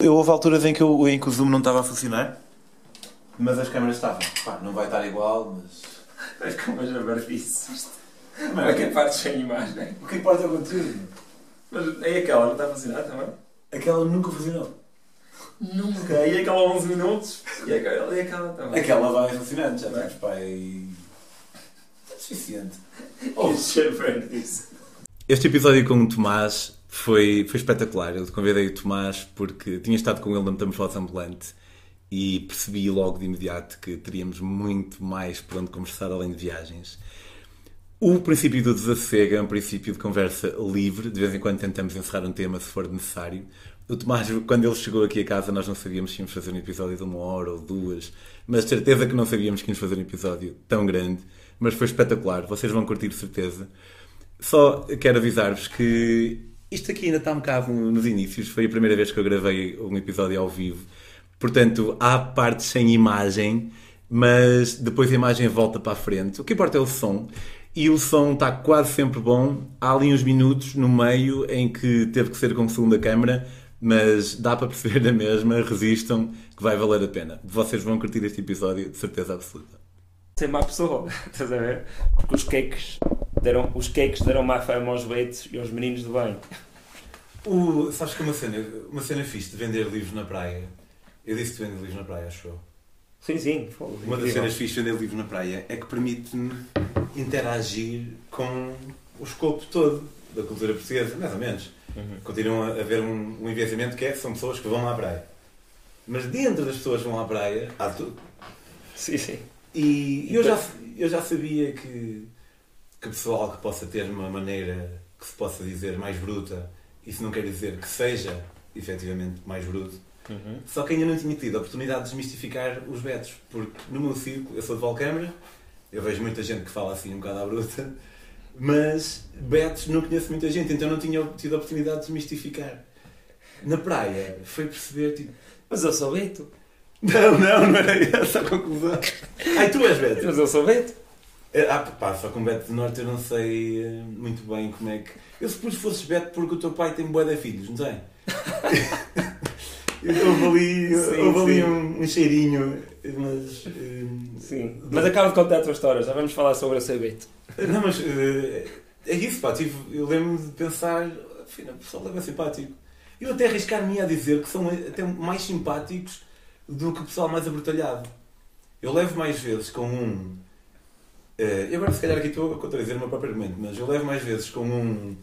Eu houve alturas em que, eu, em que o Zoom não estava a funcionar, mas as câmeras estavam. Pá, não vai estar igual, mas. As abarfices. Mas Como é que é parte sem imagem? O que importa é o conteúdo? Mas aí aquela não está a funcionar também? Aquela nunca funcionou. Nunca. E aquela 11 minutos? E aquela, e aquela também? Aquela vai funcionando, já Vai. temos pai. É suficiente. Oh, disso. Este episódio com o Tomás foi, foi espetacular. Eu convidei o Tomás porque tinha estado com ele na Metamorfose Ambulante e percebi logo de imediato que teríamos muito mais por onde conversar além de viagens. O princípio do desassossego é um princípio de conversa livre. De vez em quando tentamos encerrar um tema se for necessário. O Tomás, quando ele chegou aqui a casa, nós não sabíamos se íamos fazer um episódio de uma hora ou duas, mas certeza que não sabíamos que íamos fazer um episódio tão grande. Mas foi espetacular, vocês vão curtir certeza. Só quero avisar-vos que isto aqui ainda está um bocado nos inícios. Foi a primeira vez que eu gravei um episódio ao vivo. Portanto, há partes sem imagem, mas depois a imagem volta para a frente. O que importa é o som. E o som está quase sempre bom. Há ali uns minutos no meio em que teve que ser com segunda câmara, mas dá para perceber a mesma. Resistam, que vai valer a pena. Vocês vão curtir este episódio, de certeza absoluta. Ser má pessoa, estás a ver? Porque os cakes deram, os cakes deram má fama aos beitos e aos meninos do bem. O, sabes que uma cena, uma cena fixe de vender livros na praia. Eu disse que vendo livros na praia, acho eu. Sim, sim. Uma das cenas fixes de vender livros na praia é que permite-me interagir com o escopo todo da cultura portuguesa, mais ou menos. Uhum. Continua a haver um, um enviesamento que é são pessoas que vão à praia. Mas dentro das pessoas que vão à praia há tudo. Sim, sim. E eu já, eu já sabia que, que pessoal que possa ter uma maneira que se possa dizer mais bruta, isso não quer dizer que seja efetivamente mais bruto, Uhum. só que ainda não tinha tido a oportunidade de desmistificar os betos, porque no meu círculo, eu sou de Valcâmara, eu vejo muita gente que fala assim um bocado à bruta, mas betos não conheço muita gente, então não tinha tido a oportunidade de desmistificar. Na praia, foi perceber, tipo, Mas eu sou beto. não, não, não era essa a conclusão. Ai, tu és beto. Mas eu sou beto. É, Ah, pá, só com Beto do Norte eu não sei eh, muito bem como é que. Eu supus que fosses Beto porque o teu pai tem bué de filhos, não tem? então houve ali, Sim, houve ali um, um cheirinho, mas. eh, Sim. Mas acaba de contar a tua história, já vamos falar sobre eu ser beto. Não, mas eh, é isso, pá. Tive, eu lembro-me de pensar, afinal, o pessoal é simpático. Eu até arriscar-me a dizer que são até mais simpáticos do que o pessoal mais abrutalhado. Eu levo mais vezes com um. Eh, e agora, se calhar, aqui estou a contradizer o meu próprio argumento, mas eu levo mais vezes com um.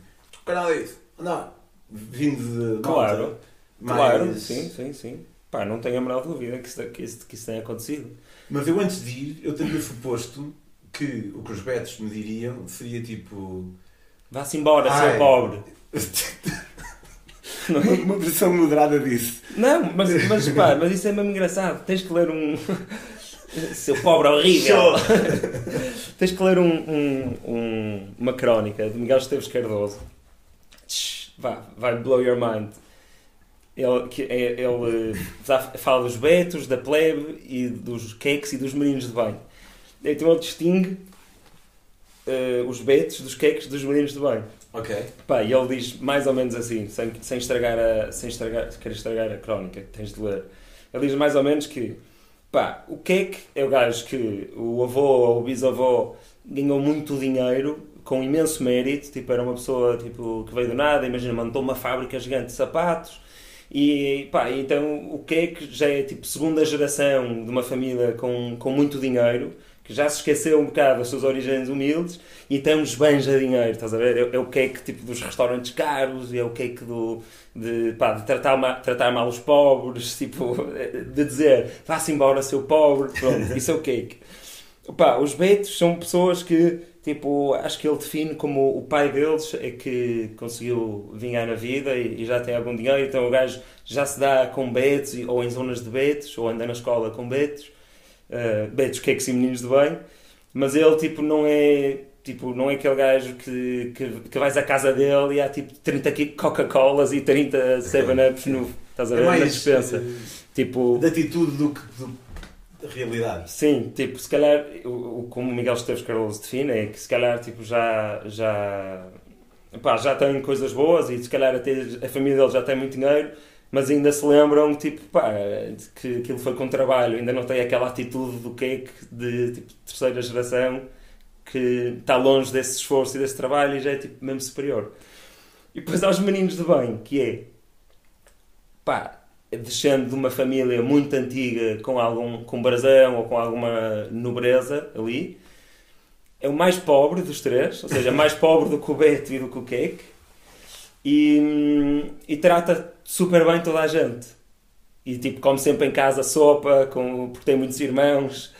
Caralho, é isso, andar, vindo de. Claro. malta, Claro, mais- sim, sim, sim. Pá, não tenho a menor dúvida que isso, que isso, que isso tenha acontecido. Mas eu, antes de ir, eu teria suposto que o que os betos me diriam seria tipo. Vá-se embora, Ai. seu pobre. Não, é? uma versão moderada disso. não mas, mas pá, mas isso é mesmo engraçado. Tens que ler um. Seu pobre horrível! Tens que ler um, um- um- uma crónica de Miguel Esteves Cardoso. Vá, vai blow your mind. Ele, que é- ele já fala dos betos, da plebe e dos cakes e dos meninos de bem. Então ele distingue eh, os betos dos cakes dos meninos de bem. Ok. Pá, e ele diz mais ou menos assim, sem, sem estragar a. sem estragar, se queres estragar a crónica, tens de ler. Ele diz mais ou menos que pá, o cake é o gajo que o avô ou o bisavô ganhou muito dinheiro com imenso mérito, tipo, era uma pessoa tipo, que veio do nada, imagina, montou uma fábrica gigante de sapatos e pá, então o cake já é tipo segunda geração de uma família com, com muito dinheiro que já se esqueceu um bocado das suas origens humildes e então esbanja dinheiro, estás a ver? É, é o cake tipo dos restaurantes caros, é o cake do, de, pá, de tratar, ma, tratar mal os pobres, tipo, de dizer vá-se embora seu pobre, pronto, isso é o cake. Pá, os betos são pessoas que, tipo, acho que ele define como o pai deles é que conseguiu vingar na vida e, e já tem algum dinheiro, então o gajo já se dá com betos ou em zonas de betos, ou anda na escola com betos, uh, betos, cakes e meninos de bem, mas ele, tipo, não é... Tipo, não é aquele gajo que, que, que vais à casa dele e há tipo 30 ki- Coca-Colas e 30 7-Ups no, estás a É ver, na mais dispensa. eh, Tipo, de atitude do que de realidade. Sim, tipo, se calhar, o, como o Miguel Esteves Cardoso define, é que se calhar, tipo, já, já, pá, já tem coisas boas e se calhar até a família dele já tem muito dinheiro, mas ainda se lembram, tipo, pá, que aquilo foi com trabalho, ainda não tem aquela atitude do cake de tipo, terceira geração que está longe desse esforço e desse trabalho e já é tipo mesmo superior. E depois há os meninos de bem, que é pá, descendo de uma família muito antiga com algum com brasão ou com alguma nobreza ali. É o mais pobre dos três, ou seja, mais pobre do que o Beto e do que o Cake. E, e trata super bem toda a gente. E tipo, come sempre em casa sopa, com, porque tem muitos irmãos.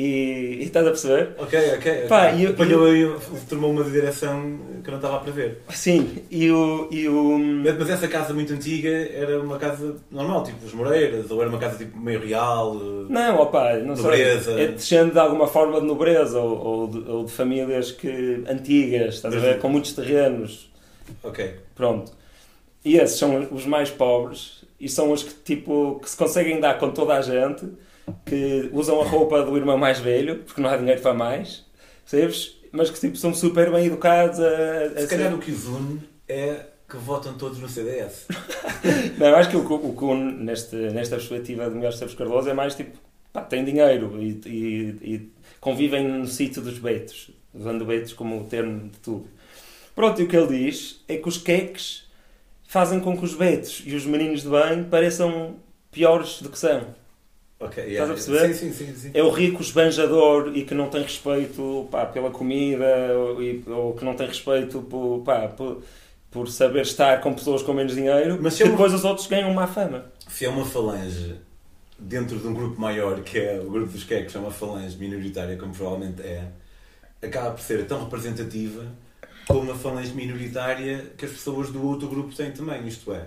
E, e estás a perceber? Ok, ok. Pá, e eu- Apanhou aí, tomou uma direção que eu não estava a prever. Sim, e o. E o Mas mas essa casa muito antiga era uma casa normal, tipo os Moreiras, ou era uma casa tipo meio real. eh, não, opá, não sei. Nobreza. É descendo de alguma forma de nobreza ou, ou, de, ou de famílias que, antigas, estás a ver? Com muitos terrenos. Ok. Pronto. E esses são os mais pobres e são os que, tipo, que se conseguem dar com toda a gente, que usam a roupa do irmão mais velho, porque não há dinheiro para mais, percebes? Mas que tipo, são super bem educados. A, a Se ser- calhar o que os une é que votam todos no CDS. Não, acho que o, o Kuhn, neste, nesta perspectiva de Miguel Esteves Cardoso, é mais tipo, pá, tem dinheiro e, e- e convivem no sítio dos betos, usando betos como o termo de tudo. Pronto, e o que ele diz é que os queques fazem com que os betos e os meninos de bem pareçam piores do que são. Ok, Estás a perceber? Sim, sim, sim. sim. É o rico esbanjador e que não tem respeito pá, pela comida ou, e- ou que não tem respeito por, pá, por, por saber estar com pessoas com menos dinheiro, Mas que eu- depois os outros ganham má fama. Se é uma falange dentro de um grupo maior, que é o grupo dos queques, é uma falange minoritária, como provavelmente é, acaba por ser tão representativa como uma falange minoritária que as pessoas do outro grupo têm também. Isto é,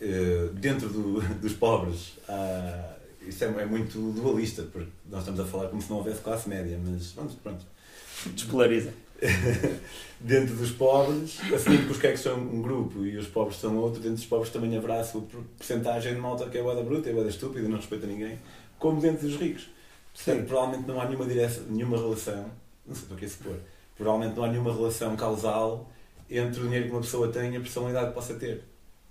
eh, dentro do- dos pobres, há, isto é, é muito dualista, porque nós estamos a falar como se não houvesse classe média, mas vamos, pronto. Despolariza. dentro dos pobres, assumindo que os queques são um grupo e os pobres são outro, dentro dos pobres também haverá a sua porcentagem de malta que é boeda bruta, é boeda estúpida, não respeita ninguém, como dentro dos ricos. Portanto, Sim. provavelmente não há nenhuma, direção, nenhuma relação, não sei para que supor, provavelmente não há nenhuma relação causal entre o dinheiro que uma pessoa tem e a personalidade que possa ter.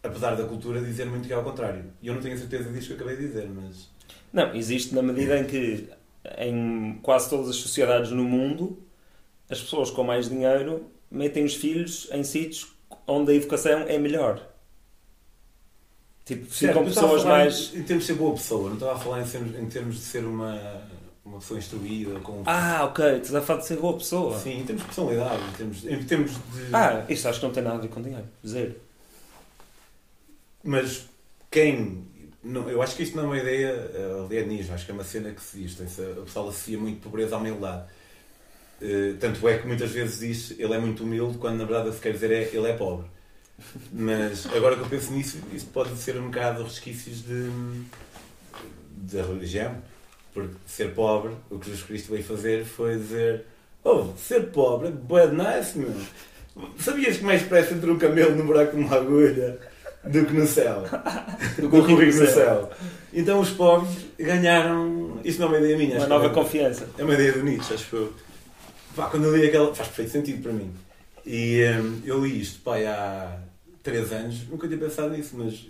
Apesar da cultura dizer muito que é ao contrário. E eu não tenho a certeza disto que acabei de dizer, mas. Não, existe na medida em que em quase todas as sociedades no mundo as pessoas com mais dinheiro metem os filhos em sítios onde a educação é melhor. Tipo, ficam pessoas mais. Em, termos de ser boa pessoa, não estava a falar em termos, em termos de ser uma, uma pessoa instruída, com. Ah, ok, estás a falar de ser boa pessoa. Sim, em termos de personalidade, em termos, em termos de. Ah, isso acho que não tem nada a ver com dinheiro. Zero. Mas quem. Não, eu acho que isto não é uma ideia eh, alienígena, acho que é uma cena que se diz. Tem-se- A pessoa associa muito pobreza à humildade. Eh, tanto é que muitas vezes diz ele é muito humilde, quando na verdade o que quer dizer é ele é pobre. Mas agora que eu penso nisso, isto pode ser um bocado resquícios de, da religião. Porque ser pobre, o que Jesus Cristo veio fazer foi dizer: Oh, ser pobre é bad nice, meu. Sabias que mais pressa entre um camelo no buraco de uma agulha do que no céu? Do que o rico no céu. Então os pobres ganharam. Isto não é uma ideia minha, Uma acho nova que é, confiança. é uma ideia do Nietzsche, acho que eu. Pá, quando eu li aquela. faz perfeito sentido para mim. E hum, eu li isto, pá, há 3 anos, nunca tinha pensado nisso, mas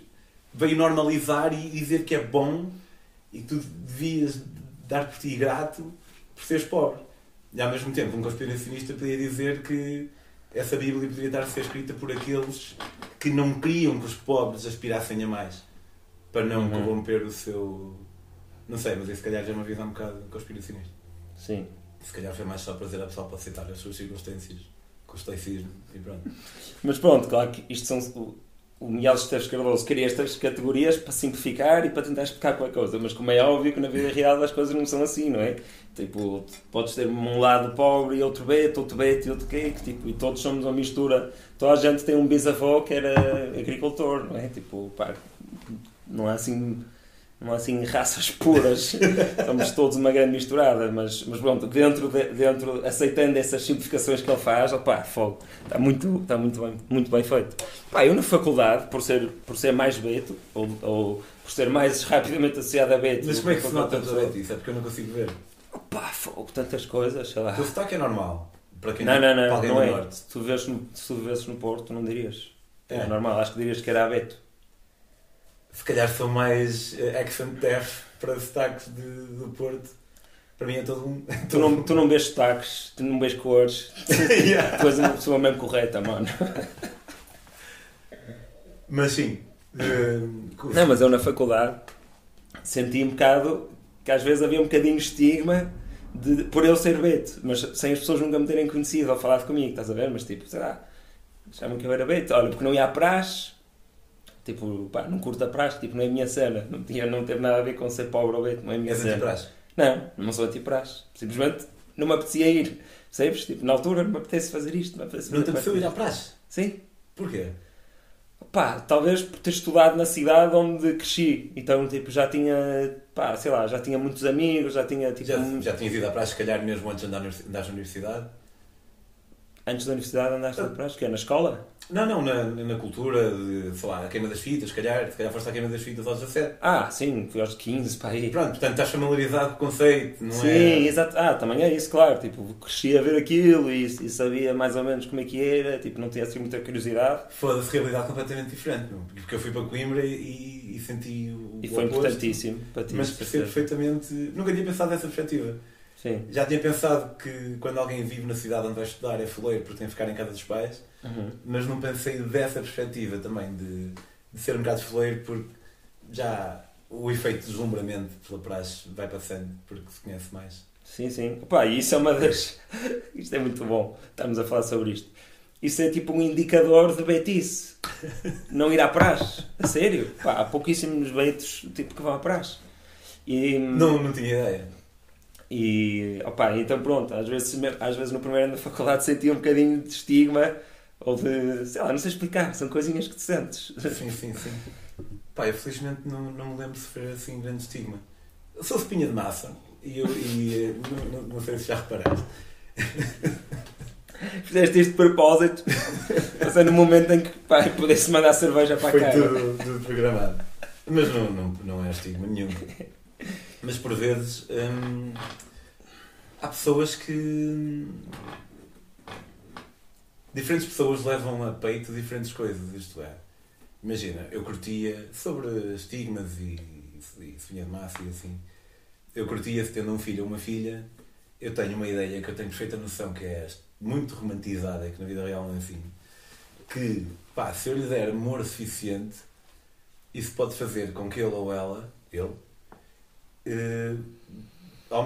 veio normalizar e dizer que é bom e que tu devias dar por ti grato por seres pobre. E ao mesmo tempo, um conspiracionista podia dizer que essa Bíblia poderia estar a ser escrita por aqueles que não queriam que os pobres aspirassem a mais para não Uhum. corromper o seu. Não sei, mas isso se calhar já é uma visão um bocado conspiracionista. Sim. Se calhar foi mais só para dizer a pessoa para aceitar as suas circunstâncias com o estoicismo e pronto. Mas pronto, claro que isto são. O, Miguel Esteves Cardoso queria estas categorias para simplificar e para tentar explicar qualquer coisa, mas como é óbvio que na vida real as coisas não são assim, não é? Tipo, podes ter um lado pobre e outro beto, outro beto e outro que, tipo, e todos somos uma mistura. Toda a gente tem um bisavô que era agricultor, não é? Tipo, pá, não há assim. Não assim raças puras, somos todos uma grande misturada, mas, mas pronto, dentro, de- dentro, aceitando essas simplificações que ele faz, opá, fogo, está muito, está muito, bem, muito bem feito. Pá, eu na faculdade, por ser, por ser mais beto, ou, ou por ser mais rapidamente associado a beto, Mas como é que se nota pessoa, isso? É porque eu não consigo ver. opá, fogo, tantas coisas, sei lá. O teu sotaque é normal. Para quem Não, não, para não, alguém não do é. norte. Se tu vês no, se tu vês no Porto, não dirias. É, É. normal, acho que dirias que era abeto. Se calhar sou mais eh, accent deaf para sotaques de, do Porto. Para mim é todo um. Tu não, tu não vês sotaques, tu não vês cores. Yeah. Tu és uma pessoa mesmo correta, mano. Mas sim. eh, Não, mas eu na faculdade senti um bocado que às vezes havia um bocadinho de estigma de, por eu ser beto, mas sem as pessoas nunca me terem conhecido ou falado comigo, estás a ver? Mas tipo, sei lá, que eu era beto. Olha, porque não ia à praxe, tipo, pá, não curto a praxe, tipo, não é a minha cena. Não, tinha, não teve nada a ver com ser pobre ou beto, não é a minha És cena. antipraxe. Não, não sou anti-praxe. Simplesmente não me apetecia ir. Percebes? Tipo, na altura não me apetece fazer isto. Não me apetece Não te apeteceu ir à praxe? Sim. Porquê? Pá, talvez por ter estudado na cidade onde cresci. Então, tipo, já tinha, pá, sei lá, já tinha muitos amigos, já tinha, tipo, Já, um- já tinhas ido à praxe, se calhar mesmo antes de andar, na universidade? Antes da universidade andaste de praxe, que é na escola? Não, não, na, na cultura, de, sei lá, a queima das fitas, se calhar, se calhar foste à queima das fitas aos 17. Ah, sim, fui aos 15 para aí. Pronto, portanto estás familiarizado com o conceito, não sim, é? exato. Ah, também é isso, claro. Tipo, cresci a ver aquilo e, e sabia mais ou menos como é que era, tipo, não tinha assim muita curiosidade. Foda-se, realidade completamente diferente, meu. porque eu fui para Coimbra e, e senti o, E foi oposto, importantíssimo para ti. Mas percebo perfeitamente, nunca tinha pensado dessa perspectiva. Sim. Já tinha pensado que quando alguém vive na cidade onde vai estudar é foleiro porque tem que ficar em casa dos pais, Uhum. mas não pensei dessa perspectiva também, de, de ser um bocado foleiro porque já o efeito de deslumbramento pela praxe vai passando porque se conhece mais. Sim, sim. Opa, e isso é uma das. Isto é muito bom. Estamos a falar sobre isto. Isso é tipo um indicador de betice. Não ir à praxe. A sério. Pá, há pouquíssimos beitos tipo, que vão à praxe. E, Não, não tinha ideia. E opa, então pronto, às vezes, às vezes no primeiro ano da faculdade sentia um bocadinho de estigma ou de, sei lá, não sei explicar, são coisinhas que te sentes. Sim, sim, sim. Pá, eu felizmente não, não me lembro de sofrer assim grande estigma. Eu sou espinha de massa e, eu, e não, não, não sei se já reparaste. Fizeste isto de propósito, mas é no momento em que pá, pudesse mandar cerveja para Foi a cara. tudo, tudo programado. Mas não, não, não é estigma nenhum. Mas por vezes hum, há pessoas que. Diferentes pessoas levam a peito diferentes coisas, isto é. Imagina, eu curtia sobre estigmas e, e de massa e assim. Eu curtia se tendo um filho ou uma filha, eu tenho uma ideia que eu tenho perfeita noção que é muito romantizada que na vida real não é assim. Que, pá, se eu lhe der amor suficiente, isso pode fazer com que ele ou ela, ele,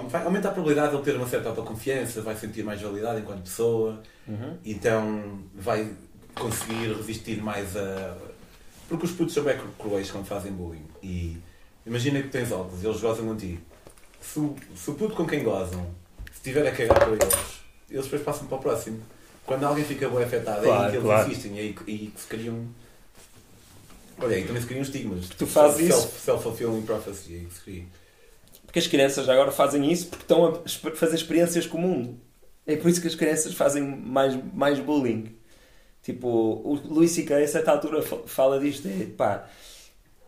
vai aumentar a probabilidade de ele ter uma certa autoconfiança, vai sentir mais validade enquanto pessoa, Uhum. então vai conseguir resistir mais a. Porque os putos são bem cruéis quando fazem bullying. E imagina que tens óculos eles gozam contigo. Se o, se o puto com quem gozam se estiver a cagar para eles, eles depois passam para o próximo. Quando alguém fica bem afetado, é Claro, aí que eles claro. insistem e aí, que se criam. Olha, aí também se criam estigmas. Tu fazes isso? Self- Self-fulfilling prophecy, é aí que se cria. Porque as crianças agora fazem isso porque estão a fazer experiências com o mundo. É por isso que as crianças fazem mais, mais bullying. Tipo, o Luís C.K. a certa altura fa- fala disto. É, pá,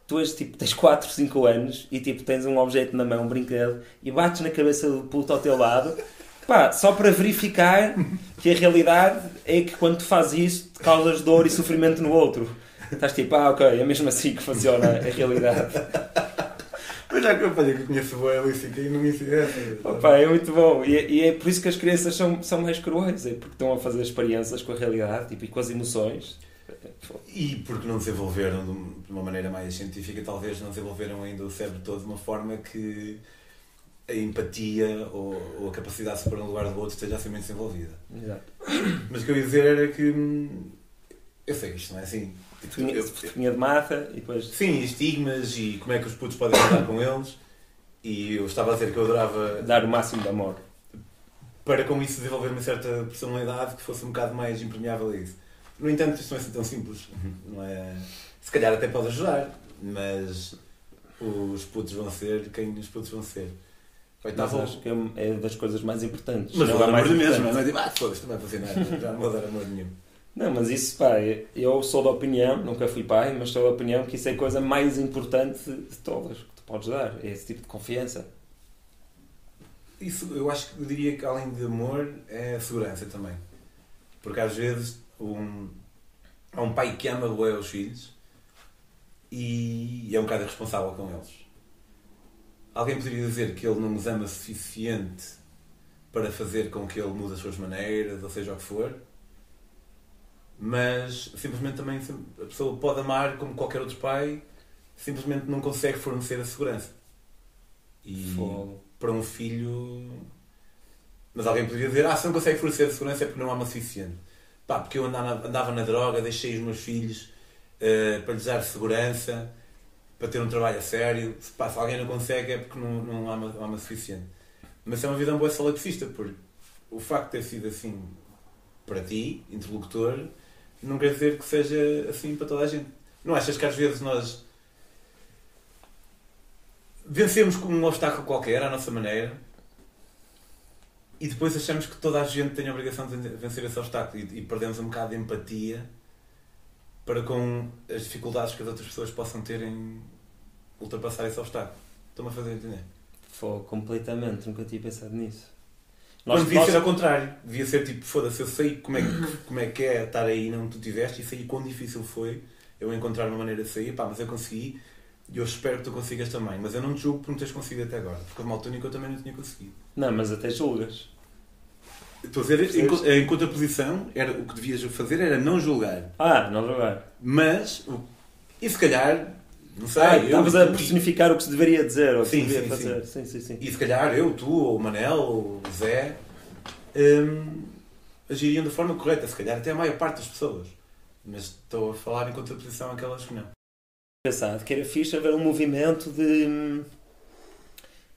tu és, tipo, tens 4, 5 anos e tipo, tens um objeto na mão, um brinquedo, e bates na cabeça do puto ao teu lado, pá, só para verificar que a realidade é que quando tu fazes isso, te causas dor e sofrimento no outro. Estás tipo, ah, ok, é mesmo assim que funciona a realidade. Mas já que eu conheço boa Alice e não me ensinaste. Opa, é muito bom. E, é- e é por isso que as crianças são, são mais cruéis. É porque estão a fazer experiências com a realidade tipo, e com as emoções. E porque não desenvolveram de de uma maneira mais científica, talvez não desenvolveram ainda o cérebro todo de uma forma que a empatia ou, ou a capacidade de se pôr no lugar do outro esteja assim bem desenvolvida. Exato. Mas o que eu ia dizer era que hum, eu sei que isto não é assim. Tinha, eu- tinha de mata e depois. sim, estigmas e como é que os putos podem lidar com eles. E eu estava a dizer que eu adorava dar o máximo de amor. para com isso desenvolver uma certa personalidade que fosse um bocado mais impermeável a isso. No entanto, isto não é assim tão simples. Não é... Se calhar até pode ajudar, mas os putos vão ser quem os putos vão ser. Bom. acho que é- é das coisas mais importantes. Mas Não vou é dar mais amor mesmo, não é? Tipo, ah, foda-se, não vai fazer nada, já não vou dar amor nenhum. Não, mas isso, pá, eu sou da opinião, nunca fui pai, mas sou da opinião que isso é a coisa mais importante de todas que tu podes dar. É esse tipo de confiança. Isso, eu acho que eu diria que além de amor é segurança também. Porque às vezes um, há um pai que ama bué os filhos e é um bocado irresponsável com eles. Alguém poderia dizer que ele não os ama suficiente para fazer com que ele mude as suas maneiras, ou seja o que for, mas simplesmente também a pessoa pode amar como qualquer outro pai, simplesmente não consegue fornecer a segurança. E Fogo. para um filho. Mas alguém poderia dizer: Ah, se não consegue fornecer a segurança é porque não ama o suficiente. Pá, porque eu andava, andava na droga, deixei os meus filhos eh, para lhes dar segurança, para ter um trabalho a sério. Se, pá, se alguém não consegue é porque não, não ama, ama o suficiente. Mas é uma vida boa salafista, porque o facto de ter sido assim para ti, interlocutor, não quer dizer que seja assim para toda a gente. Não achas que às vezes nós vencemos com um obstáculo qualquer à nossa maneira e depois achamos que toda a gente tem a obrigação de vencer esse obstáculo e, e perdemos um bocado de empatia para com as dificuldades que as outras pessoas possam ter em ultrapassar esse obstáculo. Estou-me a fazer entender. Fogo, completamente. Nunca tinha pensado nisso. Quando devia ser ao contrário. Devia ser tipo, foda-se, eu sei como é, que, como é que é estar aí não tu tiveste e sei quão difícil foi eu encontrar uma maneira de sair, pá, mas eu consegui e eu espero que tu consigas também. Mas eu não te julgo por não teres conseguido até agora, porque uma altura que eu também não tinha conseguido. Não, mas até julgas. Estou a dizer, em, em contraposição, era, o que devias fazer era não julgar. Ah, não julgar. Mas, e se calhar, não sei, Ah, estavas a personificar o que se deveria dizer ou o que se Sim, devia sim, fazer. Sim, sim, sim. E se calhar eu, tu, ou o Manel, ou o Zé, hum, agiriam da forma correta. Se calhar até a maior parte das pessoas. Mas estou a falar em contraposição àquelas que não. Pensado que era fixe haver um movimento de, hum,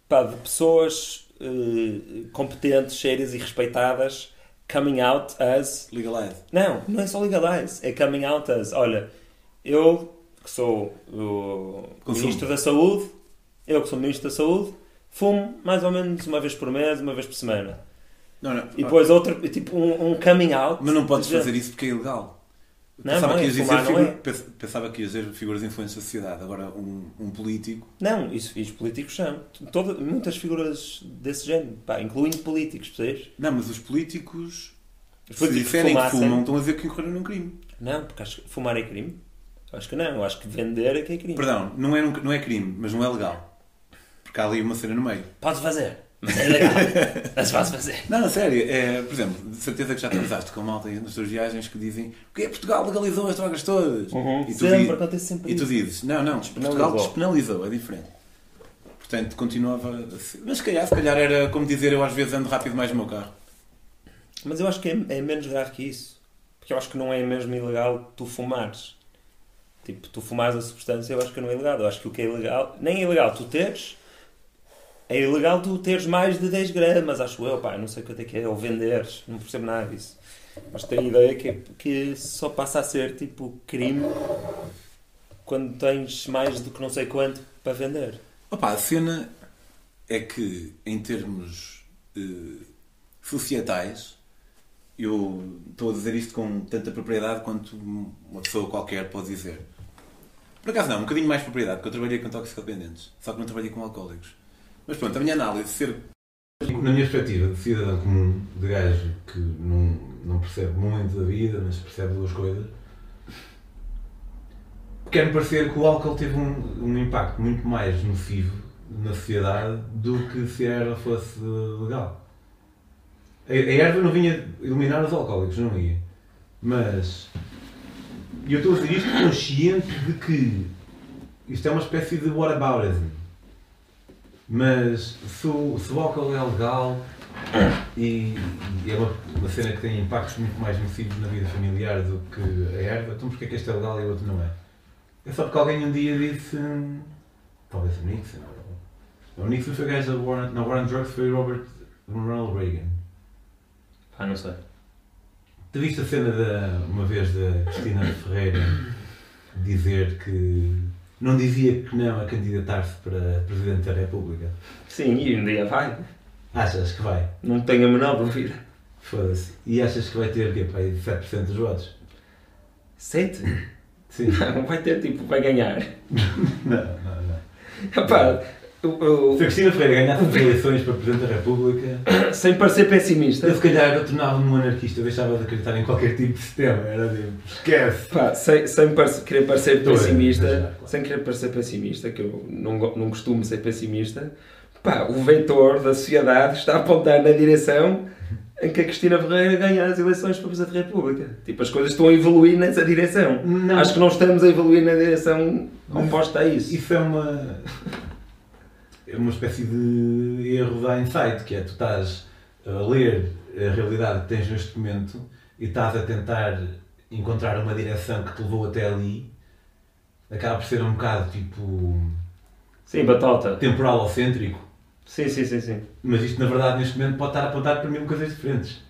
pá, de pessoas eh, competentes, sérias e respeitadas coming out as Legalize. Não, não é só legalize, é coming out as. Olha, eu que sou o Consumo. Ministro da Saúde, eu que sou Ministro da Saúde, fumo mais ou menos uma vez por mês, uma vez por semana. Não, não. E depois outro, tipo um, um coming out. Mas não podes de fazer isso porque é ilegal. Não, pensava, não que é, ias dizer fumar não figu- é. pens- pensava que ias dizer figuras influentes da sociedade. Agora, um, um político. Não, isso os políticos são. Toda, muitas figuras desse género, pá, incluindo políticos, percebes? Não, mas os políticos, Os se políticos disserem que fumassem- fumam, estão a dizer que incorreram num crime. Não, porque acho que fumar é crime. Acho que não, eu acho que vender é que é crime. Perdão, não é, não é crime, mas não é legal. Porque há ali uma cena no meio. Pode fazer, mas é legal. não se pode fazer. Não, não, sério. É, por exemplo, de certeza que já te avisaste com malta nas tuas viagens que dizem que é Portugal legalizou as drogas todas. E, tu Uhum. Sempre, di- acontece sempre e tu dizes, não, não. Portugal despenalizou, é diferente. Portanto, continuava a ser. Mas se calhar, se calhar era como dizer eu às vezes ando rápido mais no meu carro. Mas eu acho que é, é menos grave que isso. Porque eu acho que não é mesmo ilegal tu fumares. Tipo, tu fumares a substância, eu acho que não é ilegal. Eu acho que o que é ilegal, nem é ilegal tu teres, é ilegal tu teres mais de 10 gramas, acho eu, pá, não sei quanto é que é, ou venderes, não percebo nada disso. Mas tenho a ideia que, que só passa a ser tipo crime quando tens mais do que não sei quanto para vender. Opa, a cena é que, em termos eh, societais, eu estou a dizer isto com tanta propriedade quanto uma pessoa qualquer pode dizer. Por acaso não, um bocadinho mais propriedade, porque eu trabalhei com toxicodependentes, só que não trabalhei com alcoólicos. Mas pronto, a minha análise, ser. Na minha perspectiva de cidadão comum, de gajo que não, não percebe muito da vida, mas percebe duas coisas, quer-me parecer que o álcool teve um, um impacto muito mais nocivo na sociedade do que se a erva fosse legal. A, a erva não vinha eliminar os alcoólicos, não ia. Mas e eu estou a dizer isto consciente de que isto é uma espécie de whataboutism. Mas se o, se o álcool é legal e, e é uma, uma cena que tem impactos muito mais nocivos na vida familiar do que a erva, então porquê é que este é legal e o outro não é? É só porque alguém um dia disse. Talvez o Nixon. ou- O Nixon foi o gajo da Warren. Não, Warren Drugs foi Robert Ronald Reagan. Ah, não sei. Tu viste a cena da, uma vez da Cristina Ferreira dizer que não dizia que não a candidatar-se para Presidente da República? Sim, e um dia vai. Achas que vai? Não tenho a menor dúvida. Foda-se. E achas que vai ter o quê? Pai, 7% dos votos? Sete? Sim. Não vai ter tipo, vai ganhar. Não, não, não. Epá, eu- eu- Se a Cristina Ferreira ganhasse as eleições para Presidente da República, sem parecer pessimista, eu se calhar eu tornava-me um anarquista, eu deixava de acreditar em qualquer tipo de sistema. Era tipo, esquece. Pá, sem, sem querer parecer Estou pessimista, claro. sem querer parecer pessimista, que eu não, não costumo ser pessimista, pá, o vetor da sociedade está a apontar na direção em que a Cristina Ferreira ganha as eleições para Presidente da República. Tipo, as coisas estão a evoluir nessa direção. Não. Acho que não estamos a evoluir na direção oposta a isso. Isso é uma. É uma espécie de erro da insight, que é tu estás a ler a realidade que tens neste momento e estás a tentar encontrar uma direção que te levou até ali. Acaba por ser um bocado tipo. Sim, batota. temporal ou cêntrico, Sim, sim, sim, sim. mas isto na verdade neste momento pode estar a apontar para mil coisas diferentes.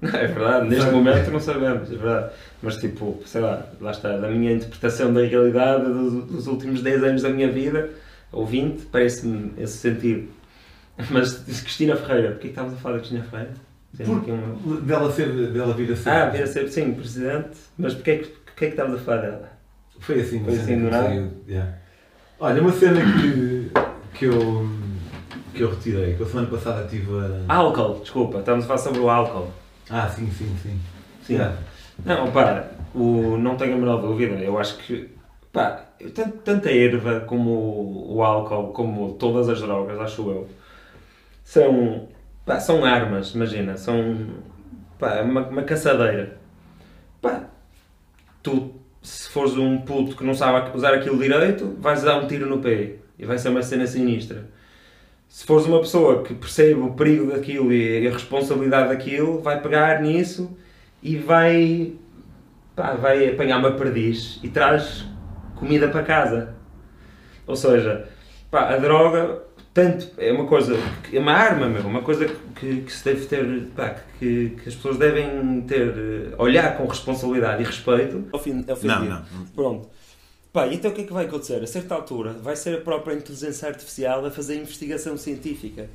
Não, é verdade, neste momento não sabemos, é verdade. Mas tipo, sei lá, lá está, da minha interpretação da realidade dos, dos últimos 10 anos da minha vida, ou 20, parece-me esse sentido. Mas Cristina Ferreira, porquê que estávamos a falar da Cristina Ferreira? Tem Por- aqui uma- Dela, ser, dela vir a ser. Ah, vir a ser, sim, presidente, mas porquê, que- porquê que estávamos a falar dela? Foi assim, Foi assim, do nada? yeah. Olha, uma cena que, que, eu, que eu retirei, que a semana passada tive a. Álcool, desculpa, estamos a falar sobre o álcool. Ah, sim, sim, sim. Sim. Yeah. Não, pá, o, não tenho a menor dúvida. Eu acho que, pá, tanto, tanto a erva como o, o álcool, como todas as drogas, acho eu, são, pá, são armas, imagina, são, pá, uma, uma caçadeira. Pá, tu, se fores um puto que não sabe usar aquilo direito, vais dar um tiro no pé e vai ser uma cena sinistra. Se fores uma pessoa que percebe o perigo daquilo e a responsabilidade daquilo, vai pegar nisso e vai, pá, vai apanhar uma perdiz e traz comida para casa. Ou seja, pá, a droga tanto é uma coisa, é uma arma mesmo, uma coisa que, que se deve ter, pá, que, que as pessoas devem ter, eh, olhar com responsabilidade e respeito. Ao fim, ao fim Não, do dia. não. Pronto. Pá, então o que é que vai acontecer? A certa altura vai ser a própria inteligência artificial a fazer investigação científica.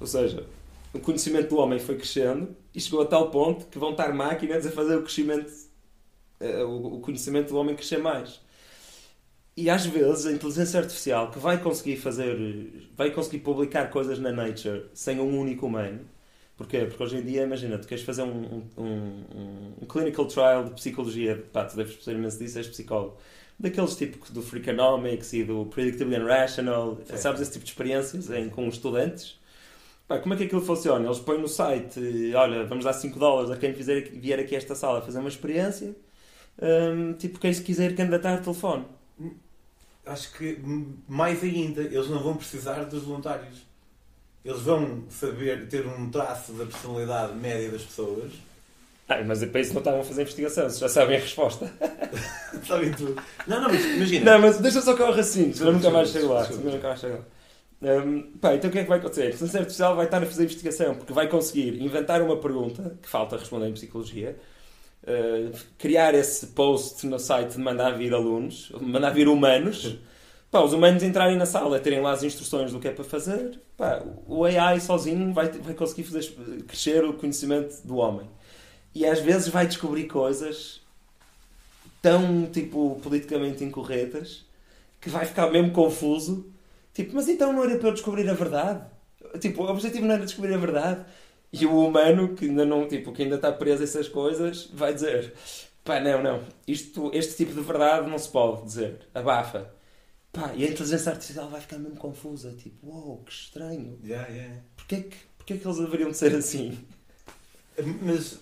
Ou seja, o conhecimento do homem foi crescendo e chegou a tal ponto que vão estar máquinas a fazer o crescimento, eh, o conhecimento do homem crescer mais. E às vezes a inteligência artificial que vai conseguir fazer, vai conseguir publicar coisas na Nature sem um único humano. Porquê? Porque hoje em dia, imagina, tu queres fazer um, um, um, um clinical trial de psicologia, pá, tu deves perceber imenso disso, és psicólogo. Daqueles tipo do Freakonomics e do Predictably Irrational, Sim. sabes esse tipo de experiências em, com os estudantes? Pá, como é que aquilo funciona? Eles põem no site, olha, vamos dar 5 dólares a quem fizer, vier aqui a esta sala fazer uma experiência, hum, tipo, quem se quiser candidatar telefone. Acho que mais ainda, eles não vão precisar dos voluntários. Eles vão saber ter um traço da personalidade média das pessoas. Ah, mas para isso não estavam a fazer investigação, já sabem a resposta. Sabem tudo. Não, não, mas imagina. Não, mas deixa só cá o raciocínio, senão nunca mais chego lá. Senão nunca mais chego lá. Hum, pá, então o que é que vai acontecer? A inteligência artificial vai estar a fazer investigação, porque vai conseguir inventar uma pergunta, que falta responder em psicologia, uh, criar esse post no site de mandar vir alunos, mandar vir humanos, pá, os humanos entrarem na sala, terem lá as instruções do que é para fazer, pá, o AI sozinho vai, vai conseguir fazer crescer o conhecimento do homem. E às vezes vai descobrir coisas tão, tipo, politicamente incorretas que vai ficar mesmo confuso. Tipo, mas então não era para eu descobrir a verdade? Tipo, o objetivo não era descobrir a verdade. E o humano, que ainda não, tipo, que ainda está preso a essas coisas, vai dizer: pá, não, não, isto, este tipo de verdade não se pode dizer, abafa. Pá, e a inteligência artificial vai ficar mesmo confusa. Tipo, uou, que estranho. Yeah, yeah. Porquê que, porquê que eles deveriam de ser assim? Mas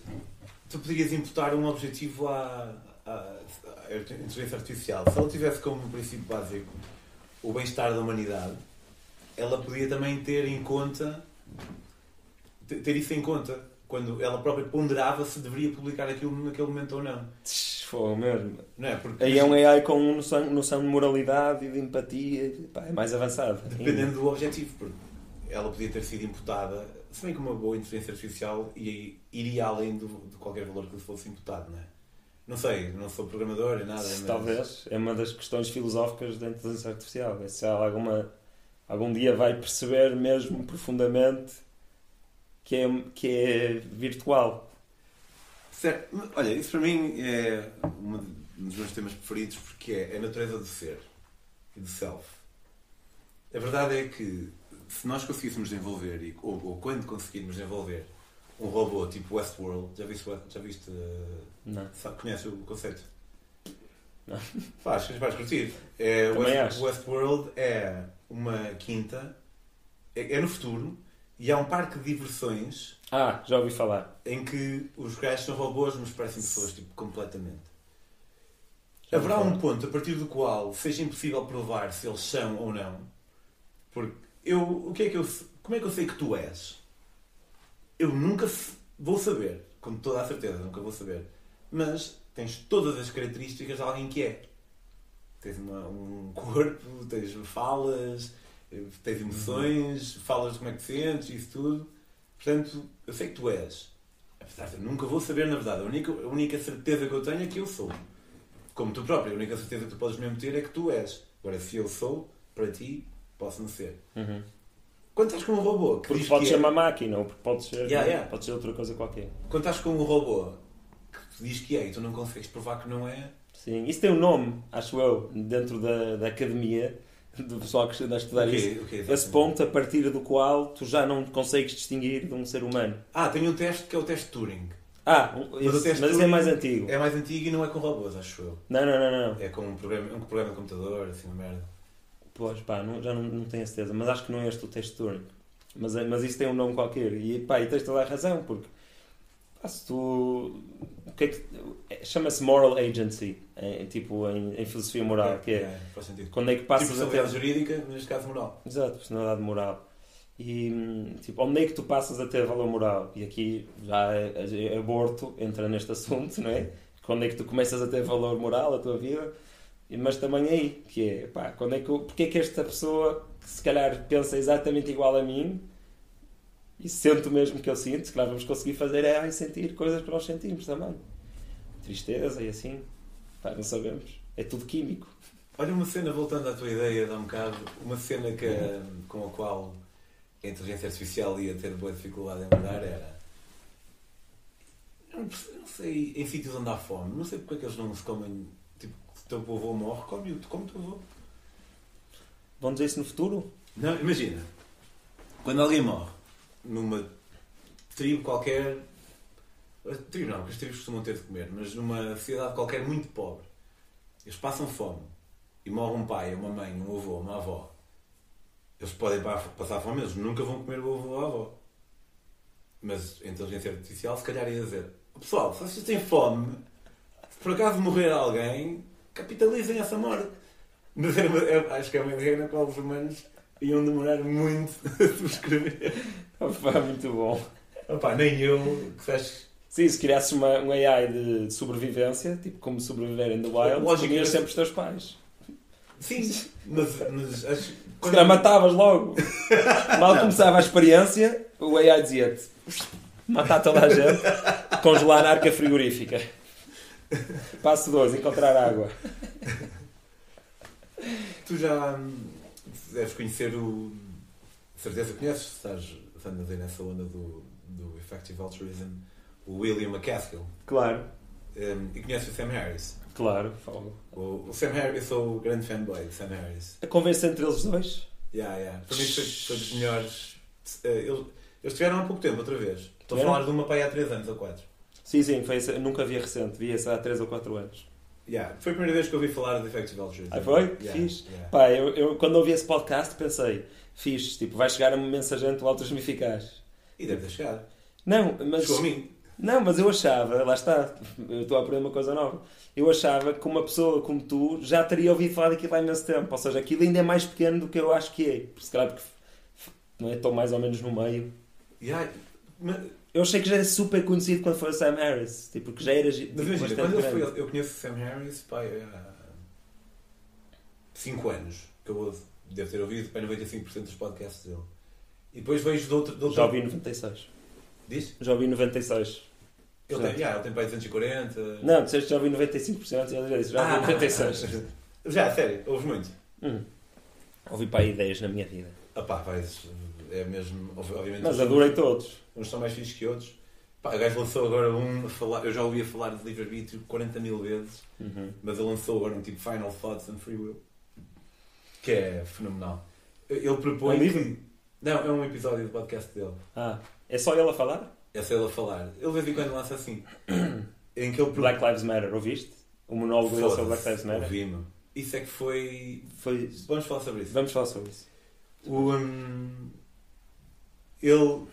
tu podias imputar um objetivo à, à, à inteligência artificial. Se ela tivesse como princípio básico o bem-estar da humanidade, ela podia também ter em conta ter isso em conta quando ela própria ponderava se deveria publicar aquilo naquele momento ou não. Foi mesmo. Não é? Porque Aí é um AI com noção, noção de moralidade e de empatia. Pá, é mais avançado. dependendo do objetivo, porque ela podia ter sido imputada, se bem que uma boa inteligência artificial ia- iria além do, de qualquer valor que lhe fosse imputado, não é? Não sei, não sou programador, nada. mas- Talvez. É uma das questões filosóficas da inteligência artificial. É se ela alguma, algum dia vai perceber mesmo profundamente que é, que é virtual. Certo. Olha, isso para mim é um dos meus temas preferidos porque é a natureza do ser e do self. A verdade é que se nós conseguíssemos desenvolver, ou, ou quando conseguirmos desenvolver, um robô tipo Westworld, já viste, já viste uh, Não. sabe, conhece o conceito? Não. Faz, vais curtir. É, West-. Westworld é uma quinta, é, é no futuro, e há um parque de diversões Ah, já ouvi falar. em que os gajos são robôs, mas parecem pessoas, tipo, completamente. Já Haverá um ponto a partir do qual seja impossível provar se eles são ou não. Porque eu, o que é que eu, como é que eu sei que tu és? Eu nunca vou saber, com toda a certeza, nunca vou saber. Mas tens todas as características de alguém que é. Tens uma- um corpo, tens falas, tens emoções, falas como é que te sentes, isso tudo. Portanto, eu sei que tu és. Apesar de eu nunca vou saber, na verdade. A única, a única certeza que eu tenho é que eu sou. Como tu próprio, a única certeza que tu podes mesmo ter é que tu és. Agora, se eu sou, para ti, posso não ser. Uhum. Quando estás com um robô que Porque pode que ser é, uma máquina, ou porque pode ser, Yeah, yeah. pode ser outra coisa qualquer. quando estás com um robô que diz que é e tu não consegues provar que não é, Sim, isso tem um nome, acho eu, dentro da, da academia, do pessoal que anda a estudar o quê? isso. O quê, Esse ponto a partir do qual tu já não consegues distinguir de um ser humano. Ah, tem um teste que é o teste Turing. Ah, esse- mas, esse é mais antigo. É mais antigo e não é com robôs, acho eu. Não, não, não, não. É com um programa, um programa de computador, assim, uma merda. Pois pá, não- já não, não tenho a certeza, mas acho que não é este o teste Turing. Mas, é- mas isso tem um nome qualquer. E pá, e tens toda a razão, porque pá, se tu. O que é que. é- Chama-se moral agency, em, tipo em, em filosofia moral, que é faz sentido. quando é que Tipo, passas a ter. jurídica, mas neste caso moral. Exato, personalidade moral. E tipo, onde é que tu passas a ter valor moral? E aqui já é, é aborto entra neste assunto, não é? Quando é que tu começas a ter valor moral a tua vida? Mas também aí, que é, pá, quando é que, porque é que esta pessoa que se calhar pensa exatamente igual a mim e sente o mesmo que eu sinto, se calhar vamos conseguir fazer é sentir coisas que nós sentimos também. Tristeza e assim, pá, não sabemos. É tudo químico. Olha, uma cena, voltando à tua ideia de há um bocado, uma cena que, com a qual a inteligência artificial ia ter boa dificuldade em lidar era. Eu não, não sei, em sítios onde há fome, não sei porque é que eles não se comem. Tipo, se o teu avô morre, come o teu avô. Vão dizer isso no futuro? Não, imagina, quando alguém morre numa tribo qualquer, tribo não, porque as tribos costumam ter de comer, mas numa sociedade qualquer muito pobre, eles passam fome e morre um pai, uma mãe, um avô, uma avó, eles podem pa- passar fome, eles nunca vão comer o avô ou a avó. Mas a inteligência artificial se calhar ia dizer, pessoal, se vocês têm fome, se por acaso morrer alguém, capitalizem essa morte. Mas era uma- eu acho que é uma ideia na qual os humanos iam demorar muito a subscrever. Opa, muito bom. Opa, nem eu, que acho Sim, se criasses uma, um AI de sobrevivência, tipo como sobreviver in the wild, Lógico, sempre os teus pais. Sim, mas, mas Se calhar matavas logo. Mal começava a experiência, o AI dizia-te matar toda a gente, congelar na arca frigorífica. Passo 2, encontrar água. Tu já deves conhecer o. Certeza que conheces, estás andas aí nessa onda do, do Effective Altruism, o William McCaskill. Claro. Hum, e conheces o Sam Harris. Claro, falo. O, o Sam Harris, eu sou o grande fanboy de Sam Harris. A conversa entre eles dois? Yeah, yeah. Para mim foi, foi dos melhores. eh, Eles, eles estiveram há pouco tempo, outra vez. Estou a Tiveram? falar de uma para aí há 3 anos ou 4. Sim, sim, foi esse, nunca vi recente, vi esse há 3 ou 4 anos. Yeah. Foi a primeira vez que eu ouvi falar de Effective Altruism. Ah, foi? Yeah, Fixe. yeah. Pá, eu, eu quando ouvi esse podcast pensei, fixe, tipo, vai chegar a mensagente do Altos Eficaz. E deve ter chegado. Não, mas. Chegou a mim. Não, mas eu achava, lá está, eu estou a aprender uma coisa nova. Eu achava que uma pessoa como tu já teria ouvido falar daquilo há imenso tempo. Ou seja, aquilo ainda é mais pequeno do que eu acho que é. Por se calhar porque não é? estou mais ou menos no meio. Yeah. Mas, Eu achei que já era super conhecido quando foi o Sam Harris. Tipo, que já era tipo, mas imagina, quando ele grande. foi, eu conheço o Sam Harris pai, há 5 anos que eu ouço. devo ter ouvido para 95% dos podcasts dele. E depois vejo de outro. De outro Já ouvi 96. Diz? Já ouvi 96. Ele tem, yeah, ele tem para aí 240. Não, disseste que já ouvi 95% e já disse, já ouvi 96. Já, sério, ouves muito. Hum. Ouvi para aí 10 na minha vida. Ah pá, vais. É mesmo. Obviamente. Mas adorei todos. Uns são mais fixos que outros. Pá, o gajo lançou agora um a falar. Eu já ouvia falar de livre-arbítrio 40 mil vezes. Uhum. Mas ele lançou agora um tipo Final Thoughts and Free Will. Que é fenomenal. Ele propõe É um livro? que... Não, é um episódio do podcast dele. Ah, é só ele a falar? É só ele a falar. Ele de vez em quando lança assim. em que ele. Black Lives Matter, ouviste? O monólogo dele sobre Black Lives Matter? Ouvi-me. Isso é que foi... Foi... Vamos falar sobre isso. Vamos falar sobre isso. O, hum, ele. O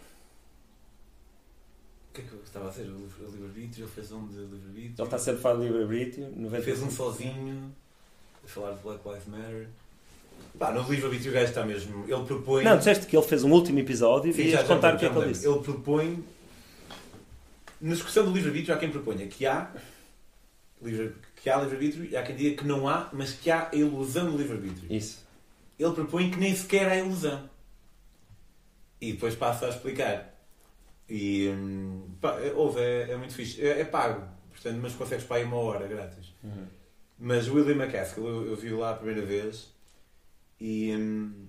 que é que eu estava a dizer? O livre-arbítrio, ele fez um de livre-arbítrio. Ele está sempre a falar de livre-arbítrio. 90... Fez um sozinho a falar de Black Lives Matter. Pá, no livre-arbítrio o gajo está mesmo. Ele propõe. Não, disseste que ele fez um último episódio Sim, e ias contar o que é que ele disse. Ele propõe. Na discussão do livre-arbítrio há quem proponha que há. Que há livre-arbítrio e há quem diga que não há, mas que há a ilusão do livre-arbítrio. Isso. ele propõe que nem sequer há ilusão. E depois passa a explicar. E hum, pá, é- ouve, é, é muito fixe. É, é pago, portanto, mas consegues para aí uma hora grátis. Uhum. Mas William McCaskill, eu, eu vi lá a primeira vez e. hum,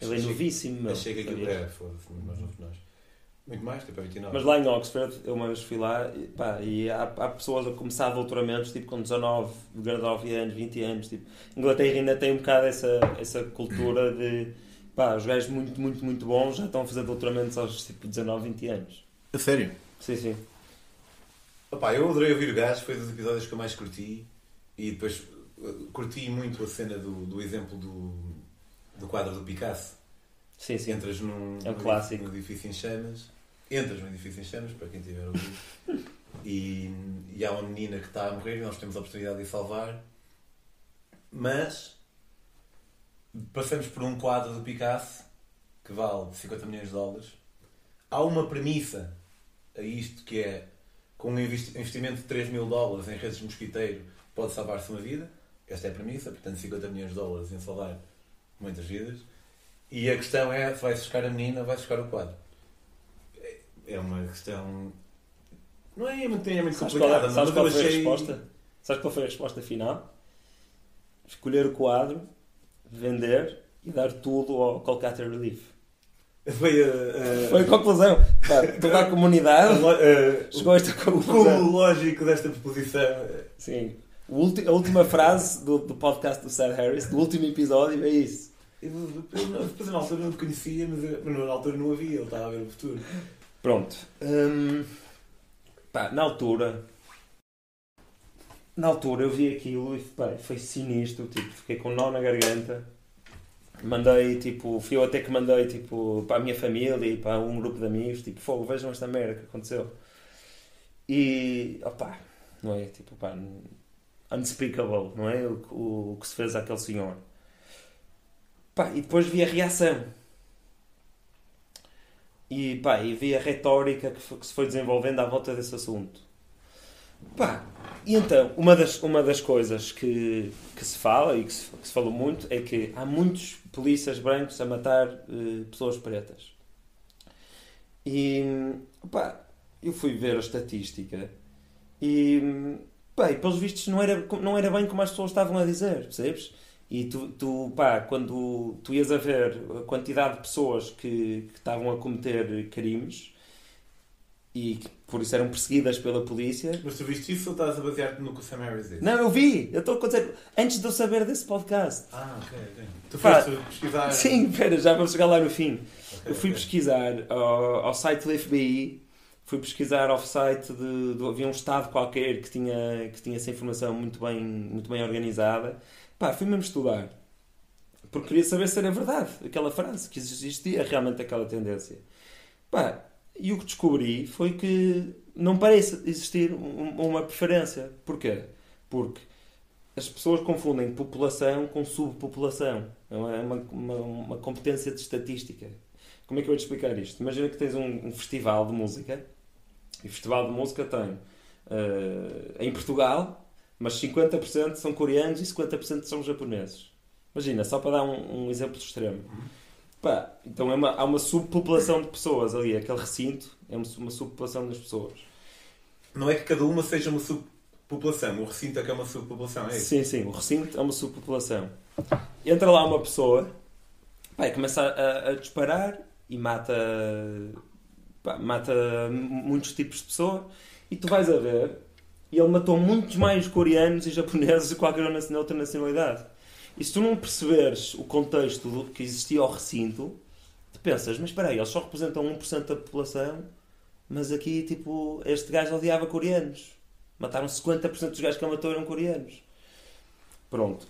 Ele é novíssimo, meu. Achei que aquilo sabias? é, foda-se, novo que nós. Muito mais, tipo a 29. Mas lá em Oxford, eu uma vez fui lá e, pá, e há, há pessoas a começar doutoramentos tipo com 19, 19 anos, 20 anos. Tipo. Inglaterra ainda tem um bocado essa, essa cultura de pá, os gajos muito, muito, muito bons já estão a fazer doutoramentos aos tipo 19, 20 anos. A sério? Sim, sim. Opa, eu adorei ouvir o gajo, foi dos episódios que eu mais curti e depois uh, curti muito a cena do, do exemplo do, do quadro do Picasso. Sim, sim. Entras num, É um num clássico. num edifício em chamas, entras num edifício em chamas, para quem tiver ouvido, e, e há uma menina que está a morrer e nós temos a oportunidade de a salvar, mas passamos por um quadro do Picasso que vale 50 milhões de dólares. Há uma premissa a isto que é com um investi- investimento de 3 mil dólares em redes de mosquiteiro pode salvar-se uma vida. Esta é a premissa, portanto 50 milhões de dólares em salvar muitas vidas. E a questão é, vai buscar a menina ou vai buscar o quadro? É- É uma questão... Não é muito, é muito Sabes qual, complicada, é- sabes qual foi a resposta? Sabes qual foi a resposta final? Escolher o quadro, vender e dar tudo ao Kolkata Relief. Foi a... a- Foi a conclusão. Pá, toda a comunidade a- chegou a esta o conclusão. cúmulo lógico desta proposição. Sim. O a última frase do, do podcast do Sad Harris, do último episódio, é isso. Eu, eu, depois na altura não te conhecia, mas, mas na altura não havia, ele estava a ver o futuro. Pronto. Hum, pá, na altura. Na altura eu vi aquilo e pá, foi sinistro. Tipo, fiquei com um nó na garganta. Mandei, tipo, fui eu até que mandei, tipo, para a minha família e para um grupo de amigos, tipo, fogo, vejam esta merda que aconteceu. E, opá, não é? Tipo, pá, unspeakable, não é? O, o, o que se fez àquele senhor. Pá, e depois vi a reação. E, pá, e vi a retórica que, que se foi desenvolvendo à volta desse assunto. Pá, e então, uma das, uma das coisas que, que se fala e que se, que se falou muito é que há muitos polícias brancos a matar eh, pessoas pretas. E, pá, eu fui ver a estatística e, pá, e pelos vistos não era, não era bem como as pessoas estavam a dizer, percebes? E tu, tu pá, quando tu ias a ver a quantidade de pessoas que, que estavam a cometer crimes e que por isso eram perseguidas pela polícia. Mas tu viste isso ou estás a basear-te no que o Sam Harris disse? Não, eu vi! Eu estou a dizer, antes de eu saber desse podcast. Ah, ok, ok. Tu Pá, foste pesquisar... Sim, espera, já vamos chegar lá no fim. Ok, Eu fui ok. pesquisar ao, ao site do FBI, fui pesquisar ao site de, de- havia um estado qualquer que tinha que tinha essa informação muito bem muito bem organizada. Pá, fui mesmo estudar porque queria saber se era verdade aquela frase que existia realmente aquela tendência. Pá, e o que descobri foi que não parece existir um- uma preferência. Porquê? Porque as pessoas confundem população com subpopulação. É uma, é uma, uma, competência de estatística. Como é que eu vou explicar isto? Imagina que tens um, um festival de música e o festival de música tem eh, em Portugal, mas 50% são coreanos e 50% são japoneses. Imagina, só para dar um, um exemplo extremo. Pá, então é uma, há uma subpopulação de pessoas ali, aquele recinto é uma, uma subpopulação das pessoas. Não é que cada uma seja uma subpopulação, o recinto é que é uma subpopulação, é isso? Sim, sim, o recinto é uma subpopulação. Entra lá uma pessoa, pá, e começa a, a disparar e mata, pá, mata muitos tipos de pessoas. E tu vais a ver, e ele matou muitos mais coreanos e japoneses e qualquer outra nacionalidade. E se tu não perceberes o contexto do, que existia ao recinto, tu pensas, mas espera aí, eles só representam 1% da população, mas aqui, tipo, este gajo odiava coreanos. Mataram 50% dos gajos que ele matou eram coreanos. Pronto.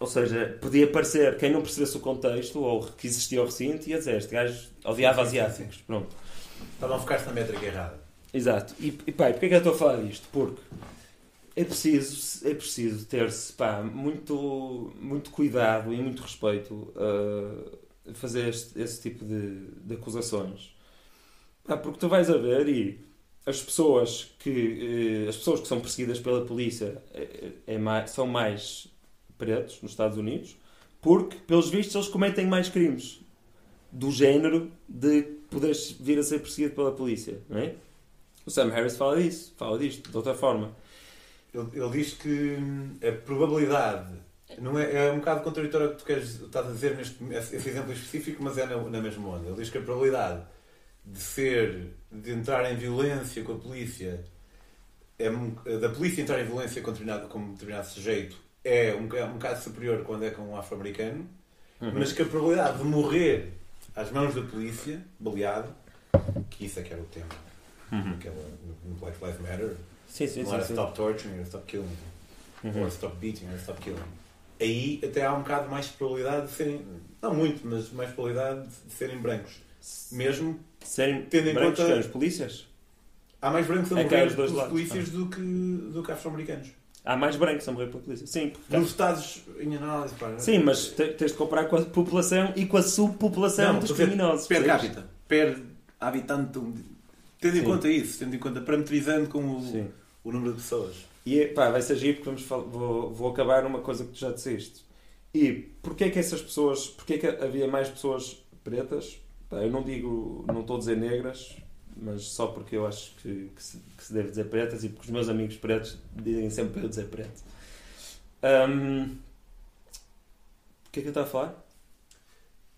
Ou seja, podia parecer, quem não percebesse o contexto ou que existia ao recinto, ia dizer, este gajo odiava asiáticos. Pronto. Estavam a focar-se na métrica errada. Exato. E, e pá, e porquê é que eu estou a falar disto? Porque é preciso, é preciso ter-se pá, muito, muito cuidado e muito respeito a fazer este, esse tipo de, de acusações. Pá, porque tu vais a ver e as pessoas que, eh, as pessoas que são perseguidas pela polícia é, é mais, são mais pretos nos Estados Unidos porque, pelos vistos, eles cometem mais crimes do género de poderes vir a ser perseguido pela polícia, não é? O Sam Harris fala disso, fala disto, de outra forma. Ele, ele diz que hum, a probabilidade não é, é um bocado contraditório ao que tu queres, estás a dizer neste esse exemplo específico, mas é na, na mesma onda. Ele diz que a probabilidade de ser, de entrar em violência com a polícia, é, da polícia entrar em violência com determinado, com um determinado sujeito é um, é um bocado superior quando é com um afro-americano, mas que a probabilidade de morrer às mãos da polícia, baleado, que isso é que era o tema, aquela, no Black Lives Matter, Sim, sim, não sim. era sim. stop torturing, era stop killing. Uhum. Ou stop beating, or stop killing. Aí até há um bocado mais probabilidade de serem, não muito, mas mais probabilidade de serem brancos. Mesmo, Serem Tendo em brancos conta- que os polícias? há mais brancos a É que morrer pelos lados, polícias do que, do que afro-americanos. Há mais brancos a morrer pela polícia. Sim, porque... Nos Estados, em análise, pá, Sim, mas te- tens de comparar com a população e com a subpopulação Não, dos criminosos. per capita, per habitante, tendo em Sim. conta isso, tendo em conta, parametrizando com o, Sim. o número de pessoas. E é, pá, vai ser giro porque vamos vou, vou acabar numa coisa que tu já disseste. E porquê é que essas pessoas, porquê é que havia mais pessoas pretas? Pá, eu não digo, não estou a dizer negras, mas só porque eu acho que, que, se, que se deve dizer pretas e porque os meus amigos pretos dizem sempre para eu dizer preto. Ahm, o que é que eu estava a falar?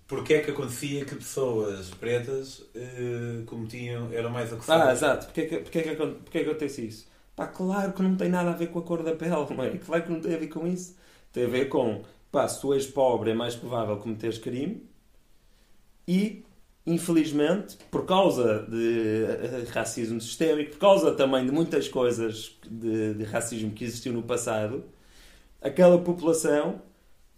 Porque é que acontecia que pessoas pretas eh, cometiam, eram mais Ah, acusadas? exato. Porquê é que, porquê é que, porquê é que acontece isso? Pá, claro que não tem nada a ver com a cor da pele, não é? Claro que não tem a ver com isso. Tem a ver com, pá, se tu és pobre é mais provável cometeres crime e, infelizmente, por causa de eh, racismo sistémico, por causa também de muitas coisas de, de racismo que existiu no passado, aquela população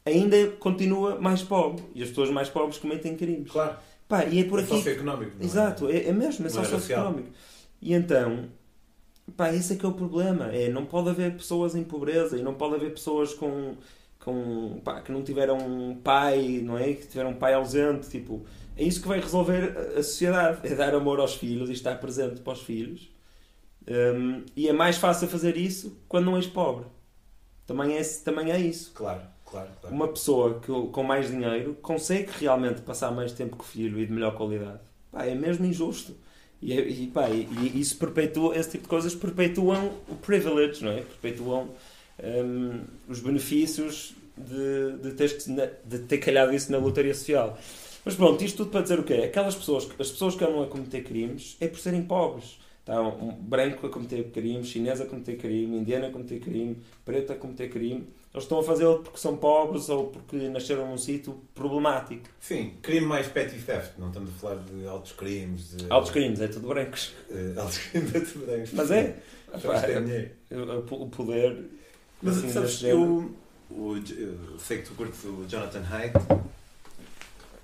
ainda continua mais pobre e as pessoas mais pobres cometem crimes. Claro, Pá, e é por é aqui socioeconómico. não é? Exato, é, é mesmo, é Não é socioeconómico. E então, pá, esse é que é o problema. É, não pode haver pessoas em pobreza e não pode haver pessoas com, com pá, que não tiveram um pai, não é? Que tiveram um pai ausente. Tipo, é isso que vai resolver a sociedade. É dar amor aos filhos e estar presente para os filhos. Hum, e é mais fácil fazer isso quando não és pobre. Também é, também é isso. Claro, claro, claro. Uma pessoa que, com mais dinheiro consegue realmente passar mais tempo com o filho e de melhor qualidade. Pá, é mesmo injusto. E, é- e, pá, e, e isso perpetua, esse tipo de coisas perpetuam o privilege, não é? Perpetuam hum, os benefícios de, de, teres que- de ter calhado isso na lotaria social. Mas pronto, isto tudo para dizer o quê? Aquelas pessoas, as pessoas que andam a cometer crimes é por serem pobres. Está um branco a cometer crime, chinês a cometer crime, indiano a cometer crime, preto a cometer crime. Eles estão a fazê-lo porque são pobres ou porque nasceram num sítio problemático. Sim, crime mais petty theft. Não estamos a falar de altos crimes. De, Altos crimes, é tudo brancos. eh, altos crimes é tudo bem. Mas é. O poder. Mas assim, sabes, eu, o- eu sei que tu curtes o Jonathan Haidt.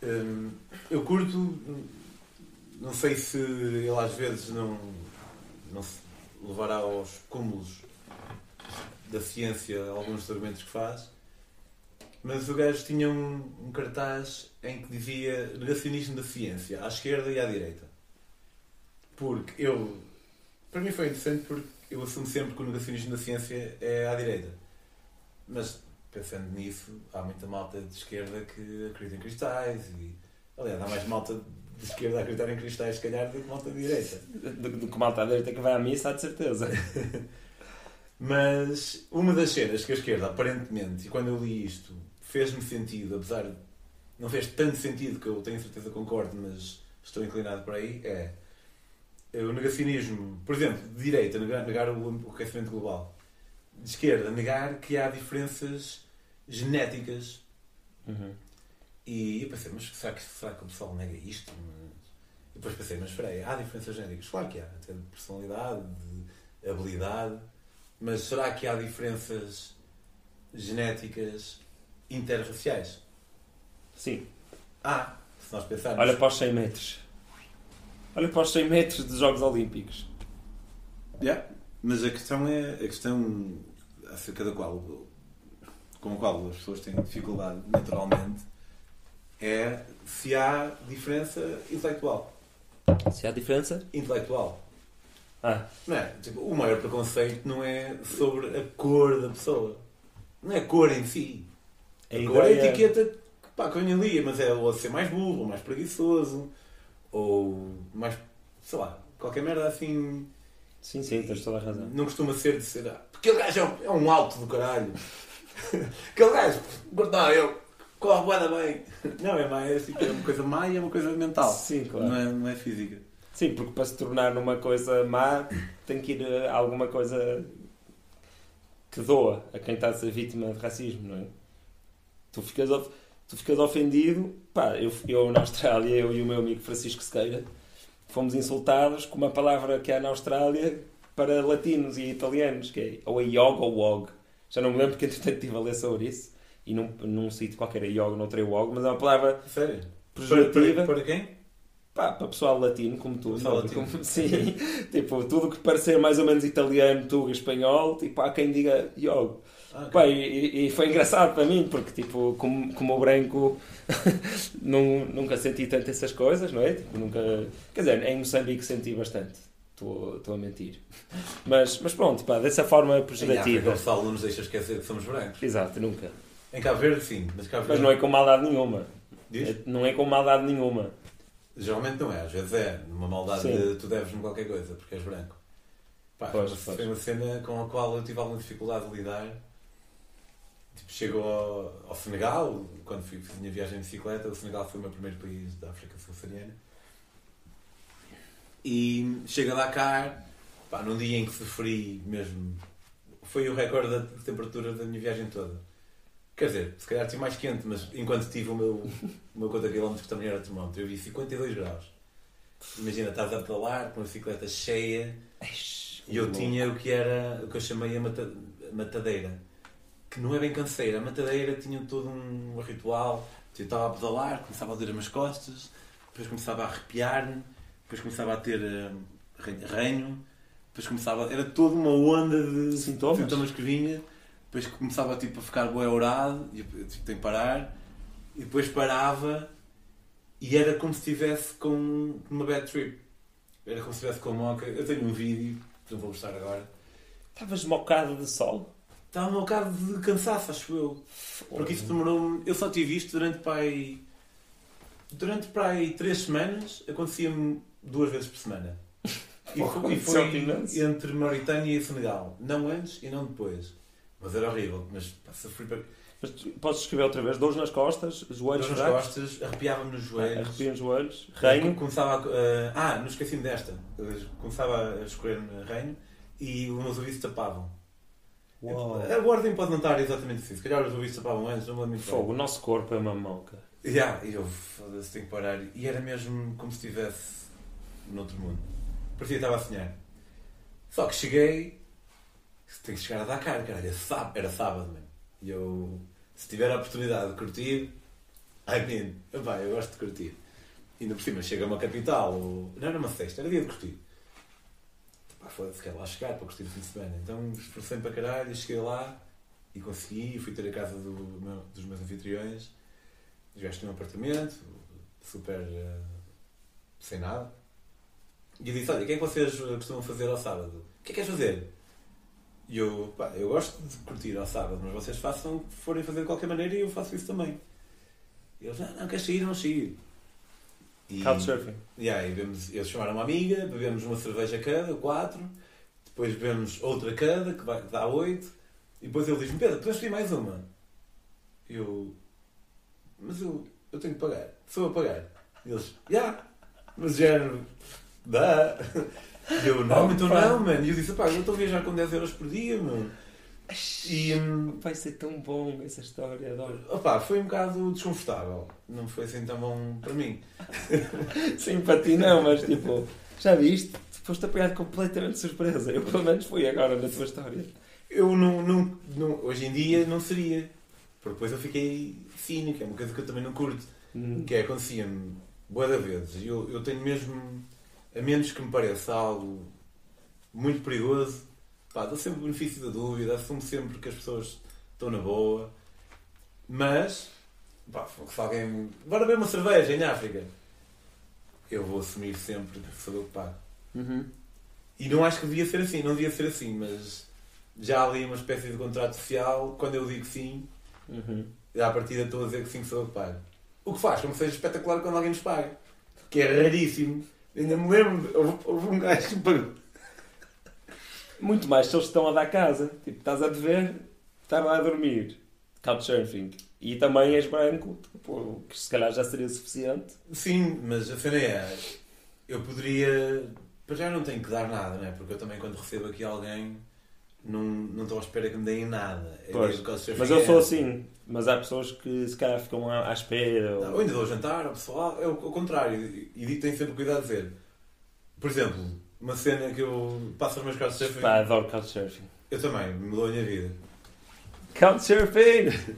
Hum, eu curto, não sei se ele às vezes não, não se levará aos cúmulos da ciência alguns argumentos que faz, mas o gajo tinha um, um cartaz em que dizia negacionismo da ciência, à esquerda e à direita. Porque eu, para mim foi interessante porque eu assumo sempre que o negacionismo da ciência é à direita. Mas pensando nisso, há muita malta de esquerda que acredita em cristais e aliás há mais malta de esquerda a acreditar em cristais se calhar do que malta de direita. Do, do que malta à direita que vai à missa, há de certeza. Mas uma das cenas que a esquerda, aparentemente, e quando eu li isto, fez-me sentido, apesar de não fez tanto sentido que eu tenho certeza que concordo, mas estou inclinado para aí, é o negacionismo, por exemplo, de direita, negar, o aquecimento global. De esquerda, negar que há diferenças genéticas. Uhum. E eu pensei, mas será que, será que o pessoal nega isto? E depois pensei, mas espera aí, há diferenças genéticas? Claro que há, até de personalidade, de habilidade, mas será que há diferenças genéticas interraciais? Sim. Há, se nós pensarmos. Olha para os 100 metros. Olha para os 100 metros dos Jogos Olímpicos. Yeah. Mas a questão é a questão acerca da qual com a qual as pessoas têm dificuldade naturalmente é se há diferença intelectual. Se há diferença? Intelectual. Ah, Não é? Tipo, o maior preconceito não é sobre a cor da pessoa. Não é a cor em si. a A cor é a etiqueta que, pá, que vem ali, mas é ou ser mais burro, ou mais preguiçoso, ou mais, sei lá, qualquer merda assim. Sim, sim, tens toda a razão. Não costuma ser de ser. ah, Porque aquele gajo é um, é um alto do caralho. aquele gajo, não, eu da bem. Não, é mais, é, assim, é uma coisa má e é uma coisa mental. Sim, claro. Não é, não é física. Sim, porque para se tornar numa coisa má tem que ir a alguma coisa que doa a quem está a ser vítima de racismo, não é? Tu ficas, tu ficas ofendido. Pá, eu, eu na Austrália, eu e o meu amigo Francisco Sequeira, fomos insultados com uma palavra que há na Austrália para latinos e italianos, que é ou a yoga ou wog. Já não me lembro porque entretanto estive a ler sobre isso. E num, num sítio qualquer é yoga, não é wog, mas é uma palavra Sério? Para, pejorativa. para, para quem? Pá, para pessoal latino, como tu. Não? Como- sim, tipo, tudo que parecer mais ou menos italiano, tuga, espanhol, tipo, há quem diga yogo. Ah, ok. Pá, e, e foi engraçado para mim, porque, tipo, como, como branco, não, nunca senti tanto essas coisas, não é? Tipo, nunca... Quer dizer, em Moçambique senti bastante. Estou a mentir. Mas, mas pronto, pá, dessa forma Em África, pejorativa. o pessoal não nos deixa esquecer que somos brancos. Exato, nunca. Em Cabo Verde, sim, mas Cabo Mas Verde. não é com maldade nenhuma. Diz? É- Não é com maldade nenhuma. Geralmente não é, às vezes é. Numa maldade Sim. de tu deves-me qualquer coisa, porque és branco. Pá, Pois, foi uma- pois. uma cena com a qual eu tive alguma dificuldade de lidar. Tipo, chego ao, ao Senegal, quando fui, fiz a minha viagem de bicicleta, o Senegal foi o meu primeiro país da África Subsaariana. E chego a Dakar, pá, num dia em que sofri mesmo. Foi o recorde da temperatura da minha viagem toda. Quer dizer, se calhar estive mais quente, mas enquanto tive o meu, o meu conta quilómetros que também era termómetro, eu vi 52 graus. Imagina, estás a pedalar com uma bicicleta cheia e eu tinha o que era o que eu chamei a mata- matadeira. Que não é bem canseira. A matadeira tinha todo um ritual. Eu estava a pedalar, começava a doer as minhas costas, depois começava a arrepiar-me, depois começava a ter eh, re- ranho, depois começava. Era toda uma onda de Sintomas? sintomas que vinha, depois começava tipo, a ficar bué orado, e tipo, tenho que parar, e depois parava e era como se estivesse com uma bad trip. Era como se estivesse com moca. Eu tenho um vídeo, que não vou mostrar agora. Estavas mocado de sol? Estava bocado de cansaço, acho eu. Porque isso demorou Eu só tive isto durante pai. Durante pai três semanas, acontecia-me duas vezes por semana. E Pô, foi, e foi é entre Mauritânia e Senegal. Não antes e não depois. Mas era horrível. Mas pá, sofri para. Mas podes escrever outra vez? Dores nas costas, joelhos nas fracos, costas, arrepiava-me nos joelhos. arrepia nos joelhos, reino. Começava a, ah, não esqueci-me desta. Começava a escorrer reino e os meus ouvidos tapavam. Uau. A ordem pode não estar exatamente assim. Se calhar os ouvidos tapavam antes, não me lembro. Fogo, o nosso corpo é uma moca. Yeah, e eu, foda-se, tenho que parar. E era mesmo como se estivesse noutro mundo. Parecia que estava a sonhar. Só que cheguei, tenho que chegar a Dakar, caralho. Era sábado, era sábado mano. E eu, se tiver a oportunidade de curtir, I mean, epá, eu gosto de curtir. E ainda por cima, chega uma capital, ou... não era uma sexta, era dia de curtir. Pá, foda-se, quero lá chegar para curtir o fim de semana. Então esforcei-me para caralho, cheguei lá e consegui. Fui ter a casa do meu- dos meus anfitriões. Os gajos tinham um apartamento, super eh, sem nada. E eu disse: Olha, o que é que vocês costumam fazer ao sábado? O que é que queres fazer? E eu, pá, eu gosto de curtir ao sábado, mas vocês façam o que forem fazer de qualquer maneira e eu faço isso também. E eles: Não, não queres sair? Vamos sair. E, Couchsurfing. Yeah, e bebemos, eles chamaram uma amiga, bebemos uma cerveja cada, quatro, depois bebemos outra cada, que, vai, que dá oito, e depois ele diz-me, Pedro, podemos pedir mais uma? Eu, mas eu, eu tenho que pagar, sou a pagar. E eles, já, yeah. mas género, dá. E eu, não, então Opa. não, mano. E eu disse, pá, eu estou a viajar com 10 euros por dia, mano. E, hum, Vai ser tão bom essa história, adoro. opá, foi um bocado desconfortável. Não foi assim tão bom para mim. Sim, para ti não, mas tipo, já viste? Foste apanhado completamente de surpresa. Eu pelo menos fui agora na tua história. Eu não, não, não- hoje em dia não seria. Porque depois eu fiquei cínico, é uma coisa que eu também não curto. Hum. Que é, acontecia-me boa da vezes. Eu, eu tenho mesmo, a menos que me pareça algo muito perigoso, pá, dou sempre o benefício da dúvida, assumo sempre que as pessoas estão na boa. Mas, pá, se alguém. Bora beber uma cerveja em África. Eu vou assumir sempre que sou eu que pago. Uhum. E não acho que devia ser assim, não devia ser assim, mas já ali uma espécie de contrato social, quando eu digo sim, Uhum. à partida estou a dizer que sim que sou eu que pago. O que faz com que seja espetacular quando alguém nos paga. Que é raríssimo. Ainda me lembro, houve, houve um gajo que me pagou. Muito mais se eles estão a dar casa. Tipo, estás a dever, estava a dormir. Couchsurfing. E também és branco, tipo, que se calhar já seria suficiente. Sim, mas a cena é, eu poderia... Para já não tenho que dar nada, não é? Porque eu também quando recebo aqui alguém, não, não estou à espera que me deem nada. É Pois, Mas eu sou assim. Mas há pessoas que se calhar ficam à, à espera. ou- Não, eu ainda dou jantar ao pessoal, é o, o contrário. E, e tenho sempre cuidado de dizer. Por exemplo, uma cena que eu passo aos meus de Pá, adoro Couchsurfing. Eu também, mudou a minha vida. Couchsurfing!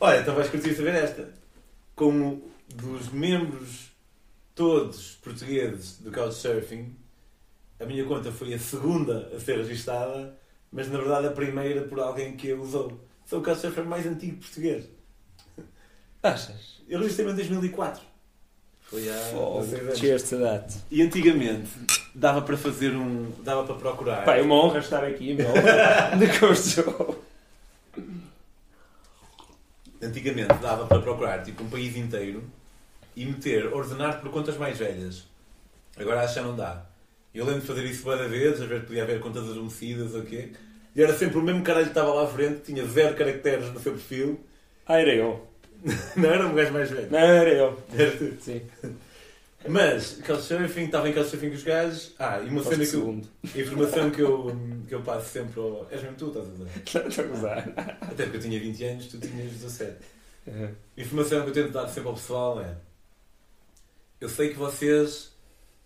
Olha, então vais curtir saber esta. Como dos membros todos portugueses do Couchsurfing, a minha conta foi a segunda a ser registada, mas na verdade a primeira por alguém que a usou. Sou o Couchsurfer mais antigo português. Achas? Eu registrei-me em 2004. Foi há Oh, 16 anos. cheers to that. E antigamente dava para fazer um. dava para procurar. Pá, é uma honra estar aqui, meu. De curso. Antigamente dava para procurar tipo um país inteiro e meter, ordenar por contas mais velhas. Agora acho que já não dá. Eu lembro de fazer isso várias vezes, às vezes podia haver contas adormecidas ou o quê. E era sempre o mesmo caralho que estava lá à frente, tinha zero caracteres no seu perfil. Ah, era eu. Não era um gajo mais velho. Não, era eu. Era tu. Sim. Mas, Couchsurfing, estava em Couchsurfing com os gajos. Ah, e uma Foste cena que eu, segundo. a informação que eu, que eu passo sempre ao... És mesmo tu, estás a dizer? Estou a gozar. Até porque eu tinha 20 anos, tu tinhas 17. Uhum. A informação que eu tento dar sempre ao pessoal é: eu sei que vocês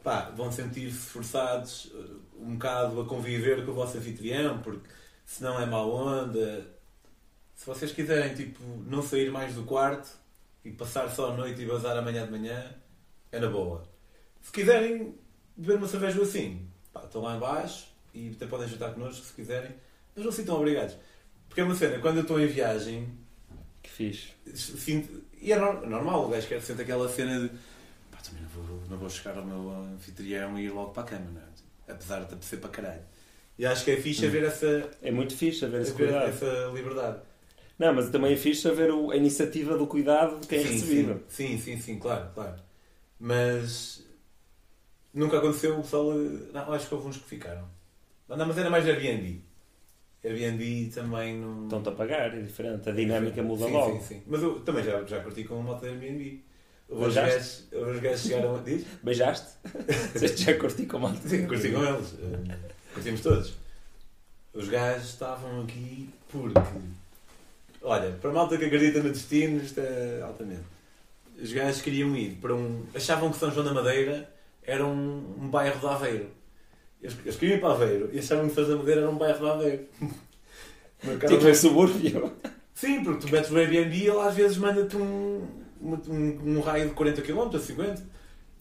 pá, vão sentir-se forçados uh, um bocado a conviver com o vosso anfitrião, porque senão é mau onda. Se vocês quiserem tipo, não sair mais do quarto e passar só a noite e bazar amanhã de manhã, é na boa. Se quiserem beber uma cerveja assim, pá, estão lá em baixo e até podem jantar connosco se quiserem, mas não se sintam obrigados. Porque é uma cena, quando eu estou em viagem, Que fixe. Sinto- e é nor- normal, o gajo quer sempre aquela cena de não vou, chegar ao meu anfitrião e ir logo para a cama, não é? Apesar de apetecer para caralho. E acho que é fixe Hum. haver essa, É muito fixe haver esse haver essa liberdade. Não, mas também é fixe haver o- a iniciativa do cuidado de quem é sim, recebido. sim, sim, sim, sim, claro, claro. Mas nunca aconteceu o pessoal. Não, acho que houve uns que ficaram. Não, mas era mais Airbnb. Airbnb também não. Estão-te a pagar, é diferente. A dinâmica muda sim, logo. Sim, sim. Mas eu também já, já curti com uma moto de Airbnb. Os gajos, os gajos chegaram a. Diz? Beijaste? Dizeste já curti com mal. Sim, curti com eles. Eh, Curtimos todos. Os gajos estavam aqui porque. Olha, para a malta que acredita no destino, isto é altamente. Os gajos queriam ir para um. Achavam que São João da Madeira era um, um bairro de Aveiro. Eles, eles queriam ir para Aveiro e achavam que São João da Madeira era um bairro de Aveiro. Marcaram Tipo um subúrbio. Sim, porque tu metes o Airbnb e ele às vezes manda-te um, uma- um, um raio de 40 km, 50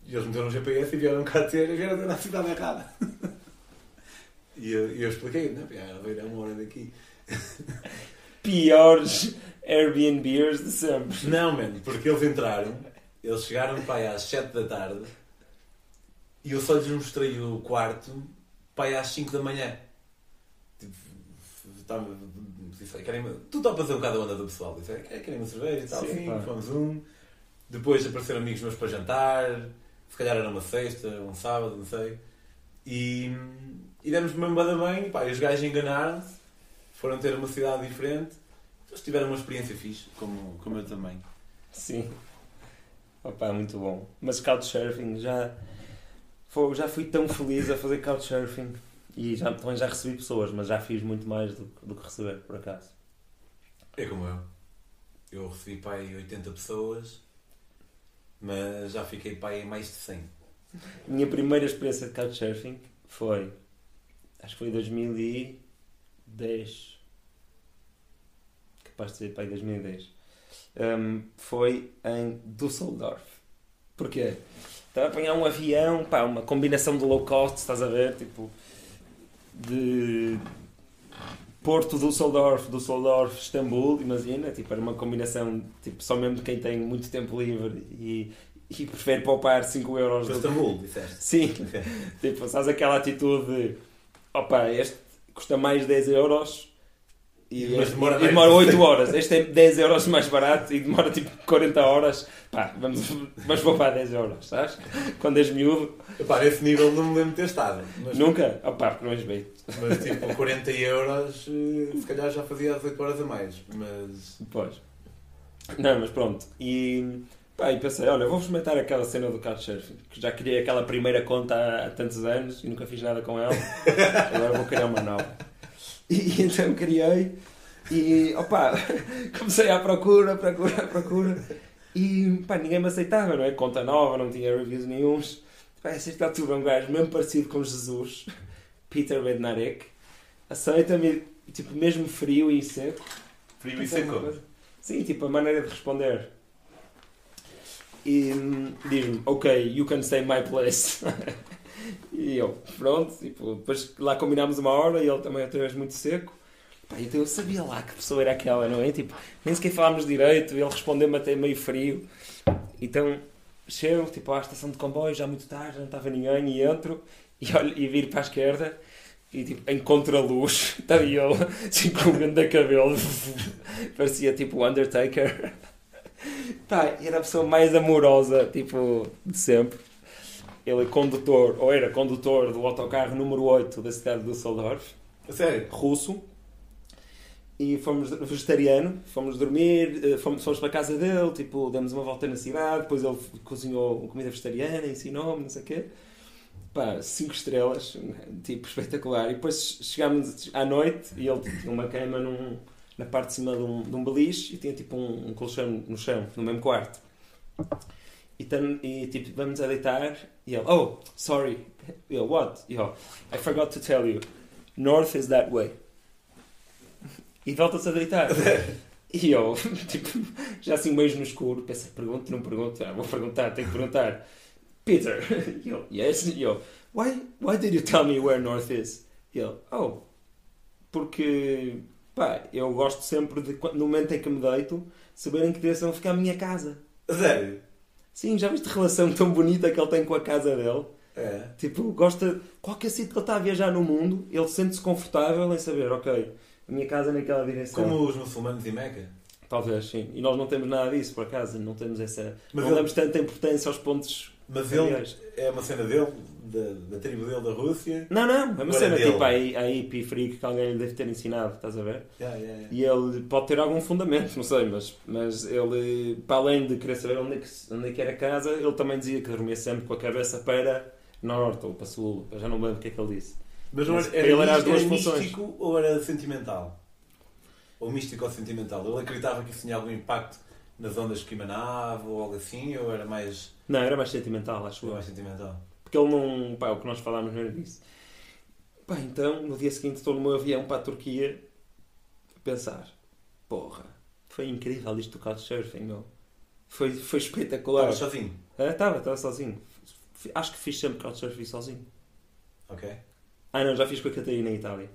E eles meteram no GPS e vieram cá ter e vieram na cidade errada. E eu, eu expliquei, não, é, Aveiro é uma hora daqui. Piores Airbnbers de sempre. Não, mano, porque eles entraram, eles chegaram para aí às 7 da tarde e eu só lhes mostrei o quarto para aí às 5 da manhã. Tipo, estava, disse, querem, tu topas um bocado a onda do pessoal, disse, "É, querem uma cerveja e tal, Sim, sim, fomos um. Depois apareceram amigos meus para jantar, se calhar era uma sexta, um sábado, não sei. E, e demos mesmo bada bem, pá, e os gajos enganaram-se, foram ter uma cidade diferente. Eles tiveram uma experiência fixe, como, como eu também. Sim. Opa, muito bom. Mas Couchsurfing já. Já fui tão feliz a fazer Couchsurfing. E já, também já recebi pessoas, mas já fiz muito mais do, do que receber, por acaso. É como eu. Eu recebi pai 80 pessoas, mas já fiquei pai em mais de 100. A minha primeira experiência de couchsurfing foi. Acho que foi em 2010. Capaz de ser pai 2010. Um, foi em Düsseldorf. Porquê? Estava a apanhar um avião, pá, uma combinação de low cost, estás a ver? Tipo, de Porto, Düsseldorf, Düsseldorf, Istambul, imagina, tipo, era uma combinação, tipo, só mesmo de quem tem muito tempo livre e, e prefere poupar 5 euros. Para do- Istambul, disseste? Sim, Ok. tipo, sabes aquela atitude de, opa, este custa mais 10 euros e, Mas este- demora e demora 8 horas. Este é 10 euros mais barato e demora tipo 40 horas. Pá, vamos, vamos poupar 10 euros, sabes? Quando és miúdo, Epá, nesse nível não me lembro de ter estado. Mas, nunca, opa, porque não és bem. mas tipo, 40 euros, eh, se calhar já fazia as 8 horas a mais. Mas. Pois. Não, mas pronto. E, pá, e pensei, olha, vou experimentar aquela cena do Couchsurfing, que já criei aquela primeira conta há, há tantos anos e nunca fiz nada com ela. Agora vou criar uma nova. E, então criei e, opá, comecei à procura, procura, procura. E, pá, ninguém me aceitava, não é? Conta nova, não tinha reviews nenhuns. Pá, essa está tudo um gajo mesmo parecido com Jesus, Peter Bednarek. Aceita-me, tipo, mesmo frio e seco. Frio e seco. Sim, tipo, a maneira de responder. E hum, diz-me, ok, you can stay my place. e eu, pronto, tipo, depois lá combinámos uma hora e ele também outra vez muito seco. Pá, então eu sabia lá que pessoa era aquela, não é? Tipo, nem sequer falámos direito, ele respondeu-me até meio frio. Então, chego, tipo, à estação de comboio, já muito tarde, não estava ninguém, e entro, e, olho, e viro para a esquerda, e tipo, em contra-luz, estava ele, assim, com um grande cabelo, parecia tipo o Undertaker. Pá, era a pessoa mais amorosa, tipo, de sempre. Ele é condutor, ou era condutor do autocarro número 8 da cidade de Düsseldorf sério? russo e fomos vegetariano, fomos dormir, eh, fomos, fomos para a casa dele, tipo, demos uma volta na cidade, depois ele cozinhou comida vegetariana, ensinou-me, não sei o quê. Pá, cinco estrelas, tipo, espetacular. E depois chegámos à noite e ele tinha uma cama num, na parte de cima de um, de um beliche e tinha tipo um, um colchão no chão, no mesmo quarto. E, tam- e tipo, vamos a deitar e ele, oh, sorry. Ele, what? Eu, I forgot to tell you. North is that way. E volta-se a deitar. E eu, tipo, já assim um beijo no escuro, pensei, pergunto, não pergunto, ah, vou perguntar, tenho que perguntar. Peter, eu, yes, eu, why, why did you tell me where North is? Ele, oh, porque, pá, eu gosto sempre de, no momento em que me deito, saber em que direção fica a minha casa. Sério? Sim, já viste a relação tão bonita que ele tem com a casa dele? É. Tipo, gosta. Qualquer sítio que ele está a viajar no mundo, ele sente-se confortável em saber, ok, a minha casa é naquela direção. Como os muçulmanos em Meca. Talvez, sim. E nós não temos nada disso, por acaso. Não temos essa. Mas não ele- damos tanta importância aos pontos. Mas ele é uma cena dele, da, da tribo dele da Rússia. Não, não. É uma Agora cena dele. tipo aí, aí pifrico que alguém lhe deve ter ensinado, estás a ver? Yeah, yeah, yeah. E ele pode ter algum fundamento, não sei, mas, mas ele, para além de querer saber onde é, que, onde é que era a casa, ele também dizia que dormia sempre com a cabeça para norte ou para sul. Eu já não lembro o que é que ele disse. Mas Mas era, era, ele era as duas funções. místico ou era sentimental? Ou místico ou sentimental? Ele acreditava que isso tinha algum impacto nas ondas que emanava ou algo assim? Ou era mais, Não, era mais sentimental, acho eu. mais sentimental? Porque ele não. Pá, o que nós falámos não era disso. Pá, então, no dia seguinte estou no meu avião para a Turquia a pensar: porra, foi incrível isto do Couchsurfing, meu. Foi, foi espetacular. Estavas sozinho? Estava, estava sozinho. Acho que fiz sempre Couchsurfing sozinho. Ok. Ah, não, já fiz com a Catarina em Itália.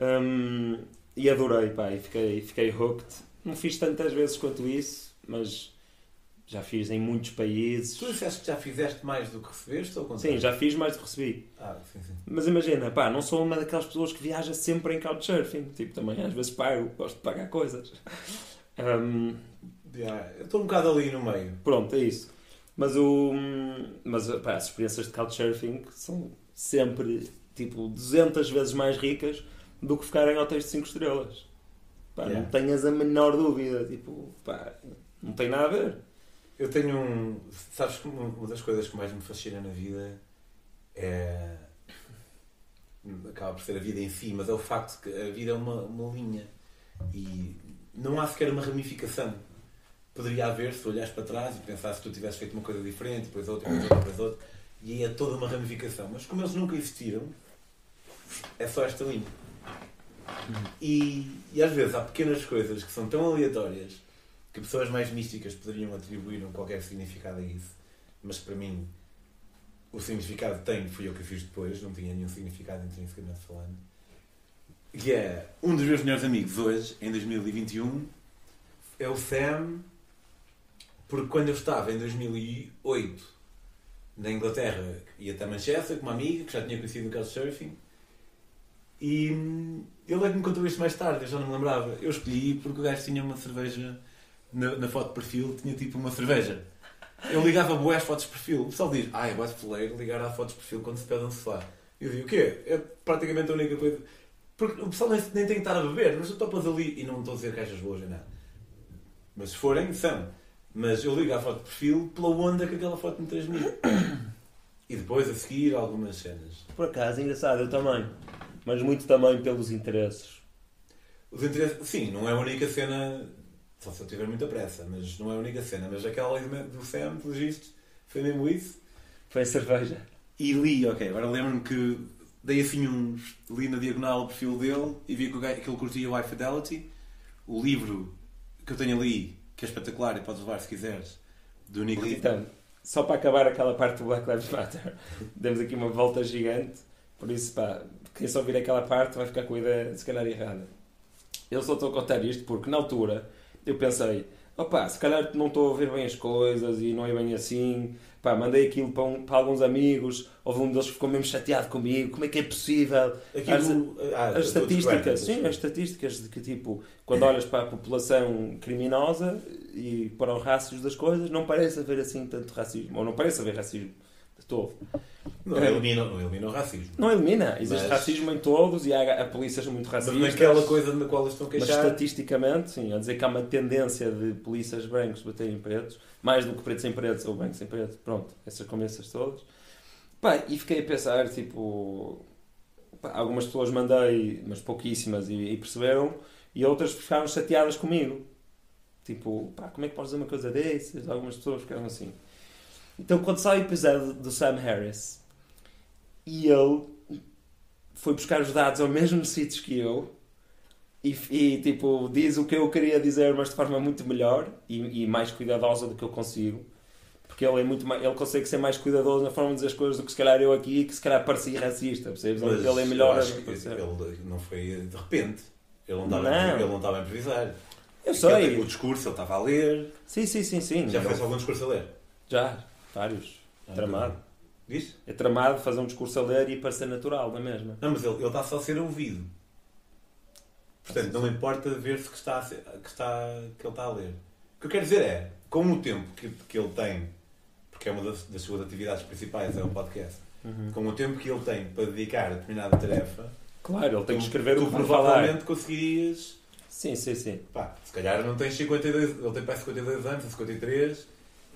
Hum, e adorei, pá, e fiquei, fiquei hooked. Não fiz tantas vezes quanto isso, mas já fiz em muitos países. Tu disseste que já fizeste mais do que recebeste ou contrário? Sim, já fiz mais do que recebi. Ah, sim, sim. Mas imagina, pá, não sou uma daquelas pessoas que viaja sempre em couchsurfing. Tipo, também às vezes pago, gosto de pagar coisas. Hum, Yeah, eu estou um bocado ali no meio. pronto, é isso. Mas, o, mas pá, as experiências de couchsurfing são sempre, tipo, 200 vezes mais ricas do que ficar em hotéis de 5 estrelas. Pá, Yeah. Não tenhas a menor dúvida. Tipo, pá, não tem nada a ver. Eu tenho um. Sabes que uma das coisas que mais me fascina na vida é acaba por ser a vida em si, mas é o facto que a vida é uma, uma linha e não há sequer uma ramificação. Poderia haver se olhares para trás e pensasse se tu tivesse feito uma coisa diferente, depois outra, depois outra, depois outra, e aí é toda uma ramificação. Mas como eles nunca existiram, é só esta linha. E, e às vezes há pequenas coisas que são tão aleatórias que pessoas mais místicas poderiam atribuir um qualquer significado a isso, mas para mim o significado tem, fui eu que fiz depois, não tinha nenhum significado intrinsecamente falando. Que é um dos meus melhores amigos hoje, em 2021, é o Sam, porque quando eu estava em 2008 na Inglaterra, ia até Manchester com uma amiga que já tinha conhecido no Couchsurfing e ele é que me contou isto mais tarde, eu já não me lembrava. Eu escolhi porque o gajo tinha uma cerveja na, na foto de perfil, tinha tipo uma cerveja. Eu ligava boas fotos de perfil. O pessoal diz, ah, é mais poleiro ligar a fotos de perfil quando se pede um sofá. Eu digo, o quê? É praticamente a única coisa. Porque o pessoal nem, nem tem que estar a beber, mas tu topas ali e não estou a dizer caixas boas nem nada. Mas se forem, são. Mas eu ligo à foto de perfil pela onda que aquela foto me transmite. E depois a seguir algumas cenas. Por acaso, engraçado, eu também. Mas muito também pelos interesses. Os interesses, sim, não é a única cena, só se eu tiver muita pressa, mas não é a única cena. Mas aquela ali do Sam, pelos vistos, foi mesmo isso. Foi a cerveja. E li, ok, agora lembro-me que dei assim uns. li na diagonal o perfil dele e vi que, o que ele curtia o High Fidelity. O livro que eu tenho ali, que é espetacular e podes levar se quiseres, do Nick. Então, só para acabar aquela parte do Black Lives Matter, demos aqui uma volta gigante. Por isso, pá, quem só ouvir aquela parte vai ficar com a ideia, se calhar, errada. Eu só estou a contar isto porque, na altura, eu pensei, opá, se calhar não estou a ver bem as coisas e não é bem assim. Pá, mandei aquilo para, um- para alguns amigos, houve um deles que ficou mesmo chateado comigo, como é que é possível? Aquilo, ah, As estatísticas, sim, as estatísticas de que, tipo, quando olhas para a população criminosa e para os raços das coisas, não parece haver assim tanto racismo, ou não parece haver racismo Não elimina, não elimina o racismo. Não elimina, existe Mas- racismo em todos e há, há polícias muito Mas racistas. naquela coisa na qual eles estão a Mas queixar. estatisticamente, sim, a dizer que há uma tendência de polícias brancos baterem pretos, mais do que pretos em pretos ou brancos em pretos, pronto, essas conversas todas. Pá, e fiquei a pensar, tipo, pá, algumas pessoas mandei, mas pouquíssimas, e, e perceberam, e outras ficaram chateadas comigo. Tipo, pá, como é que podes dizer uma coisa dessas? Algumas pessoas ficaram assim. Então, quando sai o episódio do Sam Harris, e ele foi buscar os dados ao mesmo sítio que eu, e, e, tipo, diz o que eu queria dizer, mas de forma muito melhor e, e mais cuidadosa do que eu consigo. Porque ele, é muito mais, ele consegue ser mais cuidadoso na forma de dizer as coisas do que se calhar eu aqui, que se calhar parecia racista, percebes? Mas ele é eu melhor a acho que ele não foi de repente. Ele não estava, Não. ele não estava a improvisar. Eu sei. O discurso ele estava a ler. Sim, sim, sim, sim. Já Ele- fez algum discurso a ler? Já, vários. Ah, tramado. Diz? É tramado fazer um discurso a ler e parecer natural, não é mesmo? Não, mas ele, ele está só a ser ouvido. Portanto, não importa ver-se que, está ser- que, está, que ele está a ler. O que eu quero dizer é, com o tempo que, que ele tem, porque é uma das, das suas atividades principais, é o podcast, Uhum. com o tempo que ele tem para dedicar a determinada tarefa, Claro, ele tem que tu- escrever tu o que falar. provavelmente conseguirias Sim, sim, sim. Pá, se calhar não tens 52, ele tem para 52 anos, ou 53,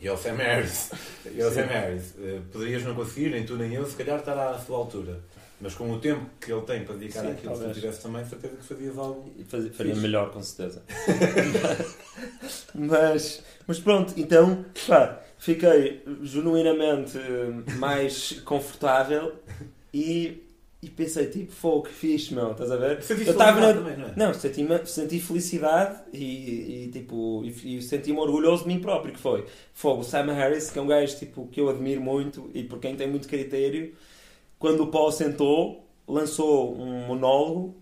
e é o Sam Harris. E o Sim. Sam Harris. Eh, poderias não conseguir, nem tu nem eu, se calhar estará à sua altura. Mas com o tempo que ele tem para dedicar Sim, àquilo, se tu tivesse também, certeza que fazias algo. E faz- faria melhor, com certeza. mas, mas pronto, então, pá, fiquei genuinamente eh, mais confortável e, e pensei, tipo, fogo, que fixe, meu, estás a ver? Sentiste Eu estava na- também, não é? Não, senti, senti felicidade e, e, tipo, e, e senti-me orgulhoso de mim próprio, que foi Fogo, o Sam Harris, que é um gajo tipo, que eu admiro muito e por quem tem muito critério, quando o Paul sentou, lançou um monólogo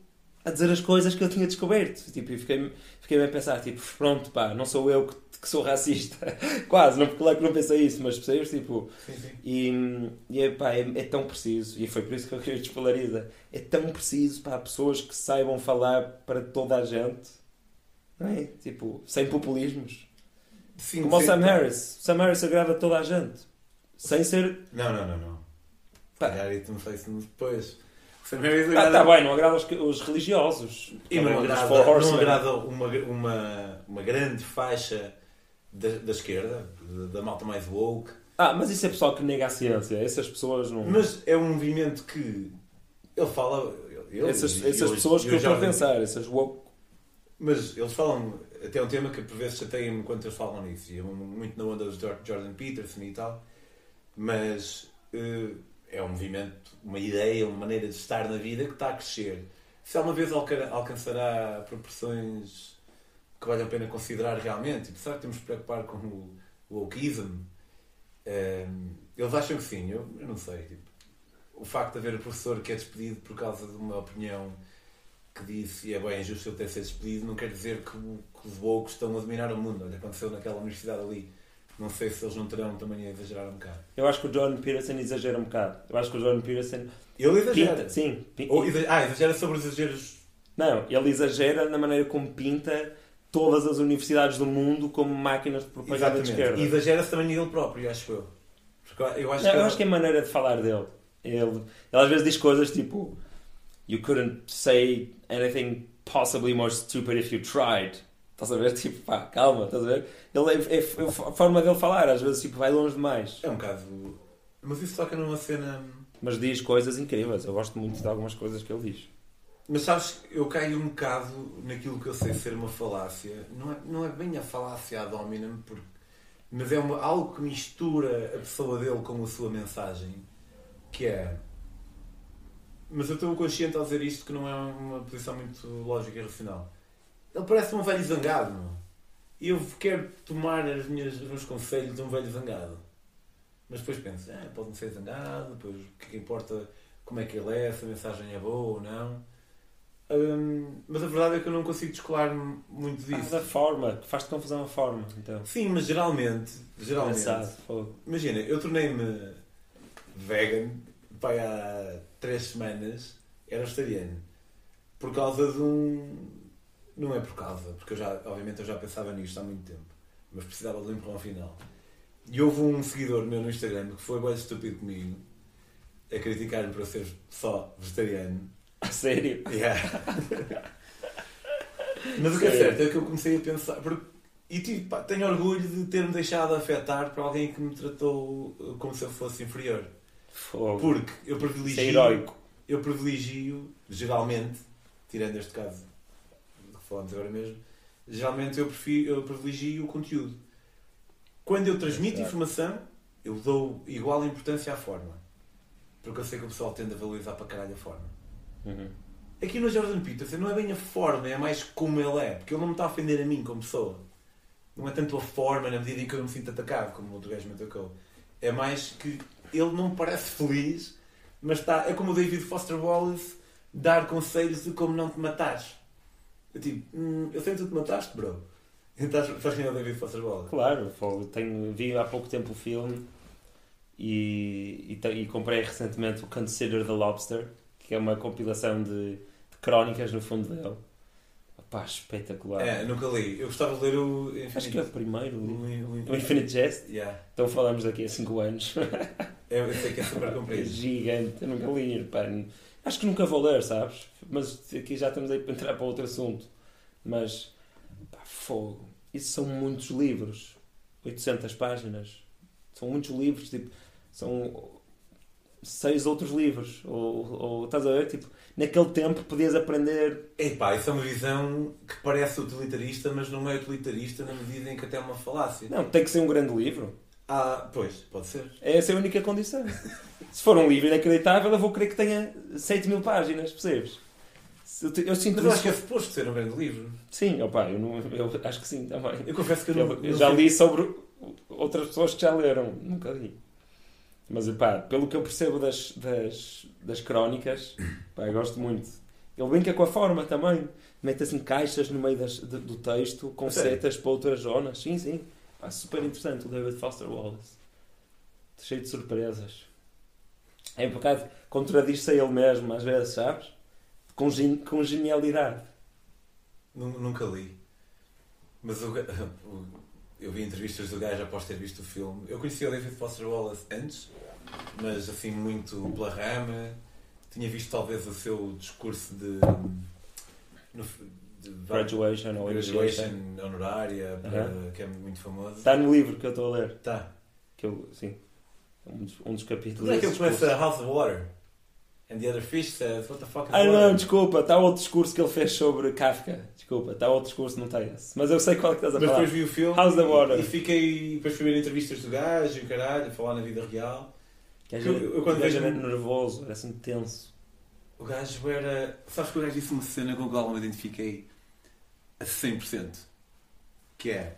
a dizer as coisas que eu tinha descoberto. Tipo, e fiquei, fiquei a pensar, tipo, pronto, pá, não sou eu que, que sou racista. Quase, não, claro que não pensei isso, mas percebes, tipo... Sim, sim. E, e é, pá, é, é tão preciso, e foi por isso que eu queria despolariza. É tão preciso para pessoas que saibam falar para toda a gente, não é? Tipo, sem populismos. Sim, Como o sim. Sam Harris. O Sam Harris agrada toda a gente, sem ser. Não, não, não. não. Pá. Calhar isso não sei se depois. O Sam Harris Ah, agrada. tá bem, não agrada os, os religiosos. E não Os agrada, Four não agrada uma, uma, uma grande faixa da, da esquerda, da malta mais woke. Ah, mas isso é pessoal que nega a ciência. Essas pessoas não. Mas é um movimento que Ele fala. Ele, essas e essas eu- pessoas que eu estou a pensar, essas woke. Mas eles falam. Até um tema que por vezes chateia-me quando eles falam nisso. E eu muito na onda dos Jor- Jordan Peterson e tal. Mas eh, é um movimento, uma ideia, uma maneira de estar na vida que está a crescer. Se alguma vez alca- alcançará proporções que vale a pena considerar realmente, tipo, será que temos que preocupar com o, o wokeism? Eh, eles acham que sim, eu, eu não sei. Tipo, o facto de haver um professor que é despedido por causa de uma opinião que disse e é bem injusto ele ter sido despedido, não quer dizer que, que os woke estão a dominar o mundo. Olha, aconteceu naquela universidade ali. Não sei se eles não terão também a exagerar um bocado. Eu acho que o Jordan Peterson exagera um bocado. Eu acho que o Jordan Peterson Ele exagera. pinta, sim. Ou ah, exagera sobre os exageros. Não, ele exagera na maneira como pinta todas as universidades do mundo como máquinas de propaganda de esquerda. E exagera-se também ele próprio, acho eu. Porque eu acho Não, que, eu acho que é a maneira de falar dele. Ele, ele às vezes diz coisas tipo You couldn't say anything possibly more stupid if you tried. Estás a ver? Tipo, pá, calma, estás a ver? Ele é, é- é a forma dele falar, às vezes tipo, vai longe demais. é um bocado. Mas isso toca numa cena. Mas diz coisas incríveis. Eu gosto muito de algumas coisas que ele diz. Mas sabes, eu caio um bocado naquilo que eu sei ser uma falácia. Não é, não é bem a falácia ad hominem, porque, mas é uma, algo que mistura a pessoa dele com a sua mensagem. Que é. Mas eu estou consciente ao dizer isto que não é uma posição muito lógica e racional. Ele parece um velho zangado, meu. Eu quero tomar as minhas, os meus conselhos de um velho zangado. Mas depois penso, ah, pode não ser zangado, depois o é que importa como é que ele é, se a mensagem é boa ou não. Hum, mas a verdade é que eu não consigo descolar-me muito Ah, disso. da forma, que faz-te confusão a forma. Então, Sim, mas geralmente, geralmente engraçado. imagina, eu tornei-me vegan pai, há três semanas, era vegetariano. Por causa de um. Não é por causa, porque eu já, obviamente eu já pensava nisto há muito tempo, mas precisava de um empurrão final. E houve um seguidor meu no Instagram que foi bem estúpido comigo a criticar-me por eu ser só vegetariano. A sério? Yeah. Mas o que é certo é que eu comecei a pensar. porque- E tipo, pá, tenho orgulho de ter-me deixado afetar por alguém que me tratou uh, como se eu fosse inferior. Fogo. Porque eu é privilegio. heroico. Eu privilegio, geralmente, tirando este caso que falamos agora mesmo, geralmente eu, prefiro, eu privilegio o conteúdo. Quando eu transmito Exato. informação, eu dou igual importância à forma. Porque eu sei que o pessoal tende a valorizar para caralho a forma. Uhum. Aqui no Jordan Peterson não é bem a forma, é mais como ele é. Porque ele não me está a ofender a mim como pessoa. Não é tanto a forma na medida em que eu me sinto atacado, como o outro gajo me atacou. É mais que ele não parece feliz, mas está. É como o David Foster Wallace dar conselhos de como não te matares. Eu tipo, hum, eu sei que tu te mataste, bro. Estás, é o David Foster Wallace? Claro, fogo. Tenho, vi há pouco tempo o filme e, e, e comprei recentemente o Consider the Lobster, que é uma compilação de, de crónicas no fundo dele. Pá, espetacular. É, nunca li. Eu gostava de ler o Infinite. Acho que é o primeiro, o, o Infinite Jest. Yeah. Então falamos daqui a 5 anos. É, eu sei que é super É comprido. gigante, eu nunca li. Pá. Acho que nunca vou ler, sabes? Mas aqui já estamos aí para entrar para outro assunto. Mas, pá, fogo. Isso são muitos livros. 800 páginas. São muitos livros, tipo, são seis outros livros. Ou, ou estás a ver? Tipo, naquele tempo podias aprender. Epá, isso é uma visão que parece utilitarista, mas não é utilitarista na medida em que até é uma falácia. Não, tem que ser um grande livro. Ah, pois, pode ser. Essa é a única condição. Se for um livro inacreditável, eu vou querer que tenha 7 mil páginas, percebes? Eu, eu sinto Mas eu acho que é suposto ser um grande livro. Sim, opa, eu, não, eu acho que sim também. Eu confesso que eu, não, eu já li sobre outras pessoas que já leram, nunca li. Mas pá, pelo que eu percebo das, das, das crónicas, pá, eu gosto muito. Ele brinca com a forma também. Mete assim caixas no meio das, do, do texto com setas para outras zonas. Sim, sim. Pá, super interessante o David Foster Wallace. Cheio de surpresas. É um bocado contradiz-se a ele mesmo, às vezes, sabes? Com, gen- com genialidade. Nu- Nunca li. Mas o, o- eu vi entrevistas do gajo após ter visto o filme. Eu conhecia o David Foster Wallace antes, mas assim muito pela rama. Tinha visto talvez o seu discurso de. no- de Graduation ou graduation honorária, para- que é muito famoso. Está no livro que eu estou a ler. Tá. Que eu, sim. Um dos, um dos capítulos. Tudo é que começa discurso. House of Water. And the other fish says, what the fuck is Ah, não, water?" desculpa, está outro discurso que ele fez sobre Kafka. Desculpa, está outro discurso, não está esse. Mas eu sei qual é que estás a Mas falar. depois vi o filme How's the water? e, fiquei. Depois fui ver entrevistas do gajo e o caralho, a falar na vida real. Gajo- Eu- eu quando o gajo vejo- era nervoso, era assim tenso. O gajo era. Sabes que o gajo disse uma cena com a qual me identifiquei a 100%. Que é.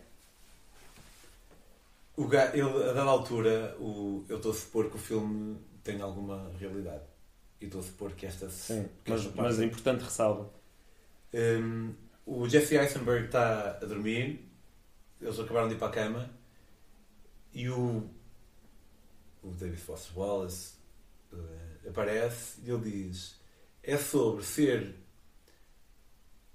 O gajo, ele, a dada altura, o, eu estou a supor que o filme tem alguma realidade. E estou a supor que esta. Sim, mas, parte- mas é importante ressalva. Hum, o Jesse Eisenberg está a dormir, eles acabaram de ir para a cama e o, o David Foster Wallace eh, aparece e ele diz: É sobre ser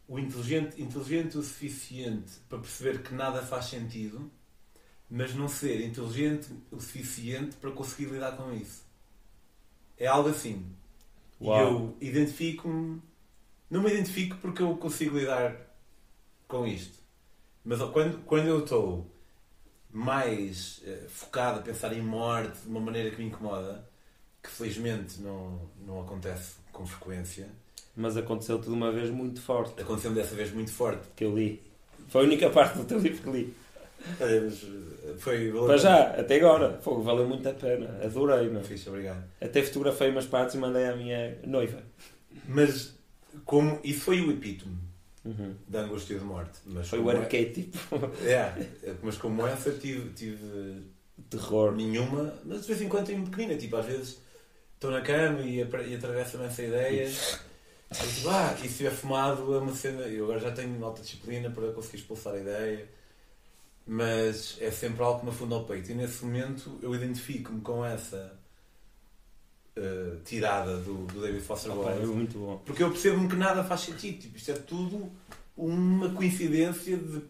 o inteligente, inteligente o suficiente para perceber que nada faz sentido, mas não ser inteligente o suficiente para conseguir lidar com isso. É algo assim. Uau. E eu identifico-me. Não me identifico porque eu consigo lidar com isto. Mas quando, quando eu estou mais eh, focado a pensar em morte de uma maneira que me incomoda, que felizmente não, não acontece com frequência, Mas aconteceu tudo uma vez muito forte, aconteceu-me dessa vez muito forte. que eu li. Foi a única parte do teu livro que li. Mas, eh, Foi. Para já, até agora. Fogo, valeu muito a pena. Adorei, meu. Fixe, obrigado. Até fotografei umas partes e mandei à minha noiva. Mas como isso foi o epítome Uhum. da angústia de morte. Mas Foi o é- arquétipo. É, mas como essa tive, tive Terror. nenhuma, mas de vez em quando tenho pequenina, tipo às vezes estou na cama e, e atravessa-me essa ideia. Eu digo, ah, que se tiver fumado é uma cena. Eu agora já tenho alta disciplina para conseguir expulsar a ideia, mas é sempre algo que me afunda ao peito. E nesse momento eu identifico-me com essa eh, tirada do, do David Foster é Wallace. muito bom. Porque eu percebo-me que nada faz sentido. Tipo, isto é tudo uma coincidência de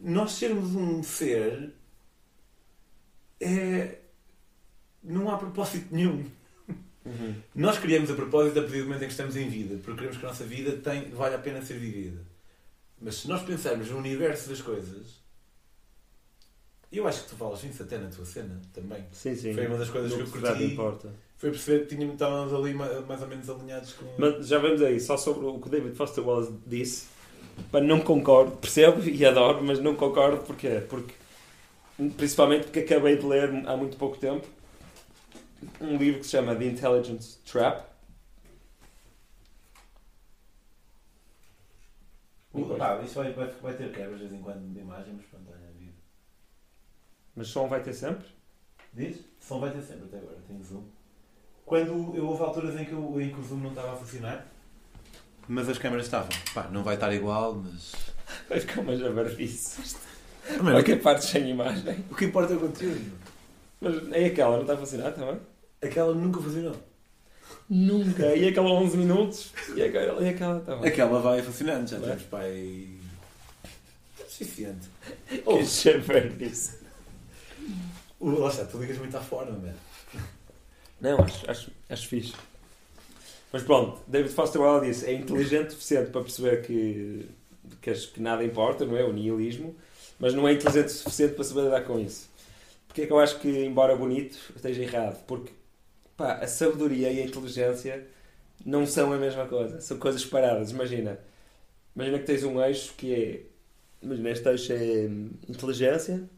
nós sermos um ser é não há propósito nenhum. Uhum. Nós criamos a propósito a partir do momento em que estamos em vida, porque queremos que a nossa vida tem, vale a pena ser vivida. Mas se nós pensarmos no universo das coisas, eu acho que tu falas isso até na tua cena também. Sim, sim. Foi uma das coisas No que eu curti. importa. Foi perceber que tínhamos, estávamos ali ma- mais ou menos alinhados com. Mas já vamos aí, só sobre o que o David Foster Wallace disse. Pá, não concordo, percebo e adoro, mas não concordo porquê? Porque, principalmente porque acabei de ler há muito pouco tempo um livro que se chama The Intelligence Trap. Pá, isso vai, vai, vai ter quebras de vez em quando de imagem, mas pronto, olha a vida. Mas som vai ter sempre? Diz? Som vai ter sempre até agora, tem zoom. Quando eu houve alturas em que, eu, em que o zoom não estava a funcionar, mas as câmaras estavam. Pá, não vai estar igual, mas. Vai ficar uma. Mano, Vai ter partes sem imagem. o que importa é o conteúdo. Mas é aquela, não está a funcionar também? Aquela nunca funcionou. Nunca. E aquela 11 minutos e aquela, e aquela também. Aquela vai funcionando, já Vai. temos pai. É suficiente. Que lá está, tu ligas muito à forma, mano. Não, acho, acho, acho fixe. Mas pronto, David Foster Wallace disse é inteligente o suficiente para perceber que, que, que nada importa, não é? O nihilismo, mas não é inteligente o suficiente para saber lidar com isso. Porque é que eu acho que, embora bonito, esteja errado? Porque pá, a sabedoria e a inteligência não são a mesma coisa, são coisas separadas. Imagina, imagina que tens um eixo que é. Imagina, este eixo é hum, inteligência.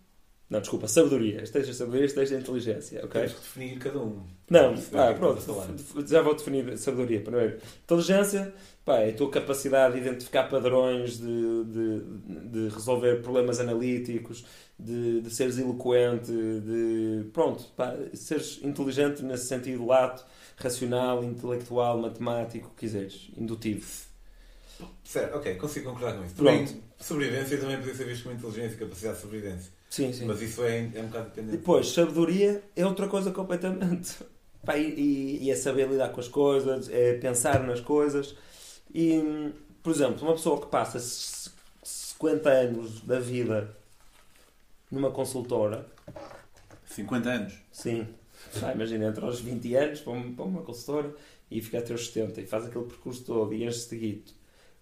Não, desculpa, sabedoria. Este eixo é sabedoria, este eixo é inteligência, ok? Temos que definir cada um. Não, que pronto, já vou definir sabedoria primeiro. Inteligência, pá, é a tua capacidade de identificar padrões, de, de, de resolver problemas analíticos, de, de seres eloquente, de. Pronto, pá, seres inteligente nesse sentido lato, racional, intelectual, matemático, o que quiseres, indutivo. Certo, ok, consigo concordar com isso. Pronto. Também, sobrevivência também podia ser visto como inteligência capacidade de sobrevivência. Sim, sim. Mas isso é, é um bocado dependente. Depois, sabedoria é outra coisa completamente. Pá, e, e- e é saber lidar com as coisas, é pensar nas coisas. E, por exemplo, uma pessoa que passa s- 50 anos da vida numa consultora, 50 anos. sim, pá, imagina, entra aos 20 anos para uma, para uma consultora e fica até aos 70 e faz aquele percurso todo e enche-se de guito.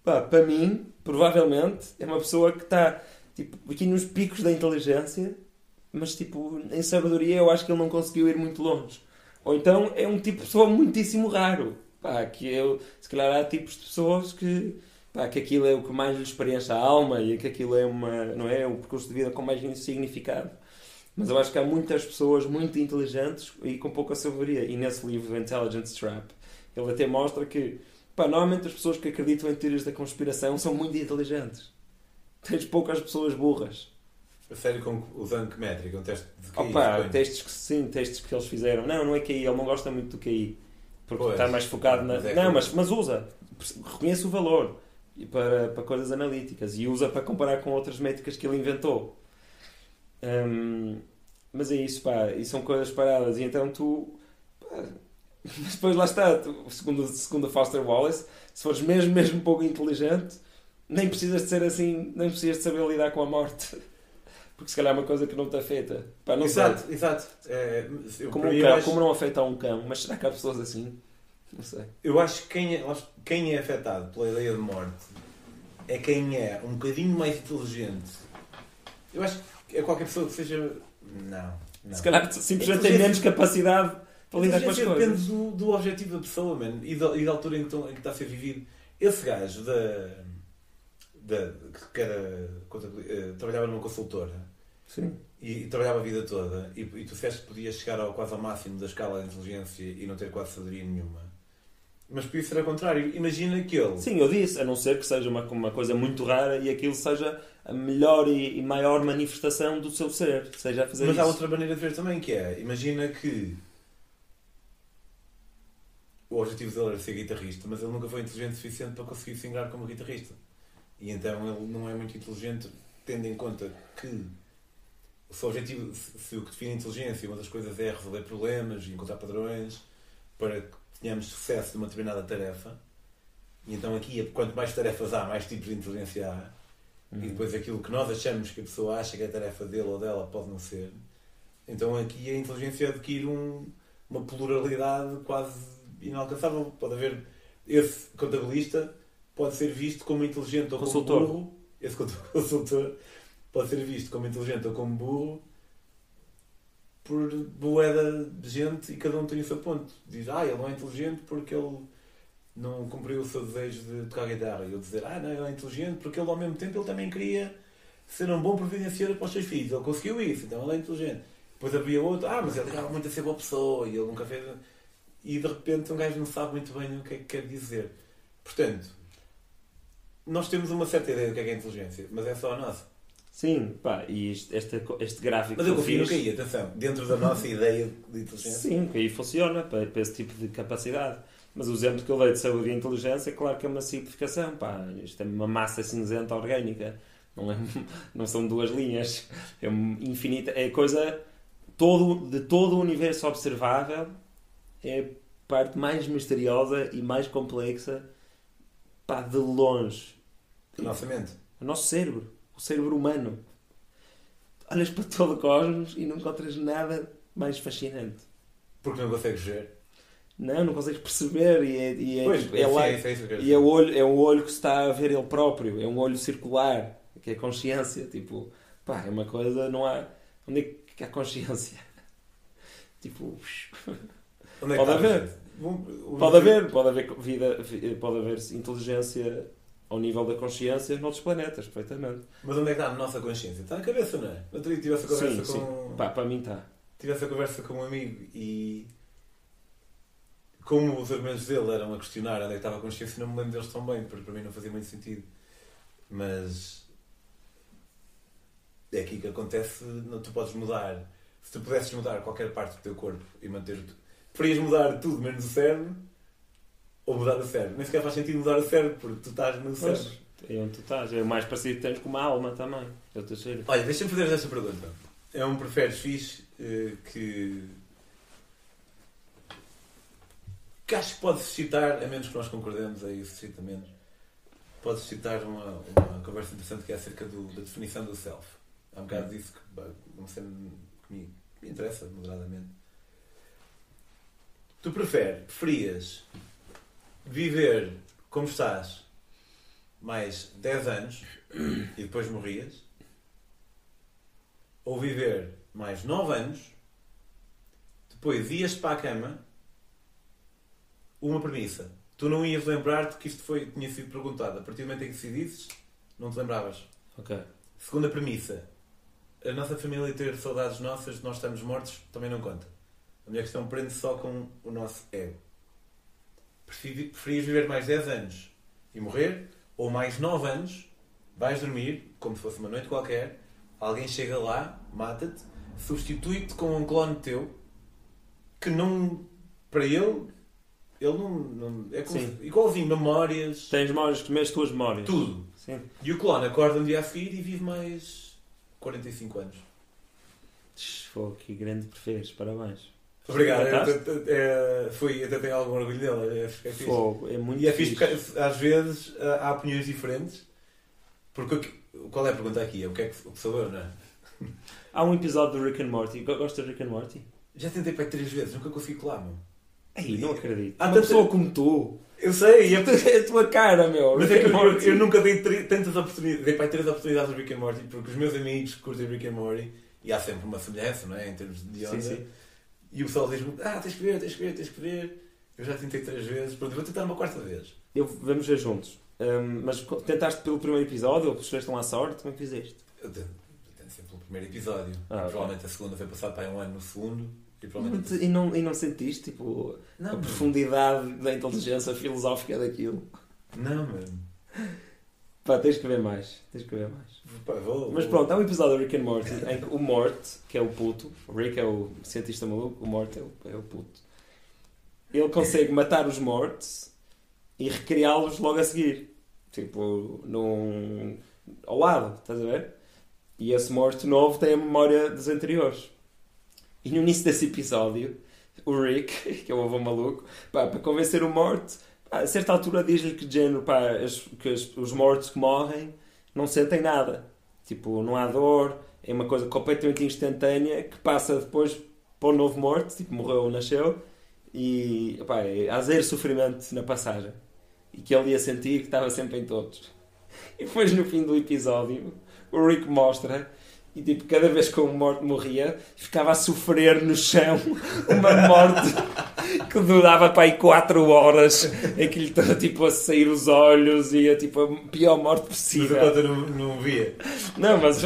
Pá, para mim, provavelmente, é uma pessoa que está tipo, aqui nos picos da inteligência, mas tipo, em sabedoria eu acho que ele não conseguiu ir muito longe. Ou então é um tipo de pessoa muitíssimo raro. Pá, que eu, se calhar há tipos de pessoas que, pá, que aquilo é o que mais lhes preenche a alma e que aquilo é uma, não é, um percurso de vida com mais significado. Mas eu acho que há muitas pessoas muito inteligentes e com pouca sabedoria. E nesse livro, Intelligence Trap, ele até mostra que, pá, normalmente as pessoas que acreditam em teorias da conspiração são muito inteligentes. Tens poucas pessoas burras. A sério, com, usando que métrica? Um teste de QI? Opa, testes que sim, testes que eles fizeram. Não, não é QI, ele não gosta muito do QI. Porque pois, está mais focado na. Mas é não, mas, mas usa. Reconhece o valor para, para coisas analíticas e usa para comparar com outras métricas que ele inventou. Hum, mas é isso, pá, e são coisas paradas. E então tu. Pá, mas depois lá está, tu, segundo, segundo Foster Wallace, se fores mesmo, mesmo pouco inteligente, nem precisas de ser assim, nem precisas de saber lidar com a morte. Porque se calhar é uma coisa que não te afeta. Pá, não exato, sei. exato. É, como, um cão, acho... como não afeta um cão, mas será que há pessoas assim? Não sei. Eu acho que quem é, quem é afetado pela ideia de morte é quem é um bocadinho mais inteligente. Eu acho que é qualquer pessoa que seja. Não. não. Se calhar simplesmente tem menos capacidade para lidar com as coisas. Depende do, do objetivo da pessoa, man, e, da, e da altura em que, em que está a ser vivido. Esse gajo da. Que era. Uh, trabalhava numa consultora. Sim. E, e, trabalhava a vida toda. E, e tu disseste que podias chegar ao, quase ao máximo da escala de inteligência e não ter quase sabedoria nenhuma. Mas podia ser ao contrário. Imagina que ele. Sim, eu disse, a não ser que seja uma, uma coisa muito rara e aquilo seja a melhor e, e maior manifestação do seu ser. Seja a fazer Mas isso. há outra maneira de ver também, que é: imagina que o objetivo dele era ser guitarrista, mas ele nunca foi inteligente o suficiente para conseguir se como guitarrista. E então ele não é muito inteligente, tendo em conta que o seu objetivo, se o que define a inteligência, uma das coisas é resolver problemas e encontrar padrões para que tenhamos sucesso numa determinada tarefa. E então aqui, quanto mais tarefas há, mais tipos de inteligência há. Uhum. E depois aquilo que nós achamos que a pessoa acha que é a tarefa dele ou dela pode não ser. Então aqui a inteligência adquire um, uma pluralidade quase inalcançável. Pode haver esse contabilista pode ser visto como inteligente ou consultor. como burro. Esse consultor pode ser visto como inteligente ou como burro por boeda de gente e cada um tem o seu ponto. Diz, ah, ele não é inteligente porque ele não cumpriu o seu desejo de tocar guitarra. E eu dizer, ah, não, ele é inteligente porque ele ao mesmo tempo ele também queria ser um bom providenciário para os seus filhos. Ele conseguiu isso, então ele é inteligente. Depois havia outro, ah, mas ele ligava muito a ser boa pessoa e ele nunca fez. E de repente um gajo não sabe muito bem o que é que quer dizer. Portanto, nós temos uma certa ideia do que é, que é inteligência, mas é só a nossa. Sim, pá, e este, este, este gráfico. Mas eu confio no KI, atenção, dentro da nossa ideia de inteligência. Sim, o KI funciona para, para esse tipo de capacidade. Mas o exemplo que eu dei de saúde e inteligência, é claro que é uma simplificação, pá, isto é uma massa cinzenta orgânica, não, é, não são duas linhas, é infinita, é coisa todo, de todo o universo observável, é a parte mais misteriosa e mais complexa, pá, de longe. A nossa mente. O nosso cérebro o cérebro humano. Olhas para todo o cosmos e não encontras nada mais fascinante. Porque não consegues ver? Não, não consegues perceber e é, e é, pois, é, é, lá, é, é e é o olho é o olho que está a ver ele próprio é um olho circular que é consciência tipo pá é uma coisa não há onde é que há consciência tipo onde é pode haver pode haver pode haver vida pode haver inteligência ao nível da consciência noutros planetas, perfeitamente. Mas onde é que está a nossa consciência? Está na cabeça, não é? Eu tive essa conversa sim, com. Sim. Pá, para mim está. Tive essa conversa com um amigo e. Como os argumentos dele eram a questionar onde é que estava a consciência, não me lembro deles tão bem, porque para mim não fazia muito sentido. Mas. É aqui que acontece, não, tu podes mudar. Se tu pudesses mudar qualquer parte do teu corpo e manter. Preferias mudar tudo menos o cérebro ou mudar o cérebro. Nem sequer faz sentido mudar o cérebro, porque tu estás no cérebro. É onde tu estás. É o mais parecido que tens com uma alma também. É o terceiro. Olha, deixa-me fazer esta pergunta. É um preferes fixe uh, que. que acho que pode suscitar, a menos que nós concordemos, aí suscita menos, pode suscitar uma, uma conversa interessante que é acerca do, da definição do self. Há um bocado disso que, uma cena que me, me interessa moderadamente. Tu preferias viver como estás mais 10 anos e depois morrias, ou viver mais 9 anos, depois ias para a cama, uma premissa. Tu não ias lembrar-te que isto foi, tinha sido perguntado. A partir do momento em que decidisses, não te lembravas. Ok. Segunda premissa. A nossa família ter saudades nossas de nós estamos mortos também não conta. A minha questão prende só com o nosso ego. Preferi- Preferias viver mais 10 anos e morrer? Ou mais 9 anos, vais dormir, como se fosse uma noite qualquer, alguém chega lá, mata-te, substitui-te com um clone teu, que não... Para ele, ele não... não é como se- igualzinho, memórias, Tens memórias que as tuas memórias. tudo. Sim. E o clone acorda um dia a seguir e vive mais 45 anos. Foi que grande preferes, parabéns. Obrigado. Fantástico. É, é, foi, até tenho algum orgulho dele. É, é fixe. Fogo, é muito E é fixe porque às vezes há opiniões diferentes. Porque qual é a pergunta aqui? É o que é que, o que sou eu, não é? Há um episódio do Rick and Morty. Go- Gostas de Rick and Morty? Já tentei para três vezes, nunca consegui colar, meu. Ei, não acredito. Há Uma tanta- pessoa como tu. Eu sei, é, É a tua cara, meu. mas Rick é que eu, eu, Morty. eu nunca dei tantas oportunidades, dei para três oportunidades ao Rick and Morty, porque os meus amigos curtem Rick and Morty e há sempre uma semelhança, não é? Em termos de onda. Sim, sim. E o pessoal diz-me, ah, tens que ver, tens que ver, tens que ver. Eu já tentei três vezes, pronto, vou tentar uma quarta vez. Eu, vamos ver juntos. Hum, mas tentaste pelo primeiro episódio ou escolheste um à sorte? Como é que fizeste? Eu tento, sempre pelo primeiro episódio. Ah, provavelmente a segunda foi passado para um ano no segundo. E não, provavelmente. te- e não, e não sentiste tipo, Não, a mano. profundidade da inteligência filosófica daquilo? Não, mano. Pá, tens que ver mais. Tens que ver mais. Mas pronto, há um episódio do Rick and Morty em que o Mort, que é o puto, o Rick é o cientista maluco, o Mort é o, é o puto. Ele consegue matar os mortos e recriá-los logo a seguir. Tipo, num... ao lado, estás a ver? E esse morto novo tem a memória dos anteriores. E no início desse episódio, o Rick, que é o avô maluco, pá, para convencer o morto, a certa altura diz-lhe que, género, pá, as- que as- os mortos que morrem não sentem nada. Tipo, não há dor, é uma coisa completamente instantânea que passa depois para o novo morto, tipo, morreu ou nasceu, e pá, é, há zero sofrimento na passagem. E que ele ia sentir que estava sempre em todos. E depois no fim do episódio, o Rick mostra, e tipo, cada vez que um morto morria, ficava a sofrer no chão uma morte que durava para aí 4 horas, em que lhe estava tipo a sair os olhos e a tipo a pior morte Mas possível. eu não, não via. Não, mas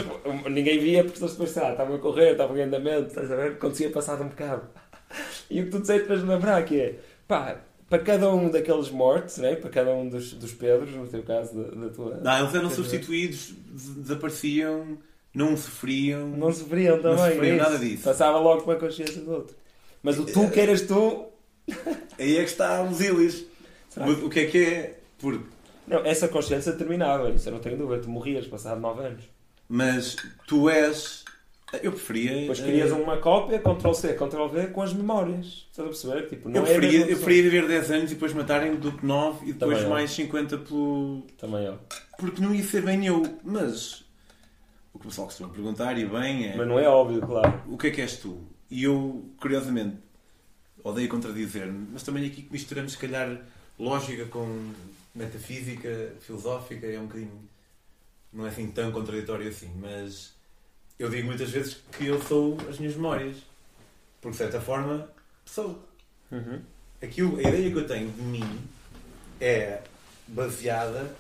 ninguém via porque eles depois sei lá, estavam a correr, estavam em andamento, estás a ver? Acontecia passado um bocado. E o que tu disseste fez-me lembrar que é, pá, para cada um daqueles mortos, né? para cada um dos, dos Pedros, no teu caso, da, da tua. Não, eles eram dizer, substituídos, des- desapareciam, não sofriam. Não sofriam também. Não sofriam é nada disso. Passava logo com a consciência do outro. Mas o tu que eras tu. Aí é que está os ilhas. O que é que é? Porque, Não, essa consciência terminava, isso eu não tenho dúvida. Tu morrias passado 9 anos. mas tu és. Eu preferia. Depois eh, querias uma cópia, Ctrl-C, Ctrl-V, com as memórias. Estás a perceber? Tipo, não Eu é preferia, eu preferia viver 10 anos e depois matarem do que 9 e depois Também mais 50 pelo. Também eu. Porque não ia ser bem eu. Mas. O que o pessoal costuma perguntar, e bem, é. Mas não é óbvio, claro. O que é que és tu? E eu, curiosamente, odeio contradizer-me, mas também aqui que misturamos, se calhar, lógica com metafísica, filosófica, é um bocadinho. não é assim tão contraditório assim, mas eu digo muitas vezes que eu sou as minhas memórias. Porque, de certa forma, sou. Uhum. Aquilo, a ideia que eu tenho de mim é baseada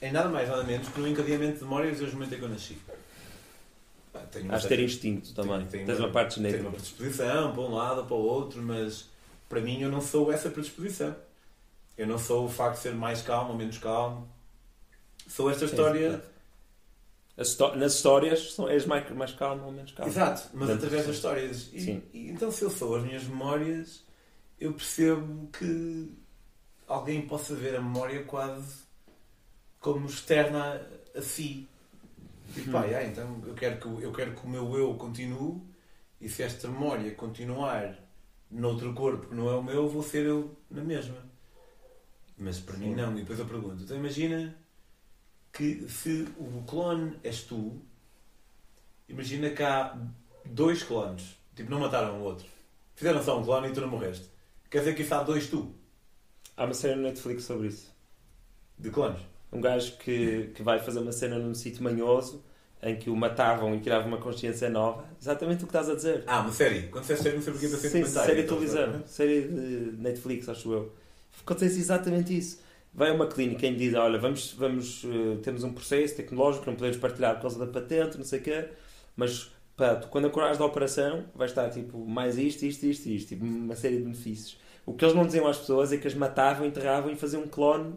em nada mais nada menos que no encadeamento de memórias desde o momento em que eu nasci. Pá, tenho uma Has de ter instinto também. Tenho- tenho Tens uma parte tenho genética. uma predisposição para um lado ou para o outro, mas para mim eu não sou essa predisposição. Eu não sou o facto de ser mais calmo ou menos calmo. Sou esta história. histó- nas histórias são- és mais, mais calmo ou menos calmo. Exato, mas Dentro- através das histórias. E, e então, se eu sou as minhas memórias, eu percebo que alguém possa ver a memória quase como externa a si. Tipo, pá, Hum. yeah, então eu quero, que, o- eu quero que o meu eu continue e se esta memória continuar noutro corpo que não é o meu, vou ser eu na mesma. Mas para mim não. E depois eu pergunto, então imagina que se o clone és tu, imagina que há dois clones. Tipo, não mataram o outro. Fizeram só um clone e tu não morreste. Quer dizer que isso há dois tu, Há uma série no Netflix sobre isso. de clones. Um gajo que, que vai fazer uma cena num sítio manhoso em que o matavam e criavam uma consciência nova. Exatamente o que estás a dizer. Ah, uma série. Quando disseste série, não sei porque pensei Sim, série de Então, televisão, série de Netflix, acho eu. Acontece exatamente isso. Vai a uma clínica e diz: Olha, vamos, vamos, eh, temos um processo tecnológico, não podemos partilhar por causa da patente, não sei o quê, mas pá, tu, quando acordares da operação, vai estar tipo mais isto, isto, isto, isto, tipo, uma série de benefícios. O que eles não diziam às pessoas é que as matavam, enterravam e faziam um clone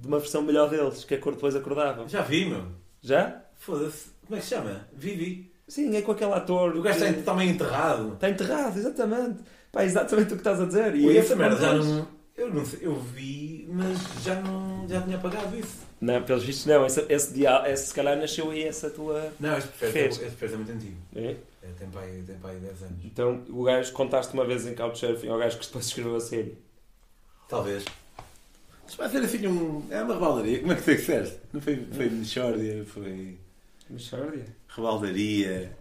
de uma versão melhor deles, que cor depois acordavam. Já vi, meu. Já? Foda-se. Como é que se chama? Vivi. Sim, é com aquele ator. O gajo que- está também enterrado. Está enterrado, exatamente. Pá, é exatamente o que estás a dizer. E é essa merda já não. Eu não sei, eu vi, mas já não. Já tinha apagado isso. Não, pelos vistos não. Esse, esse, dia, esse se calhar nasceu aí essa tua. Não, este processo é muito antigo. É? É, tem para aí, tem para aí 10 anos. Então o gajo contaste uma vez em Couchsurfing ao gajo que depois escreveu a série. Talvez. Isto vai ser assim um. É uma rebaldaria. Como é que tu disseste? Não foi, foi Michórdia, foi. Michórdia. Rebaldaria.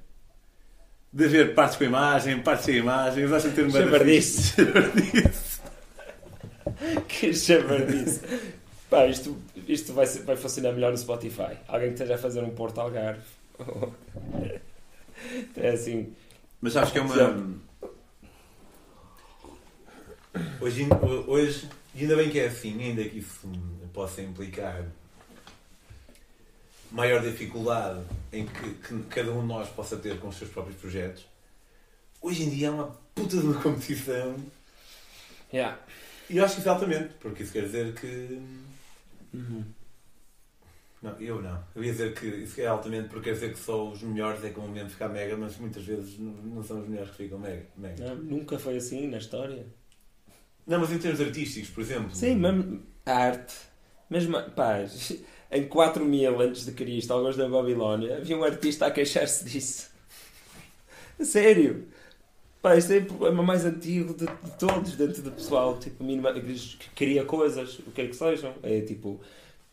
De haver partes com a imagem, partes sem imagem. Vais ter uma. Chavardice. que chavardice. Pá, isto, isto vai, ser- vai funcionar melhor no Spotify. Alguém que esteja a fazer um Porto Algarve. é assim. Mas acho que é uma. Hoje, hoje, e ainda bem que é assim, ainda que isso possa implicar maior dificuldade em que, que cada um de nós possa ter com os seus próprios projetos, hoje em dia é uma puta de uma competição. Yeah. E eu acho que isso é altamente, porque isso quer dizer que. Uhum. Não, eu não. Eu ia dizer que isso é altamente porque quer dizer que só os melhores é que vão mesmo ficar mega, mas muitas vezes não, não são os melhores que ficam mega. mega. Não, nunca foi assim na história. Não, mas em termos artísticos, por exemplo. Sim, mesmo a arte. Mesmo, pá, em 4000 antes de Cristo, alguns da Babilónia, havia um artista a queixar-se disso. Sério. Pá, este é o problema mais antigo de, de todos, dentro do pessoal. Tipo, minima, que cria coisas, o que é que sejam. É tipo,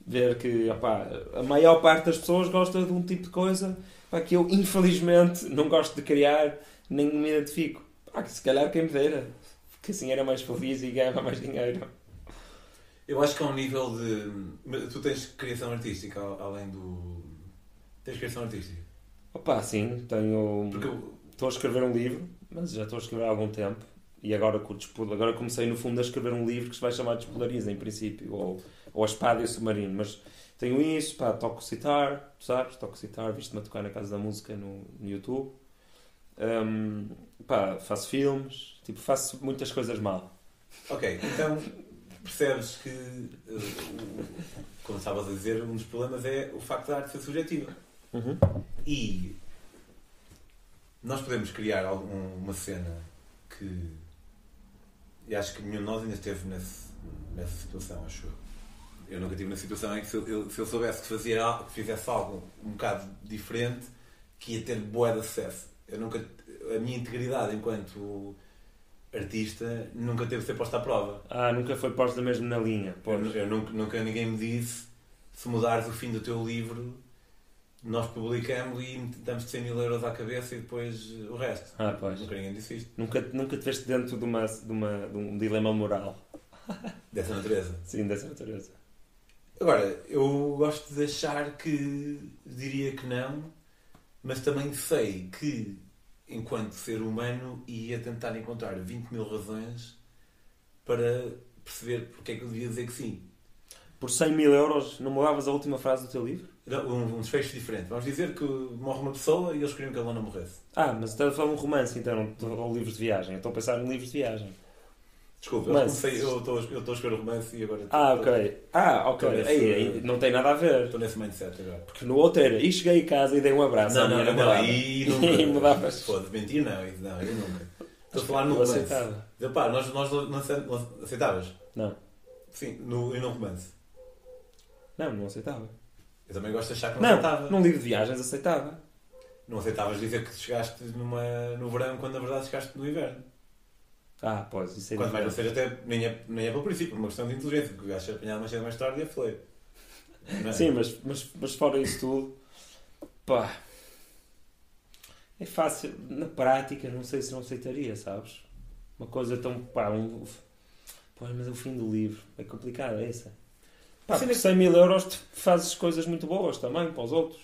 ver que opá, a maior parte das pessoas gosta de um tipo de coisa que eu, infelizmente, não gosto de criar, nem me identifico. Pá, que se calhar quem me dera. Que assim era mais feliz e ganhava mais dinheiro. Eu acho que há um nível de. Tu tens criação artística além do. Tens criação artística. Opa, sim, tenho. Porque eu- Estou a escrever um livro, mas já estou a escrever há algum tempo. E agora, com o Despol- agora comecei, no fundo, a escrever um livro que se vai chamar Despolariza, em princípio, ou, ou A Espada e o Submarino. Mas tenho isso, pá, toco citar, tu sabes, toco citar, visto-me a tocar na Casa da Música no, no YouTube. Hum, pá, faço filmes, tipo, faço muitas coisas mal. Ok, então percebes que, eh, como estavas a dizer, um dos problemas é o facto da arte ser subjetiva. Uhum. E nós podemos criar algum, uma cena que. E acho que nenhum de nós ainda esteve nesse, nessa situação, acho eu. Eu nunca estive na situação em que se eu, se eu soubesse que, fazia, que fizesse algo um bocado diferente, que ia ter boa de acesso. Eu nunca, a minha integridade enquanto artista nunca teve de ser posta à prova. Ah, nunca foi posta mesmo na linha. Eu, Pois. eu nunca, nunca ninguém me disse se mudares o fim do teu livro, nós publicamos e damos 100 mil euros à cabeça e depois o resto. Ah, pois. Nunca ninguém disse isto. Nunca, nunca te veste dentro de, uma, de, uma, de um dilema moral. Dessa natureza. Sim, dessa natureza. Agora, eu gosto de achar que diria que não, mas também sei que, enquanto ser humano, ia tentar encontrar 20 mil razões para perceber porque é que eu devia dizer que sim. Por 100 mil euros, não mudavas a última frase do teu livro? Não, Um, um desfecho diferente. Vamos dizer que morre uma pessoa e eles queriam que ela não morresse. Ah, mas estás a falar de um romance, então, ou livros de viagem. Eu estou a pensar em livros de viagem. Desculpa, Mas- eu, comecei, eu estou eu estou a escrever o romance e agora Ah, ok. Ah, ok. Aí, aí, não tem nada a ver. Estou nesse mindset agora. Porque no outro era, e cheguei a casa e dei um abraço à Não, minha não, não, namorada. e E mudavas. Foda, mentir não, isso não, eu nunca. Estou a falar no Eu romance. aceitava. Pá, nós, nós não, ace- não aceitavas? Não. Sim, no, e no romance. Não, não aceitava. Eu também gosto de achar que não, Não, aceitava. num livro de viagens aceitava. Não aceitavas dizer que chegaste numa, no verão quando na verdade chegaste no inverno. Ah, pois, isso é Quanto mais não seja, até nem é, nem é pelo princípio, por uma questão de inteligência, porque o gajo se apanhava mais cedo mais tarde e é. Não é? Sim, mas, mas, mas fora isso tudo, pá, é fácil. Na prática, não sei se não aceitaria, sabes? Uma coisa tão, pá, um, pois, mas é o fim do livro. É complicado, é essa. Pá, por 100 mil euros fazes coisas muito boas também para os outros.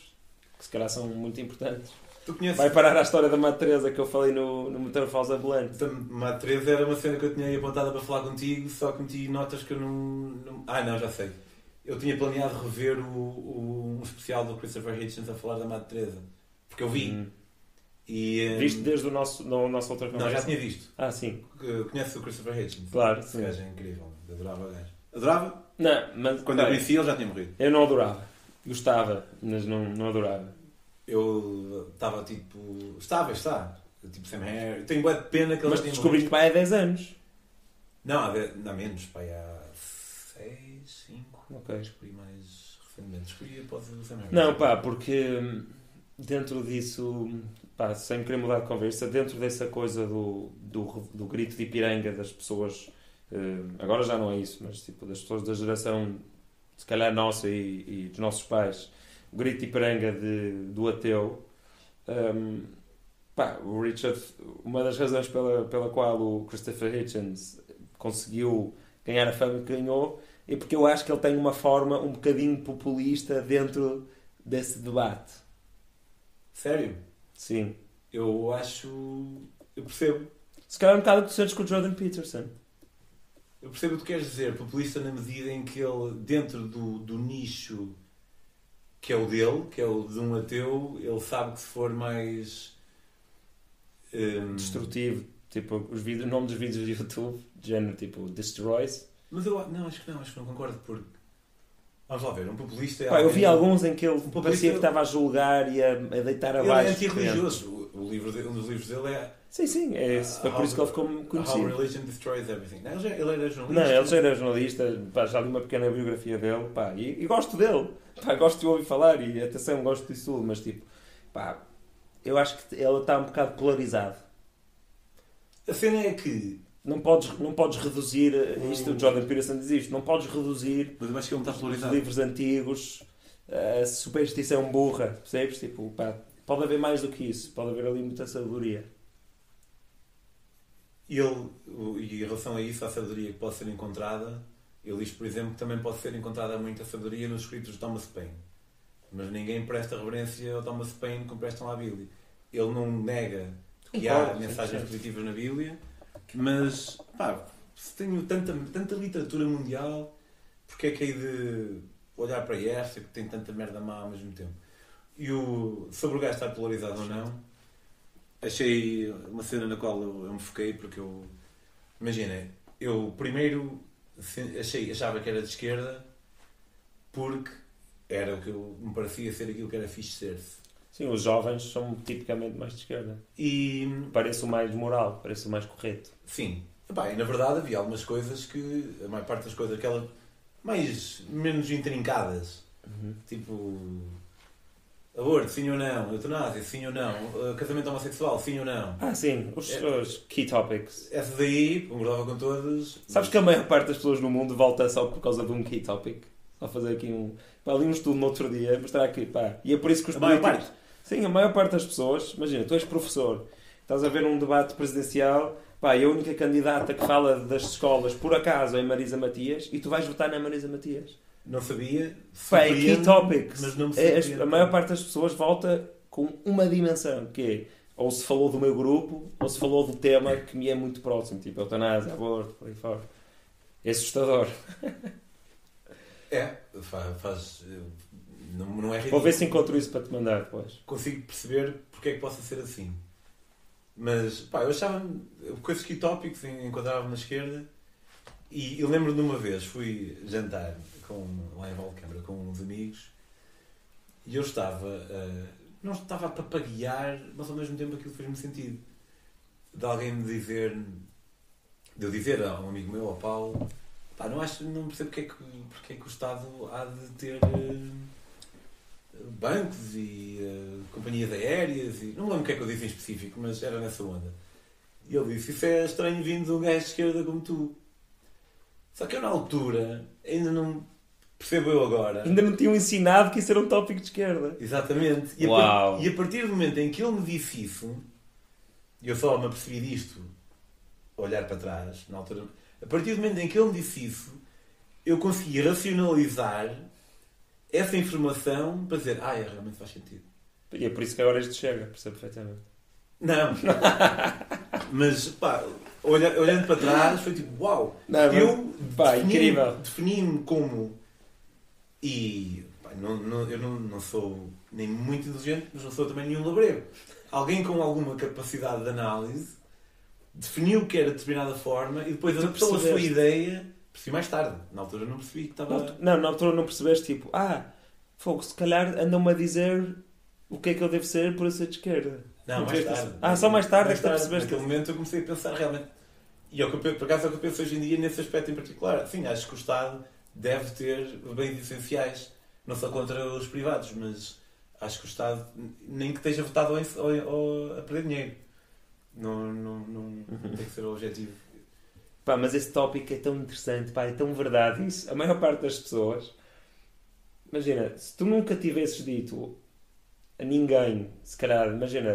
que se calhar são muito importantes. Tu conheces. Vai parar à história da Madre Teresa que eu falei no, no Motor Falls Ambulante. Madre Teresa era uma cena que eu tinha aí apontada para falar contigo, só que meti notas que eu não. não... Ah, não, já sei. Eu tinha planeado rever o, o, um especial do Christopher Hitchens a falar da Madre Teresa. Porque eu vi. Hum. E, um, Viste desde o nosso, no, nosso outra Não, já tinha visto. Ah, sim. Conheces o Christopher Hitchens? Claro, Esse sim. gajo é incrível. Adorava o gajo. Adorava? Não, mas Quando eu conheci ele já tinha morrido. eu não adorava. Gostava, mas não, não adorava. Eu estava tipo. Estava, está. Tipo Sam Harris. Tenho bué de pena que ele Mas descobriste pai há 10 anos. Não, há, de- não, menos, pai, há 6, 5. Ok. Descobri mais recentemente. Descobri após o Sam. Não, pá, porque hum, dentro disso, pá, sem querer mudar de conversa, dentro dessa coisa do, do, do grito de Ipiranga das pessoas, hum, agora já não é isso, mas tipo, das pessoas da geração, se calhar nossa e, e dos nossos pais, o grito de Ipiranga de, do ateu, hum, pá, o Richard, uma das razões pela, pela qual o Christopher Hitchens conseguiu ganhar a fama que ganhou é porque eu acho que ele tem uma forma um bocadinho populista dentro desse debate. Sério? Sim. Eu acho. Eu percebo. Se calhar um bocado o que tu sentes com o Jordan Peterson. Eu percebo o que tu queres dizer, populista na medida em que ele, dentro do, do nicho que é o dele, que é o de um ateu, ele sabe que se for mais. hum, Destrutivo. Tipo, os vídeos, o nome dos vídeos do YouTube, de género tipo Destroys. Mas eu não, acho que não, acho que não concordo, porque. Vamos lá ver, um populista é. Pá, eu vi alguém- alguns em que ele populista- parecia que estava a julgar e a, a deitar Ele é abaixo. antirreligioso. O, livro de- um dos livros dele é. Sim, sim, é, foi por isso que ele ficou How conhecido. Religion Destroys Everything. Não, ele era jornalista. Não, ele já era jornalista, pá, já li uma pequena biografia dele, pá, e, e gosto dele, pá, gosto de ouvir falar e atenção, gosto disso tudo, mas tipo, pá, eu acho que ele está um bocado polarizado. A cena é que. Não podes, não podes reduzir, isto o Jordan Peterson diz isto, não podes reduzir Mas eu acho que ele está os livros antigos a superstição burra, percebes? Tipo, pá, pode haver mais do que isso, pode haver ali muita sabedoria. E ele, e em relação a isso, à sabedoria que pode ser encontrada, ele diz, por exemplo, que também pode ser encontrada muita sabedoria nos escritos de Thomas Paine. Mas ninguém presta reverência ao Thomas Paine como prestam à Bíblia. Ele não nega que há mensagens 100%. positivas na Bíblia, mas, pá, se tenho tanta, tanta literatura mundial, porque é que hei de olhar para esta que tem tanta merda má ao mesmo tempo? E o, sobre o gajo estar polarizado ou não, achei uma cena na qual eu, eu me foquei porque eu imagina, eu primeiro achei, achava que era de esquerda porque era o que eu, me parecia ser aquilo que era fixe ser-se. Sim, os jovens são tipicamente mais de esquerda. E Parece o mais moral, parece o mais correto. sim, e na verdade havia algumas coisas que, a maior parte das coisas, aquelas mais, menos intrincadas, tipo aborto, sim ou não, eutanásia, sim ou não, eh, casamento homossexual, sim ou não. Ah, sim, os, É. os key topics. Essas aí, concordava com todas. Sabes que a maior parte das pessoas no mundo volta só por causa de um key topic? Só fazer aqui um. Pá, li um estudo no outro dia, mostrar aqui, pá. E é por isso que os A políticos. Sim, a maior parte das pessoas, imagina, tu és professor, estás a ver um debate presidencial, pá, e a única candidata que fala das escolas, por acaso, é Marisa Matias, e tu vais votar na Marisa Matias. Não sabia. Pá, é key topics. Mas não me É, surpreende. a maior parte das pessoas volta com uma dimensão, que é ou se falou do meu grupo, ou se falou do tema que me é muito próximo, tipo eutanásia, aborto, por aí fora. É assustador. É, faz. faz não, não é Vou ridículo. ver se encontro isso para te mandar depois. Consigo perceber porque é que possa ser assim. Mas, pá, eu achava. Coisas que tópicos enquadravam na esquerda. E eu lembro de uma vez, fui jantar com, lá em Valcâmara com uns amigos e eu estava. eh, não estava a papaguear, mas ao mesmo tempo aquilo fez-me sentido. De alguém me dizer. De eu dizer a um amigo meu, ao Paulo, pá, não, acho, não percebo porque é, que, porque é que o Estado há de ter. eh, bancos e eh, companhias aéreas e não me lembro o que é que eu disse em específico, mas era nessa onda. E ele disse, isso é estranho vindo de um gajo de esquerda como tu. Só que eu na altura ainda não percebo eu agora. Ainda não tinham ensinado que isso era um tópico de esquerda. Exatamente. E a, Uau. par- e a partir do momento em que ele me disse isso, e eu só me apercebi disto, a olhar para trás, na altura, a partir do momento em que ele me disse isso, eu consegui racionalizar essa informação para dizer, ah, é, realmente faz sentido. E é por isso que agora isto chega, percebo perfeitamente. Não. Mas, pá, olha- olhando para trás, foi tipo, uau. Não, mas- eu pá, defini- defini-me como. E. pá, não, não- eu não, não sou nem muito inteligente, mas não sou também nenhum labrego. Alguém com alguma capacidade de análise definiu que era de determinada forma e depois adaptou a sua ideia. Percebi mais tarde. Na altura não percebi que estava. Não, na altura não percebeste, tipo, ah, fogo, se calhar andam-me a dizer o que é que eu devo ser por eu ser de esquerda. Não, mais tarde. isso? Ah, só mais tarde é que percebeste Naquele momento eu comecei a pensar realmente. E é o que eu, por acaso é o que eu penso hoje em dia nesse aspecto em particular. Sim, acho que o Estado deve ter bens essenciais. Não sou contra os privados, mas acho que o Estado, nem que esteja votado a perder dinheiro. Não, não, não tem que ser o objetivo. Pá, mas esse tópico é tão interessante, pá, é tão verdade isso. A maior parte das pessoas, imagina, se tu nunca tivesses dito a ninguém, se calhar, imagina,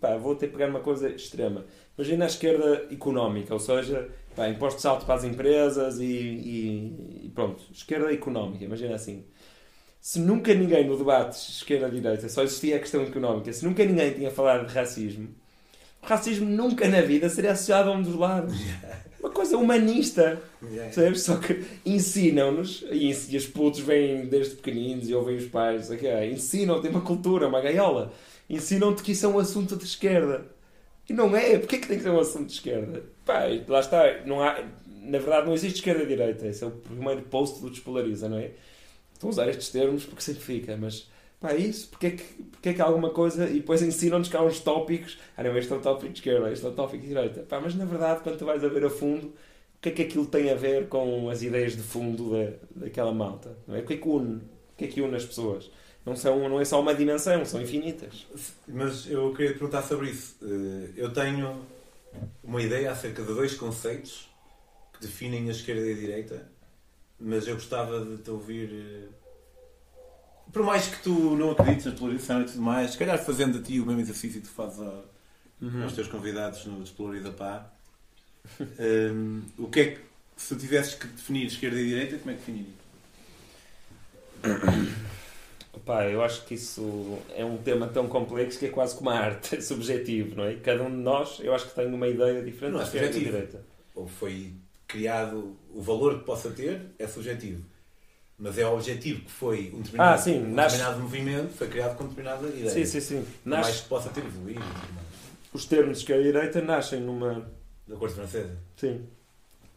pá, vou ter que pegar uma coisa extrema. Imagina a esquerda económica, ou seja, pá, impostos altos para as empresas e, e- e pronto, esquerda económica, imagina assim. Se nunca ninguém no debate esquerda-direita só existia a questão económica, se nunca ninguém tinha falado de racismo, o racismo nunca na vida seria associado a um dos lados. Uma coisa humanista. Percebes? Só que ensinam-nos, e e os putos vêm desde pequeninos e ouvem os pais, quê, ensinam-te, tem uma cultura, uma gaiola. Ensinam-te que isso é um assunto de esquerda. E não é. Porquê que tem que ser um assunto de esquerda? Pá, lá está. Não há, na verdade, não existe esquerda e direita. Esse é o primeiro post do Despolariza, não é? Estou a usar estes termos porque simplifica, mas é isso. Porquê que, porquê que há alguma coisa e depois ensinam-nos que há uns tópicos. Ah, não, este é o tópico de esquerda, este é o tópico de direita. Pá, mas na verdade, quando tu vais a ver a fundo, o que é que aquilo tem a ver com as ideias de fundo da, daquela malta? Não é? O que é que une? O que é que une as pessoas? Não, são, não é só uma dimensão, são infinitas. Mas eu queria te perguntar sobre isso. Eh, Eu tenho uma ideia acerca de dois conceitos que definem a esquerda e a direita, mas eu gostava de te ouvir. Por mais que tu não acredites na polarização e tudo mais, se calhar fazendo a ti o mesmo exercício que tu fazes a- Uhum. aos teus convidados no Despolarida Pá, eh, o que é que, se tu tivesses que definir esquerda e direita, como é que definiria? Pá, eu acho que isso é um tema tão complexo que é quase como a arte, é subjetivo, não é? Cada um de nós, eu acho que tem uma ideia diferente Não é de esquerda e direita. ou foi criado o valor que possa ter é subjetivo. Mas é objetivo que foi um determinado, Ah, sim, um nasce- determinado movimento, foi criado com determinada ideia. Sim, sim, sim. Por mais Nasce, que possa ter evoluído. os termos de esquerda e direita nascem numa. Da corte francesa. Sim.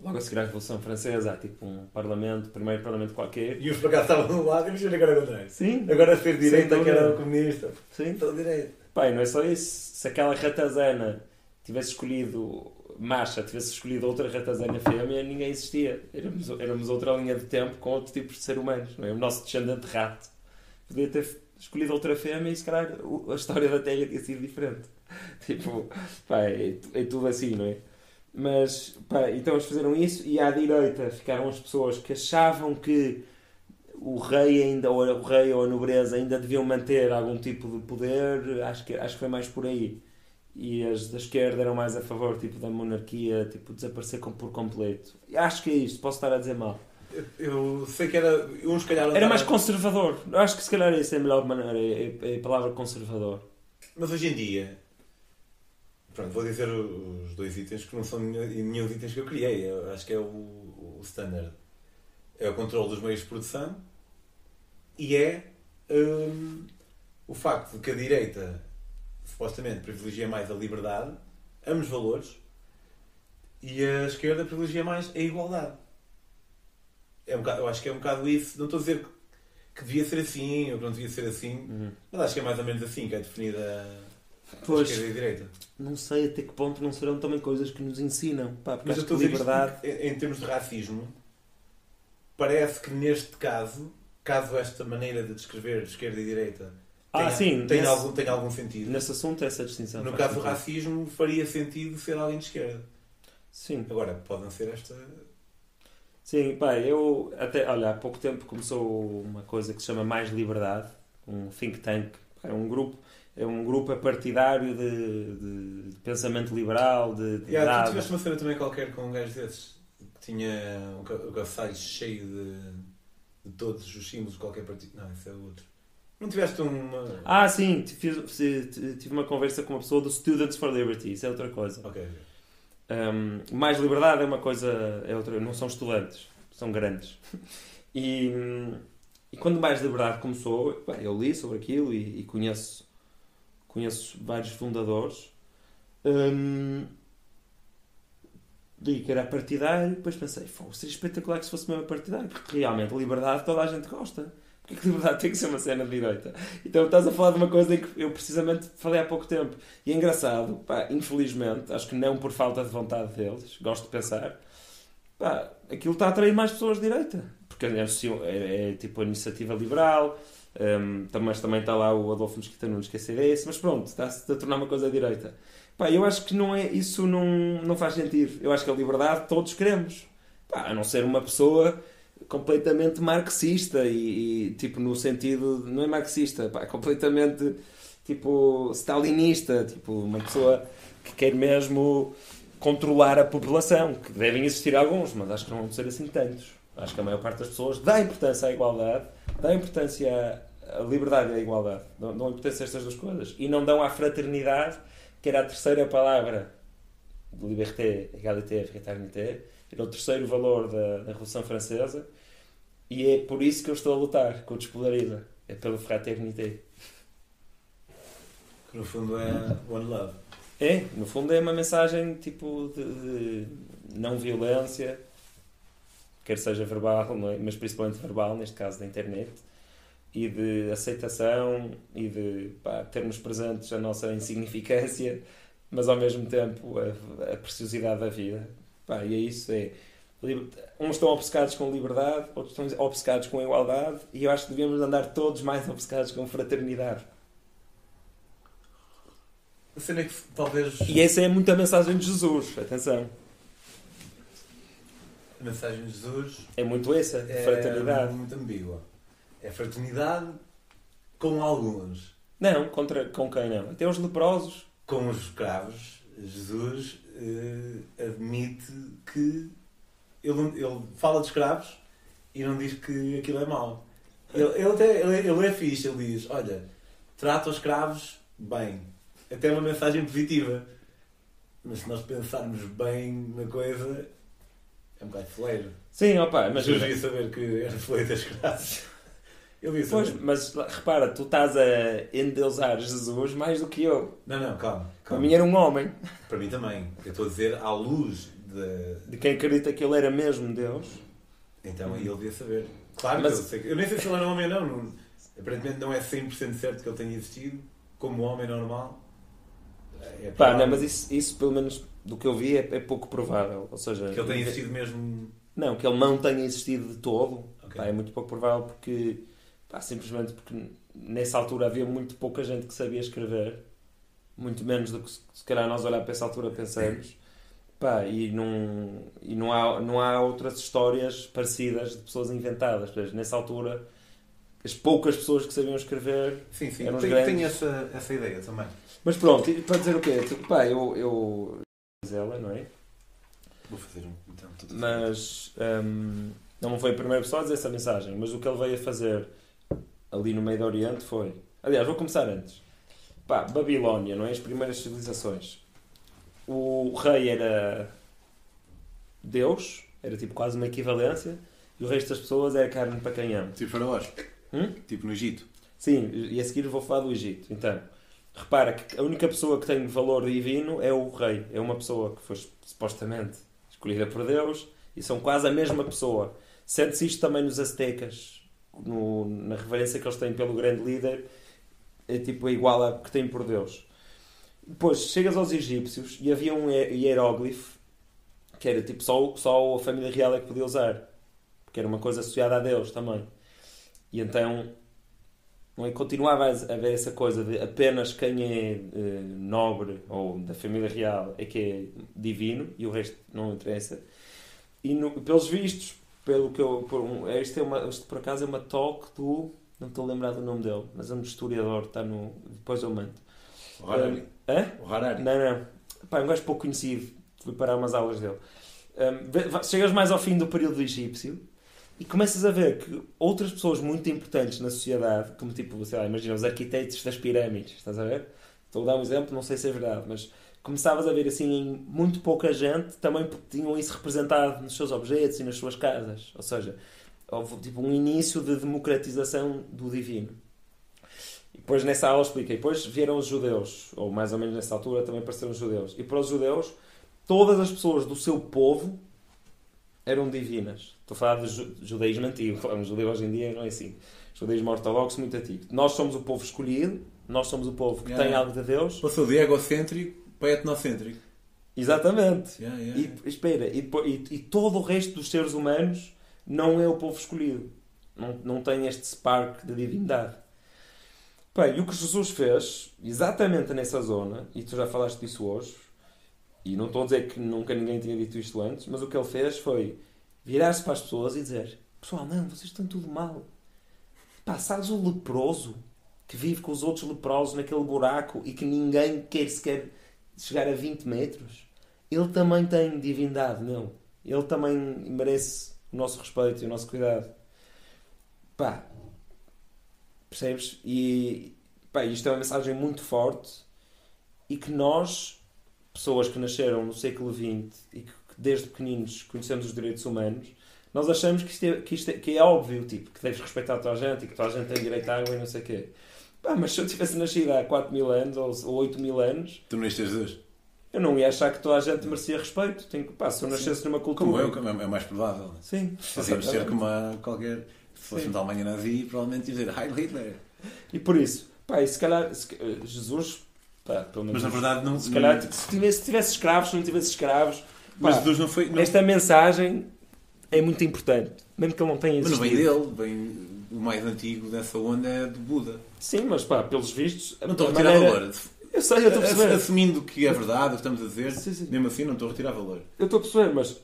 Logo a seguir à Revolução Francesa, há tipo um parlamento, primeiro parlamento qualquer. E os por acaso estavam do lado e os agora ao contrário. Sim, Agora fez direita que era comunista. sim. Então direita. Pai, não é só isso. Se aquela ratazana tivesse escolhido macha, tivesse escolhido outra ratazana fêmea, ninguém existia. Éramos, éramos outra linha de tempo com outros tipos de ser humanos. Não é? O nosso descendente rato podia ter escolhido outra fêmea e se calhar a história da Terra tinha sido diferente. Tipo, pá, é, é tudo assim, não é? Mas, pá, então eles fizeram isso e à direita ficaram as pessoas que achavam que o rei ainda ou o rei ou a nobreza ainda deviam manter algum tipo de poder acho que acho que foi mais por aí e as da esquerda eram mais a favor tipo da monarquia tipo desaparecer por completo acho que é isto posso estar a dizer mal Eu, sei que era. Uns calhar. era mais conservador eu acho que se calhar isso é a melhor maneira é, é a palavra conservador Mas hoje em dia. Pronto, vou dizer os dois itens que não são nenhum nenhum itens que eu criei. Eu acho que é o, o standard. É o controle dos meios de produção e é hum, o facto de que a direita supostamente privilegia mais a liberdade, ambos valores, e a esquerda privilegia mais a igualdade. É um bocado, eu acho que é um bocado isso. Não estou a dizer que, que devia ser assim ou que não devia ser assim, mas acho que é mais ou menos assim que é definida a Pois. esquerda e a direita. não sei até que ponto não serão também coisas que nos ensinam pá, Mas eu estou a dizer isto liberdade porque, em, em termos de racismo, parece que neste caso, caso esta maneira de descrever esquerda e direita ah tenha, sim tenha, nesse, algum, tenha algum sentido, nesse assunto essa distinção no caso do racismo faria sentido ser alguém de esquerda. sim Agora, pode não ser esta. Sim, pá, eu até, olha, há pouco tempo começou uma coisa que se chama Mais Liberdade, um think tank, é um grupo, é um grupo partidário de, de- de pensamento liberal, de, de Yeah, tu tiveste uma cena também qualquer com um gajo desses que tinha um cabeçalho cheio de, de todos os símbolos de qualquer partido. Não, esse é outro. Não tiveste uma. Ah, sim, tive, tive uma conversa com uma pessoa do Students for Liberty, isso é outra coisa. Ok. Um, mais liberdade é uma coisa, é outra, não são estudantes, são grandes. E, e quando mais liberdade começou, bem, eu li sobre aquilo e, e conheço, conheço vários fundadores. Um, li que era partidário, depois pensei, seria espetacular que se fosse mesmo partidário, porque realmente liberdade toda a gente gosta. Porque que liberdade tem que ser uma cena de direita? Então estás a falar de uma coisa em que eu precisamente falei há pouco tempo. E é engraçado, pá, infelizmente, acho que não por falta de vontade deles, gosto de pensar, pá, aquilo está a atrair mais pessoas de direita. Porque é, é, é tipo a iniciativa liberal, um, mas também está lá o Adolfo Mesquita que é CDS, mas pronto, está-se a tornar uma coisa de direita. Pá, eu acho que não é, isso não, não faz sentido. Eu acho que a liberdade todos queremos. Pá, a não ser uma pessoa completamente marxista e, e, tipo no sentido não é marxista pá, completamente tipo stalinista tipo uma pessoa que quer mesmo controlar a população que devem existir alguns mas acho que não vão ser assim tantos. Acho que a maior parte das pessoas dá importância à igualdade dá importância à liberdade e à igualdade. Dão, dão importância a estas duas coisas. E não dão à fraternidade que era a terceira palavra liberté, égalité, fraternité era o terceiro valor da, da Revolução Francesa e é por isso que eu estou a lutar com o Despolariza. É pelo fraternité. Que no fundo é One Love. É, no fundo é uma mensagem tipo de, de não violência, quer seja verbal, é? mas principalmente verbal, neste caso da internet, e de aceitação e de pá, termos presentes a nossa insignificância, mas ao mesmo tempo a, a preciosidade da vida. Pá, e é isso, é Uns estão obcecados com liberdade, outros estão obcecados com igualdade, e eu acho que devemos andar todos mais obcecados com fraternidade. A cena é que talvez. E essa é muito a mensagem de Jesus, atenção. A mensagem de Jesus é muito essa, é fraternidade. É muito ambígua. É fraternidade com alguns. Não, contra, com quem não? Até os leprosos. Com os escravos, Jesus eh, admite que ele, ele fala de escravos e não diz que aquilo é mau. Ele, ele, até, ele, ele é fixe, ele diz: Olha, trata os escravos bem. Até uma mensagem positiva. Mas se nós pensarmos bem na coisa, é um bocado fleiro. Sim, opa, mas. Eu devia saber que era fleiro das escravos. Eu saber. Pois, mas repara, tu estás a endeusar Jesus mais do que eu. Não, não, calma. calma. Para mim era um homem. Para mim também. Eu estou a dizer à luz de... de quem acredita que ele era mesmo Deus. Então aí ele devia saber. Claro Mas... que eu sei. Eu nem sei se ele era homem ou não. não. Aparentemente não é 100% certo que ele tenha existido como homem normal. É Pá, não, mas isso, isso, pelo menos do que eu vi, é, é, pouco provável. Ou seja, que ele tenha existido mesmo. Não, que ele não tenha existido de todo. Okay. Pá, é muito pouco provável porque. Pá, simplesmente porque nessa altura havia muito pouca gente que sabia escrever. Muito menos do que se calhar nós olhar para essa altura pensamos. Pá, e não, e não, há, não há outras histórias parecidas de pessoas inventadas. Nessa altura, as poucas pessoas que sabiam escrever sim, sim. eram os grandes. Tenho essa, essa ideia também. Mas pronto, para dizer o quê? Pá, eu... eu... ela, não é? Vou fazer um... Então, mas... Um, não foi a primeira pessoa a dizer essa mensagem, mas o que ele veio a fazer ali no meio do Oriente foi... Aliás, vou começar antes. Pá, Babilónia, não é? As primeiras civilizações o rei era Deus, era tipo quase uma equivalência, e o resto das pessoas era carne para canhão. Tipo faraós? Hum? Tipo no Egito? Sim, e a seguir vou falar do Egito. Então, repara que a única pessoa que tem valor divino é o rei. É uma pessoa que foi supostamente escolhida por Deus e são quase a mesma pessoa. Sente-se isto também nos aztecas, no, na reverência que eles têm pelo grande líder, é tipo igual a que têm por Deus. Depois chegas aos egípcios e havia um hieróglifo que era tipo só, só a família real é que podia usar, porque era uma coisa associada a Deus também. E então não é? continuava a haver essa coisa de apenas quem é eh, nobre ou da família real é que é divino e o resto não interessa. E no, pelos vistos, pelo que eu. Por, um, este, é uma, este por acaso é uma talk do. Não estou a lembrar do nome dele, mas é um historiador, está no. Depois eu mando. Harari. Um, hã? O Harari. Não, não. Pá, um gajo pouco conhecido. Fui parar umas aulas dele. Um, chegas mais ao fim do período egípcio E começas a ver que outras pessoas muito importantes na sociedade, como tipo, sei lá, imagina os arquitetos das pirâmides, estás a ver? Estou a dar um exemplo, não sei se é verdade, mas começavas a ver assim muito pouca gente também tinham isso representado nos seus objetos e nas suas casas. Ou seja, houve tipo um início de democratização do divino. E depois nessa aula expliquei. Depois vieram os judeus, ou mais ou menos nessa altura também apareceram os judeus. E para os judeus, todas as pessoas do seu povo eram divinas. Estou a falar de judaísmo antigo. Falamos judeu hoje em dia não é assim. Judaísmo ortodoxo muito antigo. Nós somos o povo escolhido, nós somos o povo que yeah. tem algo de Deus. Passou de egocêntrico para etnocêntrico. Exatamente. Yeah, yeah, e, espera, e, e, e, todo o resto dos seres humanos não é o povo escolhido. Não, não tem este spark de divindade. Bem, e o que Jesus fez, exatamente nessa zona, e tu já falaste disso hoje, e não estou a dizer que nunca ninguém tinha dito isto antes, mas o que ele fez foi virar-se para as pessoas e dizer: Pessoal, não, vocês estão tudo mal. Pá, sabes o leproso que vive com os outros leprosos naquele buraco e que ninguém quer sequer chegar a 20 metros? Ele também tem divindade nele. Ele também merece o nosso respeito e o nosso cuidado. Pá, percebes? E pá, isto é uma mensagem muito forte e que nós, pessoas que nasceram no século XX e que desde pequeninos conhecemos os direitos humanos, nós achamos que isto é, que isto é, que é óbvio, tipo, que deves respeitar a tua gente e que toda a gente tem direito à água e não sei o quê. Pá, mas se eu tivesse nascido há 4 mil anos ou, ou 8 mil anos. Tu não hoje? Eu não ia achar que toda a gente merecia respeito. Tenho, pá, se eu nascesse Sim. numa cultura. Como eu, é mais provável. Sim. Fazíamos ser como qualquer. Se fosse da Alemanha nazi, provavelmente ia dizer Heil Hitler. E por isso, pá, e se calhar se, Jesus. Pá, pelo menos, Mas na verdade não. Se calhar, não... se, tivesse, se tivesse escravos, se não tivesse escravos. Mas Jesus não foi. Não... Esta mensagem é muito importante. Mesmo que ele não tenha existido. Mas não vem dele, vem o mais antigo dessa onda é de Buda. Sim, mas pá, pelos vistos. Não estou a retirar maneira... valor. Eu sei, eu estou a perceber. Assumindo que é verdade o que estamos a dizer, sim, sim. mesmo assim não estou a retirar valor. Eu estou a perceber, mas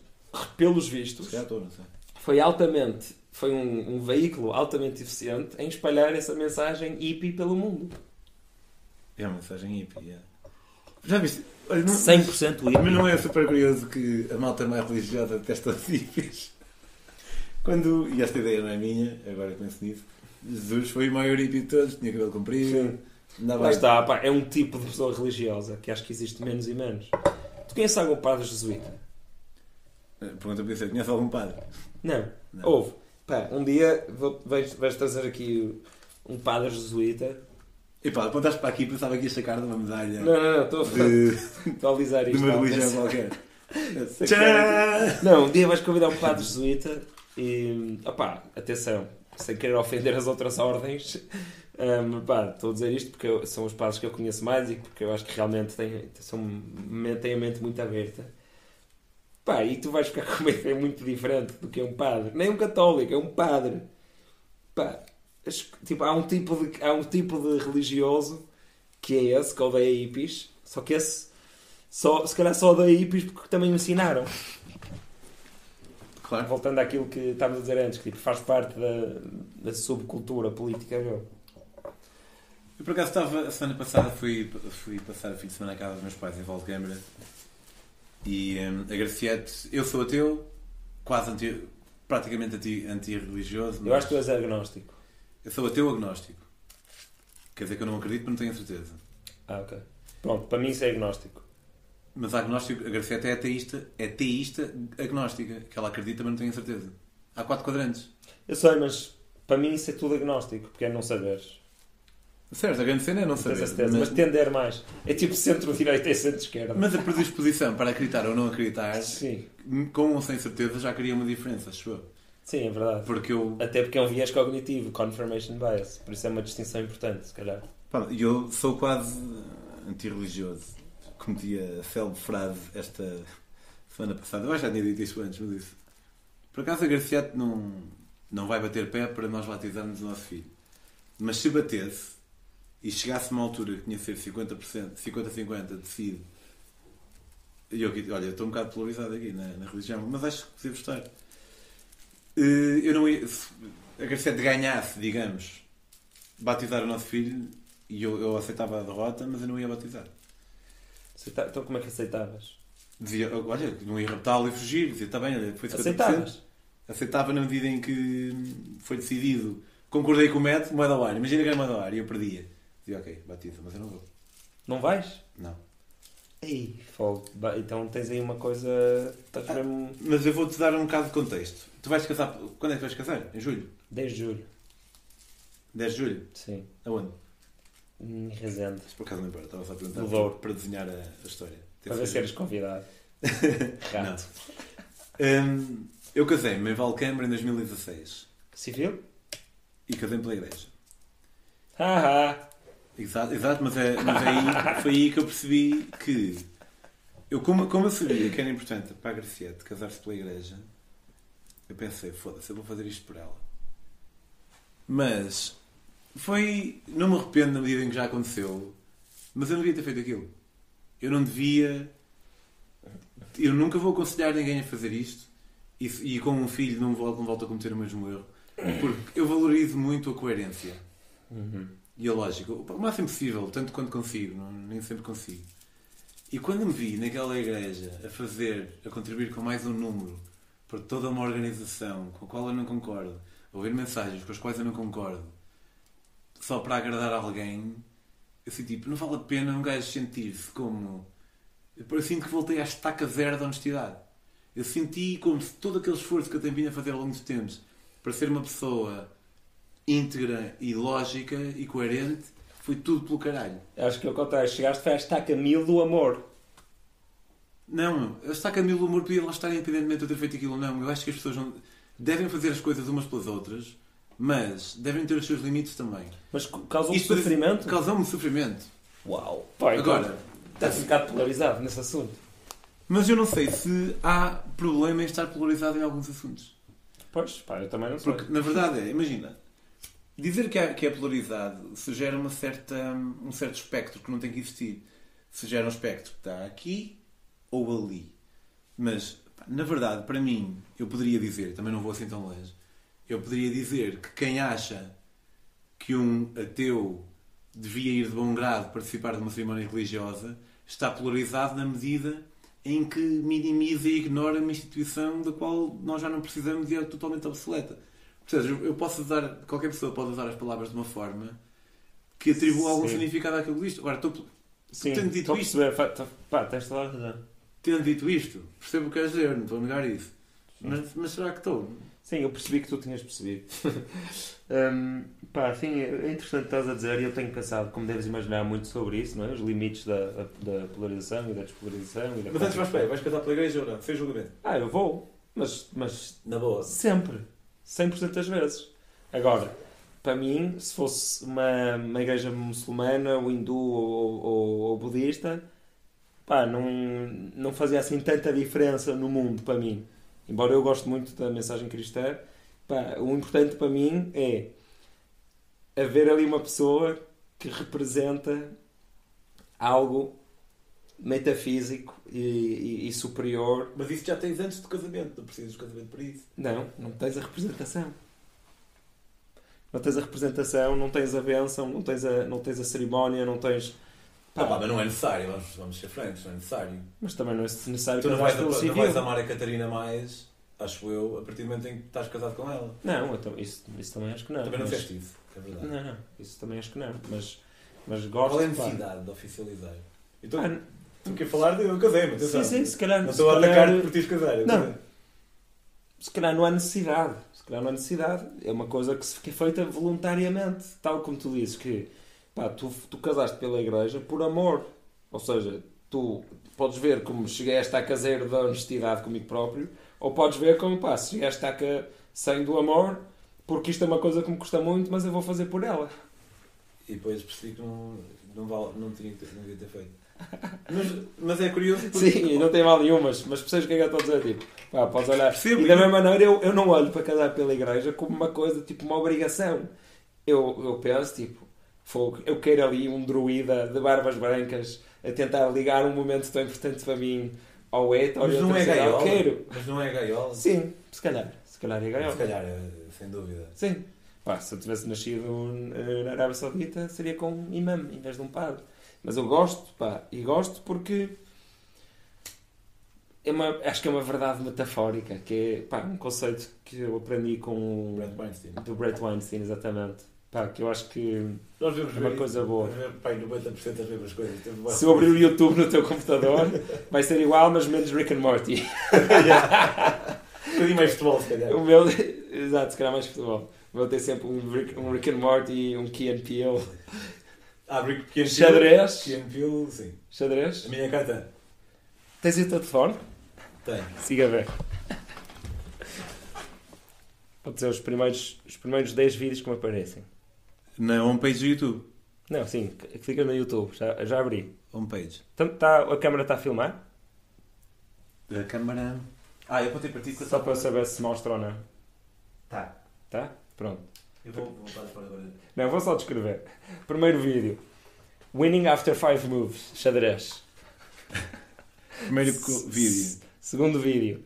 pelos vistos. Se estou, não sei. Foi altamente. Foi um, um, veículo altamente eficiente em espalhar essa mensagem hippie pelo mundo. É uma mensagem hippie, yeah. Já viste? Olha, não, 100% hippie. Mas não é super curioso que a malta mais religiosa testa hippies? Quando, e esta ideia não é minha, agora penso nisso, Jesus foi o maior hippie de todos, tinha cabelo comprido. Lá está, pá, é um tipo de pessoa religiosa que acho que existe menos e menos. Tu conheces algum padre jesuíta? Eh, pergunta para você, conhece algum padre? Não. não. Houve. Pá, um dia vou, vais, vais trazer aqui um padre jesuíta. E pá, apontaste para aqui pensava que ia sacar de uma medalha. Não, não, não, estou de... a alisar isto. De uma religião qualquer. Não, um dia vais convidar um padre jesuíta e, opá, atenção, sem querer ofender as outras ordens, um, pá, estou a dizer isto porque eu, são os padres que eu conheço mais e porque eu acho que realmente têm, são, têm a mente muito aberta. Pá, e tu vais ficar com uma ideia muito diferente do que é um padre. Nem um católico, é um padre. Pá, tipo, há um tipo de, há um tipo de religioso que é esse, que odeia hippies, só que esse, só, se calhar só odeia hippies porque também me ensinaram. Claro. Voltando àquilo que estávamos a dizer antes, que tipo, faz parte da, da subcultura política. Eu. eu, por acaso, estava, a semana passada fui, fui passar a fim de semana à casa dos meus pais em Valdegamra e um, a Graciete, eu sou ateu, quase anti, praticamente anti-religioso. Anti eu acho que tu és agnóstico. Eu sou ateu agnóstico. Quer dizer que eu não acredito, mas não tenho certeza. Ah, ok. Pronto, para mim isso é agnóstico. Mas a agnóstico, a Gracieta é ateísta, é teísta agnóstica, que ela acredita, mas não tenho certeza. Há quatro quadrantes. Eu sei, mas para mim isso é tudo agnóstico, porque é não saberes. Certo, a grande cena é não saber. Certeza, mas... mas tender mais. É tipo centro-direita e centro-esquerda. Mas a predisposição para acreditar ou não acreditar, Sim. com ou sem certeza, já cria uma diferença, acho eu. Sim, é verdade. Porque eu... Até porque é um viés cognitivo, confirmation bias. Por isso é uma distinção importante, se calhar. E eu sou quase antirreligioso cometi a célebre frase esta semana passada. Eu já tinha dito isso antes, mas disse. Por acaso a Graciete não, não vai bater pé para nós batizarmos o nosso filho. Mas se batesse e chegasse uma altura que tinha de ser 50%, 50-50 decide. E eu, olha, eu estou um bocado polarizado aqui na, na religião, mas acho que devo estar. Eh, eu não ia, se a Graciete ganhasse, digamos, batizar o nosso filho, e eu, eu aceitava a derrota, mas eu não ia batizar. Então como é que aceitavas? Dizia, olha, não ia raptá-lo e fugir. Dizia, está bem, olha, foi 50%. Aceitavas? Aceitava na medida em que foi decidido. Concordei com o método, moeda ao ar. Imagina que era moeda ao ar e eu perdia. Dizia, ok, batiza, mas eu não vou. Não vais? Não. Ei, fogo. Ba- Então tens aí uma coisa. Estás Ah. mesmo. Mas eu vou-te dar um bocado de contexto. Tu vais casar. Quando é que vais casar? Em julho? 10 de julho. 10 de julho? Sim. Aonde? Em Resende. Isso por acaso não importa, estava só a perguntar No Douro. para desenhar a, a história. Para ver se eres convidado. Rato. Hum, eu casei-me em Valcâmara em 2016 Civil? e casei-me pela igreja. Haha. Exato, exato mas, é, mas é aí, foi aí que eu percebi que eu, como, como eu sabia que era importante para a Graciete casar-se pela igreja, eu pensei, foda-se, eu vou fazer isto por ela. Mas foi. Não me arrependo na medida em que já aconteceu, mas eu não devia ter feito aquilo. Eu não devia. Eu nunca vou aconselhar ninguém a fazer isto e, e com um filho não volto, não volto a cometer o mesmo erro. Porque eu valorizo muito a coerência Uhum. E a lógica, o máximo possível, tanto quanto consigo, não, nem sempre consigo. E quando me vi naquela igreja a fazer, a contribuir com mais um número para toda uma organização com a qual eu não concordo, ouvir mensagens com as quais eu não concordo, só para agradar alguém, eu senti, tipo, não vale a pena um gajo sentir-se como. Eu sinto que voltei à estaca zero da honestidade. Eu senti como se todo aquele esforço que eu tenho vindo a fazer ao longo dos tempos para ser uma pessoa íntegra e lógica e coerente foi tudo pelo caralho. Acho que ao contrário, chegaste foi à estaca mil do amor. Não, a estaca mil do amor podia lá estar independentemente de eu ter feito aquilo ou não. Eu acho que as pessoas não... devem fazer as coisas umas pelas outras, mas devem ter os seus limites também. Mas causa um Isto sofrimento? Causou-me sofrimento. Uau. Pá, então, Agora, Estás um bocado polarizado nesse assunto. mas eu não sei se há problema em estar polarizado em alguns assuntos. Pois, pá, eu também não sei. Porque, na verdade, é, imagina, dizer que é, que é polarizado sugere uma certa, um certo espectro que não tem que existir. Sugere um espectro que está aqui ou ali. Mas, na verdade, para mim, eu poderia dizer, também não vou assim tão longe, eu poderia dizer que quem acha que um ateu devia ir de bom grado participar de uma cerimónia religiosa está polarizado na medida em que minimiza e ignora uma instituição da qual nós já não precisamos e é totalmente obsoleta. Ou seja, eu- posso usar, qualquer pessoa pode usar as palavras de uma forma que atribua algum Sim. significado àquilo que diz. Agora, estou, Sim, tendo dito isto- perceber. Tá- Pá, tens toda a razão. tendo dito isto, percebo o que queres dizer, não estou a negar isso. Mas, mas será que estou? Sim, eu percebi que tu tinhas percebido. Hum, pá, sim, é interessante estás a dizer e eu tenho pensado, como deves imaginar, muito sobre isso, não é? Os limites da, da polarização e da despolarização e da Mas antes vais para aí, vais casar pela igreja ou não? Fez julgamento. Ah, eu vou, mas, mas Na boa. sempre, 100% das vezes. Agora, para mim, se fosse uma, uma igreja muçulmana, ou hindu ou, ou, ou budista, pá, não, não fazia assim tanta diferença no mundo para mim. Embora eu goste muito da mensagem cristã, pá, o importante para mim é haver ali uma pessoa que representa algo metafísico e, e- e superior Mas isso já tens antes do casamento, não precisas de casamento para isso. não, não tens a representação. Não tens a representação, não tens a bênção, não tens a, não tens a cerimónia, não tens. Ah, pá, mas não é necessário, vamos, vamos ser francos, não é necessário. Mas também não é necessário Tu não vais pelo não vais amar a Catarina mais, acho eu, a partir do momento em que estás casado com ela. Não, então, isso, isso também acho que não. Também não mas- fizeste isso, é verdade. Não, não, isso também acho que não. Mas, mas gosto. Qual é a pá. necessidade de oficializar? Então, Ah, tu quer falar de eu casei-me, atenção. sim, sim, se calhar. Não se estou a calhar- atacar por ti casar. Não. casei. se calhar não há necessidade. Se calhar não há necessidade. É uma coisa que, se, que é feita voluntariamente. Tal como tu dizes que pá, tu, tu casaste pela igreja por amor. Ou seja, tu podes ver como cheguei a esta caseiro da honestidade comigo próprio, ou podes ver como pá, se cheguei a ca sem do amor, porque isto é uma coisa que me custa muito, mas eu vou fazer por ela. E depois percebi que não, não, vale, não, tinha, não devia ter feito. Mas, mas é curioso porque... Sim, não tem mal nenhum, mas, mas percebes o que é que eu estou a dizer? Tipo, pá, podes olhar. Percebo, e da mesma maneira eu, eu não olho para casar pela igreja como uma coisa, tipo uma obrigação. Eu, eu penso, tipo, fogo, eu quero ali um druida de barbas brancas a tentar ligar um momento tão importante para mim ao ETA, Mas não é cidade. gaiola. Quero. Mas não é gaiola. Sim, se calhar. Se calhar é gaiola. Se calhar, é, sem dúvida. Sim. Pá, se eu tivesse nascido eh, na Arábia Saudita, seria com um imã em vez de um padre. Mas eu gosto, pá, e gosto porque é uma, acho que é uma verdade metafórica, que é pá, um conceito que eu aprendi com o Brad Weinstein. do Brett Weinstein, exatamente. Pá, que eu acho que Nós vemos É uma ver- coisa boa. vemos, Pai, 90% das mesmas coisas. Se eu abrir o YouTube no teu computador vai ser igual, mas menos Rick and Morty. Um bocadinho mais futebol, se calhar. O meu, exato, se calhar mais futebol. O meu tem sempre um Rick, um Rick and Morty e um Key and Peele. Rick Pequeno Xadrez. Pequeno Pio, sim. Xadrez? A minha carta Tens o teu telefone? tem. Siga a ver. Pode ser os primeiros, os primeiros 10 vídeos que me aparecem. Na homepage do YouTube. Não, sim, clica no YouTube, já, já abri. Homepage. Então, tá, a câmera está a filmar? A câmara. Ah, eu vou ter partido Só para eu saber se mostra ou não. Tá. Tá? Pronto. Eu vou voltar para agora. Não, vou só descrever. Primeiro vídeo. Winning after 5 moves. Xadrez. Primeiro vídeo. Segundo vídeo.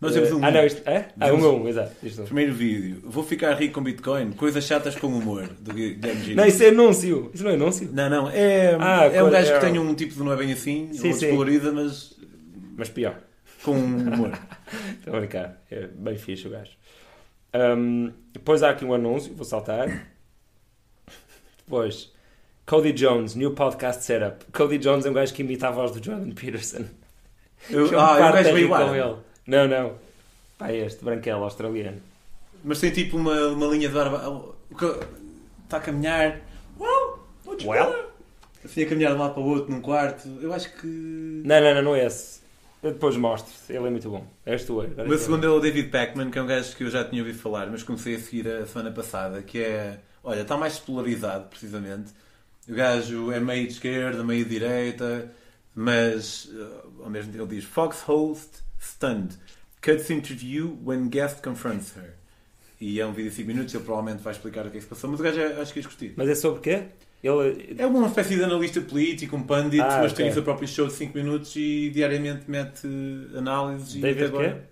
Nós temos Eh, um. Ah, não, isto é? Ah, um a um, exato. Isto. Primeiro vídeo. Vou ficar rico com Bitcoin. Coisas chatas com humor. Do Guilherme Gil. Não, isso é anúncio. Isso não é anúncio? Não, não. É, Ah, é um qual- gajo é- que tem um tipo de não é bem assim, Sim, descolorida, mas Mas pior. com humor. Estou a brincar. É bem fixe o gajo. Ahm, depois há aqui um anúncio, vou saltar. Depois, Cody Jones, new podcast setup. Cody Jones é um gajo que imita a voz do Jordan Peterson. Eu, é um ah, é um par gajo meio com ele. Não, não. Pá, é este, branquelo, australiano. Mas tem tipo uma, uma linha de barba. Está a caminhar. Well? on? Assim a caminhar de um lado para o outro num quarto. Eu acho que. Não, não, não, não é esse. Eu depois mostro-te. Ele é muito bom. És tu, é. O meu segundo é o David Packman, que é um gajo que eu já tinha ouvido falar, mas comecei a seguir a semana passada, que é. Olha, está mais polarizado, precisamente. O gajo é meio de esquerda, meio de direita, mas eh, ao mesmo tempo ele diz Fox host stunned. Cuts interview when guest confronts her. E é um vídeo de 5 minutos, ele provavelmente vai explicar o que é que se passou, mas o gajo é, acho que é discutir. Mas é sobre quê? Ele... É uma espécie de analista político, um pundit, Ah, mas ok. tem o seu próprio show de 5 minutos e diariamente mete análises. e David agora-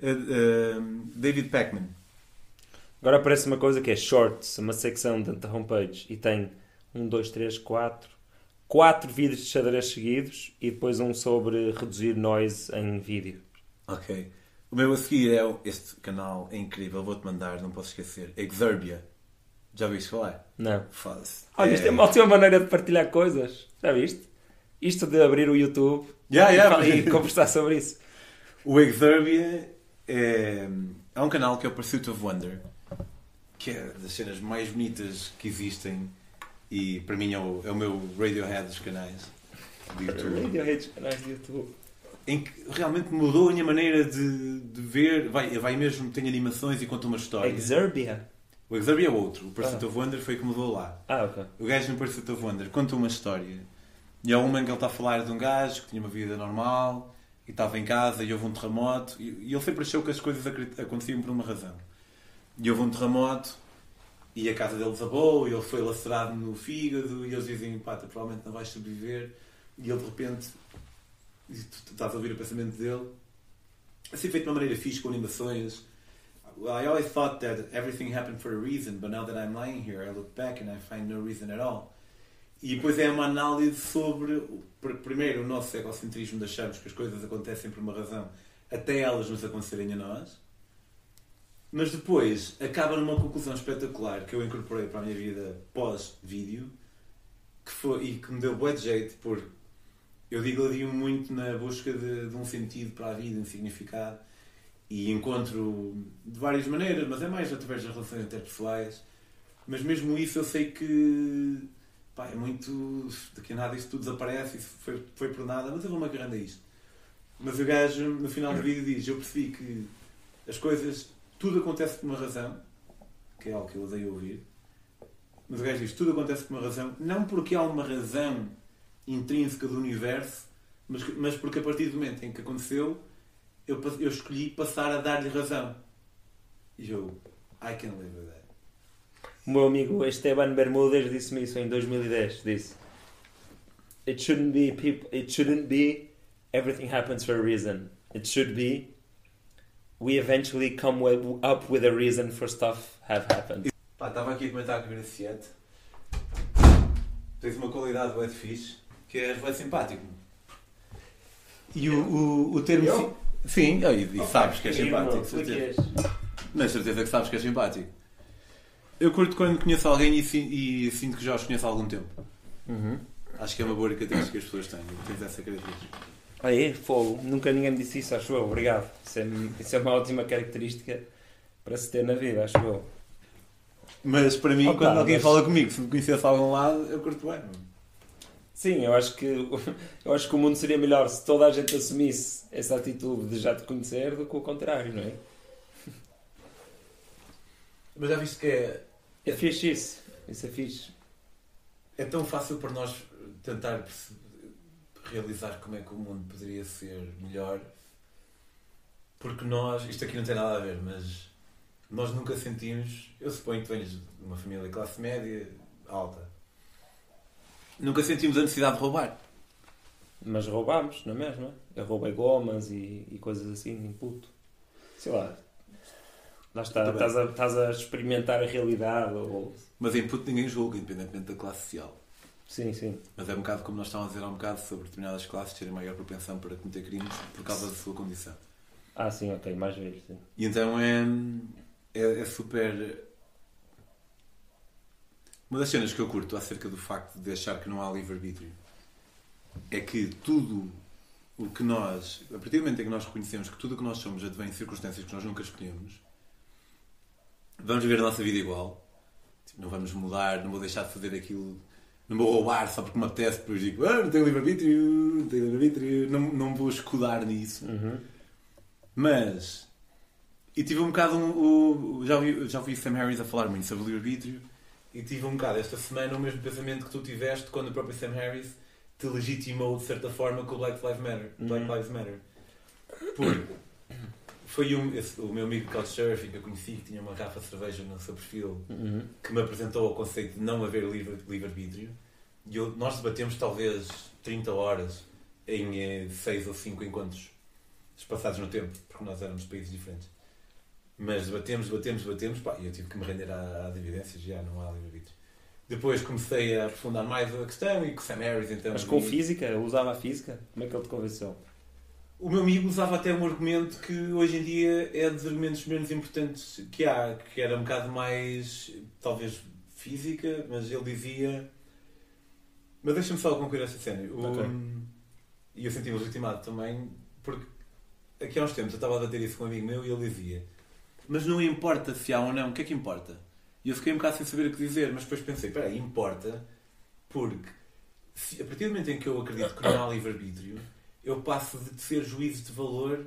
Uh, uh, David Packman. Agora aparece uma coisa que é Shorts, uma secção da homepage. E tem um, dois, três, quatro... Quatro vídeos de xadrez seguidos e depois um sobre reduzir noise em vídeo. Ok. O meu a seguir é este canal, é incrível, vou-te mandar, não posso esquecer. Exerbia. Já viste falar? Não. Foda-se. Olha, isto é uma ótima maneira de partilhar coisas. Já viste? Isto de abrir o YouTube Yeah, e yeah, e, mas- conversar sobre isso. O Exerbia é, é um canal que é o Pursuit of Wonder, que é das cenas mais bonitas que existem e para mim é o, é o meu Radiohead dos canais de YouTube. Radiohead, canais de YouTube. em que realmente mudou a minha maneira de, de ver. Vai, vai mesmo, tem animações e conta uma história. Exerbia. O Exerbia é outro. O Pursuit Ah. of Wonder foi que mudou lá. Ah, ok. O gajo no Pursuit of Wonder conta uma história. E há uma em que ele está a falar de um gajo que tinha uma vida normal e estava em casa e houve um terremoto. E, ele sempre achou que as coisas aconteciam por uma razão. E houve um terremoto e a casa dele desabou e ele foi lacerado no fígado e eles dizem, pá, tu provavelmente não vais sobreviver. E ele de repente, e tu, tu estás a ouvir o pensamento dele, assim feito de uma maneira fixe, com animações. Well, I always thought that everything happened for a reason, but now that I'm lying here, I look back and I find no reason at all. E depois é uma análise sobre, primeiro, o nosso egocentrismo de acharmos que as coisas acontecem por uma razão, até elas nos acontecerem a nós. Mas depois acaba numa conclusão espetacular que eu incorporei para a minha vida pós-vídeo, que foi, e que me deu bué de jeito, porque eu digo muito na busca de, de um sentido para a vida, um significado, e encontro de várias maneiras, mas é mais através das relações interpessoais. Mas mesmo isso eu sei que pá, é muito. Daqui a nada isto tudo desaparece, isso foi, foi por nada, mas eu vou-me agarrando a isto. Mas o gajo no final do vídeo diz: Eu percebi que as coisas, tudo acontece por uma razão, que é algo que eu odeio ouvir. Mas o gajo diz: Tudo acontece por uma razão, não porque há uma razão intrínseca do universo, mas, que- mas porque a partir do momento em que aconteceu, eu, eu escolhi passar a dar-lhe razão. E eu, I can live with that. O meu amigo Esteban Bermúdez disse-me isso em 2010. Disse: It shouldn't be people. It shouldn't be everything happens for a reason. It should be we eventually come up with a reason for stuff have happened. Pá, estava aqui a comentar com o Graciete. Tens uma qualidade bem fixe, que és bem simpático. E o, o, o termo. Eu? Sim, e, e sabes que é simpático. certeza. és. Mas certeza que sabes que é simpático. Eu curto quando conheço alguém e, si- e sinto que já os conheço há algum tempo. Uhum. Acho que é uma boa característica que as pessoas têm. Tens essa característica. Ah, é? Fogo. Nunca ninguém me disse isso, acho eu. Obrigado. Isso é, isso é uma ótima característica para se ter na vida, acho eu. Mas para mim, Opa, quando alguém mas- fala comigo, se me conhecesse a algum lado, eu curto bem. Sim, eu acho que eu acho que o mundo seria melhor se toda a gente assumisse essa atitude de já te conhecer do que o contrário, não é? Mas já viste que é, É fixe isso. Isso é fixe. é tão fácil para nós tentar realizar como é que o mundo poderia ser melhor. Porque nós, isto aqui não tem nada a ver, mas nós nunca sentimos. Eu suponho que venhas de uma família de classe média alta. Nunca sentimos a necessidade de roubar. Mas roubámos, não é mesmo? Eu roubei gomas e, e coisas assim, em puto. Sei lá. Lá está, estás a, estás a experimentar a realidade. Ou... Mas em puto ninguém julga, independentemente da classe social. Sim, sim. Mas é um bocado como nós estávamos a dizer há um bocado sobre determinadas classes terem maior propensão para cometer crimes por causa da sua condição. Ah, sim, ok, mais vezes. Sim. E então é, é, é super. Uma das cenas que eu curto acerca do facto de achar que não há livre-arbítrio é que tudo o que nós, a partir do momento em que nós reconhecemos que tudo o que nós somos advém de circunstâncias que nós nunca escolhemos, vamos viver a nossa vida igual. Tipo, não vamos mudar, não vou deixar de fazer aquilo, não vou roubar só porque me apetece, depois digo, ah, não tenho livre-arbítrio, não tenho livre-arbítrio, não, não vou escudar nisso. Uhum. Mas. E tive um bocado. Um, o- já, ouvi, já ouvi Sam Harris a falar muito sobre o livre-arbítrio. E tive um bocado esta semana o mesmo pensamento que tu tiveste quando o próprio Sam Harris te legitimou de certa forma com o Black Lives Matter. Black Uhum. Lives Matter. Porque foi um, esse- o meu amigo Couchsurfing que eu conheci, que tinha uma garrafa de cerveja no seu perfil, Uhum. que me apresentou o conceito de não haver livre- livre-arbítrio. e eu- nós debatemos talvez 30 horas em 6 ou 5 encontros espaçados no tempo, porque nós éramos de países diferentes. Mas debatemos, debatemos, debatemos, pá, e eu tive que me render à- às evidências, já não há livre-arbítrio. Depois comecei a aprofundar mais a questão e com Sam Harris então. Mas com e- física, usava a física, como é que ele te convenceu? O meu amigo usava até um argumento que hoje em dia é dos argumentos menos importantes que há, que era um bocado mais, talvez, física, mas ele dizia. Mas deixa-me só concluir esta cena. O- Ok. E eu senti-me legitimado também, porque aqui há uns tempos eu estava a debater isso com um amigo meu e ele dizia: Mas não importa se há ou não, o que é que importa? E eu fiquei um bocado sem saber o que dizer, mas depois pensei: Espera aí, importa, porque se- a partir do momento em que eu acredito que não há livre-arbítrio, eu passo de ser juízo de valor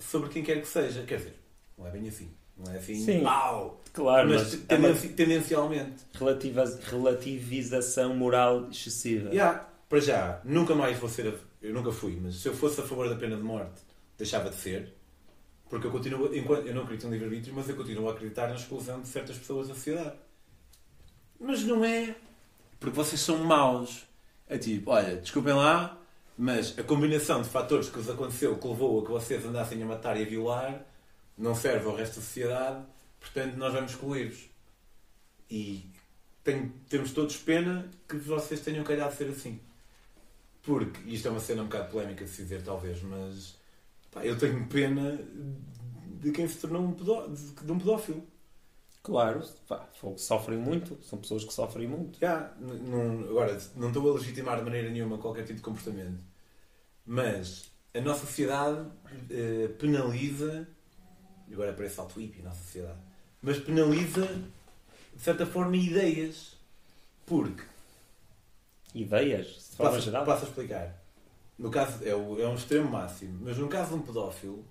sobre quem quer que seja. Quer dizer, não é bem assim. Não é assim, Sim. pau! Claro, mas mas, é tendenci- tendencialmente. relativa- relativização moral excessiva. Yeah, para já, nunca mais vou ser. a- Eu nunca fui, mas se eu fosse a favor da pena de morte, deixava de ser. Porque eu continuo. Enquanto, eu não acredito em livre-arbítrio, mas eu continuo a acreditar na exclusão de certas pessoas da sociedade. Mas não é. Porque vocês são maus. É tipo, olha, desculpem lá, mas a combinação de fatores que vos aconteceu que levou a que vocês andassem a matar e a violar não serve ao resto da sociedade, portanto nós vamos excluir-vos. E temos todos pena que vocês tenham calhado ser assim. Porque, isto é uma cena um bocado polémica de se dizer talvez, mas pá, eu tenho pena de quem se tornou um, pedó de, um pedófilo. Claro, pá, sofrem muito, são pessoas que sofrem muito. Já, não- agora, não estou a legitimar de maneira nenhuma qualquer tipo de comportamento, mas a nossa sociedade eh, penaliza, agora parece alto hippie a nossa sociedade, mas penaliza, de certa forma, ideias. Porque, Ideias, de forma passo, geral. passo a explicar, no caso, é, o- é um extremo máximo, mas no caso de um pedófilo,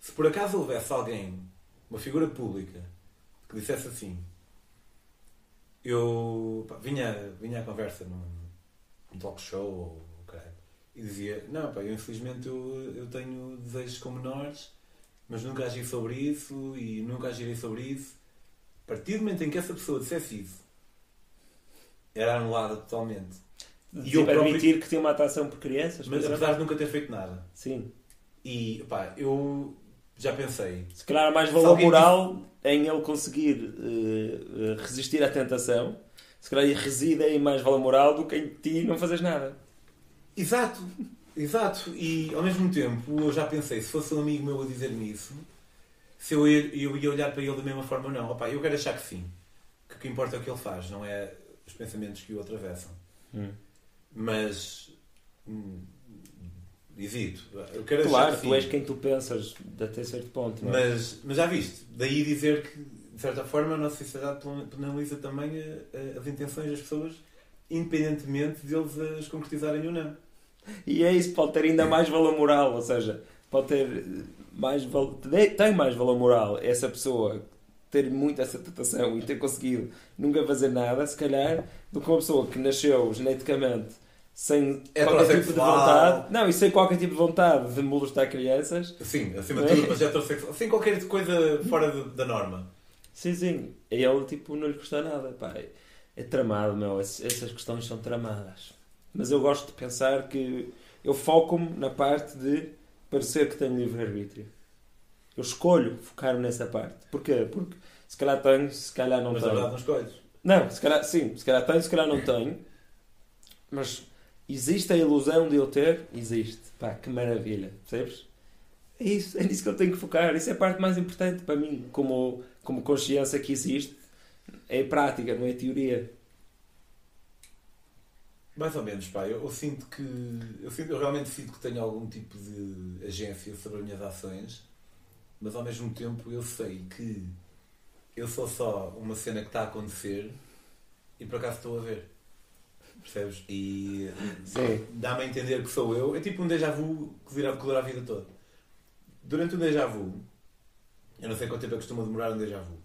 se por acaso houvesse alguém, uma figura pública, que dissesse assim, eu pá, vinha, vinha à conversa num, num talk show ou caralho, e dizia, não pá, eu infelizmente eu, eu tenho desejos com menores, mas nunca agi sobre isso e nunca agirei sobre isso. A partir do momento em que essa pessoa dissesse isso, era anulada totalmente. E eu próprio- admitir que tinha uma atração por crianças. Mas apesar de nunca ter feito nada. Sim. E pá, eu já pensei, Se calhar há mais valor moral em ele conseguir eh, resistir à tentação. Se calhar reside em mais valor moral do que em ti não fazes nada. exato, Exato, e ao mesmo tempo eu já pensei, se fosse um amigo meu a dizer-me isso, se eu ia, eu ia olhar para ele da mesma forma ou não. Opa, eu quero achar que sim. Que o que importa é o que ele faz, não é os pensamentos que o atravessam. Hum. Mas hum, hesito. Eu quero Claro, que tu és quem tu pensas até certo ponto, não é? Mas, mas já viste, daí dizer que, de certa forma, a nossa sociedade penaliza também a- a- as intenções das pessoas, independentemente de eles as concretizarem ou não. E é isso, pode ter ainda mais valor moral, ou seja, pode ter mais valor, tem mais valor moral essa pessoa ter muito essa tentação e ter conseguido nunca fazer nada, se calhar, do que uma pessoa que nasceu geneticamente sem É qualquer tipo de vontade, não, e sem qualquer tipo de vontade de molestar crianças. Sim, acima de é? tudo, mas heterossexual. Sem qualquer coisa fora de- da norma. Sim, sim, a ele tipo não lhe custa nada, pá. É, tramado, meu, ess- essas questões são tramadas. Mas eu gosto de pensar que eu foco-me na parte de parecer que tenho livre-arbítrio. Eu escolho focar-me nessa parte. Porquê? Porque se calhar tenho, se calhar não mas na tenho. verdade não escolhes. Não, se calhar, sim, se calhar tenho, se calhar não tenho. Mas existe a ilusão de eu ter? Existe. Pá, que maravilha. Percebes? É isso, é nisso que eu tenho que focar. Isso é a parte mais importante para mim, como, como consciência que existe. É prática, não é teoria. Mais ou menos, pá. Eu, eu sinto que. Eu, sinto, eu realmente sinto que tenho algum tipo de agência sobre as minhas ações, mas ao mesmo tempo eu sei que eu sou só uma cena que está a acontecer e por acaso estou a ver. Percebes? E dá-me a entender que sou eu. É tipo um déjà vu que dura, que dura a vida toda. Durante um déjà vu, eu não sei quanto tempo é que costuma demorar um déjà vu,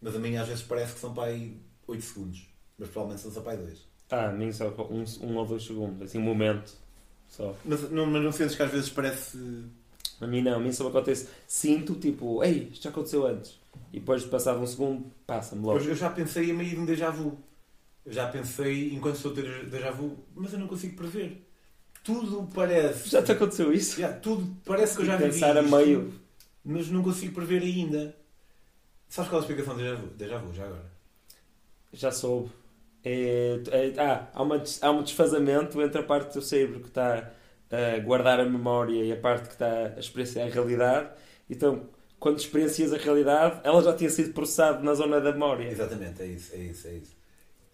mas a mim às vezes parece que são para aí 8 segundos, mas provavelmente são só para aí 2. Ah, a mim só um, um ou dois segundos, assim, um momento. Só. Mas não, mas não sentes que às vezes parece. A mim não, a mim só acontece. Sinto, tipo, ei, isto já aconteceu antes. E depois de passado um segundo, passa-me logo. Pois eu já pensei a meio de um déjà vu. Eu já pensei enquanto estou a ter déjà vu, mas eu não consigo prever. Tudo parece. Já te aconteceu isso? Já, tudo parece que eu já vivi. Pensar a isto, meio. Mas não consigo prever ainda. Sabes qual é a explicação do déjà vu? Déjà vu, já agora. Já soube. É, é- ah, há, uma, há um desfazamento entre a parte do teu cérebro que está a guardar a memória e a parte que está a experienciar a realidade. Então, quando experiencias a realidade, ela já tinha sido processada na zona da memória. Exatamente, é isso, é isso, é isso.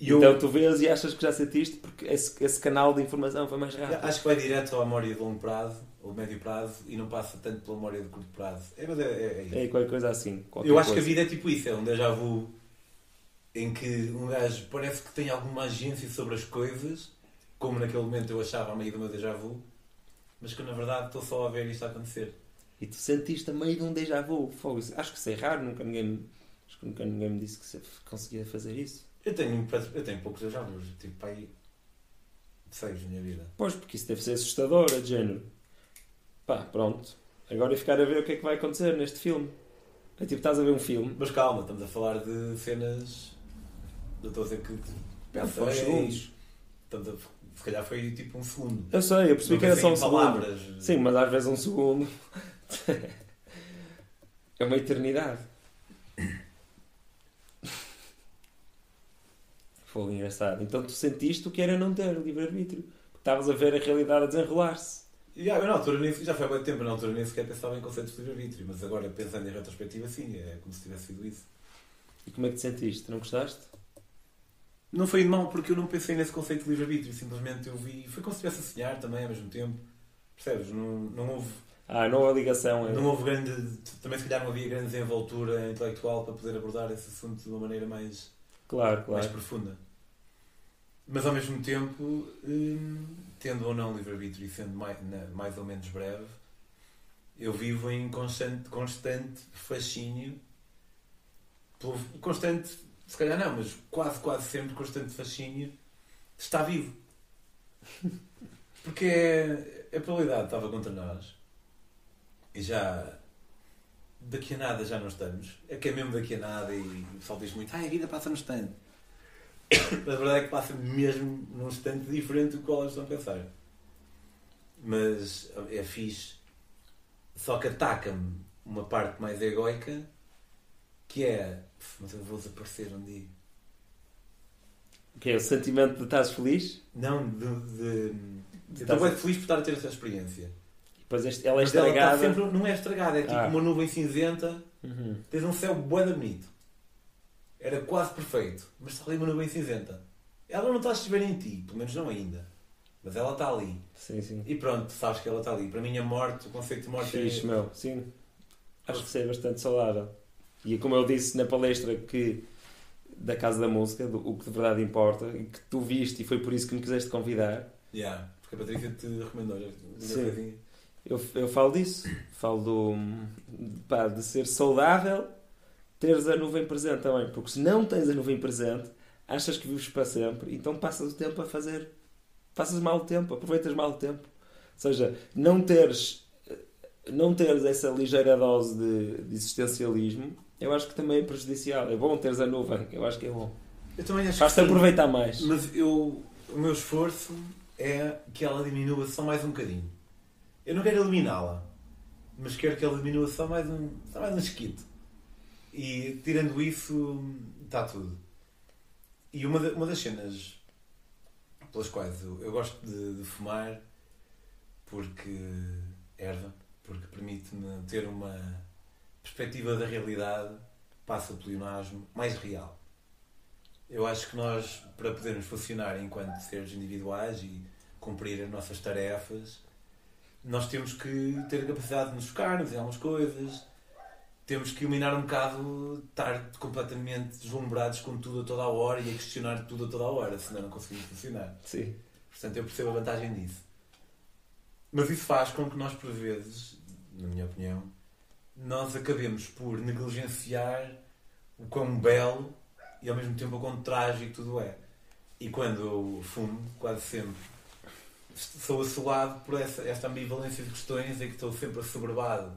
E Então eu tu vês e achas que já sentiste porque esse, esse canal de informação foi mais rápido. acho que vai direto à memória de longo prazo, ou médio prazo, e não passa tanto pela memória de curto prazo. É, mas é, é, é. É qualquer coisa assim. qualquer Eu acho que a coisa. vida é tipo isso, é um déjà vu em que um gajo parece que tem alguma agência sobre as coisas, como naquele momento eu achava a meio do meu déjà vu, mas que na verdade estou só a ver isto a acontecer. E tu sentiste a meio de um déjà vu. Fogo, Acho que isso é raro, nunca ninguém, me- acho que nunca ninguém me disse que se conseguia fazer isso. Eu tenho, eu tenho poucos vus, tipo aí seis na minha vida. Pois, porque isso deve ser assustador, é de género. Pá, pronto. Agora é ficar a ver o que é que vai acontecer neste filme. É tipo, estás a ver um filme. Mas calma, estamos a falar de cenas. Eu estou a dizer que Foram pensei, segundos. estamos a, se calhar foi tipo um segundo. Eu sei, eu percebi Não que era só um em segundo. palavras. Sim, mas às vezes um segundo é uma eternidade. Foi engraçado. Então tu sentiste o que era não ter livre-arbítrio. Porque estavas a ver a realidade a desenrolar-se. Eu na altura nem, já foi há muito tempo, na altura nem sequer pensava em conceitos de livre-arbítrio, mas agora pensando em retrospectiva, sim, é como se tivesse sido isso. E como é que te sentiste? Não gostaste? Não foi mal porque eu não pensei nesse conceito de livre-arbítrio, simplesmente eu vi. Foi como se estivesse a sonhar também ao mesmo tempo. Percebes? Não, não houve. Ah, não há ligação. É... Não houve grande. Também se calhar não havia grande desenvoltura intelectual para poder abordar esse assunto de uma maneira mais, Claro, mais claro. profunda. Mas ao mesmo tempo, hum, tendo ou não livre-arbítrio e sendo mais, na- mais ou menos breve, eu vivo em constante, constante fascínio. Pelo, constante, se calhar não, mas quase, quase sempre constante fascínio de estar vivo. Porque é, a probabilidade estava contra nós e já daqui a nada já não estamos. É que é mesmo daqui a nada e o pessoal diz muito, ah, a vida passa no instante. Mas a verdade é que passa mesmo num instante diferente do qual eles estão a pensar. Mas é fixe. Só que ataca-me uma parte mais egoica que é. "Pff, Mas eu vou desaparecer um dia. Que é? O sentimento de estás feliz? Não, de. de... De Eu estou bem feliz por estar a ter essa experiência. Depois ela é Mas ela está estragada. sempre, não é estragada, é tipo Ah. uma nuvem cinzenta, Uhum. tens um céu de bonito. Era quase perfeito, mas está ali uma nuvem cinzenta. Ela não está a chover em ti, pelo menos não ainda. Mas ela está ali. Sim, sim. E pronto, sabes que ela está ali. Para mim a morte, o conceito de morte Fixe, é... meu. Sim. Acho que isso é bastante saudável. E como eu disse na palestra que da Casa da Música, do, o que de verdade importa, e que tu viste e foi por isso que me quiseste convidar, Yeah, porque a Patrícia te recomendou. olha, Sim. coisinha. Eu, eu falo disso. Falo do, pá, de ser saudável teres a nuvem presente também. Porque se não tens a nuvem presente, achas que vives para sempre, então passas o tempo a fazer. Passas mal o tempo, aproveitas mal o tempo. Ou seja, não teres, não teres essa ligeira dose de, de existencialismo, eu acho que também é prejudicial. É bom teres a nuvem, eu acho que é bom. Eu também acho Faz-te aproveitar mais. Mas eu, o meu esforço é que ela diminua só mais um bocadinho. Eu não quero eliminá-la, mas quero que ela diminua só mais um, só mais um esquito. E tirando isso, está tudo. E uma, da- uma das cenas pelas quais eu, eu gosto de, de fumar, porque erva, porque permite-me ter uma perspectiva da realidade, passa pelo ionasmo, mais real. Eu acho que nós, para podermos funcionar enquanto seres individuais e cumprir as nossas tarefas, nós temos que ter a capacidade de nos focarmos em algumas coisas, temos que eliminar um bocado estar completamente deslumbrados com tudo a toda a hora e a questionar tudo a toda a hora, senão não conseguimos funcionar. Sim. Portanto, eu percebo a vantagem disso. Mas isso faz com que nós, por vezes, na minha opinião, nós acabemos por negligenciar o quão belo e ao mesmo tempo o quão trágico tudo é. E quando eu fumo, quase sempre, sou assolado por essa, esta ambivalência de questões em que estou sempre assoberbado.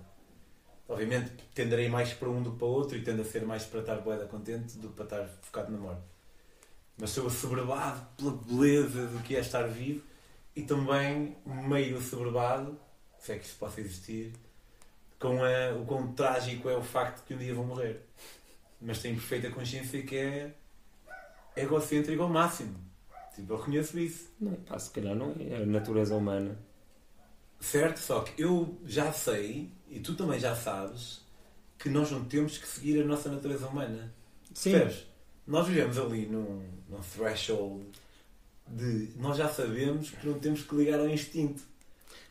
Obviamente tenderei mais para um do que para o outro e tendo a ser mais para estar boeda contente do que para estar focado na morte. Mas sou assoberbado pela beleza do que é estar vivo e também meio assoberbado, se é que isso possa existir, com a- o quão trágico é o facto de que um dia vou morrer. Mas tenho perfeita consciência que é egocêntrico ao máximo. Tipo, eu reconheço isso. Não, pá, se calhar não é a natureza humana. Certo? Só que eu já sei, e tu também já sabes, que nós não temos que seguir a nossa natureza humana. Percebes? Nós vivemos ali num, num threshold de nós já sabemos que não temos que ligar ao instinto.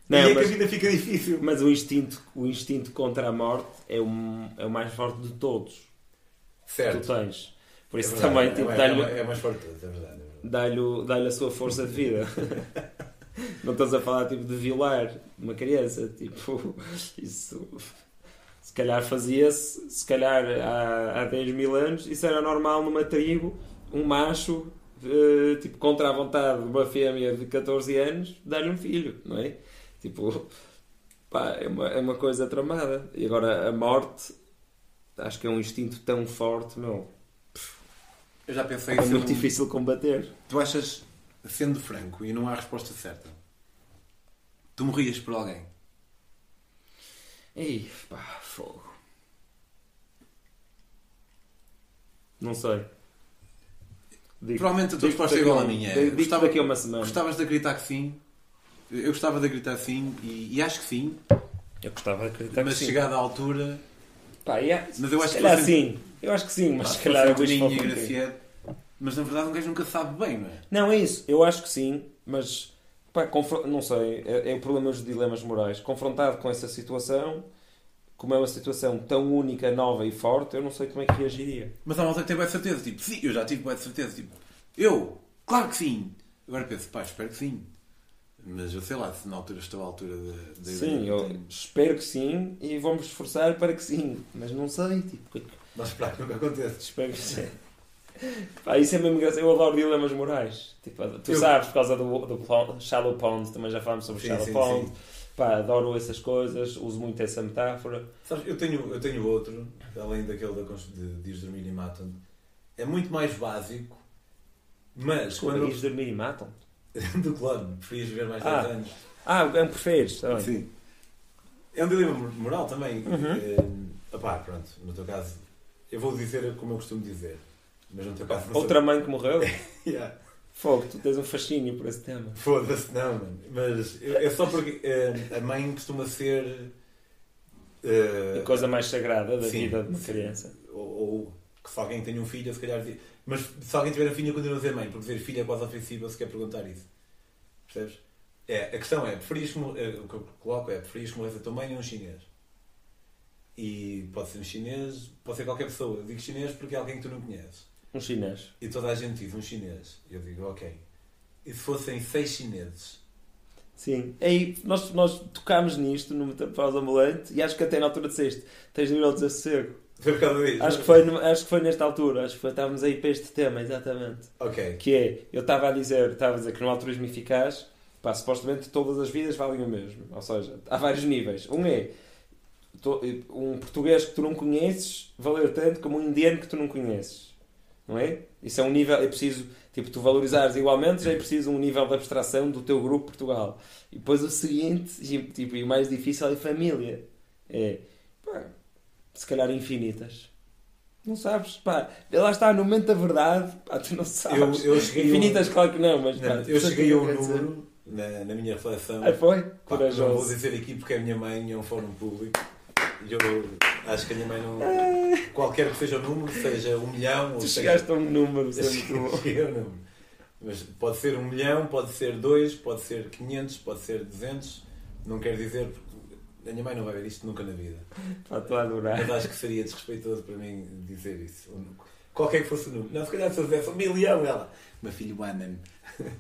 Não, e é mas- que a vida fica difícil. Mas o instinto, o instinto contra a morte é o, é o mais forte de todos que Certo. tu tens. Por isso É verdade, também é, tipo, é, é, é mais forte de todos, é verdade. Dá-lhe dá a sua força de vida. Não estás a falar tipo, de violar uma criança. Tipo, isso se calhar fazia-se, se calhar há, há 10 mil anos, isso era normal numa tribo, um macho, eh, tipo, contra a vontade de uma fêmea de 14 anos, dar-lhe um filho, não é? Tipo, pá, é uma, é uma coisa tramada. E agora a morte, acho que é um instinto tão forte, meu, Eu já pensei é muito difícil combater. Tu achas, sendo franco, e não há resposta certa, tu morrias por alguém? Ei, pá, fogo. Não sei. Digo- Provavelmente a tua resposta é daqui igual a à minha. digo-te Gostava- daqui a uma semana. Gostavas de acreditar que sim? Eu gostava de acreditar que sim, e, e acho que sim, Eu gostava de acreditar mas que sim. chegada à altura, Pá, yeah, Mas eu acho se que calhar sim. Eu acho que sim, mas se calhar eu Graciete, mas na verdade um gajo nunca sabe bem, não é? Não, é isso. Eu acho que sim, mas pá, não sei. É, é o problema dos dilemas morais. Confrontado com essa situação, como é uma situação tão única, nova e forte, eu não sei como é que reagiria. Mas há malta que tem boa certeza, tipo, sim, eu já tive boa certeza, tipo, eu, claro que sim. Agora penso, pá, espero que sim. Mas eu sei lá se na altura estou à altura da, da Sim, ideia eu tenho. espero que sim e vamos esforçar para que sim. Mas não sei, tipo, Nós esperar que nunca aconteça. espero que sim. Pá, isso é mesmo engraçado. Eu adoro dilemas morais. Tipo, tu Eu- sabes, por causa do, do Pond- Shallow Pond, também já falámos sobre Sim, Shallow sim, Pond. sim. Pá, adoro essas coisas, uso muito essa metáfora. Sabes, eu tenho, eu tenho outro, além daquele da de, ires dormir e matam É muito mais básico, mas quando. ires dormir e matam? do clube, preferias viver mais Ah. 10 anos. Ah, é um preferes, está bem. Sim. É um dilema moral também. Uhum. Opá, pronto, no teu caso, eu vou dizer como eu costumo dizer. Mas no teu caso não Outra mãe que morreu? Yeah. Fogo, tu tens um fascínio por esse tema. Foda-se, não, mano. Mas é só porque eh, a mãe costuma ser. eh, A coisa mais sagrada da Sim. vida de uma criança. ou, ou que se alguém tem um filho, se calhar. Mas se alguém tiver um filho, continua a dizer mãe, porque dizer filho é quase ofensivo se quer perguntar isso. Percebes? É, a questão é: preferias que, eh, o que eu coloco é: preferias que morresse a tua mãe ou um chinês? E pode ser um chinês, pode ser qualquer pessoa. Eu digo chinês porque é alguém que tu não conheces. Um chinês. E toda a gente diz um chinês. Eu digo, ok. E se fossem seis chineses? Sim. Aí nós, nós tocámos nisto no Metamorfose Ambulante e acho que até na altura disseste: tens de ir ao desassossego. Foi por causa disso? Acho que, foi, acho que foi nesta altura, acho que foi, estávamos aí para este tema, exatamente. Ok. Que é, eu estava a dizer, estava a dizer que no altruísmo eficaz, pá, supostamente todas as vidas valem o mesmo. Ou seja, há vários níveis. Um é um português que tu não conheces valer tanto como um indiano que tu não conheces. Não é? Isso é um nível, é preciso, tipo, tu valorizares igualmente, já é preciso um nível de abstração do teu grupo Portugal. E depois o seguinte, tipo, e o mais difícil é família. É, se calhar infinitas. Não sabes? Pá, lá está, no momento da verdade, pá, tu não sabes. Eu, eu um- infinitas, claro que não, mas pá, Não, eu cheguei a um número na, na minha reflexão. Ah, foi? Pá, não vou dizer aqui porque a minha mãe é um fórum público. E eu acho que a minha mãe não. Qualquer que seja o número, seja um milhão ou Tu seja. chegaste a um número, isso é ao número. Mas pode ser um milhão, pode ser dois, pode ser 500, pode ser 200. Não quer dizer, porque a minha mãe não vai ver isto nunca na vida. Estou a adorar. Mas acho que seria desrespeitoso para mim dizer isso. Qualquer que fosse o número. Não, se calhar se eu dissesse um milhão, ela. Meu filho ama-me.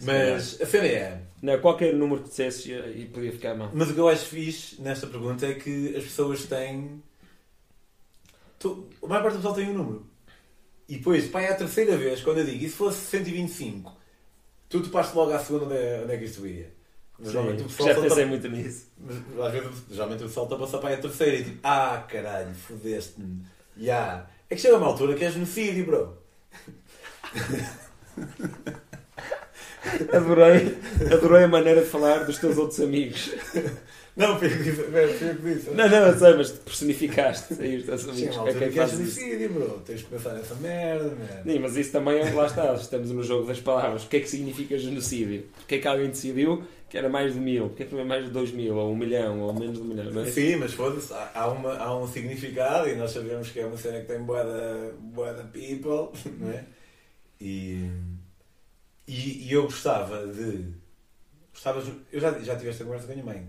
Mas a cena é. Não, qualquer número que dissesse e podia ficar mal. Mas o que eu acho fixe nesta pergunta é que as pessoas têm. Tu, a maior parte do pessoal tem um número. E depois, pá, é a terceira vez, quando eu digo, e se fosse 125, tu topaste logo à segunda onde é, onde é que isto ia. Mas, geralmente, o Sim, pessoal já pensei muito nisso. mas, às vezes, geralmente o pessoal está a passar para a terceira e tipo, ah caralho, fodeste-me. Ya. É que chega uma altura que é genocídio, bro. Adorei, adorei a maneira de falar dos teus outros amigos. Não, foi o que disse. Que. Não, não, eu sei, mas te personificaste aí os teus amigos. uma É quem que é genocídio, bro. Tens de pensar nessa merda, man. Sim, mas isso também é, lá está, estamos no jogo das palavras. O que é que significa genocídio? Porque é que alguém decidiu que era mais de mil? Porque é que não é mais de dois mil, ou um milhão, ou menos de um milhão? Não é? Sim, mas foda-se, há, uma, há um significado e nós sabemos que é uma cena que tem boa da people, não é? E, e, e eu gostava de. Gostava, de- eu já, já tive esta conversa com a minha mãe.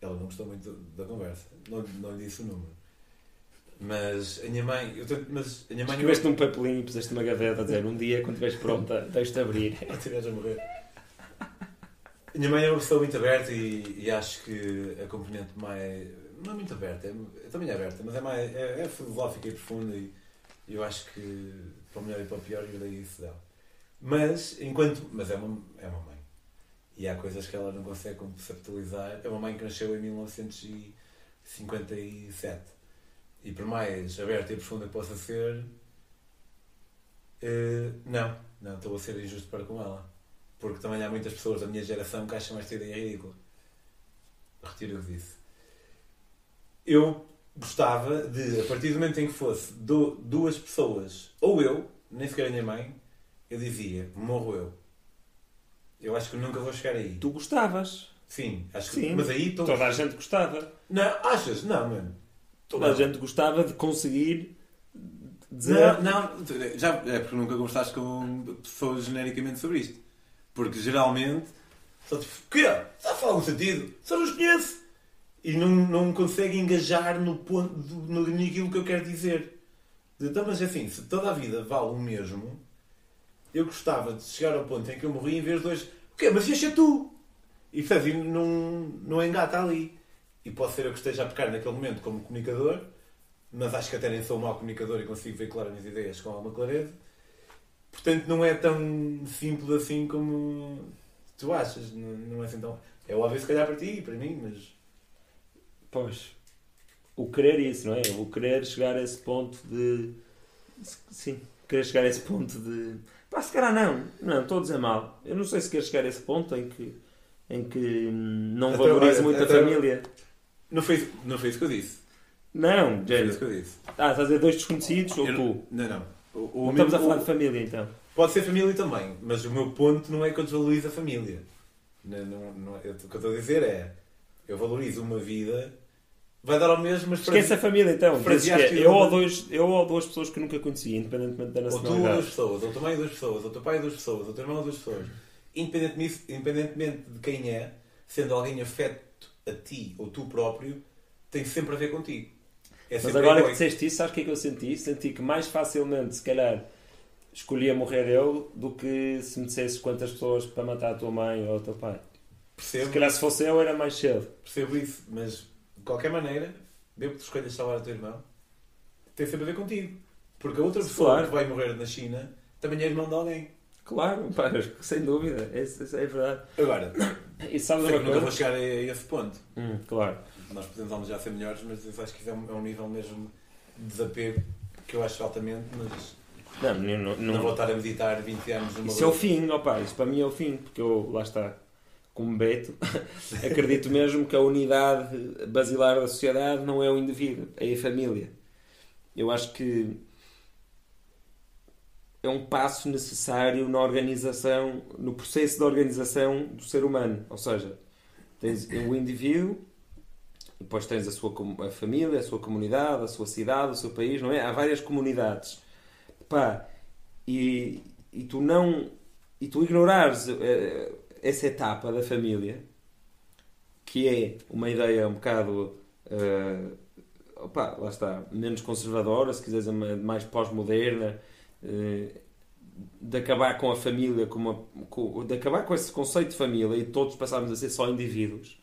Ela não gostou muito da conversa, não, não lhe disse o número. Mas a minha mãe. Eu tento, mas a minha mãe. Escreveste num papelinho e puseste uma gaveta a dizer um dia, quando estiveres pronta, deixe-te abrir. Quando estiveres a morrer. Minha mãe é uma pessoa muito aberta e, e acho que a componente mais. Não é muito aberta, é, é também aberta, mas é, mais, é, é filosófica e profunda e eu acho que para o melhor e para o pior eu dei isso dela. Mas, enquanto. Mas é uma, é uma mãe. E há coisas que ela não consegue conceptualizar. É uma mãe que nasceu em 1957. E por mais aberta e profunda que possa ser, eh, não, não, estou a ser injusto para com ela. Porque também há muitas pessoas da minha geração que acham esta ideia ridícula. Retiro o que disse. Eu gostava de, a partir do momento em que fosse du- duas pessoas, ou eu, nem sequer a minha mãe, eu dizia, morro eu. Eu acho que nunca vou chegar aí. Tu gostavas. Sim, acho que. Sim. Mas aí estou. Toda a gente gostava. Não, achas? Não, mano. Toda a Não. gente gostava de conseguir dizer. Não, não, já, é porque nunca conversaste com pessoas genericamente sobre isto. Porque geralmente só tipo, quê? Só fala um sentido, só nos conhece. E não, não consegue engajar no ponto, no, naquilo que eu quero dizer. Então, mas assim, se toda a vida vale o mesmo, eu gostava de chegar ao ponto em que eu morri em vez de dois. O quê? Mas ias ser tu! E percebes? E não, não engata ali. E pode ser eu que esteja a pecar naquele momento como comunicador, mas acho que até nem sou um mau comunicador e consigo veicular as minhas ideias com alguma clareza. Portanto, não é tão simples assim como tu achas. Não, não é assim tão. É óbvio, se calhar, para ti e para mim, mas. Pois. O querer isso, não é? O querer chegar a esse ponto de. Sim, querer chegar a esse ponto de. Pá, se calhar não. Não, estou a dizer mal. Eu não sei se queres chegar a esse ponto em que. em que hum, não Até valoriza olha, muito a família. Não foi, não foi isso que eu disse. Não, Não foi isso que eu disse. Ah, estás a dizer dois desconhecidos ou tu? Não, não. O, o Não estamos a meu- falar o- de família então. Pode ser família também, mas o meu ponto não é que eu desvalorizo a família. Não, não, não é- o que eu estou a dizer é eu valorizo uma vida, vai dar ao mesmo, mas Esquece a família então. Dizes que é eu, ou dois, eu ou duas pessoas que nunca conheci, independentemente da ou tu ou nacionalidade. duas pessoas, ou tua mãe duas pessoas, ou teu pai duas pessoas, ou teu irmão duas pessoas, independentemente, independentemente de quem é, sendo alguém afeto a ti ou tu próprio, tem sempre a ver contigo. É Mas agora que disseste isso, sabes o que é que eu senti? Senti que mais facilmente, se calhar, escolhia morrer eu do que se me dissesses quantas pessoas para matar a tua mãe ou o teu pai. Se percebo, calhar se fosse eu era mais cedo. percebo isso, mas de qualquer maneira, mesmo que tu escolhas salvar o teu irmão, tem sempre a ver contigo. Porque a outra pessoa Claro. que vai morrer na China também é irmão de alguém. Claro, pá, sem dúvida, isso é verdade. Agora, E sabes sei que nunca vou chegar a esse ponto. Hum, claro. Nós podemos almejar ser melhores, mas eu acho que é um, é um nível mesmo de desapego que eu acho altamente, mas Não, não, não, não, vou estar a meditar 20 anos numa Isso é o fim, opa, isso para mim é o fim, porque eu, lá está, como Beto, acredito mesmo que a unidade basilar da sociedade não é o indivíduo, é a família. Eu acho que é um passo necessário na organização, no processo de organização do ser humano. Ou seja, tens o indivíduo, depois tens a sua a família, a sua comunidade, a sua cidade, o seu país, não é? Há várias comunidades. Pá, e, e tu não e tu ignorares eh, essa etapa da família que é uma ideia um bocado eh, opá, lá está, menos conservadora se quiseres mais pós-moderna eh, de acabar com a família com uma, com- de acabar com esse conceito de família e todos passarmos a ser só indivíduos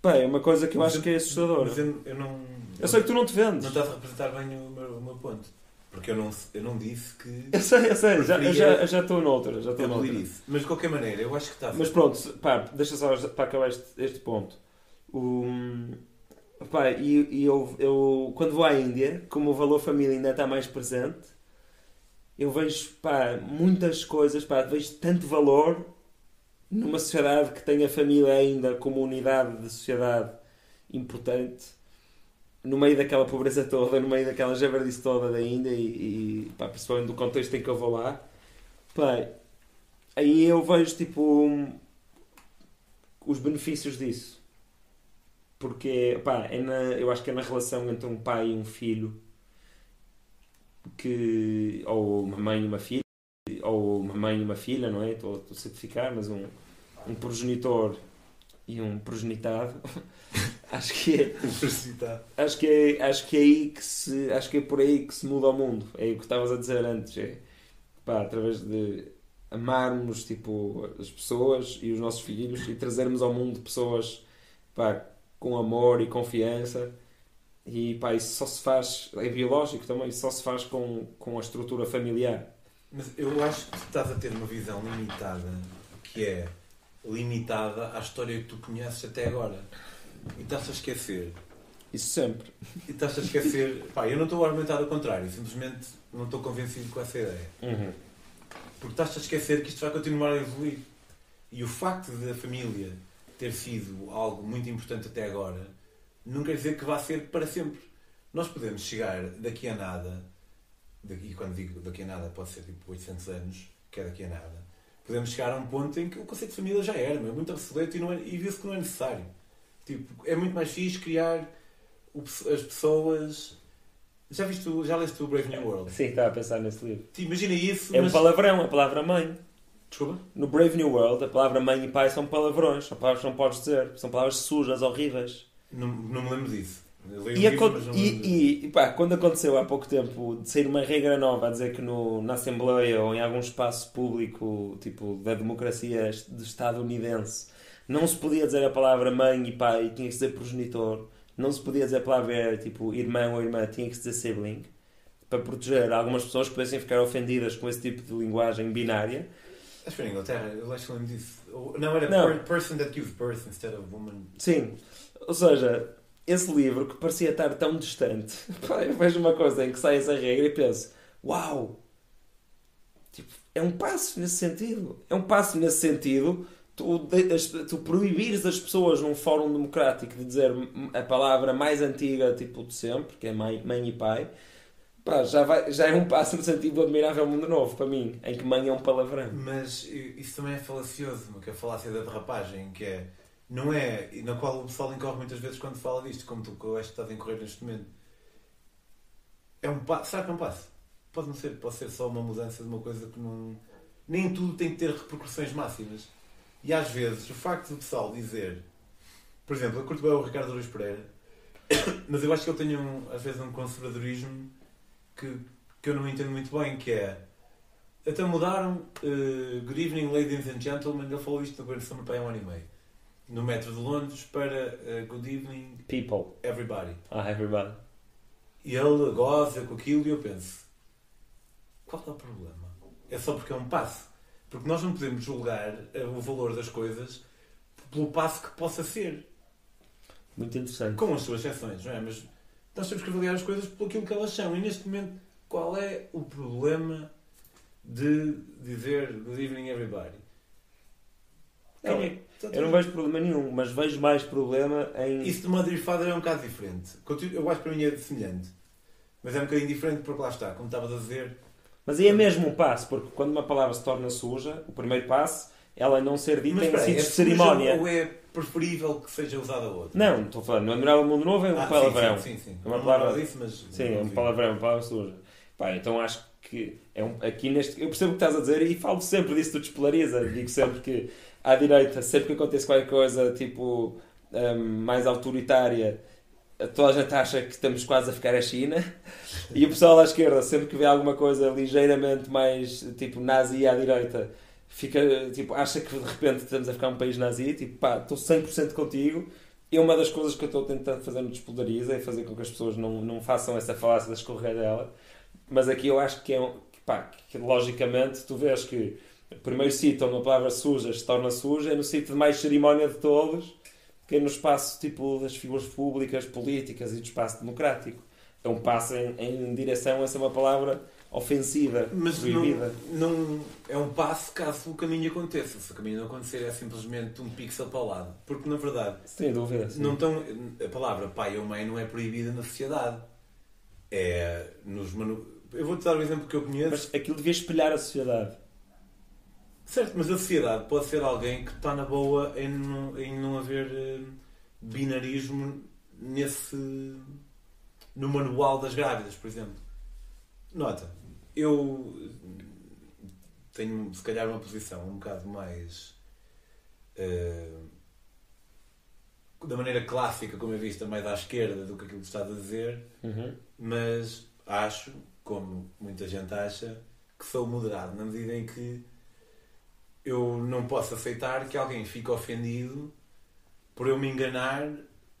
Pá, é uma coisa que eu Mas acho eu- que é assustadora Mas eu, eu não. eu sei que tu não te vendes Não estás a representar bem o meu, o meu ponto. Porque eu não, eu não disse que. eu sei, eu sei, já, eu já, eu já estou noutra já estou noutra isso. Mas de qualquer maneira, eu acho que está. Mas pronto, pá, deixa só para acabar este, este ponto. O, pá, e, e eu, eu, quando vou à Índia, como o valor família ainda está mais presente, eu vejo pá, muitas coisas, pá, vejo tanto valor numa sociedade que tem a família ainda como unidade de sociedade importante, no meio daquela pobreza toda, no meio daquela javardice toda da Índia e, e pá, principalmente do contexto em que eu vou lá, pá, aí eu vejo tipo um- os benefícios disso. Porque, pá, é na, eu acho que é na relação entre um pai e um filho que, ou uma mãe e uma filha, ou uma mãe e uma filha, não é? Estou a simplificar, mas um, um progenitor e um progenitado. acho que é, acho que é, acho que é aí que se, acho que é por aí que se muda o mundo. É o que estavas a dizer antes, é pá, através de amarmos tipo as pessoas e os nossos filhos e trazermos ao mundo pessoas pá, com amor e confiança. E pá, isso só se faz, é biológico também, isso só se faz com, com a estrutura familiar. Mas eu acho que tu estás a ter uma visão limitada, que é limitada à história que tu conheces até agora. E estás a esquecer. Isso sempre. E estás a esquecer. Pá, eu não estou a argumentar ao contrário, simplesmente não estou convencido com essa ideia. Uhum. Porque estás a esquecer que isto vai continuar a evoluir. E o facto da família ter sido algo muito importante até agora não quer dizer que vá ser para sempre. Nós podemos chegar daqui a nada, daqui, quando digo daqui a nada, pode ser tipo 800 anos, que é daqui a nada, podemos chegar a um ponto em que o conceito de família já era, é muito obsoleto e, não é, e viu-se que não é necessário. Tipo, é muito mais fixe criar o- as pessoas. Já viste, já leste o Brave New World? Sim, estava a pensar nesse livro. Te imagina isso, É um mas. palavrão, a palavra mãe. Desculpa? No Brave New World, a palavra mãe e pai são palavrões, são palavras que não podes dizer, são palavras sujas, horríveis. Não, não me lembro disso. E, livro, não e, e, pá, quando aconteceu há pouco tempo de sair uma regra nova a dizer que no, na Assembleia ou em algum espaço público, tipo da democracia est- estadunidense, não se podia dizer a palavra mãe e pai, tinha que dizer progenitor, não se podia dizer a palavra tipo irmão ou irmã, tinha que dizer sibling, para proteger algumas pessoas que pudessem ficar ofendidas com esse tipo de linguagem binária. Acho que na Inglaterra, eu acho que lembro disso. Ou- Não, era Não. per- person that gives birth instead of woman. Sim, ou seja, esse livro que parecia estar tão distante, pá, eu vejo uma coisa em que sai essa regra e penso: uau! Tipo, é um passo nesse sentido. É um passo nesse sentido. Tu, tu proibires as pessoas num fórum democrático de dizer a palavra mais antiga tipo de sempre, que é mãe, mãe e pai, pá, já, vai, já é um passo no sentido do admirável mundo novo, para mim, em que mãe é um palavrão. Mas isso também é falacioso, que é a falácia da derrapagem, que é, não é, e na qual o pessoal incorre muitas vezes quando fala disto, como tu que eu acho que estás a incorrer neste momento. É um passo, será que é um passo? Pode não ser, pode ser só uma mudança de uma coisa que não. Nem tudo tem que ter repercussões máximas. E às vezes o facto do pessoal dizer, por exemplo, eu curto bem o Ricardo Luís Pereira, mas eu acho que ele tem um, às vezes um conservadorismo que, que eu não entendo muito bem, que é até mudaram uh, Good evening ladies and gentlemen, ele falou isto no governo de Summer há um ano e meio. No metro de Londres para uh, Good evening People. Everybody. Ah, everybody. E ele goza com aquilo e eu penso, qual é o problema? É só porque é um passo. Porque nós não podemos julgar uh, o valor das coisas pelo passo que possa ser. Muito interessante. Com as suas exceções, não é? Mas nós temos que avaliar as coisas por aquilo que elas são. E neste momento, qual é o problema de dizer good evening everybody? Não, é, eu não vejo problema nenhum, mas vejo mais problema em. Isso de Mother e Father é um bocado diferente. Eu acho que para mim é semelhante. Mas é um bocadinho diferente porque lá está, como estavas a dizer. Mas aí é mesmo um passo, porque quando uma palavra se torna suja, o primeiro passo, ela não ser dita em sítios é de cerimónia. Ou é preferível que seja usada outra? Não, estou falando, no Admirável Mundo Novo é um ah, palavrão. Sim, sim, sim. É uma palavra. Disso, mas sim, é um palavrão, uma palavra suja. Pá, então acho que é um, aqui neste. Eu percebo o que estás a dizer e falo sempre disso, tu despolariza. Digo sempre que à direita, sempre que acontece qualquer coisa tipo um, mais autoritária, toda a gente acha que estamos quase a ficar a China. E o pessoal à esquerda, sempre que vê alguma coisa ligeiramente mais tipo nazi à direita, fica, tipo, acha que de repente estamos a ficar um país nazi. Tipo, pá, estou 100% contigo. E uma das coisas que eu estou tentando fazer no Despolariza é fazer com que as pessoas não, não façam essa falácia da escorregadela. Mas aqui eu acho que é, pá, que logicamente tu vês que primeiro sítio onde uma palavra suja se torna suja é no sítio de mais cerimónia de todos, que é no espaço tipo das figuras públicas, políticas e do espaço democrático. É um passo em, em direção a ser uma palavra ofensiva, Mas proibida. Não, não é um passo caso o caminho aconteça. Se o caminho não acontecer é simplesmente um pixel para o lado. Porque na verdade, Sem dúvida, sim. não tão, a palavra pai ou mãe não é proibida na sociedade. É nos manu... Eu vou-te dar o um exemplo que eu conheço. Mas aquilo devia espelhar a sociedade. Certo, mas a sociedade pode ser alguém que está na boa em não, em não haver uh, binarismo nesse. no manual das grávidas, por exemplo. Nota, eu tenho se calhar uma posição um bocado mais. Uh, da maneira clássica, como é vista, mais à esquerda do que aquilo que estás a dizer, uhum. mas acho, como muita gente acha, que sou moderado na medida em que eu não posso aceitar que alguém fique ofendido por eu me enganar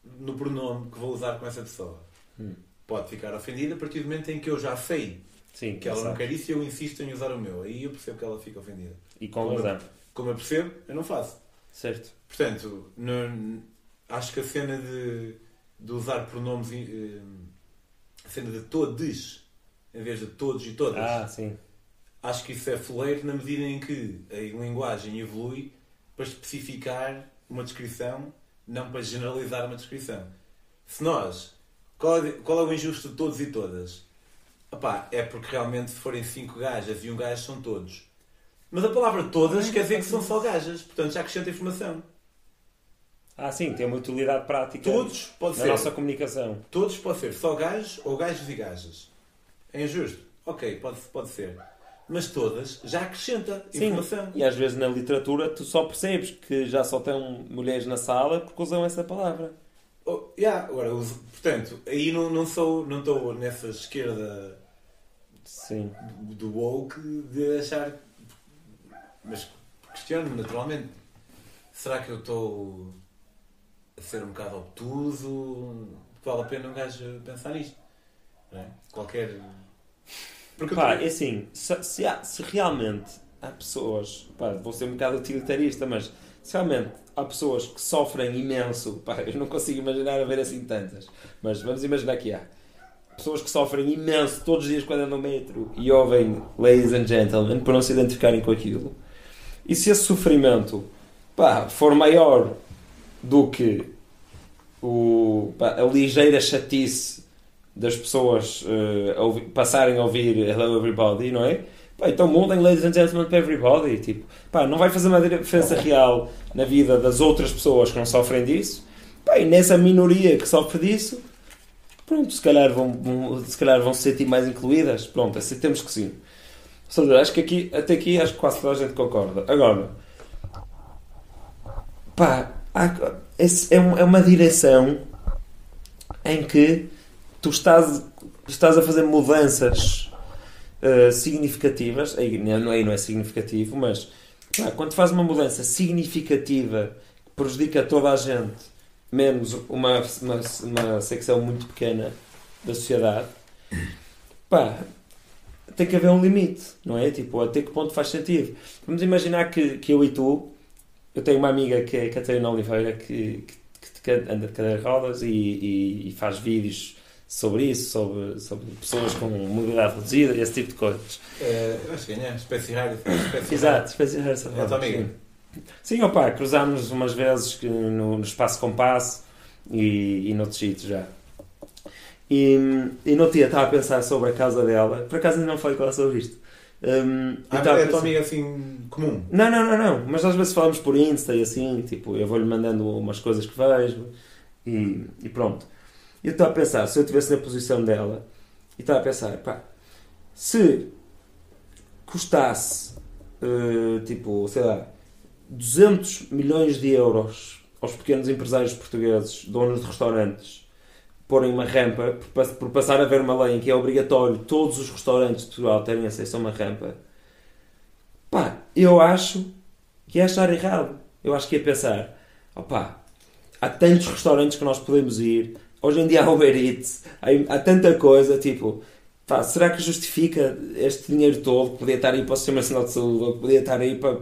no pronome que vou usar com essa pessoa. Hum. Pode ficar ofendida a partir do momento em que eu já sei Sim, que ela não quer isso e eu insisto em usar o meu. Aí eu percebo que ela fica ofendida. E com como razão. Eu, como eu percebo, eu não faço. Certo. Portanto, não, acho que a cena de, de usar pronomes. Eh, a cena de todos em vez de todos e todas. Ah, sim acho que isso é foleiro na medida em que a linguagem evolui para especificar uma descrição, não para generalizar uma descrição. Se nós, qual é, qual é o injusto de todos e todas? Epá, é porque realmente se forem cinco gajas e um gajo são todos. Mas a palavra todas quer dizer que são só gajas, portanto já acrescenta informação. Ah, sim, tem uma utilidade prática todos pode na ser, nossa comunicação. Todos pode ser só gajos ou gajos e gajas. É injusto? Ok, pode, pode ser mas todas já acrescenta informação. Sim, e às vezes na literatura tu só percebes que já só estão mulheres na sala porque usam essa palavra. Oh, yeah, agora, portanto, aí não, não sou, não estou nessa esquerda Sim. do, do woke de achar, mas questiono-me naturalmente, será que eu estou a ser um bocado obtuso? Vale a pena um gajo pensar nisto? É? Qualquer porque pá, é assim, se, se, há, se, realmente há pessoas, pá, vou ser um bocado utilitarista, mas se realmente há pessoas que sofrem imenso, pá, eu não consigo imaginar haver assim tantas, mas vamos imaginar que há pessoas que sofrem imenso todos os dias quando andam no metro e ouvem ladies and gentlemen por não se identificarem com aquilo. E se esse sofrimento pá, for maior do que o, pá, a ligeira chatice das pessoas uh, a ouvir, passarem a ouvir Hello Everybody, não é? Pá, então mudem Ladies and Gentlemen para Everybody. Tipo, pá, não vai fazer uma diferença real na vida das outras pessoas que não sofrem disso. Pá, e nessa minoria que sofre disso, pronto, se calhar vão, se calhar vão se sentir mais incluídas. Pronto, aceitemos que sim. Ou seja, acho que aqui, até aqui acho que quase toda a gente concorda. Agora, pá, há, é, é uma direção em que tu estás, estás a fazer mudanças uh, significativas, aí não, aí não é significativo, mas quando faz uma mudança significativa que prejudica toda a gente, menos uma, uma, uma secção muito pequena da sociedade, pá, tem que haver um limite, não é? Tipo, até que ponto faz sentido. Vamos imaginar que, que eu e tu, eu tenho uma amiga que é Catarina Oliveira que, que, que anda de cadeira de rodas e, e, e, faz vídeos sobre isso, sobre, sobre pessoas com mobilidade reduzida e esse tipo de coisas. É, eu acho que é, espécie rara. Espécie Exato, espécie rara. É a tua amiga? Sim, opa, cruzámos umas vezes no, no Espaço Compasso e, e noutros sítios já. E, e no dia estava a pensar sobre a casa dela, por acaso ainda não falei com ela sobre isto. Um, ah, é a tua amiga assim comum? Não, não, não, não, mas às vezes falamos por Insta e assim, tipo, eu vou-lhe mandando umas coisas que vejo e, e pronto. E eu estava a pensar, se eu estivesse na posição dela, e estava a pensar, pá, se custasse, uh, tipo, sei lá, 200 milhões de euros aos pequenos empresários portugueses, donos de restaurantes, porem uma rampa, por, por passar a haver uma lei em que é obrigatório todos os restaurantes de Portugal terem acesso a uma rampa, pá, eu acho que ia achar errado. Eu acho que ia pensar, opá, há tantos restaurantes que nós podemos ir, hoje em dia há Uber Eats, há, há tanta coisa, tipo, pá, será que justifica este dinheiro todo que podia estar aí para o Sistema Nacional de Saúde, ou que podia estar aí para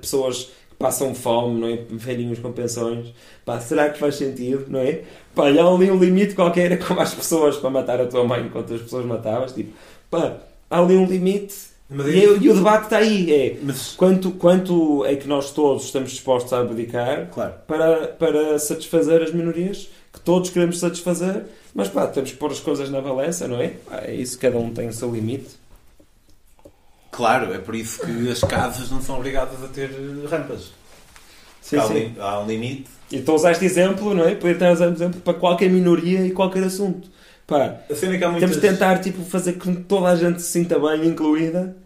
pessoas passam fome, não é? Velhinhos com pensões. Pá, será que faz sentido, não é? Pá, há ali um limite qualquer com as pessoas para matar a tua mãe enquanto as pessoas matavas. Tipo, pá, há ali um limite. E, e, o debate está aí. É mas... quanto, quanto é que nós todos estamos dispostos a abdicar claro. para, para satisfazer as minorias que todos queremos satisfazer, mas pá, temos que pôr as coisas na balança, não é? Pá, é isso, cada um tem o seu limite. Claro, é por isso que as casas não são obrigadas a ter rampas. Sim, há, sim. Um, há um limite. E usar este exemplo, não é? Poder estar a usar exemplo para qualquer minoria e qualquer assunto. Pá, a cena é que muitas... Temos de tentar tipo, fazer com que toda a gente se sinta bem incluída,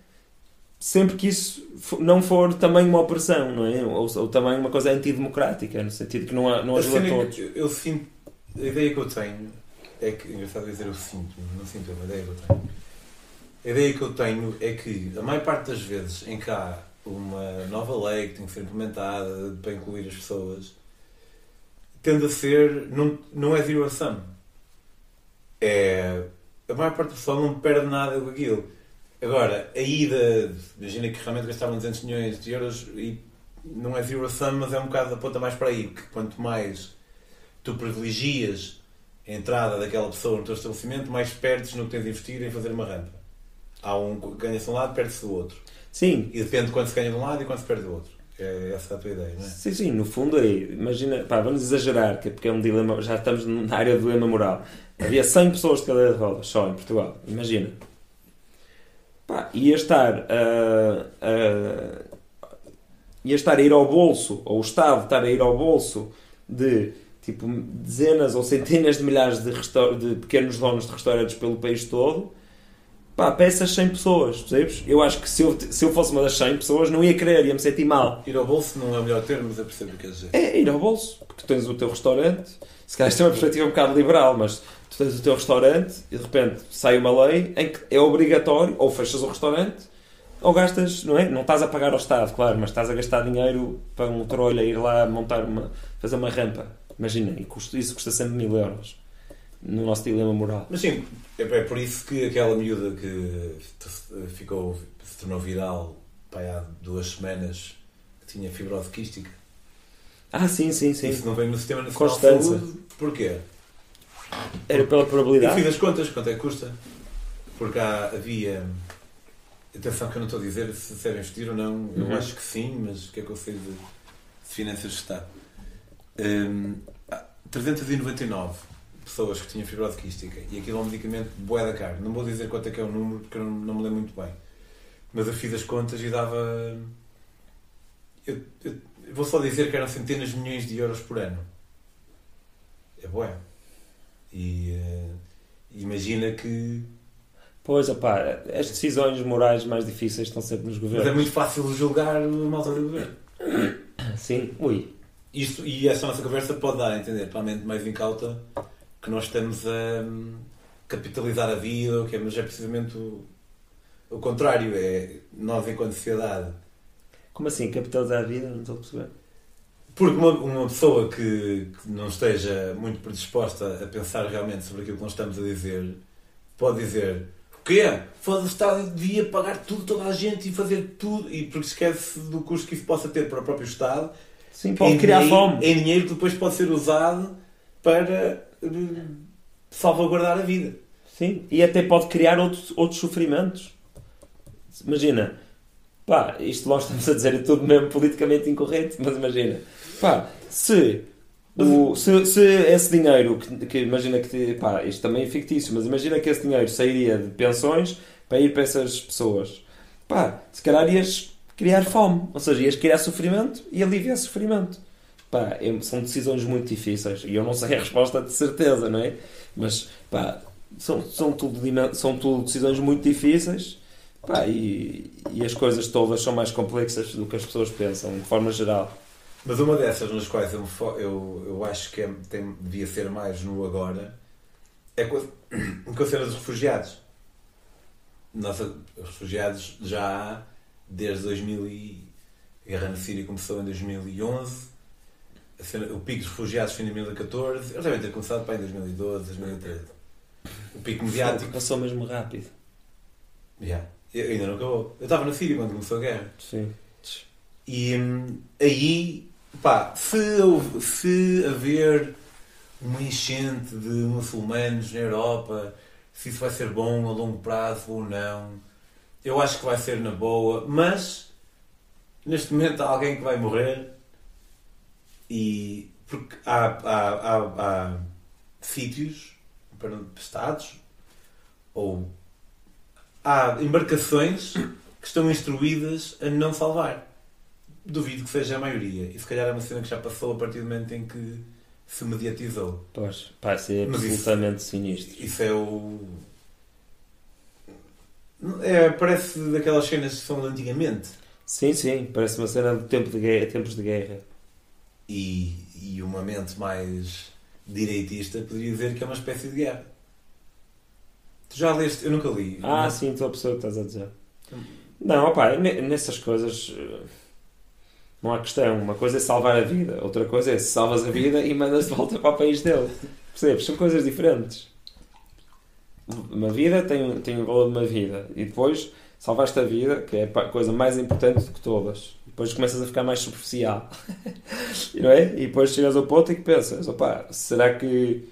sempre que isso não for também uma opressão, não é? Ou, ou também uma coisa antidemocrática, no sentido que não, não ajuda a, a é todos. Eu, eu sinto, a ideia que eu tenho é que, engraçado dizer eu sinto, não sinto, é uma ideia que eu tenho a ideia que eu tenho é que a maior parte das vezes em que há uma nova lei que tem que ser implementada para incluir as pessoas, tende a ser. não, não é zero sum. É. A maior parte do pessoal não perde nada com aquilo. Agora, a ida. Imagina que realmente gastavam 200 milhões de euros e não é zero sum, mas é um bocado da ponta mais para aí, que quanto mais tu privilegias a entrada daquela pessoa no teu estabelecimento, mais perdes no que tens de investir em fazer uma rampa há um ganha-se de um lado, perde-se do outro. Sim. E depende de quanto se ganha de um lado e quanto se perde do outro. É essa a tua ideia, não é? Sim, sim, no fundo é, imagina, pá, vamos exagerar, que é porque é um dilema, já estamos na área do dilema moral. Havia 100 pessoas de cadeira de rodas só em Portugal, imagina. Pá, ia estar a, a, ia estar a ir ao bolso, ou o Estado estar a ir ao bolso de tipo dezenas ou centenas de milhares de, de pequenos donos de restaurantes pelo país todo pá, peças 100 pessoas, percebes? Eu acho que se eu, se eu fosse uma das 100 pessoas não ia querer, ia-me sentir mal. Ir ao bolso não é o melhor termo, mas eu percebo o que queres dizer. É, ir ao bolso, porque tens o teu restaurante, se calhar isto é uma perspectiva um bocado liberal, mas tu tens o teu restaurante e de repente sai uma lei em que é obrigatório, ou fechas o restaurante, ou gastas, não é? Não estás a pagar ao Estado, claro, mas estás a gastar dinheiro para um trolho a ir lá montar uma, fazer uma rampa. Imagina, isso custa sempre mil euros no nosso dilema moral. Mas sim, é, é por isso que aquela miúda que ficou, se tornou viral pai, há duas semanas que tinha fibrose quística. Ah, sim, sim, sim. Isso não vem no Sistema Nacional Constância. de Saúde. Porquê? Era pela probabilidade. Eu fiz as contas, quanto é que custa? Porque há, havia. Atenção que eu não estou a dizer se devem investir ou não. Eu uhum. acho que sim, mas o que é que eu sei de, de finanças de Estado? Um, 399 pessoas que tinham fibrose quística e aquilo é um medicamento bué da caro. Não vou dizer quanto é que é o número porque eu não, não me lembro muito bem. Mas eu fiz as contas e dava. Eu, eu- eu vou só dizer que eram centenas de milhões de euros por ano. É bué. E eh, imagina que. Pois, opá, as decisões morais mais difíceis estão sempre nos Mas governos. é muito fácil julgar a malta do governo. Sim, ui. Isto, e esta nossa conversa pode dar a entender, para a mente mais incauta, que nós estamos a hum, capitalizar a vida, o que é, mas é precisamente o, o contrário. É nós, enquanto sociedade. Como assim? Capitalizar a vida? Não estou a perceber. Porque uma, uma pessoa que, que não esteja muito predisposta a pensar realmente sobre aquilo que nós estamos a dizer, pode dizer: o quê? Foda-se, o Estado devia pagar tudo, toda a gente e fazer tudo, e porque esquece do custo que isso possa ter para o próprio Estado. Sim, pode em criar dinheiro, fome. Em dinheiro que depois pode ser usado para eh, salvaguardar a vida. Sim, e até pode criar outros, outros sofrimentos. Imagina, pá, isto nós estamos a dizer é tudo mesmo politicamente incorreto, mas imagina, pá, se, o, se, se esse dinheiro, que, que imagina que, pá, isto também é fictício, mas imagina que esse dinheiro sairia de pensões para ir para essas pessoas, pá, se calhar ias criar fome, ou seja, ias criar sofrimento e aliviar sofrimento. Pá, é- são decisões muito difíceis e eu não sei a resposta de certeza, não é? Mas, pá, são, são, tudo, são tudo decisões muito difíceis pá, e, e as coisas todas são mais complexas do que as pessoas pensam, de forma geral. Mas uma dessas nas quais eu, eu, eu acho que é- tem, devia ser mais no agora é com a, cena dos refugiados. Os refugiados já há desde 2000 e a guerra na Síria começou em 2011 a cena- o pico dos refugiados foi em 2014 eles devem ter começado para em 2012, 2013 o pico mediático Passou mesmo rápido. Já. Eu- ainda não acabou eu estava na Síria quando começou a guerra Sim. E hum, aí, pá, se, se haver uma enchente de muçulmanos na Europa, se isso vai ser bom a longo prazo ou não, eu acho que vai ser na boa, mas neste momento há alguém que vai morrer e porque há, há, há, há sítios para estados ou há embarcações que estão instruídas a não salvar. Duvido que seja a maioria. E se calhar é uma cena que já passou a partir do momento em que se mediatizou. Pois, pá, isso é Mas isso- absolutamente sinistro. Isso é o. É, parece daquelas cenas que são de antigamente. Sim, sim, parece uma cena de tempo de guerra, tempos de guerra. E, e uma mente mais direitista poderia dizer que é uma espécie de guerra. Tu já leste? Eu nunca li. Ah, Mas- sim, estou a o que estás a dizer. Não, opá, ne- nessas coisas eh, não há questão. Uma coisa é salvar a vida, outra coisa é se salvas a vida e mandas de volta para o país dele. Percebes? São coisas diferentes. Uma vida tem, tem o valor de uma vida e depois salvaste a vida, que é a coisa mais importante de todas. Depois começas a ficar mais superficial. não é? E depois chegas ao ponto em que pensas: opá, será que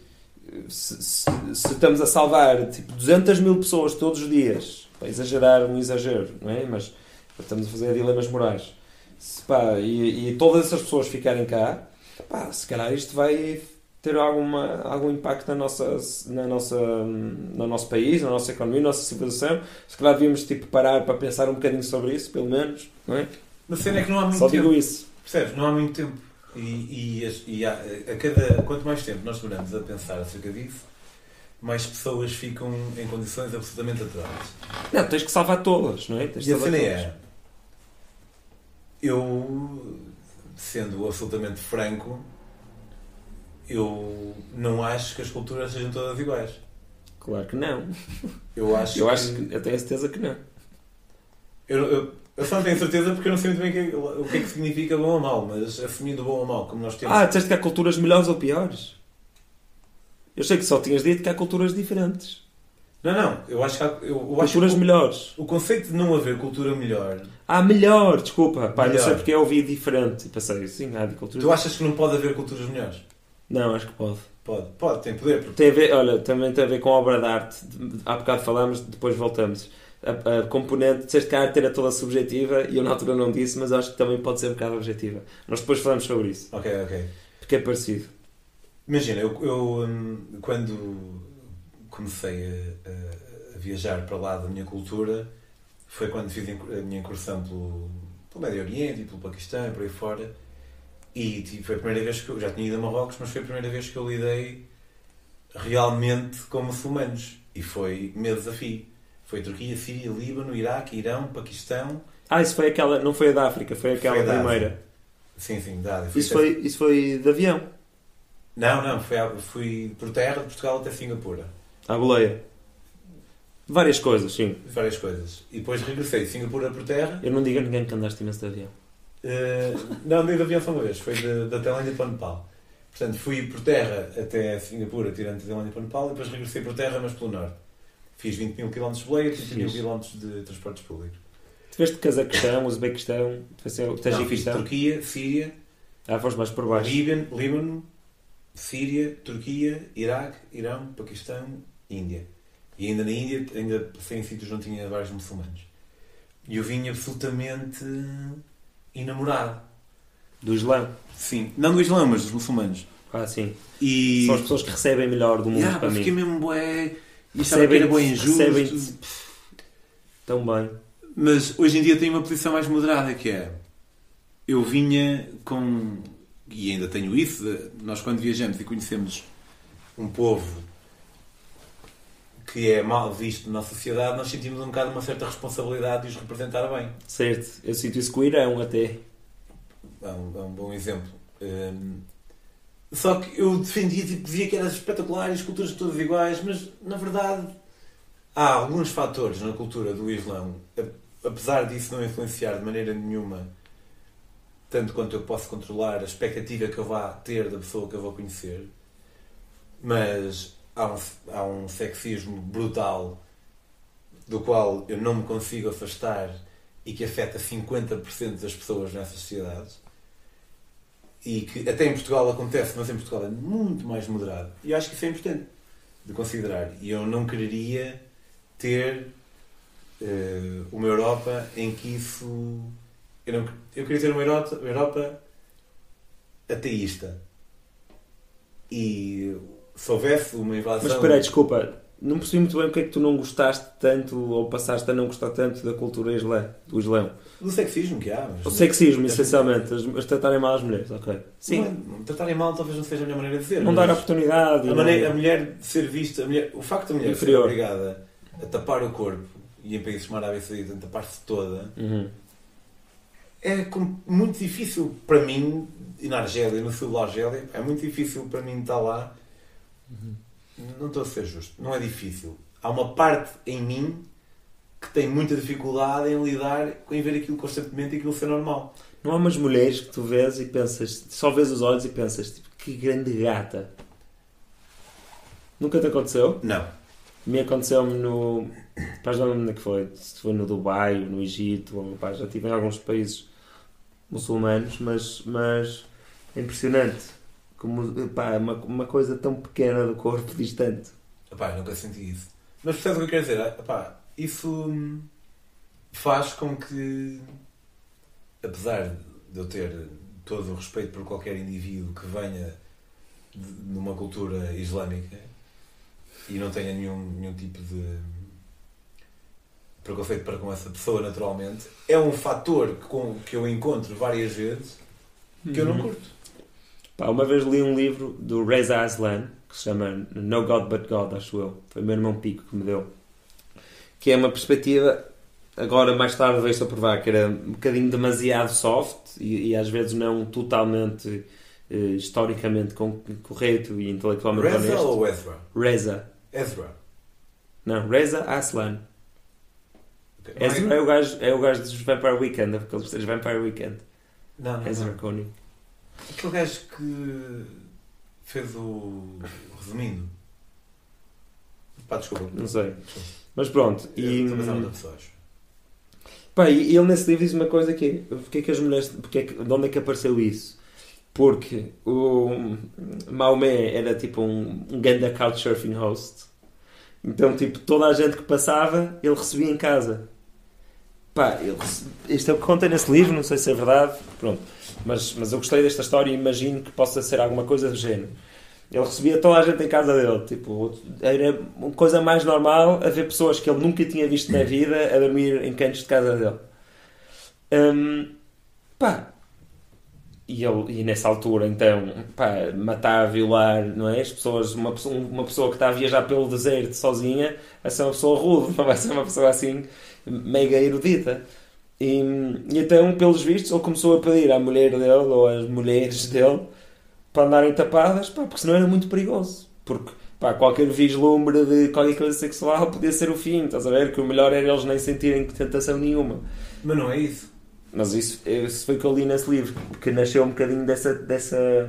se, se- se estamos a salvar tipo 200 mil pessoas todos os dias, para exagerar um exagero, não é? Mas estamos a fazer dilemas morais. Se, pá, e, e todas essas pessoas ficarem cá, pá, se calhar isto vai ter alguma, algum impacto na nossa, na nossa, no nosso país, na nossa economia, na nossa civilização. Se calhar devíamos tipo, parar para pensar um bocadinho sobre isso, pelo menos, não é? Mas a cena é que não há muito Só tempo. digo isso. Percebes? Não há muito tempo. E, e, e há- a cada, quanto mais tempo nós demoramos a pensar acerca disso, mais pessoas ficam em condições absolutamente atroces. Não, tens que salvar todas, não é? Tens E a cena é. Eu, sendo absolutamente franco, eu não acho que as culturas sejam todas iguais. Claro que não. Eu acho Eu que. acho que, eu tenho a certeza que não. Eu, eu, eu só não tenho certeza porque eu não sei muito bem o que é- que é que significa bom ou mau, mas assumindo bom ou mau, como nós temos. Ah, disseste que há culturas melhores ou piores? Eu sei que só tinhas dito que há culturas diferentes. Não, não, eu acho que, há, eu, eu acho Culturas que o- melhores. o conceito de não haver cultura melhor, Ah, melhor, desculpa. Pá, não Melhor. sei porque eu ouvi diferente. E pensei, sim, há de culturas. tu achas que não pode haver culturas melhores? Não, acho que pode. Pode, pode, tem poder. Porque Tem a ver, olha, também tem a ver com a obra de arte. Há bocado falámos, depois voltamos. A, a componente, disseste que a arte era toda subjetiva e eu na altura não disse, mas acho que também pode ser um bocado objetiva. Nós depois falamos sobre isso, Ok, ok. porque é parecido. Imagina, eu, eu, hum, quando comecei a, a- a viajar para lá da minha cultura, foi quando fiz a minha incursão pelo, pelo Médio Oriente e pelo Paquistão e por aí fora. E tipo, foi a primeira vez que eu já tinha ido a Marrocos, mas foi a primeira vez que eu lidei realmente com muçulmanos. E foi meu desafio. Foi Turquia, Síria, Líbano, Iraque, Irão, Paquistão. Ah, isso foi aquela. Não foi a da África, foi aquela Foi da primeira. Sim, sim, dá. Isso foi, isso foi de avião, Não, não, fui, a- fui por terra de Portugal até Singapura. à boleia. Várias coisas, sim. Várias coisas. E depois regressei de Singapura por terra. Eu não digo a ninguém que andaste imenso de avião. Eh, não, andei de avião só uma vez. Foi de- da Tailândia para o Nepal. Portanto, fui por terra até Singapura, tirando a Tailândia para o Nepal, e depois regressei por terra, mas pelo norte. Fiz 20 mil km de boleia, 30 mil km de transportes públicos. Tiveste Cazaquistão, Uzbequistão, Tajiquistão. Turquia, Síria, Ah, foste mais por baixo. Líbano, Líbano, Síria, Turquia, Iraque, Irão, Paquistão, Índia. E ainda na Índia, ainda passei em sítios onde tinha vários muçulmanos. E eu vim absolutamente enamorado. Do Islão. Sim, não do Islã, mas dos muçulmanos. Ah, sim. E São as pessoas que recebem melhor do mundo yeah, para pá, fiquei mim. mesmo bué. E que era bem injusto. recebem tão bem. Mas hoje em dia tenho uma posição mais moderada que é eu vinha com e ainda tenho isso, nós quando viajamos e conhecemos um povo que é mal visto na sociedade, nós sentimos um bocado uma certa responsabilidade de os representar bem. Certo. Eu sinto isso com o Irão até. É um, é um bom exemplo. Hum, só que eu defendia, tipo, dizia que eram espetaculares, culturas todas iguais, mas na verdade há alguns fatores na cultura do Islão, a- apesar disso não influenciar de maneira nenhuma, tanto quanto eu posso controlar a expectativa que eu vá ter da pessoa que eu vou conhecer, mas há um, há um sexismo brutal do qual eu não me consigo afastar e que afeta 50% das pessoas nessas sociedades e que até em Portugal acontece, mas em Portugal é muito mais moderado. E eu acho que isso é importante de considerar. E eu não quereria ter eh, uma Europa em que isso. Eu, não, eu queria ter uma Europa, Europa ateísta. E se houvesse uma invasão. Mas espera aí, desculpa. Não percebi muito bem porque é que tu não gostaste tanto ou passaste a não gostar tanto da cultura islã, do Islão. do sexismo que há. mas- O sexismo, essencialmente. As, as tratarem mal as mulheres, ok. Sim. Não, não tratarem mal talvez não seja a melhor maneira de dizer. Não dar oportunidade. A, não- maneira, a mulher de ser vista, a mulher- o facto da mulher Inferior. ser obrigada a tapar o corpo e em países como a Arábia Saudita a tapar-se toda Uhum. é muito difícil para mim, e na Argélia, no sul da Argélia, é muito difícil para mim estar lá. Não estou a ser justo, não é difícil. Há uma parte em mim que tem muita dificuldade em lidar com em ver aquilo constantemente e aquilo ser normal. Não há umas mulheres que tu vês e pensas, só vês os olhos e pensas, tipo, que grande gata. Nunca te aconteceu? Não. Me aconteceu-me no. Pá, já não lembro onde é que foi. Se foi no Dubai, no Egito, pá, já estive em alguns países muçulmanos, mas, mas é impressionante. Como, pá, uma, uma coisa tão pequena do corpo distante. Epá, nunca senti isso. Mas percebes o que eu quero dizer? Epá, isso hum, faz com que, apesar de eu ter todo o respeito por qualquer indivíduo que venha de, de uma cultura islâmica e não tenha nenhum, nenhum tipo de preconceito para com essa pessoa naturalmente, é um fator que, com, que eu encontro várias vezes que eu não Uhum. curto. Pá, uma vez li um livro do Reza Aslan que se chama No God But God, acho eu. Foi o meu irmão Pico que me deu. Que é uma perspectiva, agora mais tarde veio-se a provar que era um bocadinho demasiado soft e, e às vezes não totalmente eh, historicamente con- correto e intelectualmente Reza honesto. ou Ezra? Reza. Ezra. Não, Reza Aslan. Ok. Não é- Ezra é o gajo, é o gajo dos Vampire Weekend, aqueles três Vampire Weekend. Não, não, Ezra não. Coning. Aquele gajo que fez o resumindo. Pá, desculpa. Não sei. Mas pronto. E... E, pensar noutra pessoa, acho. Pá, e ele nesse livro diz uma coisa que é, porque é que as mulheres, porque é que, de onde é que apareceu isso? Porque o Maomé era tipo um, um ganda couchsurfing host. Então, tipo, toda a gente que passava, ele recebia em casa. Pá, isto é o que conta nesse livro, não sei se é verdade, pronto. Mas, mas eu gostei desta história e imagino que possa ser alguma coisa do género. Ele recebia toda a gente em casa dele. Tipo, era uma coisa mais normal haver pessoas que ele nunca tinha visto na vida a dormir em cantos de casa dele. Hum, pá. E, ele, e nessa altura, então, pá, matar, violar, não é? As pessoas, uma uma pessoa que está a viajar pelo deserto sozinha vai ser uma pessoa rude, não vai ser uma pessoa assim mega erudita. E, e então, pelos vistos, ele começou a pedir à mulher dele ou às mulheres dele para andarem tapadas, pá, porque senão era muito perigoso. Porque pá, qualquer vislumbre de qualquer coisa sexual podia ser o fim, estás a ver? Que o melhor era eles nem sentirem tentação nenhuma. Mas não é isso. Mas isso, isso foi o que eu li nesse livro, que nasceu um bocadinho dessa, dessa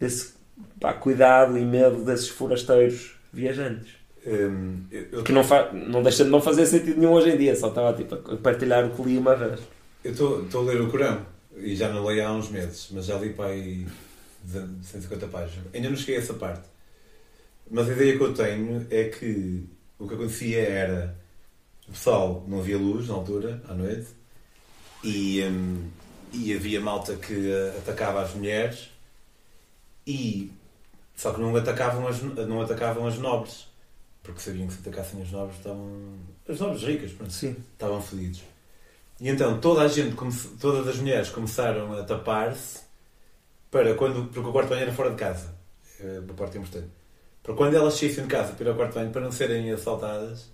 desse pá, cuidado e medo desses forasteiros viajantes. Hum, eu- eu Que não, fa não deixa de não fazer sentido nenhum hoje em dia, só estava tipo, a partilhar o que li uma vez. eu estou a ler o Corão e já não leio há uns meses, mas já li para aí 150 páginas. Ainda não cheguei a essa parte. Mas a ideia que eu tenho é que o que acontecia era o pessoal não havia luz na altura, à noite, e, hum, e havia malta que atacava as mulheres e só que não atacavam as, não atacavam as nobres porque sabiam que se atacassem as nobres estavam as nobres ricas pronto, Sim. estavam fodidos e então toda a gente todas as mulheres começaram a tapar-se para quando porque o quarto banho era fora de casa é uma parte importante para quando elas saíssem de casa para ir ao quarto banho para não serem assaltadas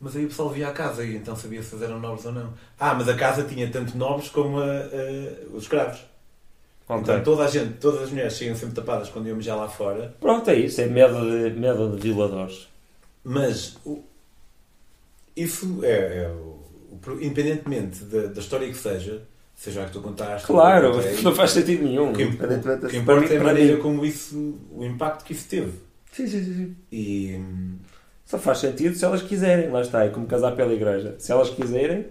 mas aí o pessoal via a casa e então sabia se eram nobres ou não ah mas a casa tinha tanto nobres como a- a- os escravos. Então toda a gente todas as mulheres saíam sempre tapadas quando iam já lá fora Pronto, é isso, é medo de, medo de violadores. Mas o- isso é, é o, independentemente da, da história que seja, seja a que tu contaste. Claro, a que- não faz sentido nenhum. o que, Independentemente o que importa é a para mim- maneira como isso, o impacto que isso teve. Sim, sim, sim. E Só faz sentido se elas quiserem, lá está, é como casar pela igreja. Se elas quiserem,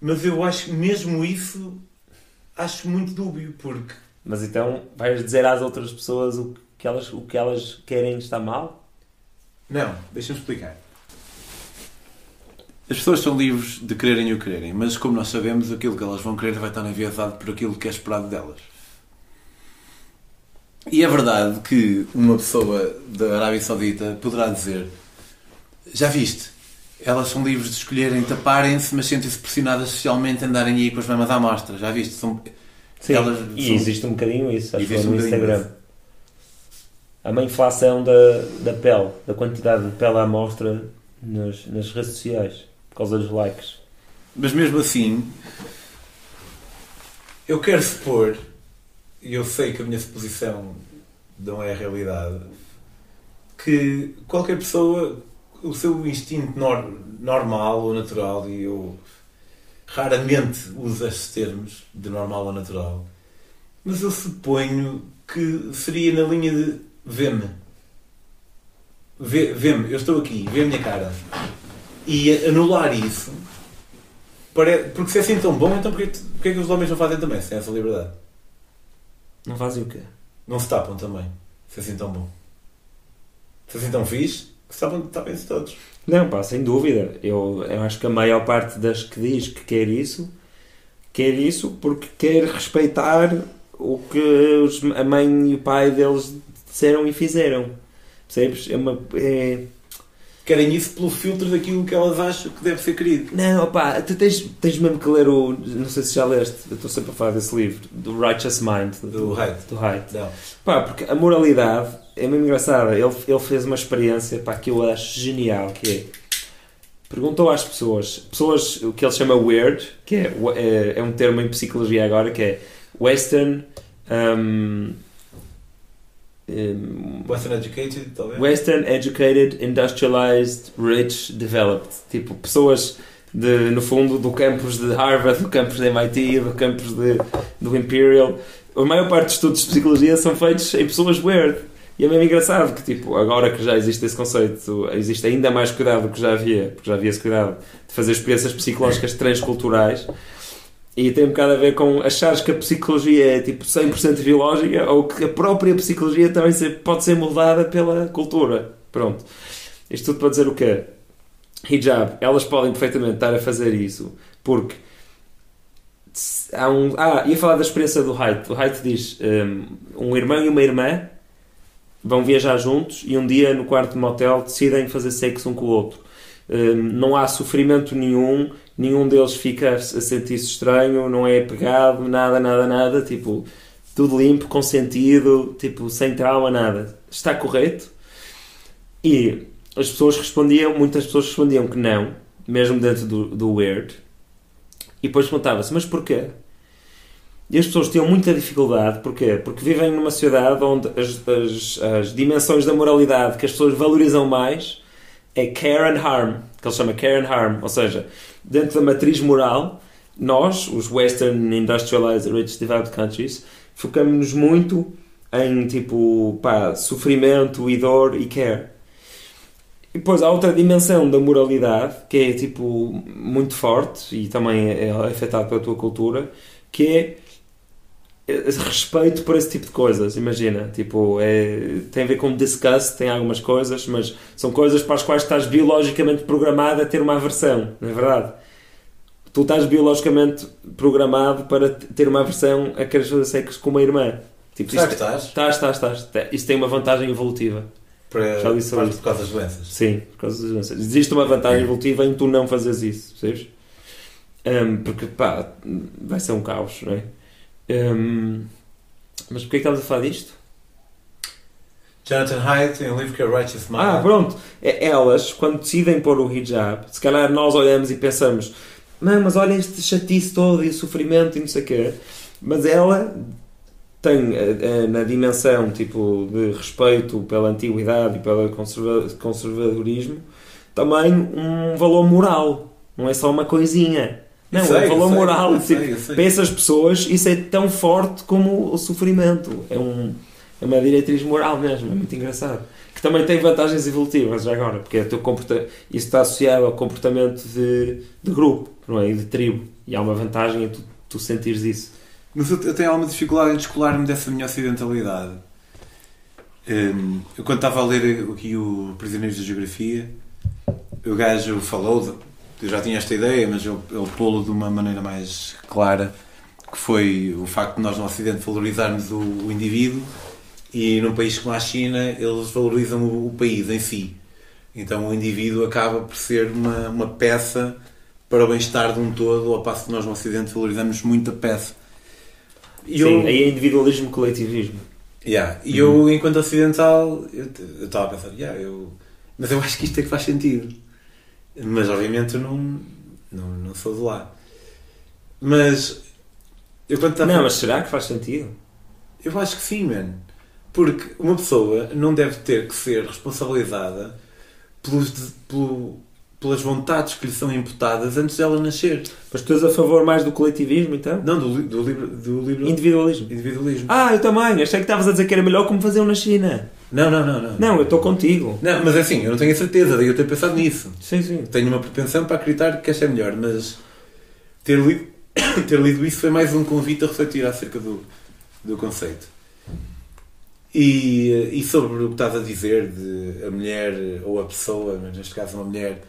mas eu acho que mesmo isso acho muito dúbio, porque mas então vais dizer às outras pessoas o que elas, o que elas querem está mal? não, deixa-me explicar. As pessoas são livres de quererem o quererem, mas como nós sabemos, aquilo que elas vão querer vai estar enviesado por aquilo que é esperado delas. E é verdade que uma pessoa da Arábia Saudita poderá dizer: Já viste? Elas são livres de escolherem taparem-se, mas sentem-se pressionadas socialmente a andarem aí com as mamas à mostra. Já viste? São... Sim, Elas e são- existe um bocadinho isso, acho que no um bocadinho Instagram. isso. Há uma inflação da, da pele, da quantidade de pele à mostra nas, nas redes sociais, por causa dos likes. Mas mesmo assim, eu quero supor, e eu sei que a minha suposição não é a realidade, que qualquer pessoa, o seu instinto nor- normal ou natural, e eu raramente uso estes termos de normal ou natural, mas eu suponho que seria na linha de vê-me. Vê- Vê-me, eu estou aqui, vê a minha cara. E anular isso Porque se é assim tão bom, então porquê, porquê é que os homens não fazem também, se têm essa liberdade? Não fazem o quê? Não se tapam também, se é assim tão bom. Se é assim tão fixe, que se tapam, tapem-se todos. Não, pá, sem dúvida. Eu, eu acho que a maior parte das que diz que quer isso, quer isso porque quer respeitar o que os- a mãe e o pai deles disseram e fizeram. Percebes? É uma. É... Querem isso pelo filtro daquilo que elas acham que deve ser querido. Não, opá, tu tens, tens mesmo que ler o. Não sei se já leste, eu estou sempre a falar desse livro, do Righteous Mind, Do Haidt. Do Haidt. Não. Pá, porque a moralidade é mesmo engraçada. Ele, ele fez uma experiência pá, que eu acho genial, que é... Perguntou às pessoas, pessoas, o que ele chama weird, que é, é, é um termo em psicologia agora, que é Western... um, um, Western Educated, talvez. Western educated, industrialized, rich, developed. Tipo, pessoas de, no fundo do campus de Harvard, do campus de MIT, do campus de, do Imperial. A maior parte dos estudos de psicologia são feitos em pessoas weird. E é mesmo engraçado que, tipo, agora que já existe esse conceito, existe ainda mais cuidado do que já havia, porque já havia esse cuidado de fazer experiências psicológicas transculturais. E tem um bocado a ver com achares que a psicologia é tipo 100% biológica ou que a própria psicologia também pode ser moldada pela cultura. Pronto. Isto tudo para dizer o quê? Hijab, elas podem perfeitamente estar a fazer isso porque há um. Ah, ia falar da experiência do Haidt. O Haidt diz um, um irmão e uma irmã vão viajar juntos e um dia no quarto de motel decidem fazer sexo um com o outro. Hum, não há sofrimento nenhum, nenhum deles fica a sentir-se estranho, não é pegado, nada, nada, nada, tipo, tudo limpo, com sentido, tipo, sem trauma, nada. Está correto? E as pessoas respondiam, muitas pessoas respondiam que não, mesmo dentro do, do weird. E depois perguntava-se, mas porquê? E as pessoas tinham muita dificuldade, porquê? Porque vivem numa sociedade onde as, as, as dimensões da moralidade que as pessoas valorizam mais é care and harm, que ele chama care and harm, ou seja, dentro da matriz moral, nós, os Western Industrialized Rich Developed Countries, focamos-nos muito em tipo, pá, sofrimento e dor e care. E depois há outra dimensão da moralidade que é tipo muito forte e também é afetado pela tua cultura, que é respeito por esse tipo de coisas, imagina, tipo, é, tem a ver com disgust, tem algumas coisas, mas são coisas para as quais estás biologicamente programado a ter uma aversão, não é verdade? Tu estás biologicamente programado para ter uma aversão a querer fazer sexo com uma irmã. Tipo, Será que estás? Estás, estás, estás. Isso tem uma vantagem evolutiva. Para, Já disse por causa das doenças? Sim, por causa das doenças. Existe uma vantagem evolutiva em tu não fazeres isso, percebes? Um, porque, pá, vai ser um caos, não é? Um, mas porquê é que estamos a falar disto? Jonathan Haidt em Live Your Righteous Mind. Ah, pronto. É, elas, quando decidem pôr o hijab, se calhar nós olhamos e pensamos não, mas olha este chatice todo e o sofrimento e não sei o quê. Mas ela tem eh, eh, na dimensão tipo de respeito pela antiguidade e pelo conservadorismo também um valor moral. Não é só uma coisinha. Não, sei, é valor sei, moral. tipo, para essas pessoas, isso é tão forte como o sofrimento. É, um, é uma diretriz moral mesmo. É muito engraçado. Que também tem vantagens evolutivas, já agora, porque é teu comporta isso está associado ao comportamento de, de grupo não é? e de tribo. E há uma vantagem em tu, tu sentires isso. Mas eu, eu tenho alguma dificuldade em descolar-me dessa minha ocidentalidade. Um, eu, quando estava a ler aqui o Prisioneiros da Geografia, o gajo falou eu já tinha esta ideia, mas ele, ele pô-lo de uma maneira mais clara, que foi o facto de nós no Ocidente valorizarmos o, o indivíduo e num país como a China eles valorizam o, o, país em si. Então o indivíduo acaba por ser uma, uma peça para o bem-estar de um todo, ao passo que nós no Ocidente valorizamos muito a peça. E Sim, eu, aí é individualismo coletivismo. Yeah. E uhum. eu, enquanto ocidental, eu estava a pensar, yeah, eu, mas eu acho que isto é que faz sentido. Mas obviamente eu não, não, não sou de lá. Mas eu quando estava... Não, mas será que faz sentido? Eu acho que sim, man. Porque uma pessoa não deve ter que ser responsabilizada pelos, pelo, pelas vontades que lhe são imputadas antes dela nascer. Mas tu és a favor mais do coletivismo, então? Não, do, do, livro, do livro... Individualismo. Individualismo. Ah, eu também. Achei que estavas a dizer que era melhor como faziam na China. Não, não, não. Não, não eu estou contigo. Não, mas é assim, eu não tenho a certeza, daí eu ter pensado nisso. Sim, sim. Tenho uma propensão para acreditar que esta é melhor, mas ter lido, ter lido isso foi mais um convite a refletir acerca do, do conceito. E, e sobre o que estás a dizer de a mulher ou a pessoa, mas neste caso uma mulher,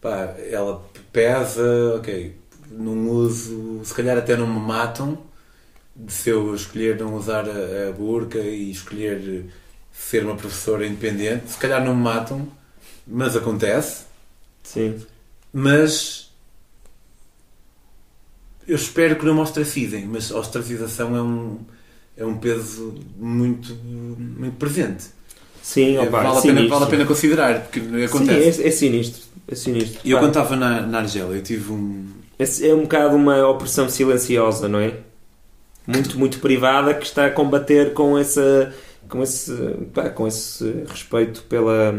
pá, ela pesa, ok, não uso, se calhar até não me matam, se eu escolher não usar a, a burca e escolher ser uma professora independente. Se calhar não me matam, mas acontece. Sim. Mas eu espero que não me ostracizem, mas a ostracização é um, é um peso muito, muito presente. Sim, opa, vale, a pena, vale a pena considerar, porque acontece. Sim, é, é sinistro. É sinistro. E eu quando estava na, na Argélia, eu tive um. É, é um bocado uma opressão silenciosa, não é? Muito, muito privada que está a combater com essa com esse, pá, com esse respeito pela,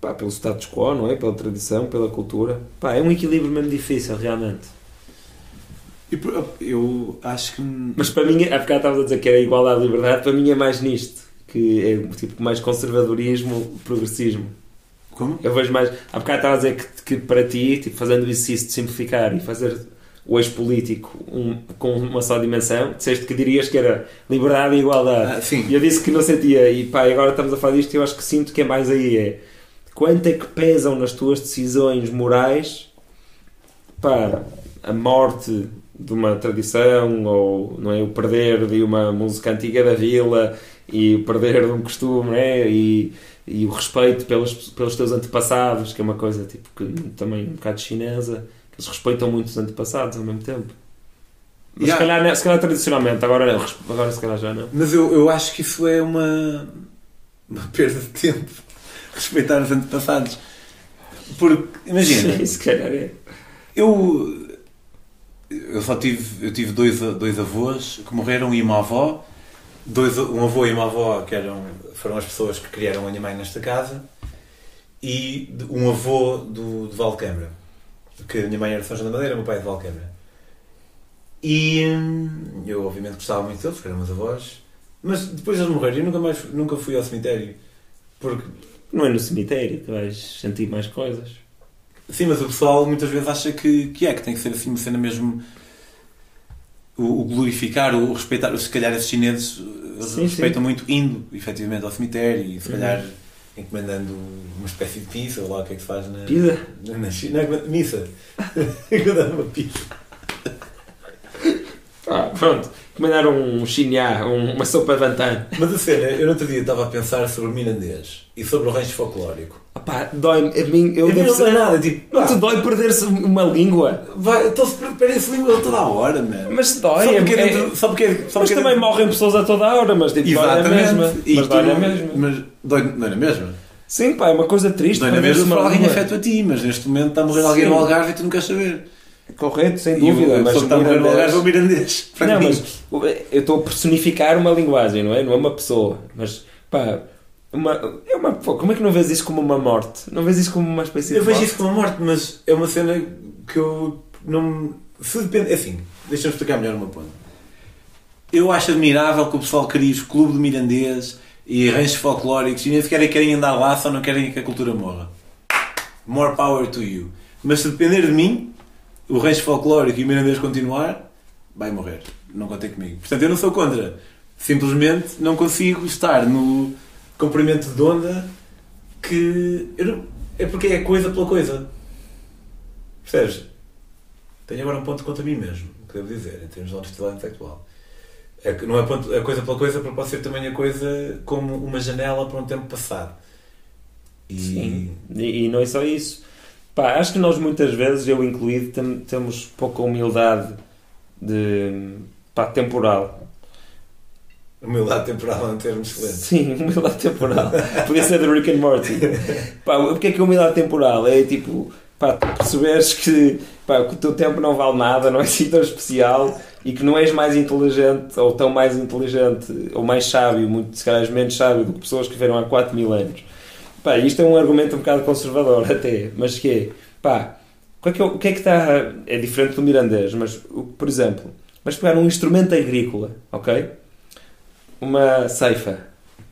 pá, pelo status quo, não é? Pela tradição, pela cultura. Pá, é um equilíbrio mesmo difícil, realmente. Eu acho que. Mas para mim, há bocado estavas a dizer que era igualdade à liberdade, para mim é mais nisto, que é tipo mais conservadorismo, progressismo. Como? Eu vejo mais. Há bocado estavas a dizer que, que para ti, tipo, fazendo isso de simplificar e fazer o ex-político um, com uma só dimensão, disseste que dirias que era liberdade e igualdade. Ah, sim. E eu disse que não sentia, e pá, agora estamos a falar disto e eu acho que sinto que é mais aí, é quanto é que pesam nas tuas decisões morais pá, a morte de uma tradição ou não é, o perder de uma música antiga da vila e o perder um costume, né? E, e o respeito pelos, pelos teus antepassados, que é uma coisa tipo que também um bocado chinesa, que eles respeitam muito os antepassados ao mesmo tempo. Mas Yeah. se, calhar, né, se calhar tradicionalmente, agora, não, agora se calhar já não. Mas eu, eu acho que isso é uma, uma perda de tempo. Respeitar os antepassados. Porque, imagina, Sim, se calhar é. eu, eu só tive, eu tive dois, dois avós que morreram e uma avó. Dois, um avô e uma avó que eram, foram as pessoas que criaram a minha mãe nesta casa. E um avô do, de Valquembra. Que a minha mãe era de São João da Madeira, o meu pai é de Valquembra. E hum, eu obviamente gostava muito deles, porque eram meus avós. Mas depois de eles morrerem, eu nunca, mais, nunca fui ao cemitério. Porque, Não é no cemitério que vais sentir mais coisas. sim, mas o pessoal muitas vezes acha que, que é, que tem que ser assim uma cena mesmo. O, o glorificar, o respeitar. Se calhar esses chineses Sim, respeitam muito indo, efetivamente, ao cemitério e se Uhum. Encomendando uma espécie de pizza, ou lá o que é que se faz na. Pizza? Na, na China. Não, missa. Encomendando uma pizza. Ah, pronto. Comendar um chinhá, um- uma sopa de vantana. Mas a cena, eu no outro dia estava a pensar sobre o mirandês e sobre o rancho folclórico. Opá, dói-me. A mim, eu Eu devo não ser... nada, tipo, Não te dói perder-se uma língua? vai, então-se prepara esse língua toda a hora, mano. Mas dói. Só é- porque é é- dentro- só porque é- só mas porque é também dentro- morrem pessoas a toda a hora, mas tipo, dói na Exatamente. mesma. E Mas dói na mesma. Mas dói, dói na mesma? Sim, pá, é uma coisa triste. Dói na mesma porque alguém afeta a ti, mas neste momento está a morrer alguém Sim. no Algarve e tu não queres saber. Correto, sem dúvida. o mas morrer no mirandês- é o mirandês. Não, mim. mas eu estou a personificar uma linguagem, não é? Não é uma pessoa. Mas, pá, uma, é uma, como é que não vês isso como uma morte? Não vês isso como uma espécie Eu de vejo morte? isso como uma morte, mas é uma cena que eu não. Se depende. é Assim, deixa-me explicar melhor uma ponto. Eu acho admirável que o pessoal crie os clubes de mirandês e ranchos folclóricos e nem sequer querem andar lá, só não querem que a cultura morra. More power to you. Mas se depender de mim, o rancho folclórico e o mirandês continuar, vai morrer. Não contem comigo. Portanto, eu não sou contra. Simplesmente não consigo estar no comprimento de onda que. não- é porque é coisa pela coisa. Percebes? Tenho agora um ponto contra mim mesmo, que devo dizer, em termos de honestidade intelectual. É que não é ponto, a coisa pela coisa, porque pode ser também a coisa como uma janela para um tempo passado. E Sim. E, e não é só isso. Pá, acho que nós muitas vezes, eu incluído, tem- temos pouca humildade de, pá, temporal. humildade temporal é um termo excelente. Sim, humildade temporal. Podia ser do Rick and Morty. Pá, o que é que é humildade temporal? É tipo, pá, tu perceberes que, pá, que o teu tempo não vale nada, não é assim tão especial e que não és mais inteligente ou tão mais inteligente ou mais sábio, muito, se calhar és menos sábio do que pessoas que viveram há 4 mil anos. Pá, isto é um argumento um bocado conservador até, mas que é, pá, o que é que, o que, é que está. É diferente do mirandês, mas, por exemplo, vais pegar um instrumento agrícola, ok? Uma ceifa,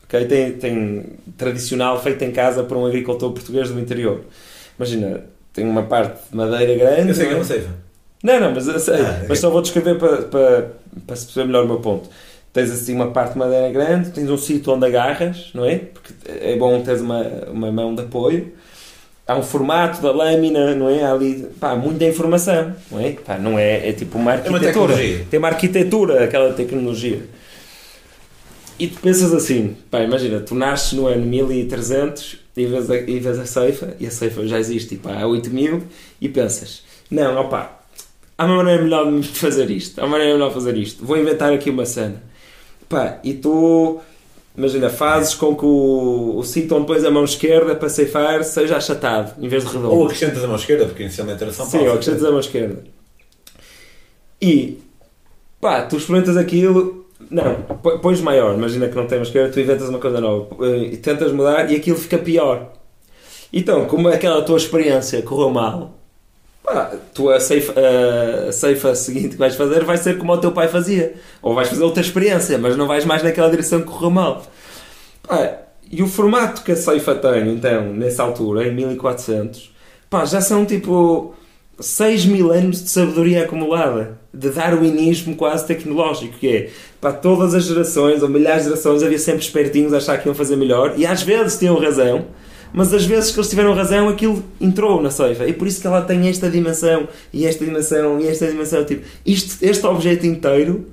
ok? Tem, tem tradicional feita em casa por um agricultor português do interior. Imagina, tem uma parte de madeira grande. Eu sei que é não uma ceifa. não, não, mas sei. Ah. Mas só vou descrever para, para, para se perceber melhor o meu ponto. Tens assim uma parte de madeira grande, tens um sítio onde agarras, não é? Porque é bom teres uma, uma mão de apoio. Há um formato da lâmina, não é? Há ali, pá, muita informação, não é? Pá, não é, é tipo uma É uma arquitetura. Tem uma arquitetura, aquela tecnologia. E tu pensas assim, pá, imagina, tu nasces no ano 1300 e vês a, e vês a ceifa, e a ceifa já existe tipo, há 8000, e pensas, não, opá, há uma maneira melhor de fazer isto, há uma maneira melhor de fazer isto, vou inventar aqui uma cena. Pá, e tu, imagina, fazes com que o, o onde pões a mão esquerda para ceifar seja achatado, em vez de redondo. Ou acrescentas a mão esquerda, porque inicialmente era São Sim, ou acrescentas a mão esquerda. E pá, tu experimentas aquilo. Não, pões maior, imagina que não tem mão esquerda, tu inventas uma coisa nova eh, e tentas mudar e aquilo fica pior. Então, como aquela tua experiência correu mal, pá, tu a ceifa, seguinte que vais fazer vai ser como o teu pai fazia. Ou vais fazer outra experiência, mas não vais mais naquela direção que correu mal. Pá, e o formato que a ceifa tem, então, nessa altura, em 1400, pá, já são tipo 6 mil anos de sabedoria acumulada, de darwinismo quase tecnológico, que é, para todas as gerações, ou milhares de gerações, havia sempre espertinhos a achar que iam fazer melhor, e às vezes tinham razão, mas às vezes que eles tiveram razão, aquilo entrou na ceifa, e por isso que ela tem esta dimensão, e esta dimensão, e esta dimensão, tipo, isto, este objeto inteiro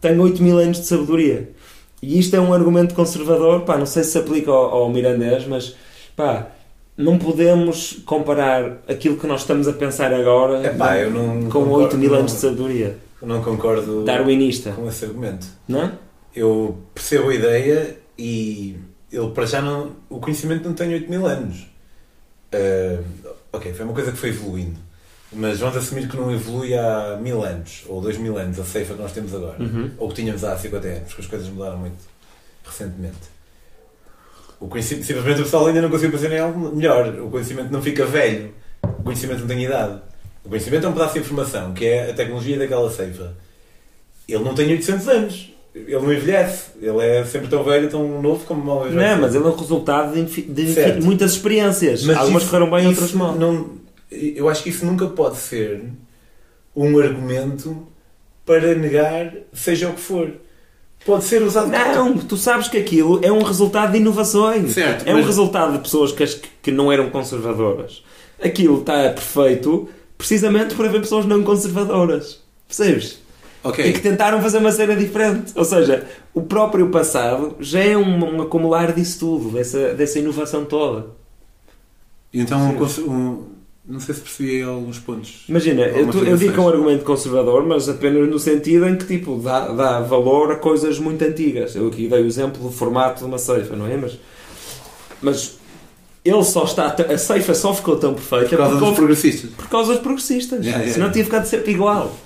tem 8 mil anos de sabedoria. e isto é um argumento conservador, pá, não sei se se aplica ao, ao mirandês, mas pá, não podemos comparar aquilo que nós estamos a pensar agora Epá, não com concordo, 8 mil anos de sabedoria Eu não concordo darwinista, com esse argumento. não? é? Eu percebo a ideia e ele para já não. O conhecimento não tem 8 mil anos. Ah, ok, foi uma coisa que foi evoluindo. Mas vamos assumir que não evolui há mil anos, ou dois mil anos, a ceifa que nós temos agora. Uhum. Ou que tínhamos há 50 anos, porque as coisas mudaram muito recentemente. O conhecimento, simplesmente o pessoal ainda não conseguiu fazer em algo melhor. O conhecimento não fica velho. O conhecimento não tem idade. O conhecimento é um pedaço de informação, que é a tecnologia daquela ceifa. Ele não tem 800 anos. Ele não envelhece. Ele é sempre tão velho, tão novo como mal Não, mas ele é o resultado de, de muitas experiências. Algumas isso- correram bem, outras mal. Não, eu acho que isso nunca pode ser um argumento para negar seja o que for. Pode ser usado Não, tu sabes que aquilo é um resultado de inovações. Certo, é um mas- resultado de pessoas que, que não eram conservadoras. Aquilo está perfeito precisamente por haver pessoas não conservadoras. Percebes? Ok. E que tentaram fazer uma cena diferente. Ou seja, o próprio passado já é um, um acumular disso tudo, dessa, dessa inovação toda. E Então, um um- não sei se percebi alguns pontos. Imagina, eu, tu- eu digo que é um argumento conservador, mas apenas no sentido em que tipo, dá, dá valor a coisas muito antigas. Eu aqui dei o exemplo do formato de uma ceifa, não é? Mas, mas ele só está. A ceifa só ficou tão perfeita Por causa dos progressistas. por causa dos progressistas. Yeah, yeah. Senão tinha ficado sempre igual.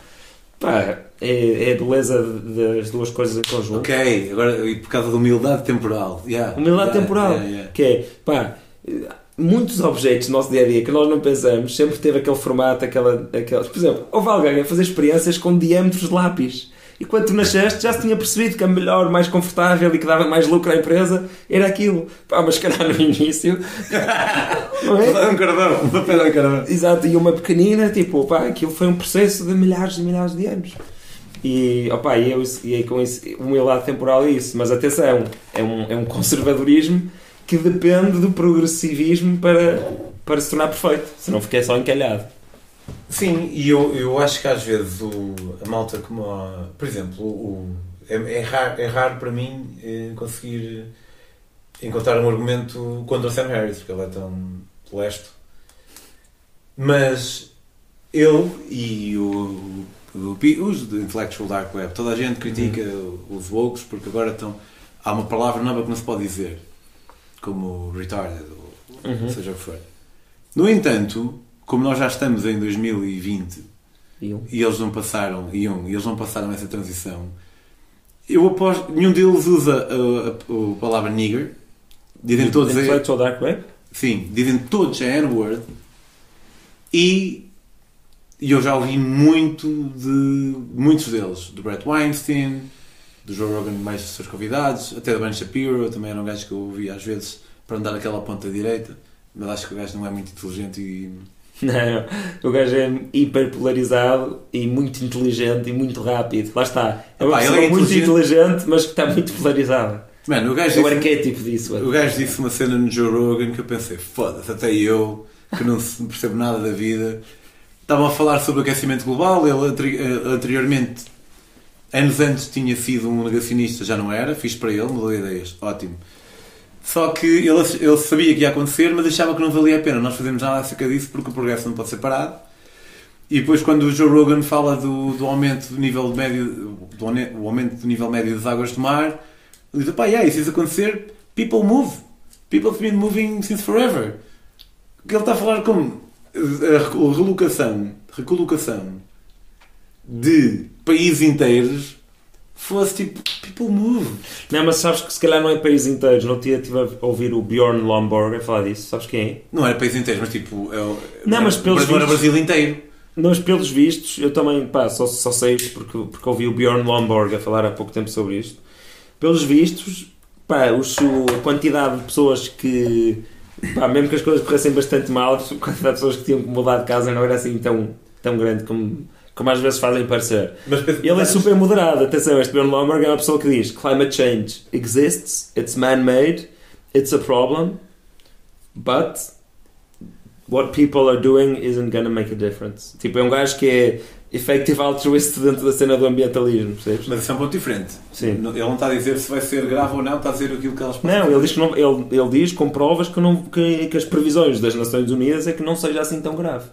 Pá, é, é a beleza das duas coisas em conjunto. Ok, agora e por causa da humildade temporal. Yeah. Humildade Yeah, temporal. yeah. Que é, pá, muitos objetos do nosso dia a dia que nós não pensamos sempre teve aquele formato, aquela, aquela. Por exemplo, houve alguém a fazer experiências com diâmetros de lápis. E quando tu nasceste já se tinha percebido que a melhor, mais confortável e que dava mais lucro à empresa era aquilo. Pá, mas se calhar no início. não é? Um carvão, vou pegar um carvão. Exato, e uma pequenina, tipo, pá, aquilo foi um processo de milhares e milhares de anos. E, opa, e, eu, e aí com isso, humildade temporal é isso. Mas atenção, é um, é um conservadorismo que depende do progressivismo para, para se tornar perfeito. Senão fiquei só encalhado. Sim, e eu, eu acho que às vezes o, a malta como a, por exemplo, o, é, é, raro, é raro para mim eh, conseguir encontrar um argumento contra o Sam Harris, porque ele é tão lesto. Mas ele e o, o, os do Intellectual Dark Web, toda a gente critica os woke porque agora estão, há uma palavra nova que não se pode dizer, como retarded, ou Uhum. seja o que for. No entanto, como nós já estamos em 2020 E e eles não passaram, e um, e eles não passaram essa transição, eu aposto, nenhum deles usa a, a- a palavra nigger, dizem todos Intellectual Dark Web? sim, dizem todos a N-word. E, e eu já ouvi muito de muitos deles, do Brett Weinstein, do Joe Rogan, mais dos seus convidados, até do Ben Shapiro, também era um gajo que eu ouvi às vezes para andar aquela ponta direita, mas acho que o gajo não é muito inteligente e Não, o gajo é hiper polarizado e muito inteligente e muito rápido. Lá está. É uma Epá, pessoa é muito inteligente. inteligente, mas que está muito polarizada. Mano, o gajo É o disse- arquétipo disso. O gajo disse uma cena no Joe Rogan que eu pensei, foda-se, até eu, que não percebo nada da vida, estavam a falar sobre o aquecimento global, ele eh, anteriormente, anos antes tinha sido um negacionista, já não era, fiz para ele, mudou de ideias, ótimo. Só que ele, ele sabia que ia acontecer, mas achava que não valia a pena nós fazermos nada acerca disso porque o progresso não pode ser parado. E depois quando o Joe Rogan fala do, do aumento do nível médio, do ane- o aumento do nível médio das águas do mar, ele diz, pá, yeah, isso acontecer, people move. People have been moving since forever. Que ele está a falar como a reco- relocação, recolocação de países inteiros fosse tipo, people move. Não, mas sabes que se calhar não é país inteiro. No dia estive a ouvir o Bjorn Lomborg a falar disso. Sabes quem é? Não era países inteiros, mas tipo, é o, Não, mas pelos não era o vistos- Brasil inteiro. Mas pelos vistos, eu também pá, só, só sei isto porque, porque ouvi o Bjorn Lomborg a falar há pouco tempo sobre isto. Pelos vistos, pá, os- o- a quantidade de pessoas que, pá, mesmo que as coisas corressem bastante mal, a quantidade de pessoas que tinham que mudar de casa não era assim tão, tão grande como, como às vezes fazem parecer. Mas, Ele é super moderado. Atenção, este Bjorn Lomborg é uma pessoa que diz: Climate change exists, it's man-made, it's a problem, but what people are doing isn't gonna make a difference. Tipo, é um gajo que é effective altruist dentro da cena do ambientalismo, percebes? Mas isso é um ponto diferente. Sim. Ele não está a dizer se vai ser grave ou não, está a dizer aquilo que elas Não, ele diz, que não, ele, ele diz com provas que, não, que, que as previsões das Nações Unidas é que não seja assim tão grave.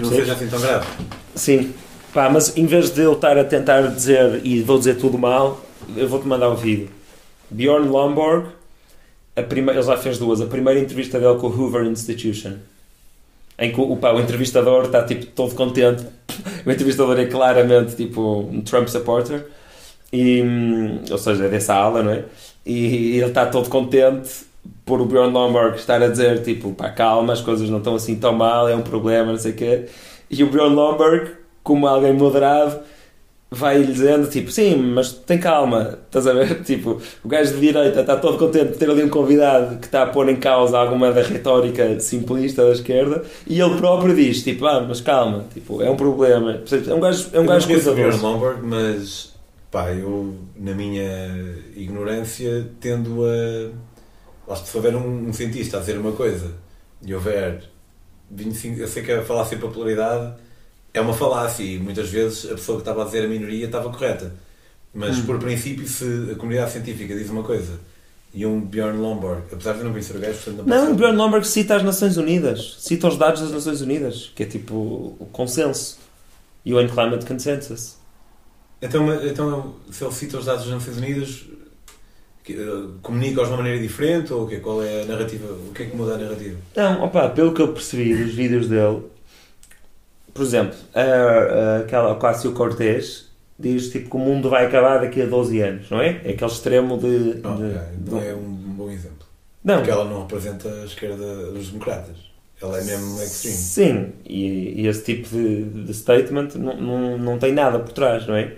Que não Sim. seja assim tão grave. Sim. Pá, mas em vez de eu estar a tentar dizer e vou dizer tudo mal, eu vou-te mandar o vídeo. Bjorn Lomborg, a prime... ele já fez duas. A primeira entrevista dele com o Hoover Institution. Em que o, pá, o entrevistador está tipo todo contente. O entrevistador é claramente tipo um Trump supporter. E, hum, ou seja, é dessa ala, não é? E ele está todo contente por o Bjorn Lomborg estar a dizer tipo, pá, calma, as coisas não estão assim tão mal, é um problema, não sei o quê. E o Bjorn Lomborg, como alguém moderado, vai-lhe dizendo tipo, sim, mas tem calma, estás a ver? Tipo, o gajo de direita está todo contente de ter ali um convidado que está a pôr em causa alguma da retórica simplista da esquerda e ele próprio diz, tipo, ah, mas calma, tipo, é um problema. É um gajo, é um gajo o Bjorn. Lomborg, mas pá, eu na minha ignorância tendo a. Que se houver um, um cientista a dizer uma coisa e houver 25. Eu sei que a falácia e popularidade é uma falácia e muitas vezes a pessoa que estava a dizer a minoria estava correta. Mas Hum. por princípio, se a comunidade científica diz uma coisa e um Bjorn Lomborg, apesar de eu não conhecer o gajo, portanto Não, posso- o Bjorn Lomborg cita as Nações Unidas, cita os dados das Nações Unidas, que é tipo o consenso. UN Climate Consensus. Então, então, se ele cita os dados das Nações Unidas, que, eh, comunica-os de uma maneira diferente? Ou o quê? qual é a narrativa? O que é que muda a narrativa? Não, opa, pelo que eu percebi dos vídeos dele, por exemplo, a, a, aquela Ocasio Cortez diz tipo que o mundo vai acabar daqui a 12 anos, não é? É aquele extremo de. Não, de- é, de- não é um bom exemplo. Não. Porque ela não representa a esquerda dos democratas. Ela é mesmo extreme. Sim, e, e esse tipo de, de statement não, não, não tem nada por trás, não é?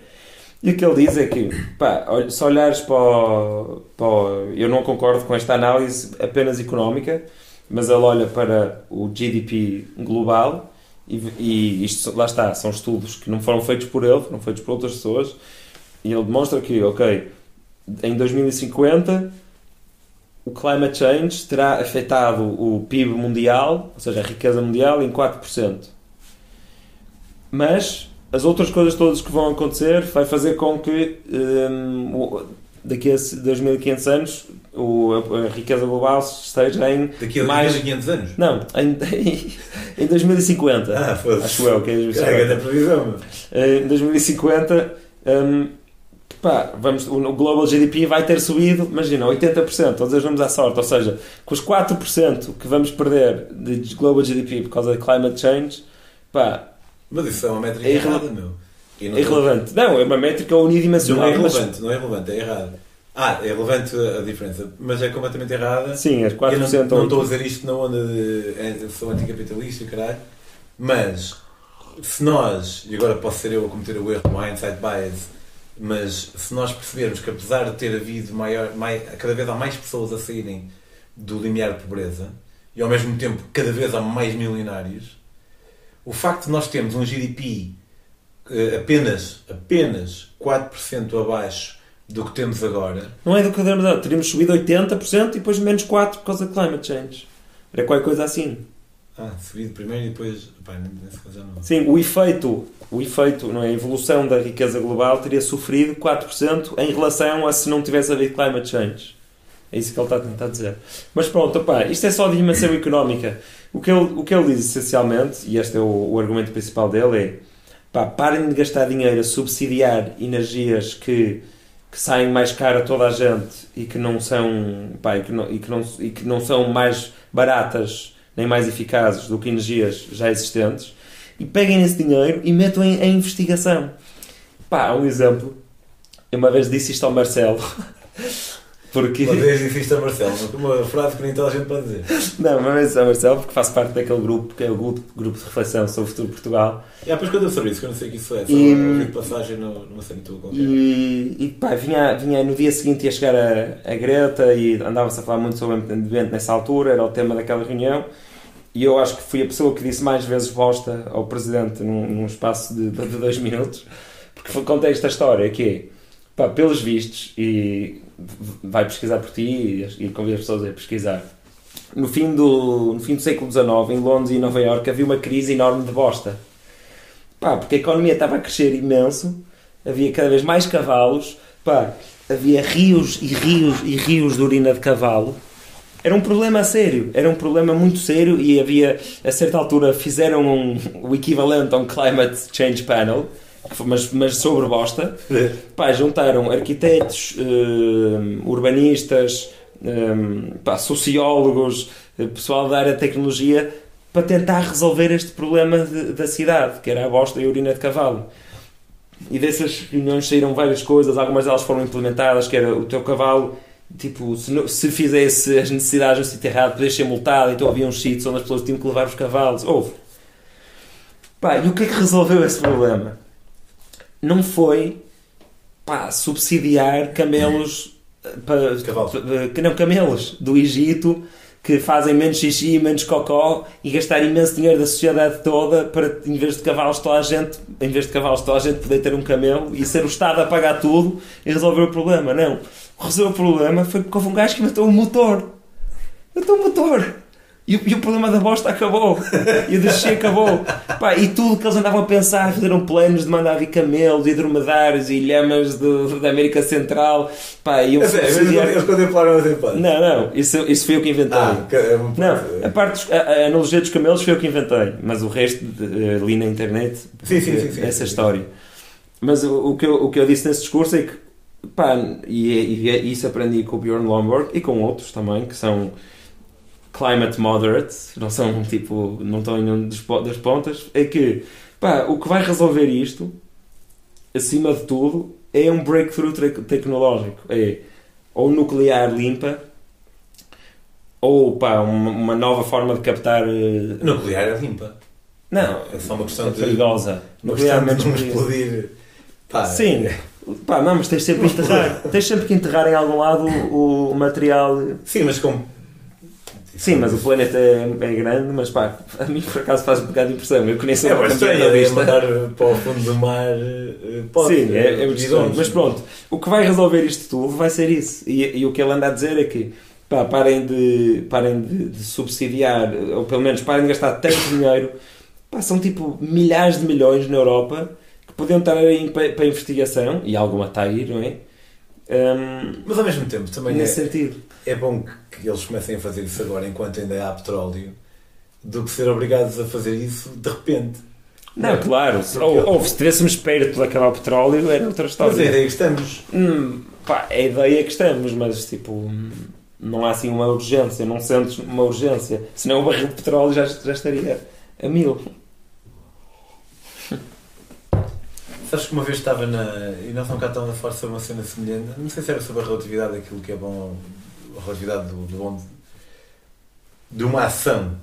E o que ele diz é que, pá, se olhares para o, para o- Eu não concordo com esta análise apenas económica, mas ele olha para o GDP global e, e isto, lá está, são estudos que não foram feitos por ele, foram feitos por outras pessoas, e ele demonstra que, ok, em 2050 o climate change terá afetado o PIB mundial, ou seja, a riqueza mundial, em 4%. Mas as outras coisas todas que vão acontecer vai fazer com que hum, o- daqui a 2500 anos o, a, a riqueza global esteja em Daqui a mais. 500 anos. Não, em, em 2050. Ah, foda-se. Acho eu que é isso. Carga da previsão. Eh, Em 2050, hum, pá, vamos, o Global GDP vai ter subido, imagina, 80%, todos os vamos à sorte. Ou seja, com os 4% que vamos perder de Global GDP por causa de climate change, pá, Mas isso é uma métrica É errada, meu. E não é irrelevante. Não, é uma métrica unidimensional. Não é mas- relevante, não é relevante, é errado. Ah, é relevante a diferença, mas é completamente errada. Sim, as 4% Eu não, não ou estou a dizer isto na onda de é, sou anticapitalista, caralho, mas se nós, e agora posso ser eu a cometer o erro do hindsight bias, mas se nós percebermos que apesar de ter havido maior, mai- cada vez há mais pessoas a saírem do limiar de pobreza e ao mesmo tempo cada vez há mais milionários, o facto de nós termos um GDP eh, apenas, apenas 4% abaixo do que temos agora, Não é do que podemos dar. Teríamos subido 80% e depois menos 4% por causa de climate change. Era qualquer coisa assim. ah, subido primeiro e depois, pá, não. Sim, o efeito, o efeito, não é? a evolução da riqueza global teria sofrido 4% em relação a se não tivesse havido climate change. É isso que ele está a tentar dizer. Mas pronto, opá, isto é só de dimensão económica. O que ele, o que ele diz essencialmente, e este é o, o argumento principal dele, é pá, parem de gastar dinheiro a subsidiar energias que, que saem mais caro a toda a gente e que não são, pá, e que não, e que não, e que não são mais baratas nem mais eficazes do que energias já existentes e peguem esse dinheiro e metam em, em investigação. Pá, um exemplo. Eu uma vez disse isto ao Marcelo. Porque. Uma vez isto a Marcelo, uma frase que nem toda a gente pode dizer. Não, uma vez ao Marcelo, porque faço parte daquele grupo que é o grupo, grupo de reflexão sobre o futuro de Portugal. E depois quando eu soube isso, que eu não sei o que isso é, só E- de passagem no- numa cena tua qualquer. E, e pá, vinha, vinha no dia seguinte ia chegar a, a Greta e andava-se a falar muito sobre o ambiente nessa altura, era o tema daquela reunião. E eu acho que fui a pessoa que disse mais vezes bosta ao presidente num, num espaço de, de dois minutos, porque contei esta história que é, pá, pelos vistos, e vai pesquisar por ti e, convido as pessoas a pesquisar. No fim, do, no fim do século XIX, em Londres e Nova Iorque, havia uma crise enorme de bosta. Pá, porque a economia estava a crescer imenso, havia cada vez mais cavalos, pá, havia rios e rios e rios de urina de cavalo. Era um problema sério, era um problema muito sério e havia, a certa altura, fizeram um, o equivalente a um Climate Change Panel, mas, mas sobre bosta. Pá, juntaram arquitetos, eh, urbanistas, eh, pá, sociólogos, eh, pessoal da área de tecnologia para tentar resolver este problema de- da cidade, que era a bosta e a urina de cavalo. E dessas reuniões saíram várias coisas, algumas delas foram implementadas, que era o teu cavalo, tipo, se, não- se fizesse as necessidades no sítio errado, podias ser multado, então havia uns sítios onde as pessoas tinham que levar os cavalos. Houve. Pá, e o que é que resolveu esse problema? Não foi, pá, subsidiar camelos, eh, para, que não camelos, do Egito, que fazem menos xixi, menos cocó e gastar imenso dinheiro da sociedade toda para, em vez de cavalos, toda a gente, em vez de cavalos, toda a gente poder ter um camelo e ser o Estado a pagar tudo e resolver o problema. Não. Resolveu o problema foi porque houve um gajo que matou o motor. Matou o motor. E, o- e o problema da bosta acabou. E o xixi acabou. Pá, e tudo que eles andavam a pensar, fizeram planos de mandar vir camelos e dromedários e lhamas da América Central. Pá, e É sério, subsidiar- eles contemplaram as hipóteses. Não, não, isso, isso foi eu que inventei. Ah, que- é Não, a parte dos- a, a analogia dos camelos foi eu que inventei, mas o resto eh, li na internet Sim, sim, sim, sim. essa história. Mas o, o que eu, o que eu disse nesse discurso é que, pá, e, e- e isso aprendi com o Bjorn Lomborg e com outros também, que são climate moderate, não são tipo, não estão em nenhum das pontas, é que, pá, o que vai resolver isto, acima de tudo, é um breakthrough tec- tecnológico. É ou nuclear limpa, ou pá, uma, uma nova forma de captar. eh, Nuclear é limpa. Não, É só uma questão é de. perigosa. Nuclear não menos perigoso. explodir. Pá, Sim, pá, não, mas tens sempre que enterrar. tens sempre que enterrar em algum lado o, o material. Sim, mas com. Sim, mas o planeta é, é grande, mas pá, a mim por acaso faz um bocado de impressão. Eu conheço É um bastante estranho, é ambientalista. mandar para o fundo do mar. eh, Pode, Sim, é, é visões. Mas pronto, o que vai resolver isto tudo vai ser isso. E, e o que ele anda a dizer é que pá, parem, de, parem de, de subsidiar, ou pelo menos parem de gastar tanto dinheiro. Pá, são tipo milhares de milhões na Europa que podiam estar aí para, para investigação, e alguma está aí, não é? Hum, Mas ao mesmo tempo também é, nesse sentido. É bom que, que eles comecem a fazer isso agora enquanto ainda há petróleo do que ser obrigados a fazer isso de repente. Não, claro. Porque- Ou, ou se estivéssemos perto de acabar o petróleo, era outra Mas a história. ideia é que estamos. Hum, pá, é a ideia é que estamos, mas tipo, não há assim uma urgência, não sentes uma urgência. Senão o barril de petróleo já, já estaria a mil. Sabes que uma vez estava na. E nós não cá estamos a falar sobre uma cena semelhante. Não sei se era sobre a relatividade daquilo que é bom. A relatividade do, do bom. De uma ação.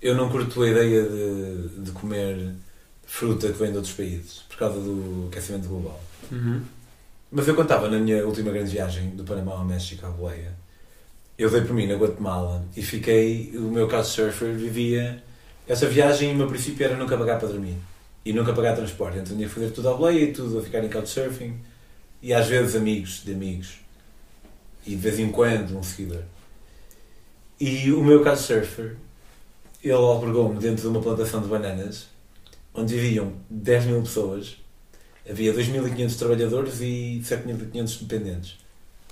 Eu não curto a ideia de, de comer fruta que vem de outros países por causa do aquecimento global. Mas eu estava na minha última grande viagem do Panamá ao México à boleia, eu dei por mim na Guatemala e fiquei, o meu couchsurfer vivia, essa viagem o meu princípio era nunca pagar para dormir e nunca pagar transporte, então que fazer tudo à boleia e tudo a ficar em couchsurfing e às vezes amigos de amigos e de vez em quando um seguidor. E o meu couchsurfer, ele albergou-me dentro de uma plantação de bananas onde viviam 10 mil pessoas Havia 2.500 trabalhadores e 7.500 dependentes.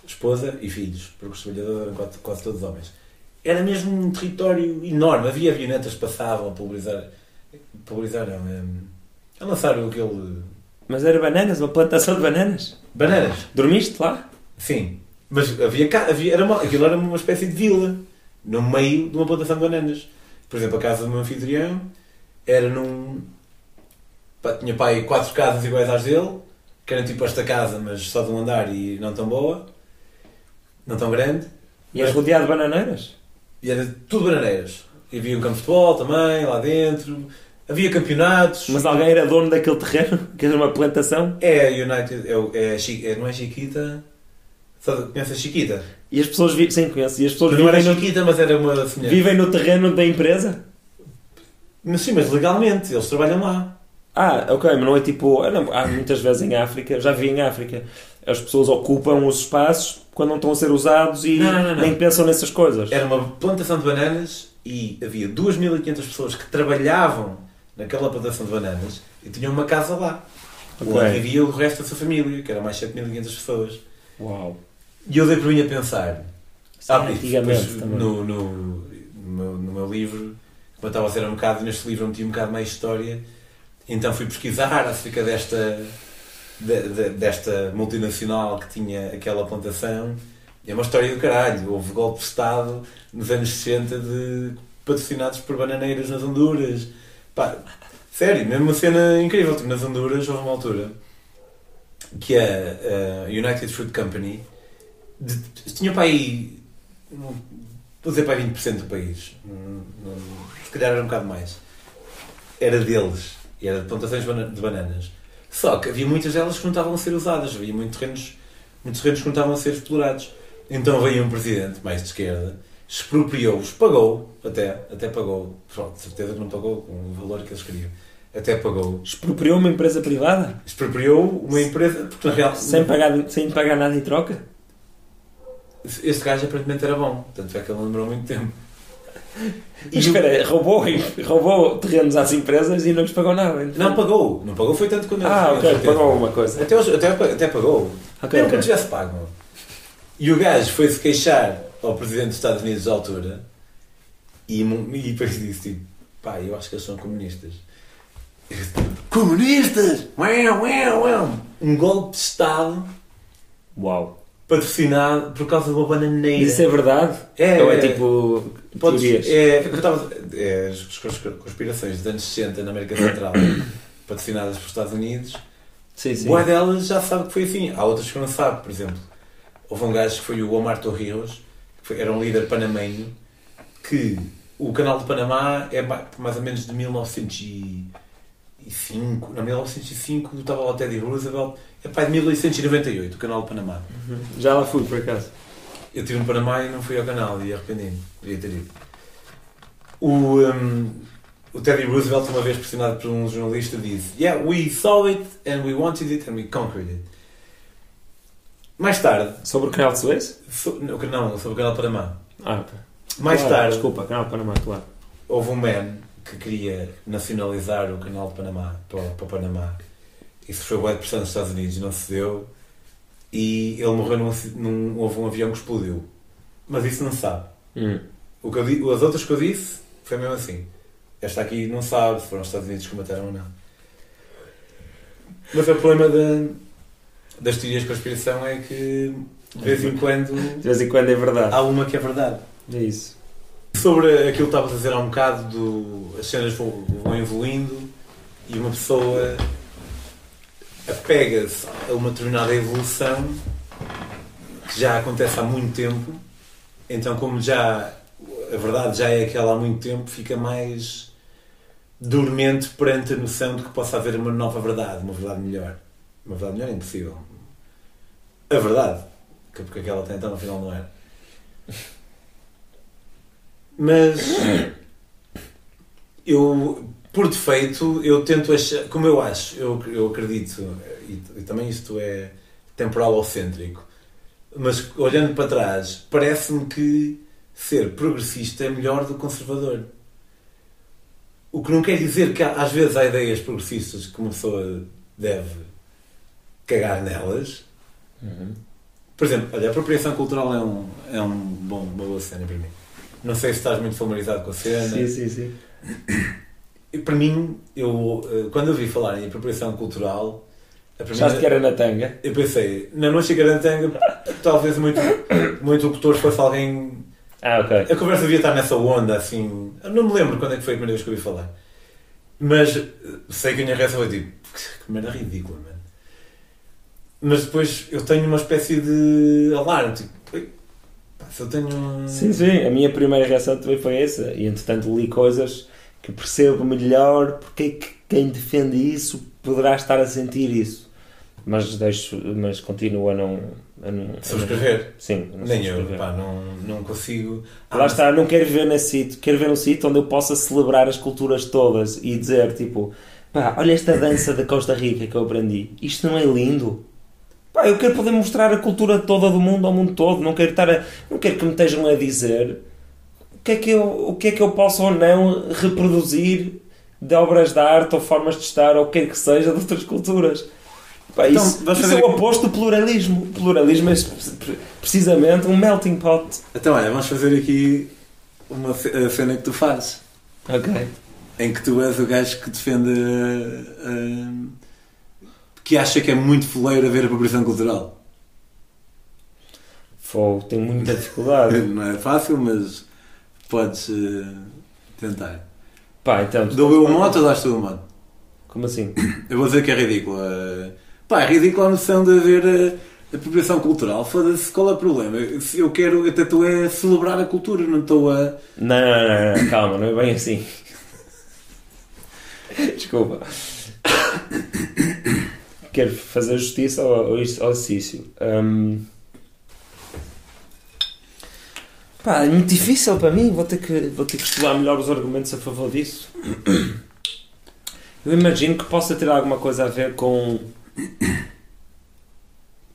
Esposa e filhos, porque os trabalhadores eram quase, quase todos homens. Era mesmo um território enorme. Havia avionetas que passavam a pulverizar. Pulverizar, não. É, a lançar aquele. Mas era bananas, uma plantação de bananas. Bananas. Dormiste lá? Sim. Mas havia, havia era uma, aquilo era uma espécie de vila. No meio de uma plantação de bananas. Por exemplo, a casa do meu anfitrião era num. pá, Tinha pai quatro casas iguais às dele, que eram tipo esta casa, mas só de um andar e não tão boa, não tão grande. E és rodeado de bananeiras? E era tudo bananeiras. E havia um campo de futebol também, lá dentro. Havia campeonatos. Mas alguém era dono daquele terreno? Que era uma plantação? É a United, é, é, é- não é Chiquita? Só- Conhece a Chiquita? E as pessoas vivem... Sim, conheço. E as pessoas Não era vivem no, Chiquita, mas era uma vivem no terreno da empresa? Mas sim, mas legalmente, eles trabalham lá. Ah, ok, mas não é tipo. ah, não, Há muitas vezes em África, já vi em África, as pessoas ocupam os espaços quando não estão a ser usados e Não, não, nem pensam nessas coisas. Era uma plantação de bananas e havia 2.500 pessoas que trabalhavam naquela plantação de bananas e tinham uma casa lá. Ok. Onde vivia o resto da sua família, que era mais 7.500 pessoas. Uau. E eu dei por mim a pensar. Ah, e antigamente depois, também. no, no, no, meu, no meu livro, eu estava a dizer um bocado, neste livro eu meti um bocado mais história, então fui pesquisar acerca desta, de- de- desta multinacional que tinha aquela plantação. É uma história do caralho. Houve golpe de Estado nos anos 60 de patrocinados por bananeiras nas Honduras. Pá, sério, mesmo uma cena incrível. Tipo, nas Honduras houve uma altura que a, a United Fruit Company de, tinha para aí, não- vou dizer para aí 20% do país, Hum, não- se calhar era um bocado mais. Era deles, e era de plantações de bana- de bananas. Só que havia muitas delas que não estavam a ser usadas, havia muitos terrenos, muitos terrenos que não estavam a ser explorados. Então veio um presidente mais de esquerda, expropriou-os, pagou, até, até pagou, pronto, de certeza que não pagou com o valor que eles queriam, até pagou, Expropriou uma empresa privada? expropriou uma empresa, porque na real, Sem pagar, sem pagar nada em troca? Este gajo aparentemente era bom, tanto é que ele não demorou muito tempo. E espera, roubou, roubou terrenos às empresas e não lhes pagou nada. Não pagou, não pagou foi tanto quando ele Ah, ok, pagou uma coisa. Até, até, até pagou. Ok, Mesmo ok. quando tivesse pago. E o gajo foi-se queixar ao presidente dos Estados Unidos da altura e, e depois disse tipo, pá, eu acho que eles são comunistas. Disse, comunistas! Uau, uau, uau. Um golpe de Estado Uau. Patrocinado por causa de uma bananeira. Isso é verdade? É, Ou é é. tipo Podes, teorias? é, eu estava- é, as cons- conspirações dos anos 60 na América Central, patrocinadas pelos Estados Unidos, Sim, sim. boa delas já sabe que foi assim. Há outras que não sabe, por exemplo. Houve um gajo que foi o Omar Torrijos, que foi- era um líder panamenho, que o canal de Panamá é ma- mais ou menos de 1905. Não, 1905 estava lá o Teddy Roosevelt. É pai de 1898, o canal de Panamá. Uhum. Já lá fui, por acaso. Eu estive no Panamá e não fui ao canal e arrependi-me. Devia ter ido. O, um, o Teddy Roosevelt, uma vez pressionado por um jornalista, disse: Yeah, we saw it and we wanted it and we conquered it. Mais tarde, Sobre o canal de Suez? so- não, não, sobre o canal de Panamá. Ah, ok. Mais Claro, tarde, Desculpa, canal de Panamá, claro. houve um man que queria nacionalizar o canal de Panamá para, para o Panamá. Isso foi boa pressão dos Estados Unidos e não se deu. E ele morreu num, num. Houve um avião que explodiu. Mas isso não se sabe. Hum. O que eu as outras que eu disse foi mesmo assim. Esta aqui não sabe se foram os Estados Unidos que mataram ou não. Mas o problema da, das teorias de conspiração é que de vez em quando De vez em quando é verdade. há uma que é verdade. É isso. Sobre aquilo que estavas a dizer há um bocado, do, as cenas vão, vão evoluindo e uma pessoa apega-se a uma determinada evolução que já acontece há muito tempo, então como já a verdade já é aquela há muito tempo, fica mais dormente perante a noção de que possa haver uma nova verdade, uma verdade melhor. Uma verdade melhor é impossível. A verdade, que porque aquela até então afinal não era. Mas eu, por defeito, eu tento achar, como eu acho, eu, eu acredito, e, e também isto é temporal ou cêntrico, mas olhando para trás, parece-me que ser progressista é melhor do que conservador. O que não quer dizer que às vezes há ideias progressistas que uma pessoa deve cagar nelas. Por exemplo, olha, a apropriação cultural é, um, é um bom, uma boa cena para mim. Não sei se estás muito familiarizado com a cena. Sim, sim, sim. E para mim, eu, eh, quando eu vi falar em apropriação cultural, Achaste que era na tanga? eu pensei, não, não chega a tanga, talvez muito, muito locutor fosse alguém. Ah, ok. A conversa devia estar nessa onda, assim. Eu não me lembro quando é que foi a primeira vez que eu ouvi falar. Mas eh, sei que a minha reação foi tipo, que merda ridícula, mano. Mas depois eu tenho uma espécie de alarme, tipo, "Ui, pá, se eu tenho. um- Sim, sim. A minha primeira reação também foi essa. E entretanto li coisas que percebo melhor porque é que quem defende isso poderá estar a sentir isso. Mas deixo, mas continuo a não. A não a não- Subscrever. Sim, não Nem eu, subscrever. pá, não, não consigo. Ah, Lá mas- está, não quero viver nesse sítio. Quero ver um sítio onde eu possa celebrar as culturas todas e dizer, tipo, pá, olha esta dança da Costa Rica que eu aprendi. Isto não é lindo? Pá, eu quero poder mostrar a cultura toda do mundo ao mundo todo. Não quero estar a, não quero que me estejam a dizer o que é que eu, o que é que eu posso ou não reproduzir de obras de arte ou formas de estar ou o que é que seja de outras culturas. Pá, Então, isso isso fazer é o oposto do pluralismo. O pluralismo é precisamente um melting pot. Então, olha, vamos fazer aqui uma ce- a cena que tu fazes. Ok. Em que tu és o gajo que defende. uh, uh, que acha que é muito foleiro haver apropriação cultural. Fogo, tenho muita dificuldade. Não é fácil, mas podes uh, tentar. Pá, então. Dou eu o moto ou dás tu o moto? Como assim? Eu vou dizer que é ridículo. uh, Pá, é ridículo a noção de haver uh, apropriação cultural. Foda-se, qual é o problema? Eu- Eu quero, até estou a celebrar a cultura, não estou a. Não, não, não, não, calma, não é bem assim. Desculpa. Quero fazer justiça ao, ao ex- ao exercício. Hum. Pá, é muito difícil para mim. Vou ter, que, vou ter que estudar melhor os argumentos a favor disso. Eu imagino que possa ter alguma coisa a ver com.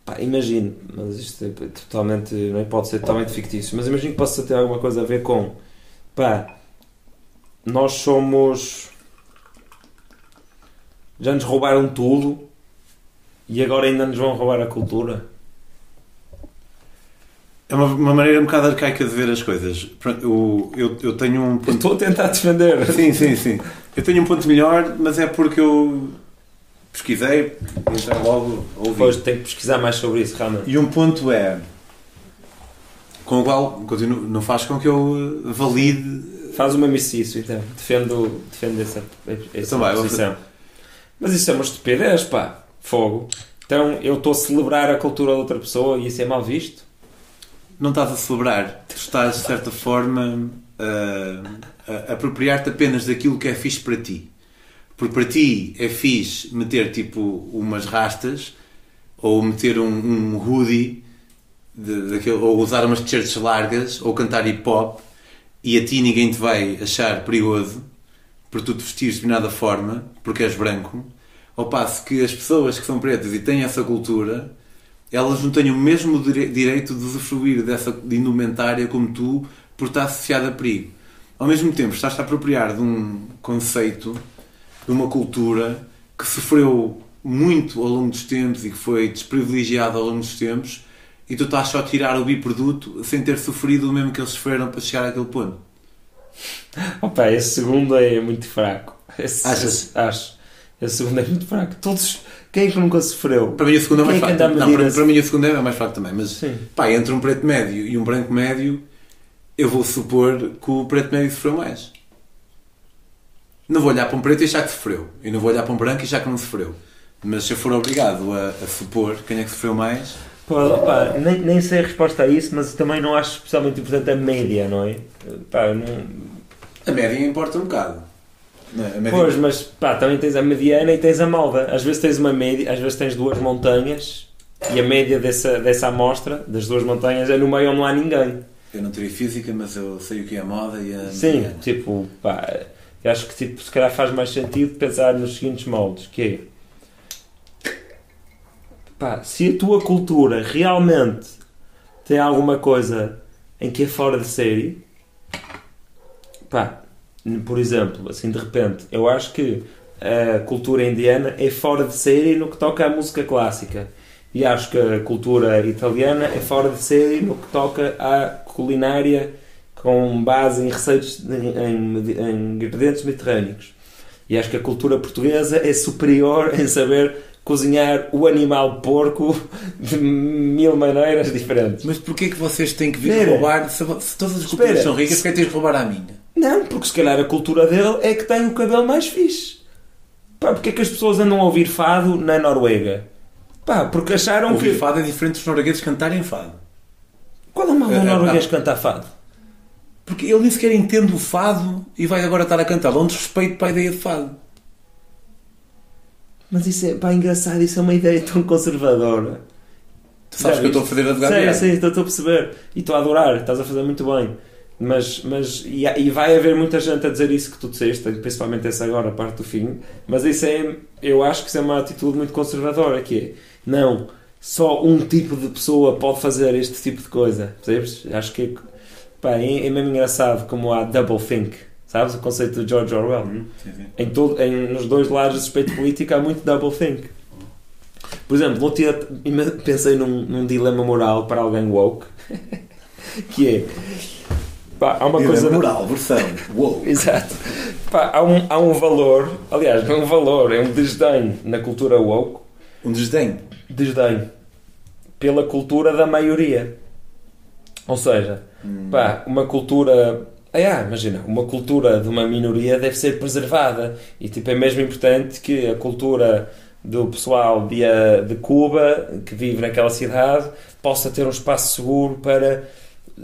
Pá, imagino, mas isto é totalmente. Não pode ser totalmente fictício, mas imagino que possa ter alguma coisa a ver com. Pá, nós somos. Já nos roubaram tudo e agora ainda nos vão roubar a cultura. É uma, uma maneira um bocado arcaica de ver as coisas. Eu, eu, eu tenho um ponto. estou a tentar defender. Sim, sim, sim. Eu tenho um ponto melhor, mas é porque eu pesquisei e então logo ouvi. Depois tenho que pesquisar mais sobre isso, realmente. E um ponto é. Com o qual continuo, não faz com que eu eh, valide. Faz o mesmo exercício, então. Defendo, defendo essa, essa Então vai, vou posição. Mas isso é uma estupidez, pá. Fogo. Então eu estou a celebrar a cultura de outra pessoa e isso é mal visto? Não estás a celebrar. Estás, de certa forma, a, a apropriar-te apenas daquilo que é fixe para ti. Porque para ti é fixe meter tipo umas rastas ou meter um, um hoodie de- daquele, ou usar umas t-shirts largas ou cantar hip hop e a ti ninguém te vai achar perigoso por tu te vestires de determinada forma porque és branco ao passo que as pessoas que são pretas e têm essa cultura elas não têm o mesmo dire- direito de usufruir dessa de indumentária como tu por estar associada a perigo ao mesmo tempo estás-te a apropriar de um conceito de uma cultura que sofreu muito ao longo dos tempos e que foi desprivilegiada ao longo dos tempos e tu estás só a tirar o biproduto sem ter sofrido o mesmo que eles sofreram para chegar àquele ponto. Opa, esse segundo é muito fraco. Esse, Achas? esse- acho. Esse segundo é muito fraco. Todos. Quem é que nunca sofreu? Para mim o segundo é mais é a Não, medir para, para mim o segundo é mais fraco também, mas Sim. pá, entre um preto médio e um branco médio eu vou supor que o preto médio sofreu mais. Não vou olhar para um preto e achar que sofreu. E não vou olhar para um branco e achar que não sofreu. Mas se eu for obrigado a, a supor quem é que sofreu mais, Pá, pá, nem, nem sei a resposta a isso, mas também não acho especialmente importante a média, não é? Pá, não... a média importa um bocado. É? Pois, mas pá, também tens a mediana e tens a malda. Às vezes tens uma média, às vezes tens duas montanhas e a média dessa, dessa amostra, das duas montanhas, é no meio onde não há ninguém. Eu não teria física, mas eu sei o que é a moda e a Sim, mediana. tipo, pá, eu acho que tipo, se calhar faz mais sentido pensar nos seguintes moldes, que é pá, se a tua cultura realmente tem alguma coisa em que é fora de série, pá, por exemplo, assim de repente, eu acho que a cultura indiana é fora de série no que toca à música clássica. E acho que a cultura italiana é fora de série no que toca à culinária com base em receitas em, em- em ingredientes mediterrâneos. E acho que a cultura portuguesa é superior em saber cozinhar o animal porco de mil maneiras diferentes. Mas porquê que vocês têm que vir Espera. roubar? Se, se todas as culturas Espera. são ricas, porquê tens de roubar a minha? Não, porque se calhar a cultura dele é que tem o cabelo mais fixe. Pá, porque é que as pessoas andam a ouvir fado na Noruega? Pá, porque acharam Ouvir que... fado é diferente dos noruegueses cantarem fado. Qual é o mal do É, é, norueguês ah. cantar fado? Porque ele nem sequer entende o fado e vai agora estar a cantar. Dá um desrespeito para a ideia de fado. Mas isso é, pá, engraçado, isso é uma ideia tão conservadora. Tu sabes Já que eu estou a viste? fazer advogado sei, estou estou a perceber. E estou a adorar, estás a fazer muito bem. Mas, mas e, e vai haver muita gente a dizer isso que tu disseste, principalmente essa agora, a parte do fim. Mas isso é, eu acho que isso é uma atitude muito conservadora, que é, não, só um tipo de pessoa pode fazer este tipo de coisa, percebes? Acho que pá, é, é mesmo engraçado como há double think. Sabes o conceito de George Orwell? Sim, sim. Em todo, em, nos dois lados do respeito político há muito double think. Por exemplo, vou ter, pensei num, num dilema moral para alguém woke, que é pá, há uma coisa moral, versão. Uou. Exato. Pá, há, um, há um valor, aliás, não é um valor, é um desdém na cultura woke, Um desdém. desdém pela cultura da maioria. Ou seja, pá, uma cultura. Ah, imagina, uma cultura de uma minoria deve ser preservada. E tipo, é mesmo importante que a cultura do pessoal de, ah, de Cuba, que vive naquela cidade, possa ter um espaço seguro para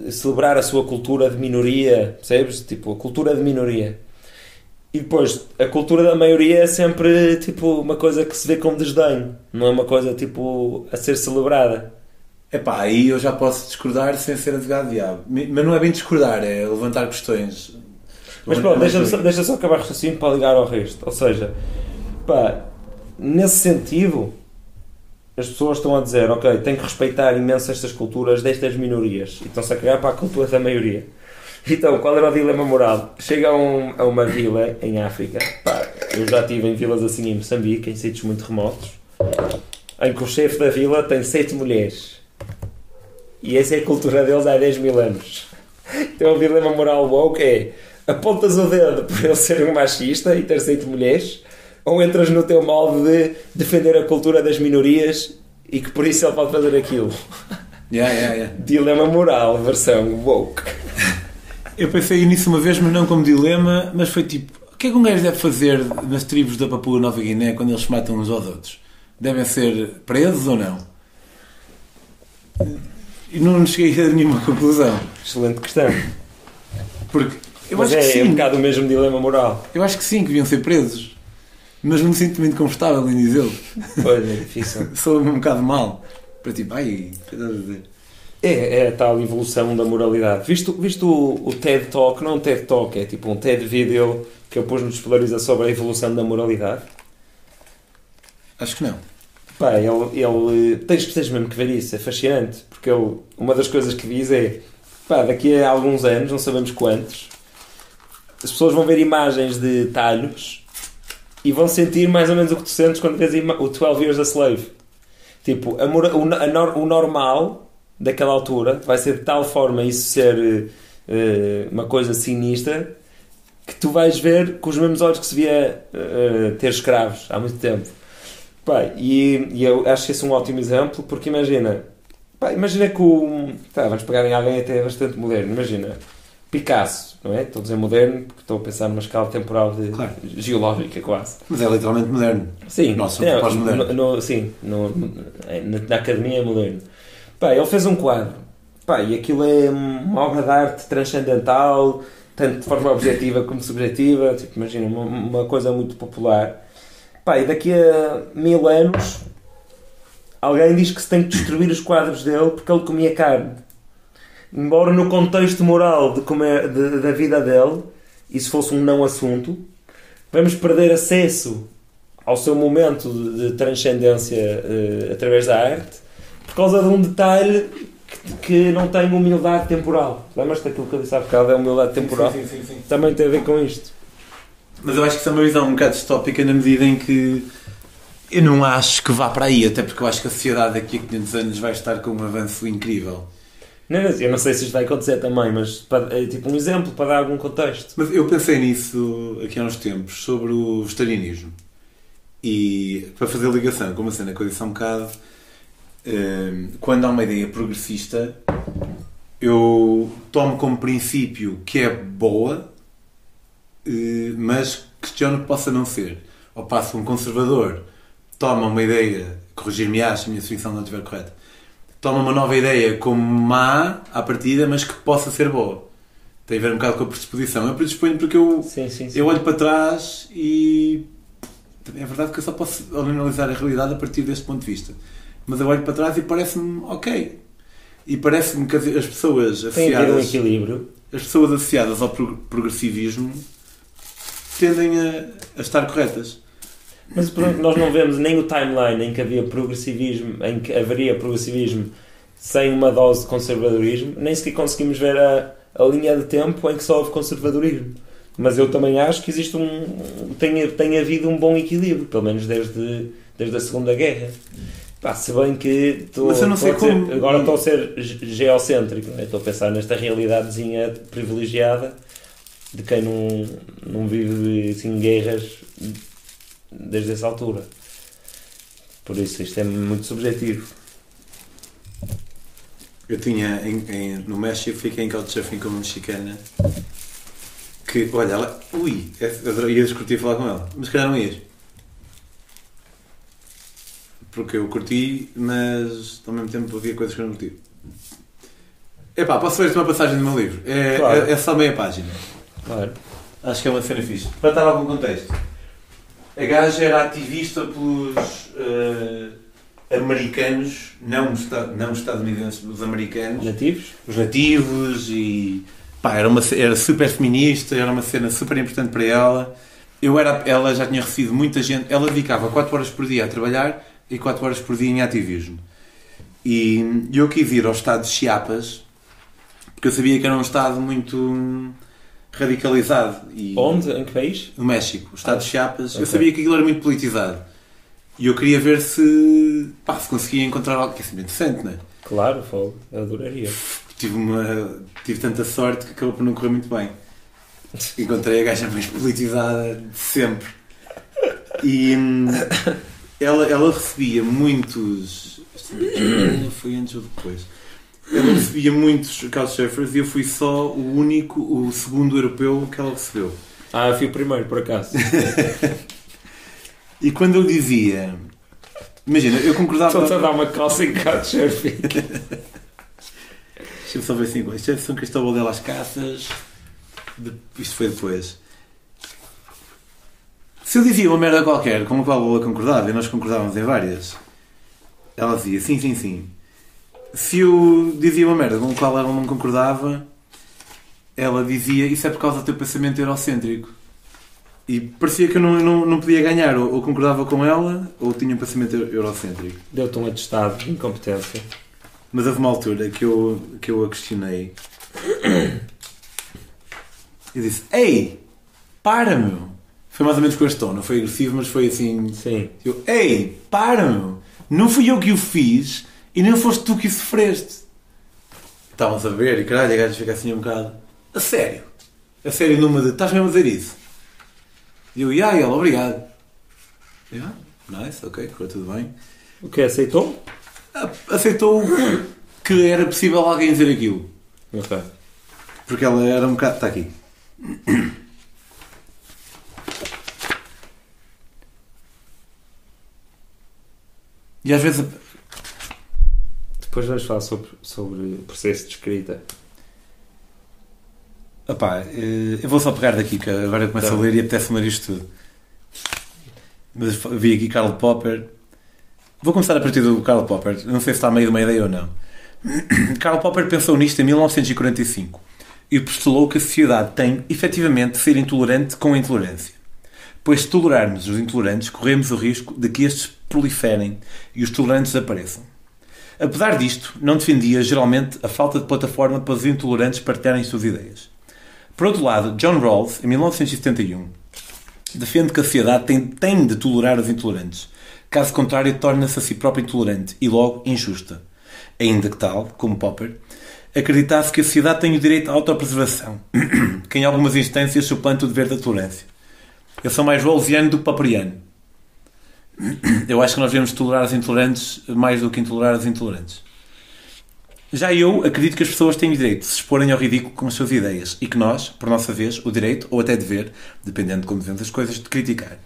celebrar a sua cultura de minoria, percebes? Tipo, a cultura de minoria. E depois, a cultura da maioria é sempre tipo uma coisa que se vê com desdém, não é uma coisa tipo a ser celebrada. Epá, aí eu já posso discordar sem ser advogado diabo. Mas não é bem discordar, é levantar questões. Mas pronto, deixa só, deixa só acabar o raciocínio para ligar ao resto. Ou seja, pá, nesse sentido, as pessoas estão a dizer, ok, tem que respeitar imenso estas culturas destas minorias e estão-se a cagar para a cultura da maioria. Então, qual era o dilema moral? Chega a, um- a uma vila em África, pá, eu já estive em vilas assim em Moçambique, em sítios muito remotos, em que o chefe da vila tem sete mulheres. E essa é a cultura deles há 10 mil anos. Então o dilema moral woke é apontas o dedo por ele ser um machista e ter sete mulheres ou entras no teu molde de defender a cultura das minorias e que por isso ele pode fazer aquilo. Yeah, yeah, yeah. Dilema moral, versão woke. Eu pensei nisso uma vez, mas não como dilema, mas foi tipo, o que é que um gajo deve fazer nas tribos da Papua Nova Guiné quando eles se matam uns aos outros? Devem ser presos ou não? E não cheguei a nenhuma conclusão. Excelente questão. Porque eu Mas acho é, que é um sim. bocado o mesmo dilema moral. Eu acho que sim, que deviam ser presos. Mas não me sinto muito confortável em dizê-lo. Pois é difícil. Sou-me um bocado mal. Para tipo, ai, o a dizer? É, é a tal evolução da moralidade. Visto, visto o, o TED Talk, não um TED Talk, é tipo um TED Video que eu pus no Despolariza sobre a evolução da moralidade. Acho que não. Pá, ele, ele tens, tens mesmo que ver isso, é fascinante, porque ele, uma das coisas que diz é pá, daqui a alguns anos, não sabemos quantos, as pessoas vão ver imagens de talhos e vão sentir mais ou menos o que tu sentes quando vês o 12 Years a Slave. Tipo, a o, a o normal daquela altura vai ser de tal forma isso ser eh, uma coisa sinistra que tu vais ver com os mesmos olhos que se via eh, ter escravos há muito tempo. Pá, e, e eu acho esse é um ótimo exemplo porque imagina, pá, imagina que o. Tá, vamos pegar em alguém até bastante moderno. Imagina Picasso, não é? Estou a dizer moderno porque estou a pensar numa escala temporal de, Claro. geológica quase. Mas é literalmente moderno. Sim, Nós é, somos pós-modernos. no- no- sim no- na, na academia é moderno. Pá, ele fez um quadro. Pá, e aquilo é uma obra de arte transcendental, tanto de forma objetiva como subjetiva. Tipo, imagina, uma, uma coisa muito popular. Pá, e daqui a mil anos alguém diz que se tem que destruir os quadros dele porque ele comia carne. Embora no contexto moral de comer, de- da vida dele isso fosse um não assunto, vamos perder acesso ao seu momento de, de transcendência eh, através da arte por causa de um detalhe que, que não tem humildade temporal. Lembras-te daquilo que eu disse há bocado? É humildade temporal. Sim, sim, sim, sim. Também tem a ver com isto. Mas eu acho que isso é uma visão um bocado distópica na medida em que eu não acho que vá para aí, até porque eu acho que a sociedade daqui a 500 anos vai estar com um avanço incrível. Não, eu não sei se isto vai acontecer também, mas para- é tipo um exemplo para dar algum contexto. Mas eu pensei nisso aqui há uns tempos, sobre o vegetarianismo. E para fazer ligação com uma cena que eu disse há um bocado, hum, quando há uma ideia progressista, eu tomo como princípio que é boa, eh, mas questiono que possa não ser. Ao passo que um conservador toma uma ideia, corrigir-me-á se a minha definição não estiver correta, toma uma nova ideia como má à partida, mas que possa ser boa. Tem a ver um bocado com a predisposição. Eu predisponho porque eu, Sim, sim, sim. eu olho para trás e é verdade que eu só posso analisar a realidade a partir deste ponto de vista. Mas eu olho para trás e parece-me ok. E parece-me que as as pessoas Tem a ver um associadas, equilíbrio. as pessoas associadas ao pro- progressivismo tendem a, a estar corretas. Mas por exemplo, nós não vemos nem o timeline em que havia progressivismo, em que haveria progressivismo sem uma dose de conservadorismo, nem sequer conseguimos ver a, a linha de tempo em que só houve conservadorismo. Mas eu também acho que existe um. tem, tem havido um bom equilíbrio, pelo menos desde, desde a Segunda Guerra. Pá, se bem que Mas eu não sei dizer- como- agora estou a ser ge- geocêntrico, é? estou a pensar nesta realidadezinha privilegiada de quem não, não vive assim, guerras desde essa altura. Por isso isto é muito subjetivo. Eu tinha em- em- no México, fiquei em Couchsurfing com uma mexicana que, olha, ela, ui, eu ia curtir falar com ela, mas se calhar não ias. Porque eu curti, mas ao mesmo tempo havia coisas que eu não curti. Epá, posso ler-te uma passagem do meu livro? É, Claro. é, é só meia página. Claro. Acho que é uma cena fixe. Para dar algum contexto. A gaja era ativista pelos eh, americanos, não, não estadunidenses, os americanos, Nativos? os nativos e pá, era, uma, era super feminista, era uma cena super importante para ela. Eu era, ela já tinha recebido muita gente, ela dedicava 4 horas por dia a trabalhar e 4 horas por dia em ativismo. E eu quis ir ao estado de Chiapas porque eu sabia que era um estado muito radicalizado. E, Onde? Em que país? no México, o estado de Chiapas. Eu ok. sabia que aquilo era muito politizado. E eu queria ver se, pá, se conseguia encontrar algo que é interessante, não é? Claro, fogo. Eu adoraria. Tive, uma, tive tanta sorte que acabou por não correr muito bem. Encontrei a gaja mais politizada de sempre. E hum, ela, ela recebia muitos. Foi antes ou depois? Ela recebia muitos couchsurfers e eu fui só o único, o segundo europeu que ela recebeu. Ah, eu fui o primeiro, por acaso. E quando eu dizia. Imagina, eu concordava. Estou-te a dar uma calça em couchsurfing. Deixa-me só ver assim. Isto é São Cristóval de las Casas. De- Isto foi depois. Se eu dizia uma merda qualquer com a qual ela concordava, e nós concordávamos em várias, ela dizia sim, sim, sim. Se eu dizia uma merda com a qual ela não concordava, ela dizia isso é por causa do teu pensamento eurocêntrico. E parecia que eu não, não, não podia ganhar, ou, ou concordava com ela, ou tinha um pensamento eurocêntrico. Deu-te um atestado de incompetência. Mas houve uma altura que eu, que eu a questionei. E disse: Ei, para, meu! Foi mais ou menos com este tom, não foi agressivo, mas foi assim. Sim. Eu, Ei, para, meu! Não fui eu que o fiz e nem foste tu que sofreste. Estávamos a ver e caralho, a gaja fica assim um bocado. A sério? A sério, numa de. Estás mesmo a dizer isso? E eu, e aí, ela, obrigado. E eu, "Ah, nice, ok, correu tudo bem O que aceitou? aceitou que era possível alguém dizer aquilo. Ok. Porque ela era um bocado. Está aqui. E às vezes. Depois vamos falar sobre, sobre o processo de escrita. Opá, eh, eu vou só pegar daqui, que agora eu começo Tá. a ler e apetece-me ler isto tudo. Mas vi aqui Karl Popper. Vou começar a partir do Karl Popper. Não sei se está a meio de uma ideia ou não. Karl Popper pensou nisto em 1945 e postulou que a sociedade tem, efetivamente, de ser intolerante com a intolerância. Pois se tolerarmos os intolerantes, corremos o risco de que estes proliferem e os tolerantes desapareçam. Apesar disto, não defendia geralmente a falta de plataforma para os intolerantes partilharem suas ideias. Por outro lado, John Rawls, em 1971, defende que a sociedade tem, tem de tolerar os intolerantes. Caso contrário, torna-se a si própria intolerante e logo injusta. Ainda que tal, como Popper, acreditasse que a sociedade tem o direito à autopreservação, que em algumas instâncias suplanta o dever da tolerância. Eu sou mais Rawlsiano do que Popperiano. Eu acho que nós devemos tolerar os intolerantes mais do que intolerar os intolerantes. Já eu acredito que as pessoas têm o direito de se exporem ao ridículo com as suas ideias e que nós, por nossa vez, o direito, ou até dever, dependendo de como vemos as coisas, de criticar.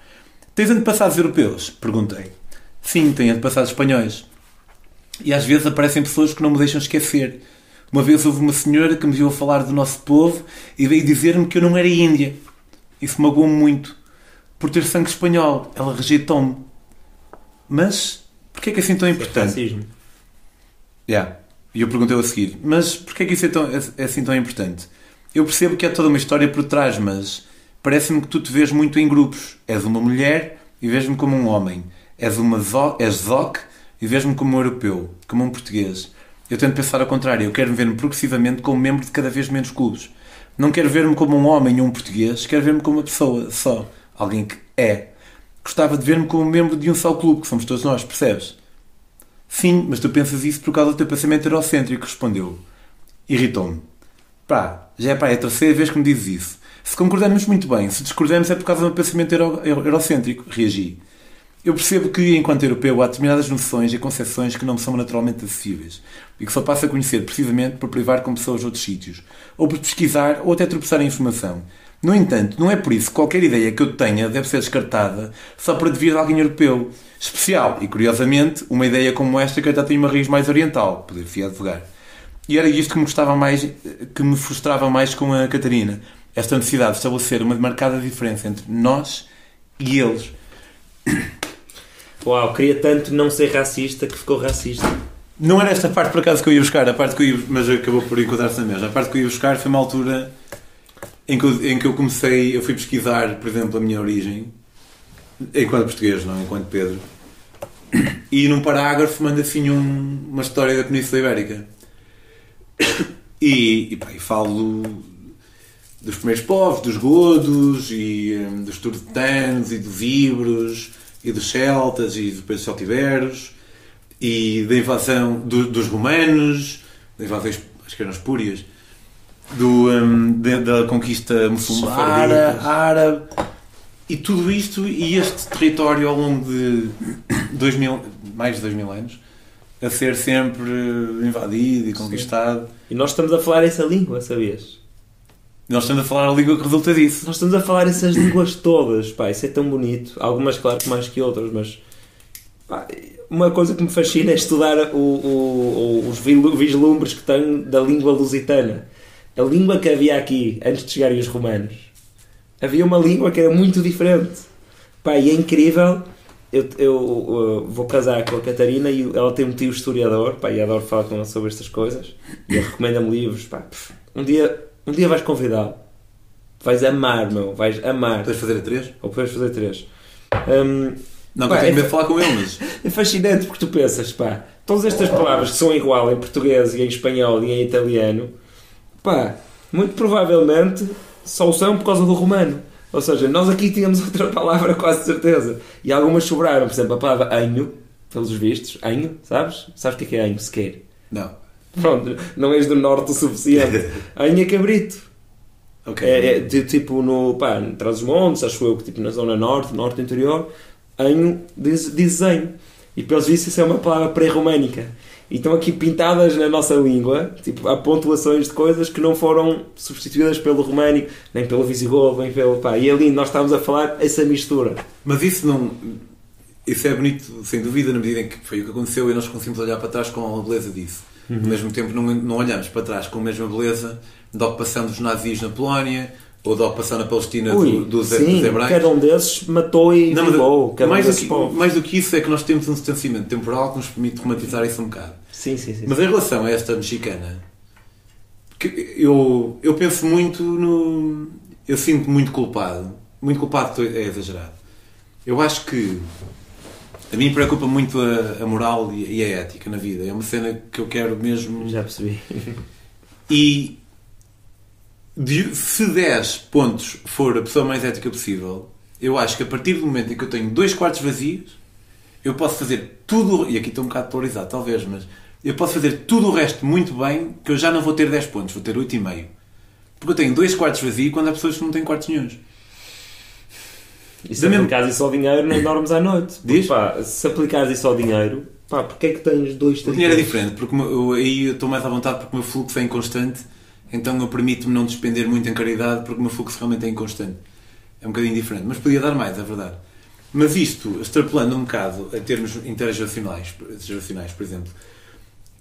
Tens antepassados europeus? Perguntei. Sim, tenho antepassados espanhóis. E às vezes aparecem pessoas que não me deixam esquecer. Uma vez houve uma senhora que me viu a falar do nosso povo e veio dizer-me que eu não era índia. Isso magoou-me muito. Por ter sangue espanhol, ela rejeitou-me. Mas, porquê é que é assim tão importante? Racismo. Yeah. E eu perguntei a seguir, mas porquê é que isso é, tão, é, é assim tão importante? Eu percebo que há toda uma história por trás, mas parece-me que tu te vês muito em grupos. És uma mulher e vês-me como um homem. És uma zo, és zoc e vês-me como um europeu, como um português. Eu tento pensar ao contrário, eu quero ver-me progressivamente como membro de cada vez menos clubes. Não quero ver-me como um homem ou um português, quero ver-me como uma pessoa só. Alguém que é. Gostava de ver-me como membro de um só clube, que somos todos nós, percebes? Sim, mas tu pensas isso por causa do teu pensamento eurocêntrico, respondeu. Irritou-me. Pá, já é pá, é a terceira vez que me dizes isso. Se concordamos muito bem, se discordamos é por causa do pensamento euro, euro, eurocêntrico, reagi. Eu percebo que, enquanto europeu, há determinadas noções e concepções que não me são naturalmente acessíveis e que só passo a conhecer precisamente por privar com pessoas de outros sítios, ou por pesquisar ou até tropeçar em informação. No entanto, não é por isso que qualquer ideia que eu tenha deve ser descartada só por advir de alguém europeu. Especial, e curiosamente, uma ideia como esta que até tem uma raiz mais oriental, poder-se advogar. E era isto que me gostava mais, que me frustrava mais com a Catarina. Esta necessidade de estabelecer uma marcada diferença entre nós e eles. Uau, queria tanto não ser racista que ficou racista. Não era esta parte por acaso que eu ia buscar, a parte que eu ia, mas acabou por encontrar-se na mesma. A parte que eu ia buscar foi uma altura em que, eu, em que eu comecei, eu fui pesquisar, por exemplo, a minha origem, enquanto português, não enquanto Pedro, e num parágrafo manda assim um, uma história da Península Ibérica. E, e, pá, e falo dos primeiros povos, dos godos, e um, dos turdetanos, e dos ibros, e dos celtas, e dos países celtiberos, e da invasão do, dos romanos, da invasão, acho que eram espúrias, do, um, da, da conquista muçulmana, árabe, e tudo isto, e este território ao longo de dois mil, mais de dois mil anos, a ser sempre invadido e conquistado. Sim. E nós estamos a falar essa língua, sabias? Nós estamos a falar a língua que resulta disso. Nós estamos a falar essas línguas todas, pá, isso é tão bonito. Algumas, claro, que mais que outras, mas pá, uma coisa que me fascina é estudar o, o, o, os vislumbres que tenho da língua lusitana. A língua que havia aqui antes de chegarem os romanos. Havia uma língua que era muito diferente. Pá, e é incrível. Eu, eu, eu, vou casar com a Catarina e ela tem um tio historiador, pá, e adoro falar com ela sobre estas coisas. E ele recomenda-me livros, pá. Um dia um dia vais convidá-lo. Vais amar, meu. Vais amar. Podes fazer a três? Ou podes fazer a três. Um, não, pá, tenho é, falar com ele, mas... É fascinante porque tu pensas, pá, todas estas palavras que são igual em português e em espanhol e em italiano, pá, muito provavelmente só são por causa do romano. Ou seja, nós aqui tínhamos outra palavra quase certeza. E algumas sobraram. Por exemplo, a palavra anho, pelos vistos. Anho, sabes? Sabes o que é, é anho sequer? Não. Pronto, não és do norte o suficiente. Anha Cabrito. Okay. É, é de, tipo no, pá, traz os montes, acho eu que tipo na zona norte, norte interior, anho diz, desenho. E pelos vistos isso é uma palavra pré-românica. E estão aqui pintadas na nossa língua, tipo, há pontuações de coisas que não foram substituídas pelo românico, nem pelo visigodo, nem pelo. Pá, e ali nós estávamos a falar essa mistura. Mas isso não. Isso é bonito, sem dúvida, na medida em que foi o que aconteceu e nós conseguimos olhar para trás com a beleza disso. Uhum. Ao mesmo tempo, não, não olhamos para trás com a mesma beleza da ocupação dos nazis na Polónia ou da ocupação na Palestina Ui, do, dos, sim, dos hebraicos. Cada um desses matou e não, vingou. Mais, um do que, mais do que isso é que nós temos um distanciamento temporal que nos permite romantizar isso um bocado. Sim, sim, sim. Mas em relação a esta mexicana, eu, eu penso muito no. Eu sinto muito culpado. Muito culpado é exagerado. Eu acho que a mim preocupa muito a, a moral e, e, a ética na vida. É uma cena que eu quero mesmo. Já percebi. E de, se 10 pontos for a pessoa mais ética possível, eu acho que a partir do momento em que eu tenho dois quartos vazios, eu posso fazer tudo. E aqui estou um bocado polarizado, talvez, mas eu posso fazer tudo o resto muito bem, que eu já não vou ter 10 pontos, vou ter 8,5. Porque eu tenho dois quartos vazios quando há pessoas que não têm quartos nenhums. E se aplicares isso ao dinheiro, não dormes à noite. Diz? Pá, se aplicares isso ao dinheiro, pá, porque é que tens dois O dinheiro é diferente, porque eu, aí eu estou mais à vontade porque o meu fluxo é inconstante, então eu permito-me não despender muito em caridade porque o meu fluxo realmente é inconstante. É um bocadinho diferente, mas podia dar mais, é verdade. Mas isto, extrapolando um bocado a termos intergeracionais, geracionais, por exemplo,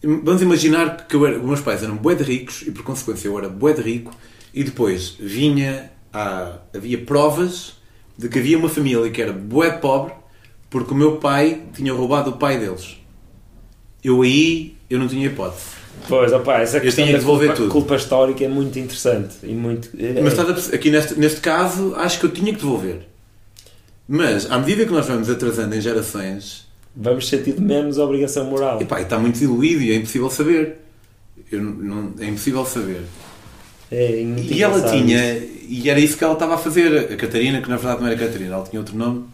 vamos imaginar que eu era, os meus pais eram bué de ricos e por consequência eu era bué de rico e depois vinha, a, havia provas de que havia uma família que era bué pobre porque o meu pai tinha roubado o pai deles. Eu aí, eu não tinha hipótese. Pois, opa, essa questão da culpa, tudo. culpa histórica é muito interessante e muito... É... Mas estás aqui neste, neste caso, acho que eu tinha que devolver. Mas, à medida que nós vamos atrasando em gerações... Vamos sentir menos obrigação moral. E pá, está muito diluído e é impossível saber. Eu, não, é impossível saber. É muito E ela tinha, isso. e era isso que ela estava a fazer, a Catarina, que na verdade não era Catarina, ela tinha outro nome,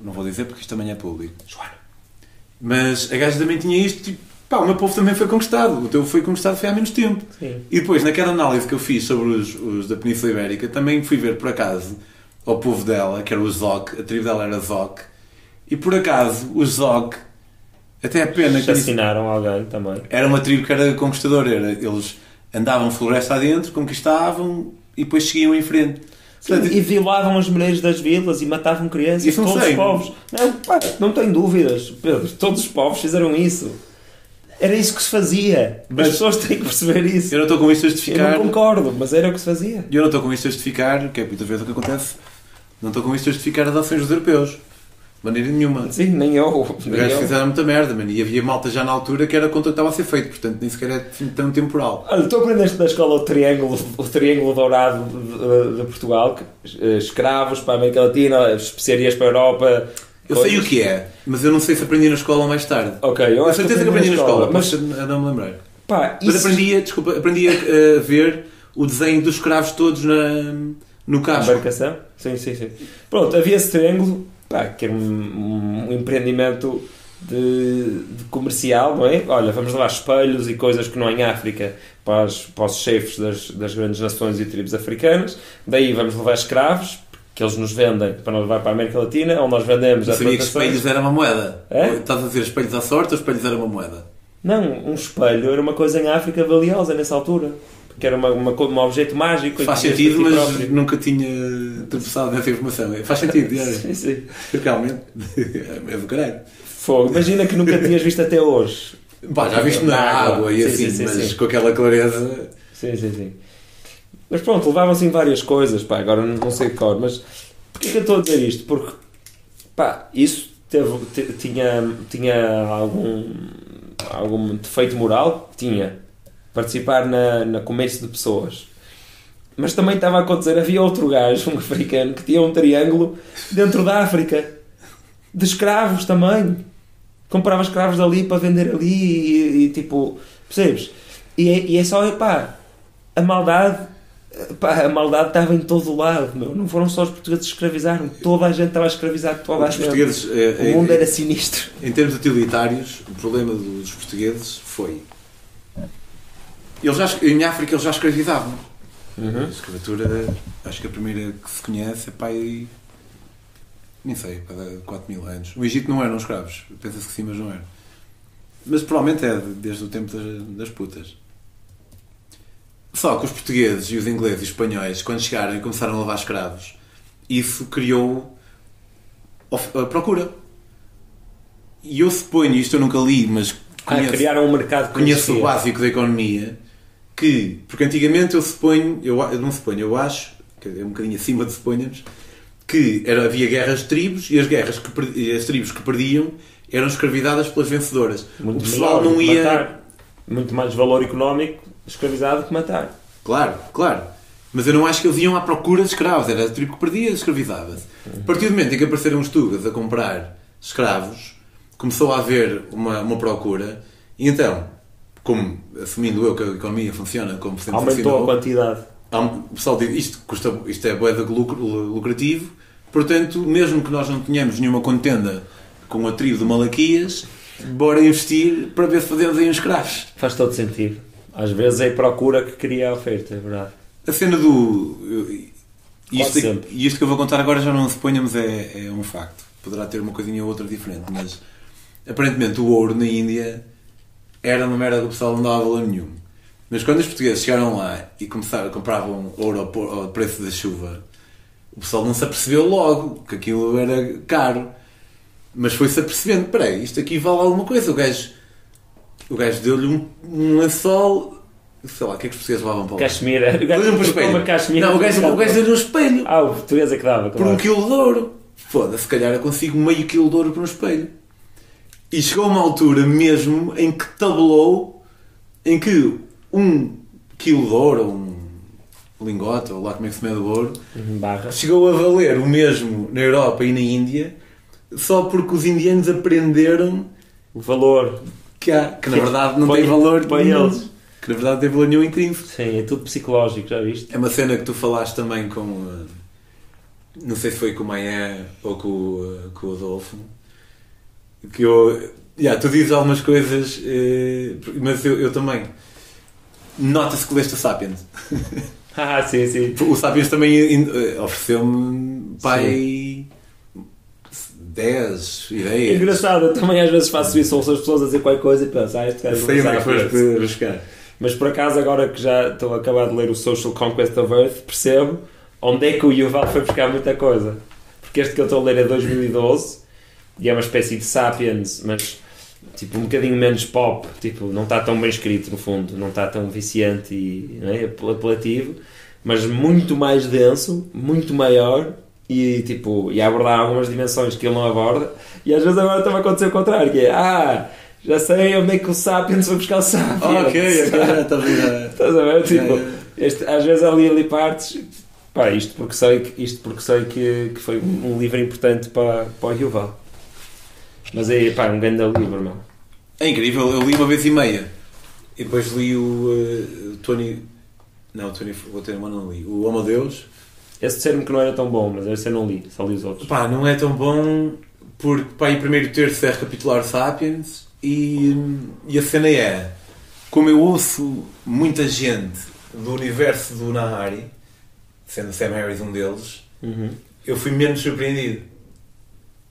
não vou dizer porque isto também é público. Joana. Mas a gaja também tinha isto, tipo, pá, o meu povo também foi conquistado, o teu foi conquistado foi há menos tempo. Sim. E depois, naquela análise que eu fiz sobre os, os da Península Ibérica, também fui ver por acaso ao povo dela, que era o Zoc, a tribo dela era Zoc, e por acaso o Zoc, até a pena que Assassinaram alguém também. era uma tribo que era conquistadora, era, eles andavam floresta adentro, conquistavam e depois seguiam em frente. Portanto, e violavam as mulheres das vilas e matavam crianças. Isso não todos sei. os povos. Não, pá, não tem dúvidas, Pedro. Todos os povos fizeram isso. Era isso que se fazia. Mas- As pessoas têm que perceber isso. eu não estou com isto a Eu justificar. não concordo, mas era o que se fazia. Eu não estou com isto a justificar, que é muitas vezes o que acontece, não estou com isto a justificar as ações dos europeus. De maneira nenhuma. Sim, nem eu. Os Nem gajos eu. fizeram muita merda, mano. E havia malta já na altura que era contra o que estava a ser feito, portanto nem sequer é assim tão temporal. Olha, tu aprendeste na escola o triângulo, o triângulo dourado de, de- Portugal, que, eh, escravos para a América Latina, especiarias para a Europa. Eu sei o que é, mas eu não sei se aprendi na escola ou mais tarde. Ok, eu acho certeza que aprendi na escola, mas mas a não me lembrar. pá, Mas isso- aprendi, a- desculpa, aprendi a, a ver o desenho dos escravos todos na, no casco. Embarcação? Sim, sim, sim. Pronto, havia esse triângulo, pá, que era um, um empreendimento de, de comercial, não é? Olha, vamos levar espelhos e coisas que não há em África para os, para os chefes das, das grandes nações e tribos africanas. Daí vamos levar escravos, que eles nos vendem para nos levar para a América Latina, onde nós vendemos Eu sabia que espelhos era uma moeda. É? Estás a dizer espelhos à sorte ou espelhos era uma moeda? Não, um espelho era uma coisa em África valiosa nessa altura. Porque era uma, uma, um objeto mágico. Faz que sentido, mas próprio. nunca tinha tropeçado nessa informação. Faz sentido, é. Sim, sim. Realmente. É do caralho. Fogo. Imagina que nunca tinhas visto até hoje. Pá, já viste na Na água. água e Sim, assim, sim, mas com aquela clareza. Sim, sim, sim. Mas pronto, levavam assim várias coisas, pá, agora não sei de cor, mas porquê que eu estou a dizer isto? Porque, pá, isso teve, te- tinha, tinha algum, algum defeito moral? Tinha. Participar na, na comércio de pessoas. Mas também estava a acontecer, havia outro gajo, um africano, que tinha um triângulo dentro da África. De escravos também. Comprava escravos dali para vender ali e, e, tipo, percebes? E é, e é só, pá, a maldade, pá, a maldade estava em todo o lado, meu. Não foram só os portugueses que escravizaram, toda a gente estava a escravizar toda a Os gente. portugueses, é, O mundo é, era sinistro. em termos utilitários, o problema dos portugueses foi. Eles já, em África eles já escravizavam. A escravatura, acho que a primeira que se conhece é pai. Nem sei, para 4 mil anos. O Egito não eram escravos, pensa-se que sim, mas não era. Mas provavelmente é desde o tempo das, das putas. Só que os portugueses e os ingleses e os espanhóis, quando chegaram e começaram a levar escravos, isso criou a procura. E eu suponho, isto eu nunca li, mas Ah, conheço, criaram um mercado conheço o básico da economia, que, porque antigamente eu suponho, eu, eu não suponho, eu acho, que é um bocadinho acima de suponhamos, que era, havia guerras de tribos e as guerras que as tribos que perdiam eram escravizadas pelas vencedoras. Muito o pessoal melhor não ia. matar. Muito mais valor económico escravizado que matar. Claro, claro. Mas eu não acho que eles iam à procura de escravos. Era a tribo que perdia, escravizava-se. A partir do momento em que apareceram os tugas a comprar escravos, começou a haver uma, uma procura. E então, como, assumindo eu que a economia funciona como sempre Aumentou a funcionou, quantidade. há um- o pessoal diz isto, custa, isto é boeda lucrativo, portanto, mesmo que nós não tenhamos nenhuma contenda com a tribo de Malaquias, bora investir para ver se fazemos aí uns escravos. Faz todo sentido. Às vezes é a procura que cria a oferta, é verdade. A cena do. Isto, e isto que eu vou contar agora já não suponhamos é, é um facto. Poderá ter uma coisinha ou outra diferente, mas aparentemente o ouro na Índia era uma merda que o pessoal não dava valor nenhum. Mas quando os portugueses chegaram lá e começaram, compravam ouro ao, por- preço da chuva, o pessoal não se apercebeu logo que aquilo era caro. Mas foi-se apercebendo: peraí, isto aqui vale alguma coisa. O gajo, o gajo deu-lhe um, um lençol. Sei lá, o que é que os portugueses levavam para lá? Cachemira. O Por gajo uma espelho. cachemira. Não, o gajo, o gajo deu-lhe um espelho. Ah, o português é que dava. Por claro. um quilo de ouro. Foda-se, se calhar eu consigo meio quilo de ouro por um espelho. E chegou a uma altura mesmo em que tabelou em que um quilo de ouro, ou um lingote, ou lá como é que se mede o ouro, Barra. chegou a valer o mesmo na Europa e na Índia só porque os indianos aprenderam O valor. que, há, que na verdade não tem valor para nenhum. eles. que na verdade teve nenhum intrínseco. Sim, é tudo psicológico, já viste? É uma cena que tu falaste também com. uh, Não sei se foi com o Maia ou com, uh, com o Adolfo. Que eu. Yeah, tu dizes algumas coisas, eh, mas eu, eu também. Nota-se que leste o Sapiens. Ah, sim, sim. O Sapiens também eh, ofereceu-me, pai, 10 É ideias. engraçado, eu também às vezes faço isso, ouço as pessoas a dizer qualquer coisa e penso, ah, este é não que sabe buscar. Mas por acaso, agora que já estou a acabar de ler o Social Conquest of Earth, percebo onde é que o Yuval foi buscar muita coisa. Porque este que eu estou a ler é 2012 e é uma espécie de Sapiens, mas tipo um bocadinho menos pop, tipo, não está tão bem escrito no fundo, não está tão viciante e é, apelativo, mas muito mais denso, muito maior e tipo, e a abordar algumas dimensões que ele não aborda. E às vezes agora está a acontecer o contrário, que é, ah, já sei onde é que o Sapiens foi buscar o Sapiens. ok, ok, já está a ver. Estás a ver? Tipo, É, é. este- às vezes ali ali partes. Pá, isto porque sei que, isto porque sei que, que foi um livro importante para, para o Yuval. Mas é pá, um grande livro, meu. É incrível, eu li uma vez e meia. E depois li o uh, Tony. Não, o Tony. O Tony não li. O Homo Deus. Esse disseram-me que não era tão bom, mas esse eu não li, só li os outros. Pá, não é tão bom porque pá, em primeiro terço é recapitular Sapiens e, e a cena é como eu ouço muita gente do universo do Nahari, sendo o Sam Harris um deles, Uhum. eu fui menos surpreendido.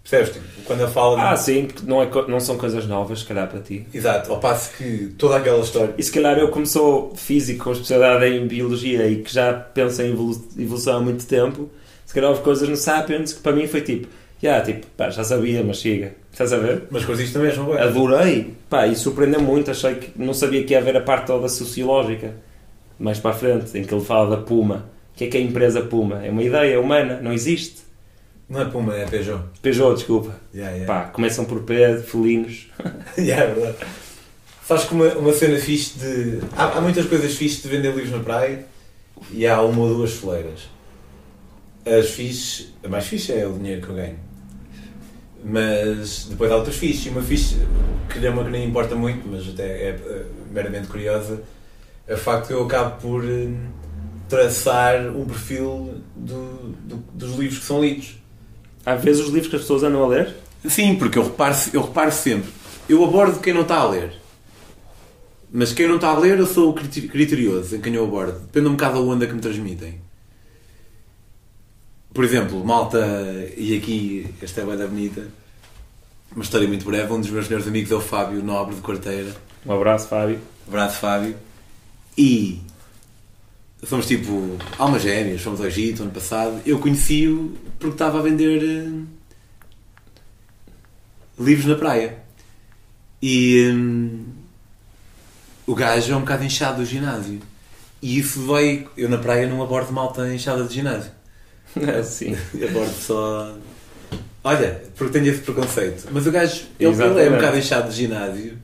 Percebes? Tipo, quando fala. de- Ah, sim, porque não, é, não são coisas novas, se calhar, para ti. Exato, ao passo que toda aquela história. E se calhar eu, como sou físico com especialidade em biologia e que já penso em evolu- evolução há muito tempo, se calhar houve coisas no Sapiens que para mim foi tipo, já, tipo, pá, já sabia, mas chega. Estás a ver? Mas coisas isto também são boas. Adorei, pá, e surpreendeu muito. Achei que não sabia que ia haver a parte toda sociológica mais para a frente, em que ele fala da Puma. O que é que é a empresa Puma? É uma ideia humana, não existe. Não é Puma, é Peugeot. Peugeot, desculpa. Yeah, yeah. Pá, começam por P, de felinos. yeah, é verdade. Sabes que uma, uma cena fixe de. Há, há muitas coisas fixes de vender livros na praia e há uma ou duas foleiras. As fixe, a mais fixe é o dinheiro que eu ganho. Mas depois há outras fixe. E uma fixe, que é uma que nem importa muito, mas até é, eh, meramente curiosa, é o facto que eu acabo por eh, traçar um perfil do- do- dos livros que são lidos. Há vezes os livros que as pessoas andam a ler. Sim, porque eu reparo, eu reparo sempre. Eu abordo quem não está a ler. Mas quem não está a ler, eu sou criterioso em quem eu abordo. Depende um bocado da onda que me transmitem. Por exemplo, malta, e aqui, esta é bem da bonita, uma história muito breve. Um dos meus melhores amigos é o Fábio Nobre de Quarteira. Um abraço, Fábio. Abraço, Fábio. E somos tipo almas gêmeas, fomos ao Egito ano passado. Eu conheci-o porque estava a vender eh, livros na praia. E hum, o gajo é um bocado inchado do ginásio. E isso vai. Eu na praia não abordo malta inchada de ginásio. Sim. Abordo só. Olha, porque tenho esse preconceito. Mas o gajo, ele, ele é um bocado inchado de ginásio,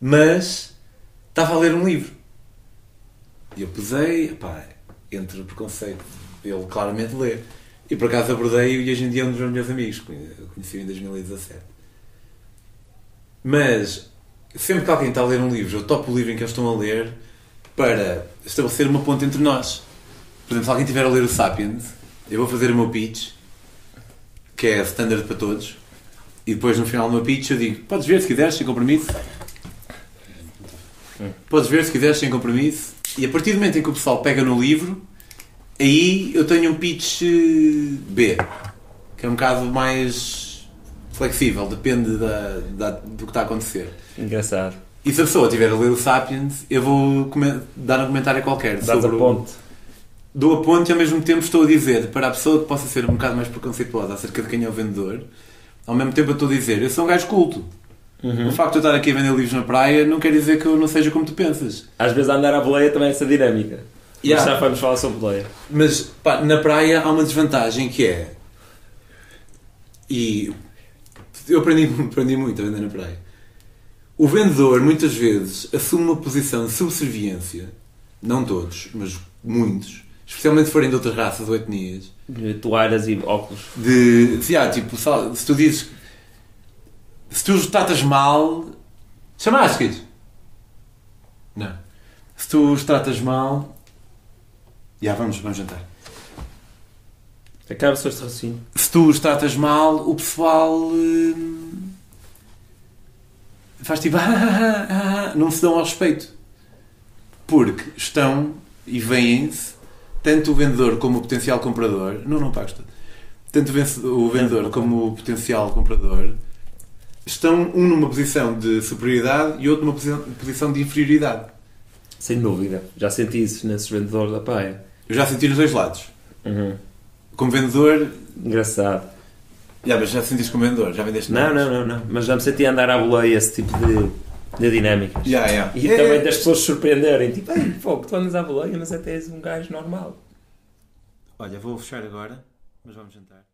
mas estava a ler um livro. E eu pesei, pá, entre o preconceito, ele claramente lê. E por acaso abordei-o e hoje em dia é um dos meus melhores amigos. Conheci-o em 2017. Mas sempre que alguém está a ler um livro, eu topo o livro em que eles estão a ler para estabelecer uma ponte entre nós. Por exemplo, se alguém estiver a ler o Sapiens, eu vou fazer o meu pitch, que é standard para todos, e depois no final do meu pitch eu digo: Podes ver se quiseres, sem compromisso. Podes ver se quiseres, sem compromisso. E a partir do momento em que o pessoal pega no livro, aí eu tenho um pitch eh, B, que é um bocado mais flexível, depende da, da- do que está a acontecer. Engraçado. E se a pessoa estiver a ler o Sapiens, eu vou dar um comentário qualquer Dás a sobre o- ponte. Dou a ponte e ao mesmo tempo estou a dizer para a pessoa que possa ser um bocado mais preconceituosa acerca de quem é o vendedor, ao mesmo tempo eu estou a dizer, eu sou um gajo culto. Uhum. O facto de eu estar aqui a vender livros na praia não quer dizer que eu não seja como tu pensas. Às vezes a andar à boleia também é essa dinâmica. Yeah. Mas já vamos falar sobre boleia. Mas pá, na praia há uma desvantagem que é. E eu aprendi, aprendi muito a vender na praia. O vendedor muitas vezes assume uma posição de subserviência, não todos, mas muitos, especialmente se forem de outras raças ou etnias, Toalhas e óculos. de. Se, ah, tipo, se tu dizes. Se tu os tratas mal. Chamaste, Não. Se tu os tratas mal. Já, vamos, vamos jantar. Acaba o seu raciocínio. Se tu os tratas mal, o pessoal. hum, faz tipo. "Ah, ah, ah", não se dão ao respeito. Porque estão e veem-se, tanto o vendedor como o potencial comprador. Não, não pagas tudo. Tanto o vendedor como o potencial comprador estão um numa posição de superioridade e outro numa posição, posição de inferioridade. Sem dúvida. Já senti isso nesses vendedores da paia. Eu já senti nos dois lados. Uhum. Como vendedor, Engraçado. já, mas já sentiste como vendedor, já vendeste Não, não, não, não. Mas já me senti a andar à boleia esse tipo de, de dinâmicas. Já, já. E É, também das pessoas se surpreenderem. Tipo, ei, fogo, tu andas à boleia, mas até és um gajo normal. Olha, vou fechar agora, mas vamos jantar.